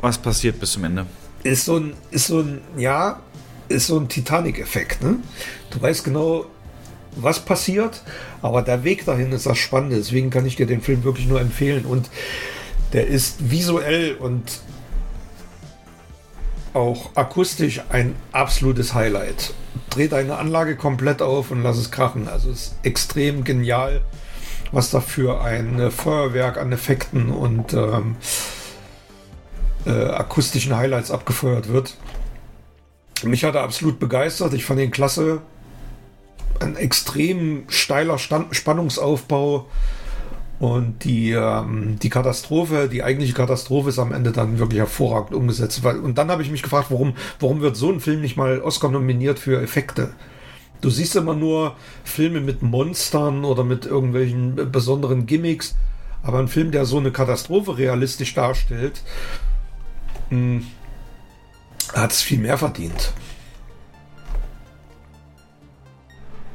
was passiert bis zum Ende. Ist so ein, ist so ein, ja, ist so ein Titanic-Effekt, ne? Du weißt genau, was passiert, aber der Weg dahin ist das Spannende. Deswegen kann ich dir den Film wirklich nur empfehlen. Und der ist visuell und auch akustisch ein absolutes Highlight. Dreh deine Anlage komplett auf und lass es krachen. Also es ist extrem genial, was da für ein Feuerwerk an Effekten und ähm, äh, akustischen Highlights abgefeuert wird. Mich hat er absolut begeistert. Ich fand ihn klasse. Ein extrem steiler Stand Spannungsaufbau. Und die, ähm, die Katastrophe, die eigentliche Katastrophe ist am Ende dann wirklich hervorragend umgesetzt. Und dann habe ich mich gefragt, warum, warum wird so ein Film nicht mal Oscar nominiert für Effekte? Du siehst immer nur Filme mit Monstern oder mit irgendwelchen besonderen Gimmicks, aber ein Film, der so eine Katastrophe realistisch darstellt, hm, hat es viel mehr verdient.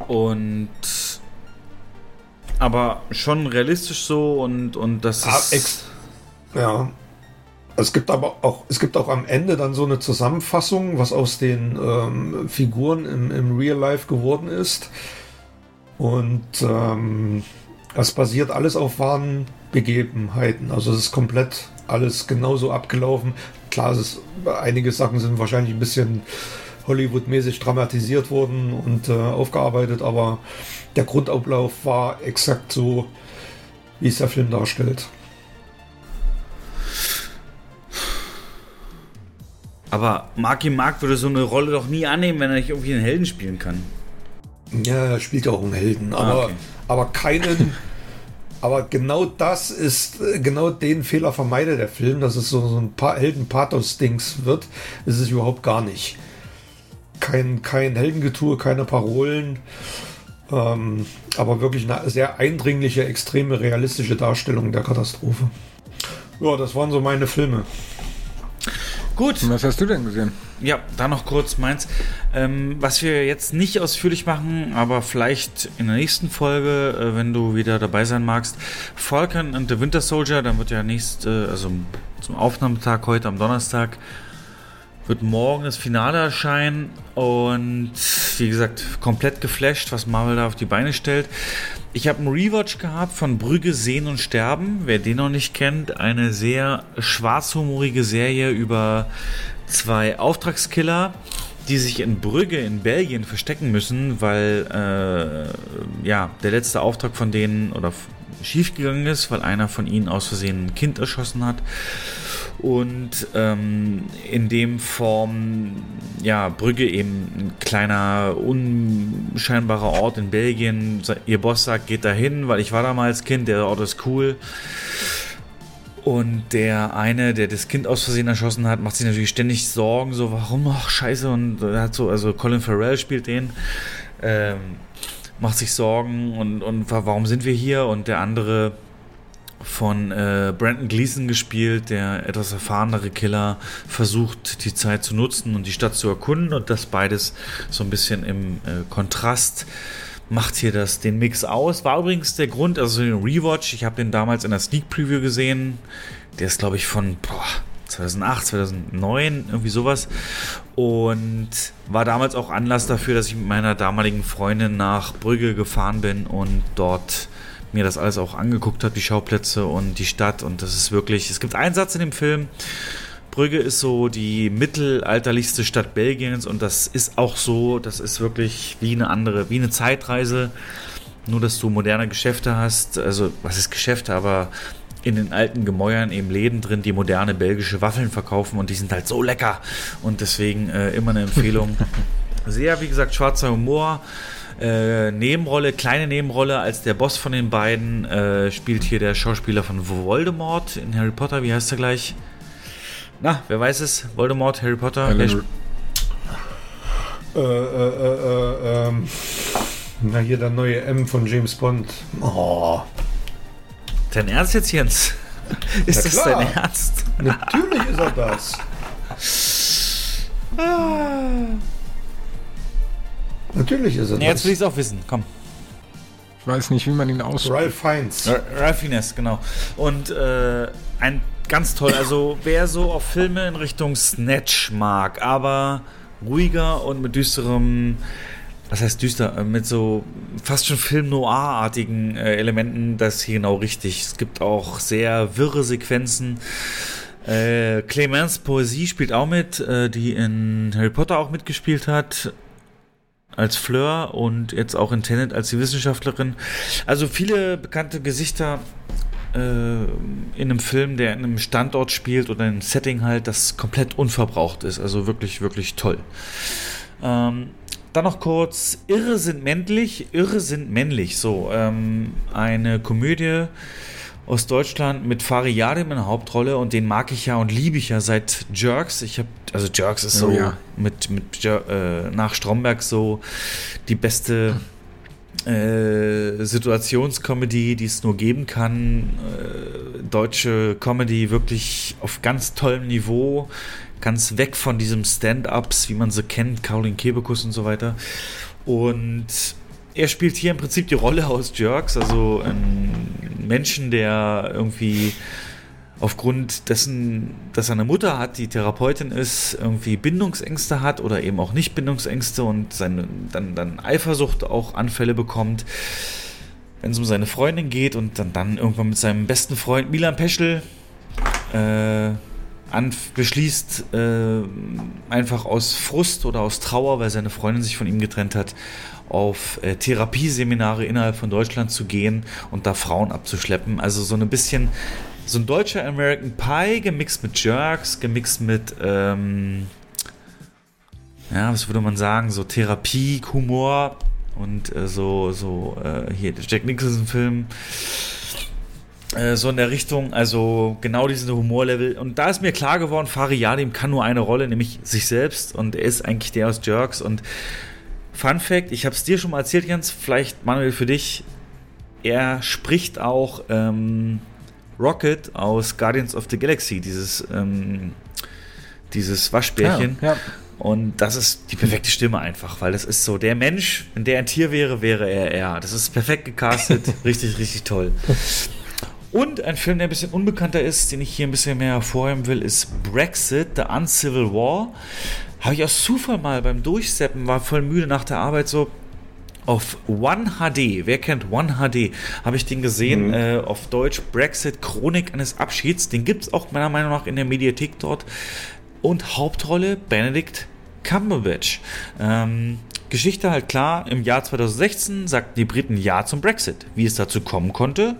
Und aber schon realistisch so und, und das Ah, ist. ja. Es gibt aber auch, es gibt auch am Ende dann so eine Zusammenfassung, was aus den ähm, Figuren im, im Real Life geworden ist. Und ähm, das basiert alles auf wahren Begebenheiten. Also es ist komplett alles genauso abgelaufen. Klar, es ist, einige Sachen sind wahrscheinlich ein bisschen Hollywood-mäßig dramatisiert worden und äh, aufgearbeitet, aber der Grundablauf war exakt so, wie es der Film darstellt. aber Marky Mark würde so eine Rolle doch nie annehmen, wenn er nicht irgendwie einen Helden spielen kann. Ja, er spielt ja auch einen Helden, Ah, aber, okay. aber keinen. aber genau das ist, äh, genau den Fehler vermeidet der Film, dass es so, so ein paar Helden-Pathos-Dings wird. ist es überhaupt gar nicht. Kein, kein Heldengetue, keine Parolen. Ähm, aber wirklich eine sehr eindringliche, extreme, realistische Darstellung der Katastrophe. Ja, das waren so meine Filme. Gut, Was hast du denn gesehen? ja, dann noch kurz meins. Ähm, was wir jetzt nicht ausführlich machen, aber vielleicht in der nächsten Folge, äh, wenn du wieder dabei sein magst, Falcon and the Winter Soldier, dann wird ja nächst, äh, also zum Aufnahmetag heute am Donnerstag, wird morgen das Finale erscheinen und wie gesagt, komplett geflasht, was Marvel da auf die Beine stellt. Ich habe einen Rewatch gehabt von Brügge Sehen und Sterben. Wer den noch nicht kennt, eine sehr schwarzhumorige Serie über zwei Auftragskiller, die sich in Brügge in Belgien verstecken müssen, weil äh, ja der letzte Auftrag von denen oder schiefgegangen ist, weil einer von ihnen aus Versehen ein Kind erschossen hat und ähm, in dem Form, ja, Brügge eben ein kleiner, unscheinbarer Ort in Belgien. Ihr Boss sagt, geht dahin, weil ich war da mal als Kind, der Ort ist cool. Und der eine, der das Kind aus Versehen erschossen hat, macht sich natürlich ständig Sorgen, so, warum, ach, scheiße, und hat so, also Colin Farrell spielt den, ähm, macht sich Sorgen und, und warum sind wir hier? Und der andere, von äh, Brandon Gleason gespielt, der etwas erfahrenere Killer versucht, die Zeit zu nutzen und die Stadt zu erkunden und das beides so ein bisschen im äh, Kontrast macht hier das den Mix aus. War übrigens der Grund, also den Rewatch, ich habe den damals in der Sneak Preview gesehen. Der ist, glaube ich, von boah, 2008, 2009, irgendwie sowas. Und war damals auch Anlass dafür, dass ich mit meiner damaligen Freundin nach Brügge gefahren bin und dort mir das alles auch angeguckt habe, die Schauplätze und die Stadt. Und das ist wirklich, es gibt einen Satz in dem Film. Brügge ist so die mittelalterlichste Stadt Belgiens und das ist auch so, das ist wirklich wie eine andere, wie eine Zeitreise. Nur, dass du moderne Geschäfte hast, also was ist Geschäfte, aber in den alten Gemäuern eben Läden drin, die moderne belgische Waffeln verkaufen und die sind halt so lecker. Und deswegen äh, immer eine Empfehlung. Sehr, wie gesagt, schwarzer Humor. Äh, Nebenrolle, kleine Nebenrolle als der Boss von den beiden äh, spielt hier der Schauspieler von Voldemort in Harry Potter. Wie heißt er gleich? Na, wer weiß es? Voldemort, Harry Potter. Alan Äh, äh, äh, äh, ähm, na, hier der neue M von James Bond. Oh, Dein Ernst jetzt, Jens? Ist Na das klar. dein Ernst? natürlich ist er das. Natürlich ist er Ja, jetzt will ich das. es auch wissen. Komm. Ich weiß nicht, wie man ihn ausspricht. Ralph Fiennes. Ralph Fiennes, genau. Und äh, ein ganz toll, also wer so auf Filme in Richtung Snatch mag, aber ruhiger und mit düsterem, was heißt düster, Äh, mit so fast schon Film-Noir-artigen äh, Elementen, das ist hier genau richtig. Es gibt auch sehr wirre Sequenzen. Äh, Clemence Poesie spielt auch mit, äh, die in Harry Potter auch mitgespielt hat. Als Fleur und jetzt auch in Tenet als die Wissenschaftlerin. Also viele bekannte Gesichter äh, in einem Film, der in einem Standort spielt oder in einem Setting halt, das komplett unverbraucht ist. Also wirklich, wirklich toll. Ähm, dann noch kurz, Irre sind männlich, Irre sind männlich. So, ähm, eine Komödie aus Deutschland mit Fari Yadim in der Hauptrolle und den mag ich ja und liebe ich ja seit Jerks. Ich habe, also Jerks ist so Oh ja. mit, mit äh, nach Stromberg so die beste äh, Situationscomedy, die es nur geben kann. Äh, deutsche Comedy wirklich auf ganz tollem Niveau, ganz weg von diesem Stand-ups, wie man sie kennt, Caroline Kebekus und so weiter. Und er spielt hier im Prinzip die Rolle aus Jerks, also ein Menschen, der irgendwie aufgrund dessen, dass er eine Mutter hat, die Therapeutin ist, irgendwie Bindungsängste hat oder eben auch nicht Bindungsängste und seine, dann, dann Eifersucht auch Anfälle bekommt, wenn es um seine Freundin geht und dann, dann irgendwann mit seinem besten Freund Milan Peschel äh, beschließt, äh, einfach aus Frust oder aus Trauer, weil seine Freundin sich von ihm getrennt hat, auf äh, Therapieseminare innerhalb von Deutschland zu gehen und da Frauen abzuschleppen. Also so ein bisschen so ein deutscher American Pie gemixt mit Jerks, gemixt mit, ähm, ja, was würde man sagen, so Therapie, Humor und äh, so, so, äh, hier, der Jack Nicholson-Film. Äh, so in der Richtung, also genau diesen Humorlevel. Und da ist mir klar geworden, Fari Yadim kann nur eine Rolle, nämlich sich selbst. Und er ist eigentlich der aus Jerks. Und Fun Fact, ich habe es dir schon mal erzählt, Jens, vielleicht Manuel für dich. Er spricht auch ähm, Rocket aus Guardians of the Galaxy, dieses, ähm, dieses Waschbärchen. Ja, ja. Und das ist die perfekte Stimme einfach, weil das ist so, der Mensch, wenn der ein Tier wäre, wäre er er. Das ist perfekt gecastet, richtig, richtig toll. Und ein Film, der ein bisschen unbekannter ist, den ich hier ein bisschen mehr hervorheben will, ist Brexit, The Uncivil War. Habe ich aus Zufall mal beim Durchseppen, war voll müde nach der Arbeit so auf One HD, wer kennt One HD, habe ich den gesehen, äh, auf Deutsch Brexit, Chronik eines Abschieds. Den gibt es auch meiner Meinung nach in der Mediathek dort. Und Hauptrolle Benedict Cumberbatch. Ähm, Geschichte halt klar, im Jahr 2016 sagten die Briten Ja zum Brexit. Wie es dazu kommen konnte,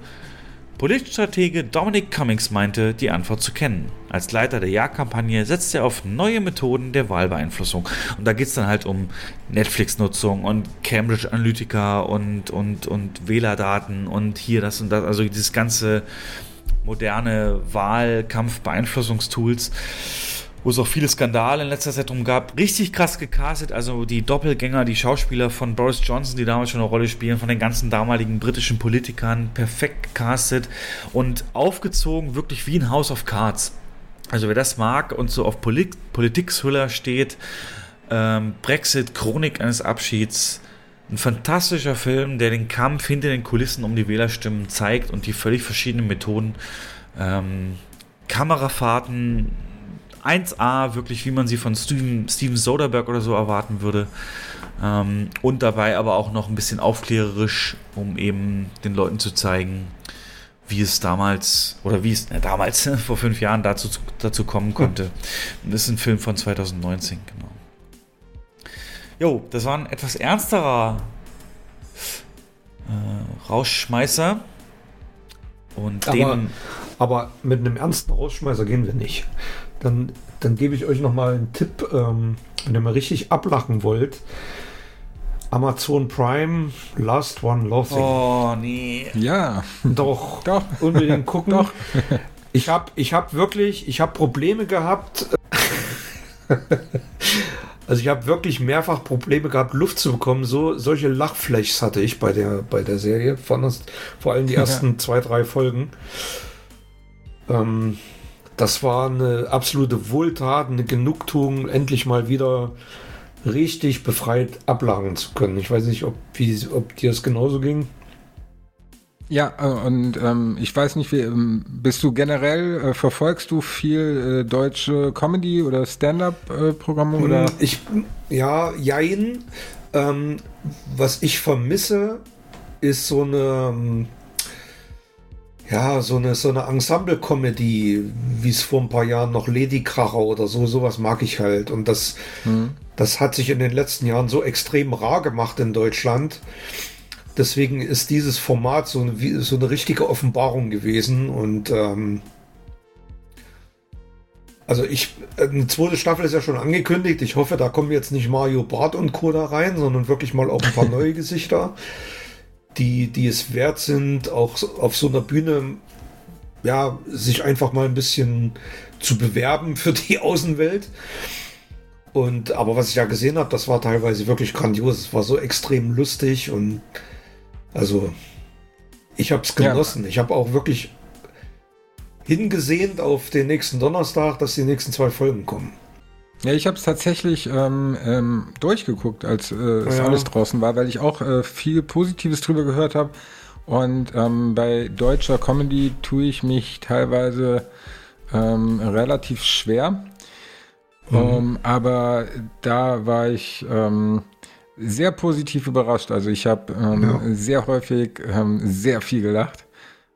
Politstratege Dominic Cummings meinte, die Antwort zu kennen. Als Leiter der Ja-Kampagne setzt er auf neue Methoden der Wahlbeeinflussung. Und da geht es dann halt um Netflix-Nutzung und Cambridge Analytica und, und, und Wählerdaten und hier das und das. Also dieses ganze moderne Wahlkampf-Beeinflussungstools wo es auch viele Skandale in letzter Zeit drum gab. Richtig krass gecastet, also die Doppelgänger, die Schauspieler von Boris Johnson, die damals schon eine Rolle spielen, von den ganzen damaligen britischen Politikern, perfekt gecastet und aufgezogen, wirklich wie ein House of Cards. Also wer das mag und so auf Polit Politik-Thriller steht, ähm, Brexit, Chronik eines Abschieds, ein fantastischer Film, der den Kampf hinter den Kulissen um die Wählerstimmen zeigt und die völlig verschiedenen Methoden. Ähm, Kamerafahrten, 1A, wirklich wie man sie von Steven, Steven Soderbergh oder so erwarten würde. Ähm, und dabei aber auch noch ein bisschen aufklärerisch, um eben den Leuten zu zeigen, wie es damals, oder wie es na, damals, vor fünf Jahren dazu, dazu kommen konnte. Und das ist ein Film von 2019, genau. Jo, das war ein etwas ernsterer äh, Rausschmeißer. Und Aber, den. aber mit einem ernsten Rausschmeißer gehen wir nicht. Dann, dann gebe ich euch noch mal einen Tipp, ähm, wenn ihr mal richtig ablachen wollt. Amazon Prime, Last One Laughing. Oh, nee. Ja, Doch, Doch. unbedingt gucken. Doch. Ich habe ich hab wirklich, ich habe Probleme gehabt. Also ich habe wirklich mehrfach Probleme gehabt, Luft zu bekommen. So solche Lachflächs hatte ich bei der bei der Serie, vor allem die ersten zwei drei Folgen. Ähm, das war eine absolute Wohltat, eine Genugtuung, endlich mal wieder richtig befreit ablachen zu können. Ich weiß nicht, ob, wie, ob dir das genauso ging. Ja, äh, und ähm, ich weiß nicht, wie, ähm, bist du generell, äh, verfolgst du viel äh, deutsche Comedy oder Stand-up-Programme oder? Hm, Ich, ja, jein. Ähm, was ich vermisse, ist so eine, ähm, ja, so eine, so eine Ensemble-Comedy, wie es vor ein paar Jahren noch Lady Kracher oder so, sowas mag ich halt. Und das, das hat sich in den letzten Jahren so extrem rar gemacht in Deutschland. Deswegen ist dieses Format so eine, so eine richtige Offenbarung gewesen. Und ähm, also ich, eine zweite Staffel ist ja schon angekündigt. Ich hoffe, da kommen jetzt nicht Mario Barth und Co. da rein, sondern wirklich mal auch ein paar neue Gesichter, die, die es wert sind, auch auf so einer Bühne ja, sich einfach mal ein bisschen zu bewerben für die Außenwelt. Und aber was ich ja gesehen habe, das war teilweise wirklich grandios. Es war so extrem lustig und also ich habe es Ja. genossen. Ich habe auch wirklich hingesehnt auf den nächsten Donnerstag, dass die nächsten zwei Folgen kommen. Ja, ich habe es tatsächlich ähm, ähm, durchgeguckt, als äh, es Ja. alles draußen war, weil ich auch äh, viel Positives drüber gehört habe. Und ähm, bei deutscher Comedy tue ich mich teilweise ähm, relativ schwer. Ähm, aber da war ich ähm, sehr positiv überrascht. Also ich habe ähm, Ja. sehr häufig ähm, sehr viel gelacht.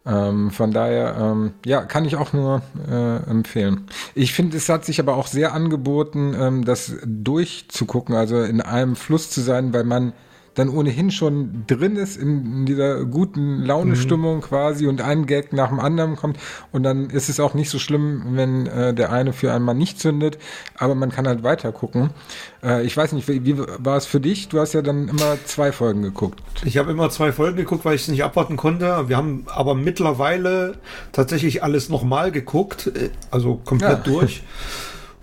Ähm, von daher, ähm, ja, kann ich auch nur äh, empfehlen. Ich finde, es hat sich aber auch sehr angeboten, ähm, das durchzugucken, also in einem Fluss zu sein, weil man dann ohnehin schon drin ist in, in dieser guten Laune-Stimmung quasi und ein Gag nach dem anderen kommt und dann ist es auch nicht so schlimm, wenn äh, der eine für einmal nicht zündet, aber man kann halt weiter gucken. Äh, ich weiß nicht, wie, wie war es für dich? Du hast ja dann immer zwei Folgen geguckt. Ich habe immer zwei Folgen geguckt, weil ich es nicht abwarten konnte. Wir haben aber mittlerweile tatsächlich alles nochmal geguckt, äh, also komplett Ja. durch.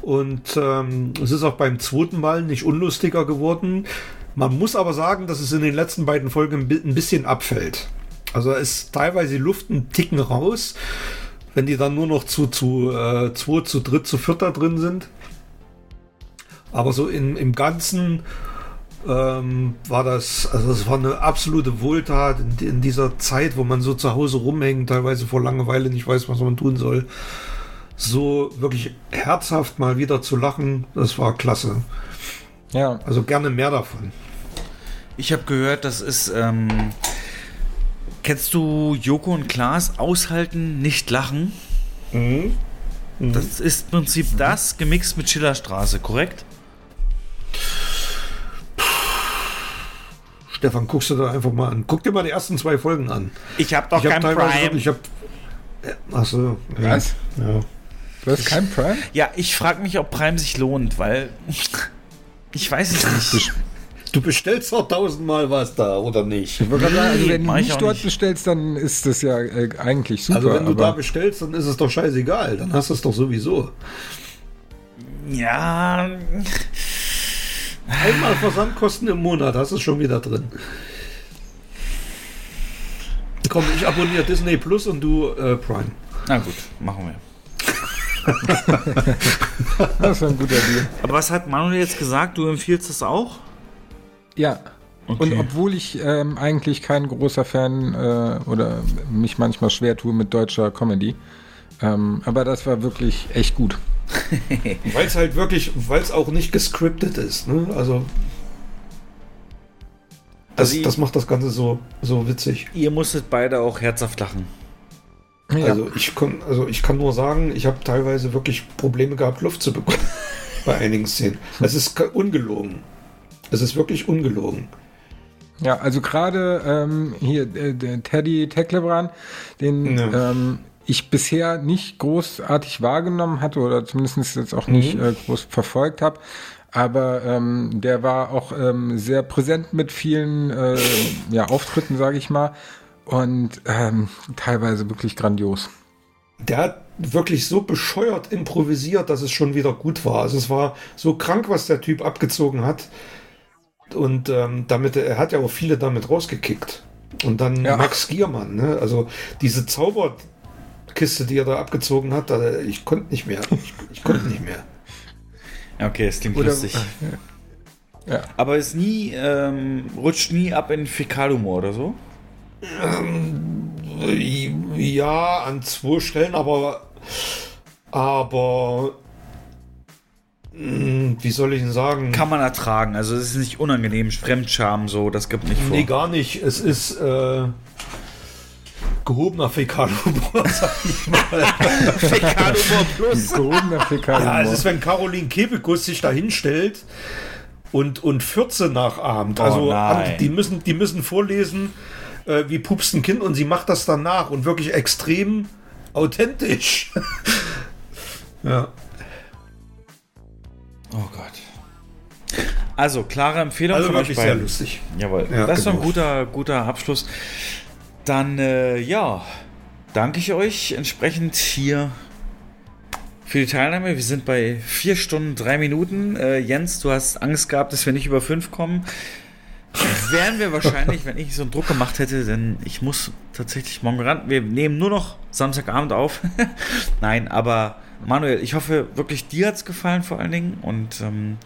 Und ähm, es ist auch beim zweiten Mal nicht unlustiger geworden. Man muss aber sagen, dass es in den letzten beiden Folgen ein bi- ein bisschen abfällt. Also ist teilweise die Luft ein Ticken raus, wenn die dann nur noch zu, zu äh, zwei, zu dritt, zu vierter drin sind. Aber so in, im Ganzen ähm, war das, also es war eine absolute Wohltat in, in dieser Zeit, wo man so zu Hause rumhängt, teilweise vor Langeweile nicht weiß, was man tun soll. So wirklich herzhaft mal wieder zu lachen, das war klasse. Ja, Also gerne mehr davon. Ich habe gehört, das ist. Ähm, kennst du Joko und Klaas aushalten, nicht lachen? Das ist im Prinzip das gemixt mit Schillerstraße, korrekt? Stefan, guckst du da einfach mal an. Guck dir mal die ersten zwei Folgen an. Ich habe doch ich habe kein teilweise Prime. ich hab, ach so. Ja, Was? Ja. du hast kein Prime? ja, ich frage mich, ob Prime sich lohnt, weil ich weiß es nicht. Du bestellst doch tausendmal was da, oder nicht? Also wenn du ich nicht dort nicht. bestellst, dann ist das ja äh, eigentlich super. Also wenn du da bestellst, dann ist es doch scheißegal. Dann hast du es doch sowieso. Ja, Einmal Versandkosten im Monat, hast du es schon wieder drin. Komm, ich abonniere Disney Plus und du äh, Prime. na gut, machen wir. das ist ein guter Deal. Aber was hat Manuel jetzt gesagt? Du empfiehlst das auch? Ja. Und Okay. obwohl ich ähm, eigentlich kein großer Fan äh, oder mich manchmal schwer tue mit deutscher Comedy, ähm, aber das war wirklich echt gut. Weil es halt wirklich, weil es auch nicht gescriptet ist. Ne? Also das, Also ich- das macht das Ganze so, so witzig. Ihr musstet beide auch herzhaft lachen. Ja. Also ich kann, also ich kann nur sagen, ich habe teilweise wirklich Probleme gehabt, Luft zu bekommen bei einigen Szenen. Es ist ungelogen. Es ist wirklich ungelogen. Ja, also gerade ähm, hier äh, der Teddy Teklebran, den Ja. ähm, ich bisher nicht großartig wahrgenommen hatte oder zumindest jetzt auch nicht Mhm. äh, groß verfolgt habe. Aber ähm, der war auch ähm, sehr präsent mit vielen äh, ja, Auftritten, sage ich mal. Und ähm, teilweise wirklich grandios. Der hat wirklich so bescheuert improvisiert, dass es schon wieder gut war. Also es war so krank, was der Typ abgezogen hat. Und ähm, damit, er hat ja auch viele damit rausgekickt. Und dann Ja. Max Giermann, ne? Also diese Zauberkiste, die er da abgezogen hat, da, ich konnte nicht mehr. Ich, ich konnte nicht mehr. Ja, okay, das klingt Oder- lustig. Ja. Aber es nie, ähm, rutscht nie ab in Fäkalhumor oder so? Ja, an zwei Stellen, aber aber mh, wie soll ich denn sagen? Kann man ertragen. Also es ist nicht unangenehm. Fremdscham so, das gibt nicht vor. Nee, gar nicht. Es ist, äh, gehobener Fäkalhumor, sag ich mal. Fäkalhumor plus. Gehobener Fäkalhumor. Ja, es ist, wenn Caroline Kebekus sich da hinstellt und, und Fürze nachahmt. Oh Also nein. die müssen, die müssen vorlesen, äh, wie pupst ein Kind und sie macht das dann nach und wirklich extrem authentisch. ja. Oh Gott. Also, klare Empfehlung Also von euch wirklich sehr beiden. lustig. Jawohl. Ja, das ist doch ein genau. guter, guter Abschluss. Dann, äh, ja, danke ich euch entsprechend hier für die Teilnahme. Wir sind bei vier Stunden, drei Minuten. Äh, Jens, du hast Angst gehabt, dass wir nicht über fünf kommen. Wären wir wahrscheinlich, wenn ich so einen Druck gemacht hätte, denn ich muss tatsächlich morgen ran. Wir nehmen nur noch Samstagabend auf. Nein, aber Manuel, ich hoffe wirklich, dir hat es gefallen vor allen Dingen und ähm,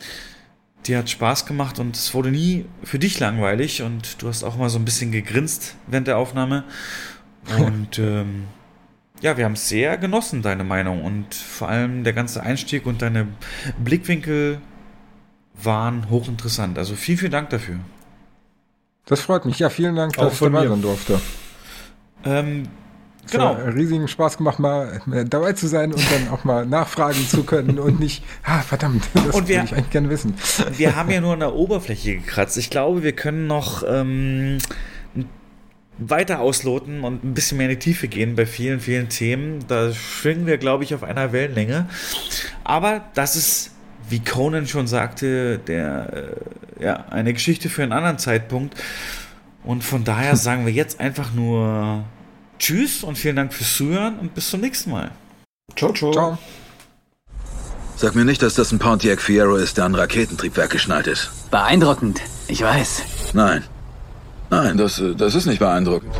dir hat Spaß gemacht und es wurde nie für dich langweilig und du hast auch mal so ein bisschen gegrinst während der Aufnahme. Und ähm, ja, wir haben es sehr genossen, deine Meinung und vor allem der ganze Einstieg und deine Blickwinkel waren hochinteressant. Also vielen, vielen Dank dafür. Das freut mich. Ja, vielen Dank, dass ich von dabei mir. sein durfte. Ähm, Es genau. hat riesigen Spaß gemacht, mal äh, dabei zu sein und dann auch mal nachfragen zu können und nicht, ah, verdammt, das Und wir- würde ich eigentlich gerne wissen. Wir haben ja nur an der Oberfläche gekratzt. Ich glaube, wir können noch ähm, weiter ausloten und ein bisschen mehr in die Tiefe gehen bei vielen, vielen Themen. Da schwingen wir, glaube ich, auf einer Wellenlänge. Aber das ist, wie Conan schon sagte, der, äh, ja, eine Geschichte für einen anderen Zeitpunkt. Und von daher sagen wir jetzt einfach nur Tschüss und vielen Dank fürs Zuhören und bis zum nächsten Mal. Ciao, ciao. Ciao. Sag mir nicht, dass das ein Pontiac Fiero ist, der an Raketentriebwerk geschnallt ist. Beeindruckend, ich weiß. Nein. Nein, das, äh, das ist nicht beeindruckend.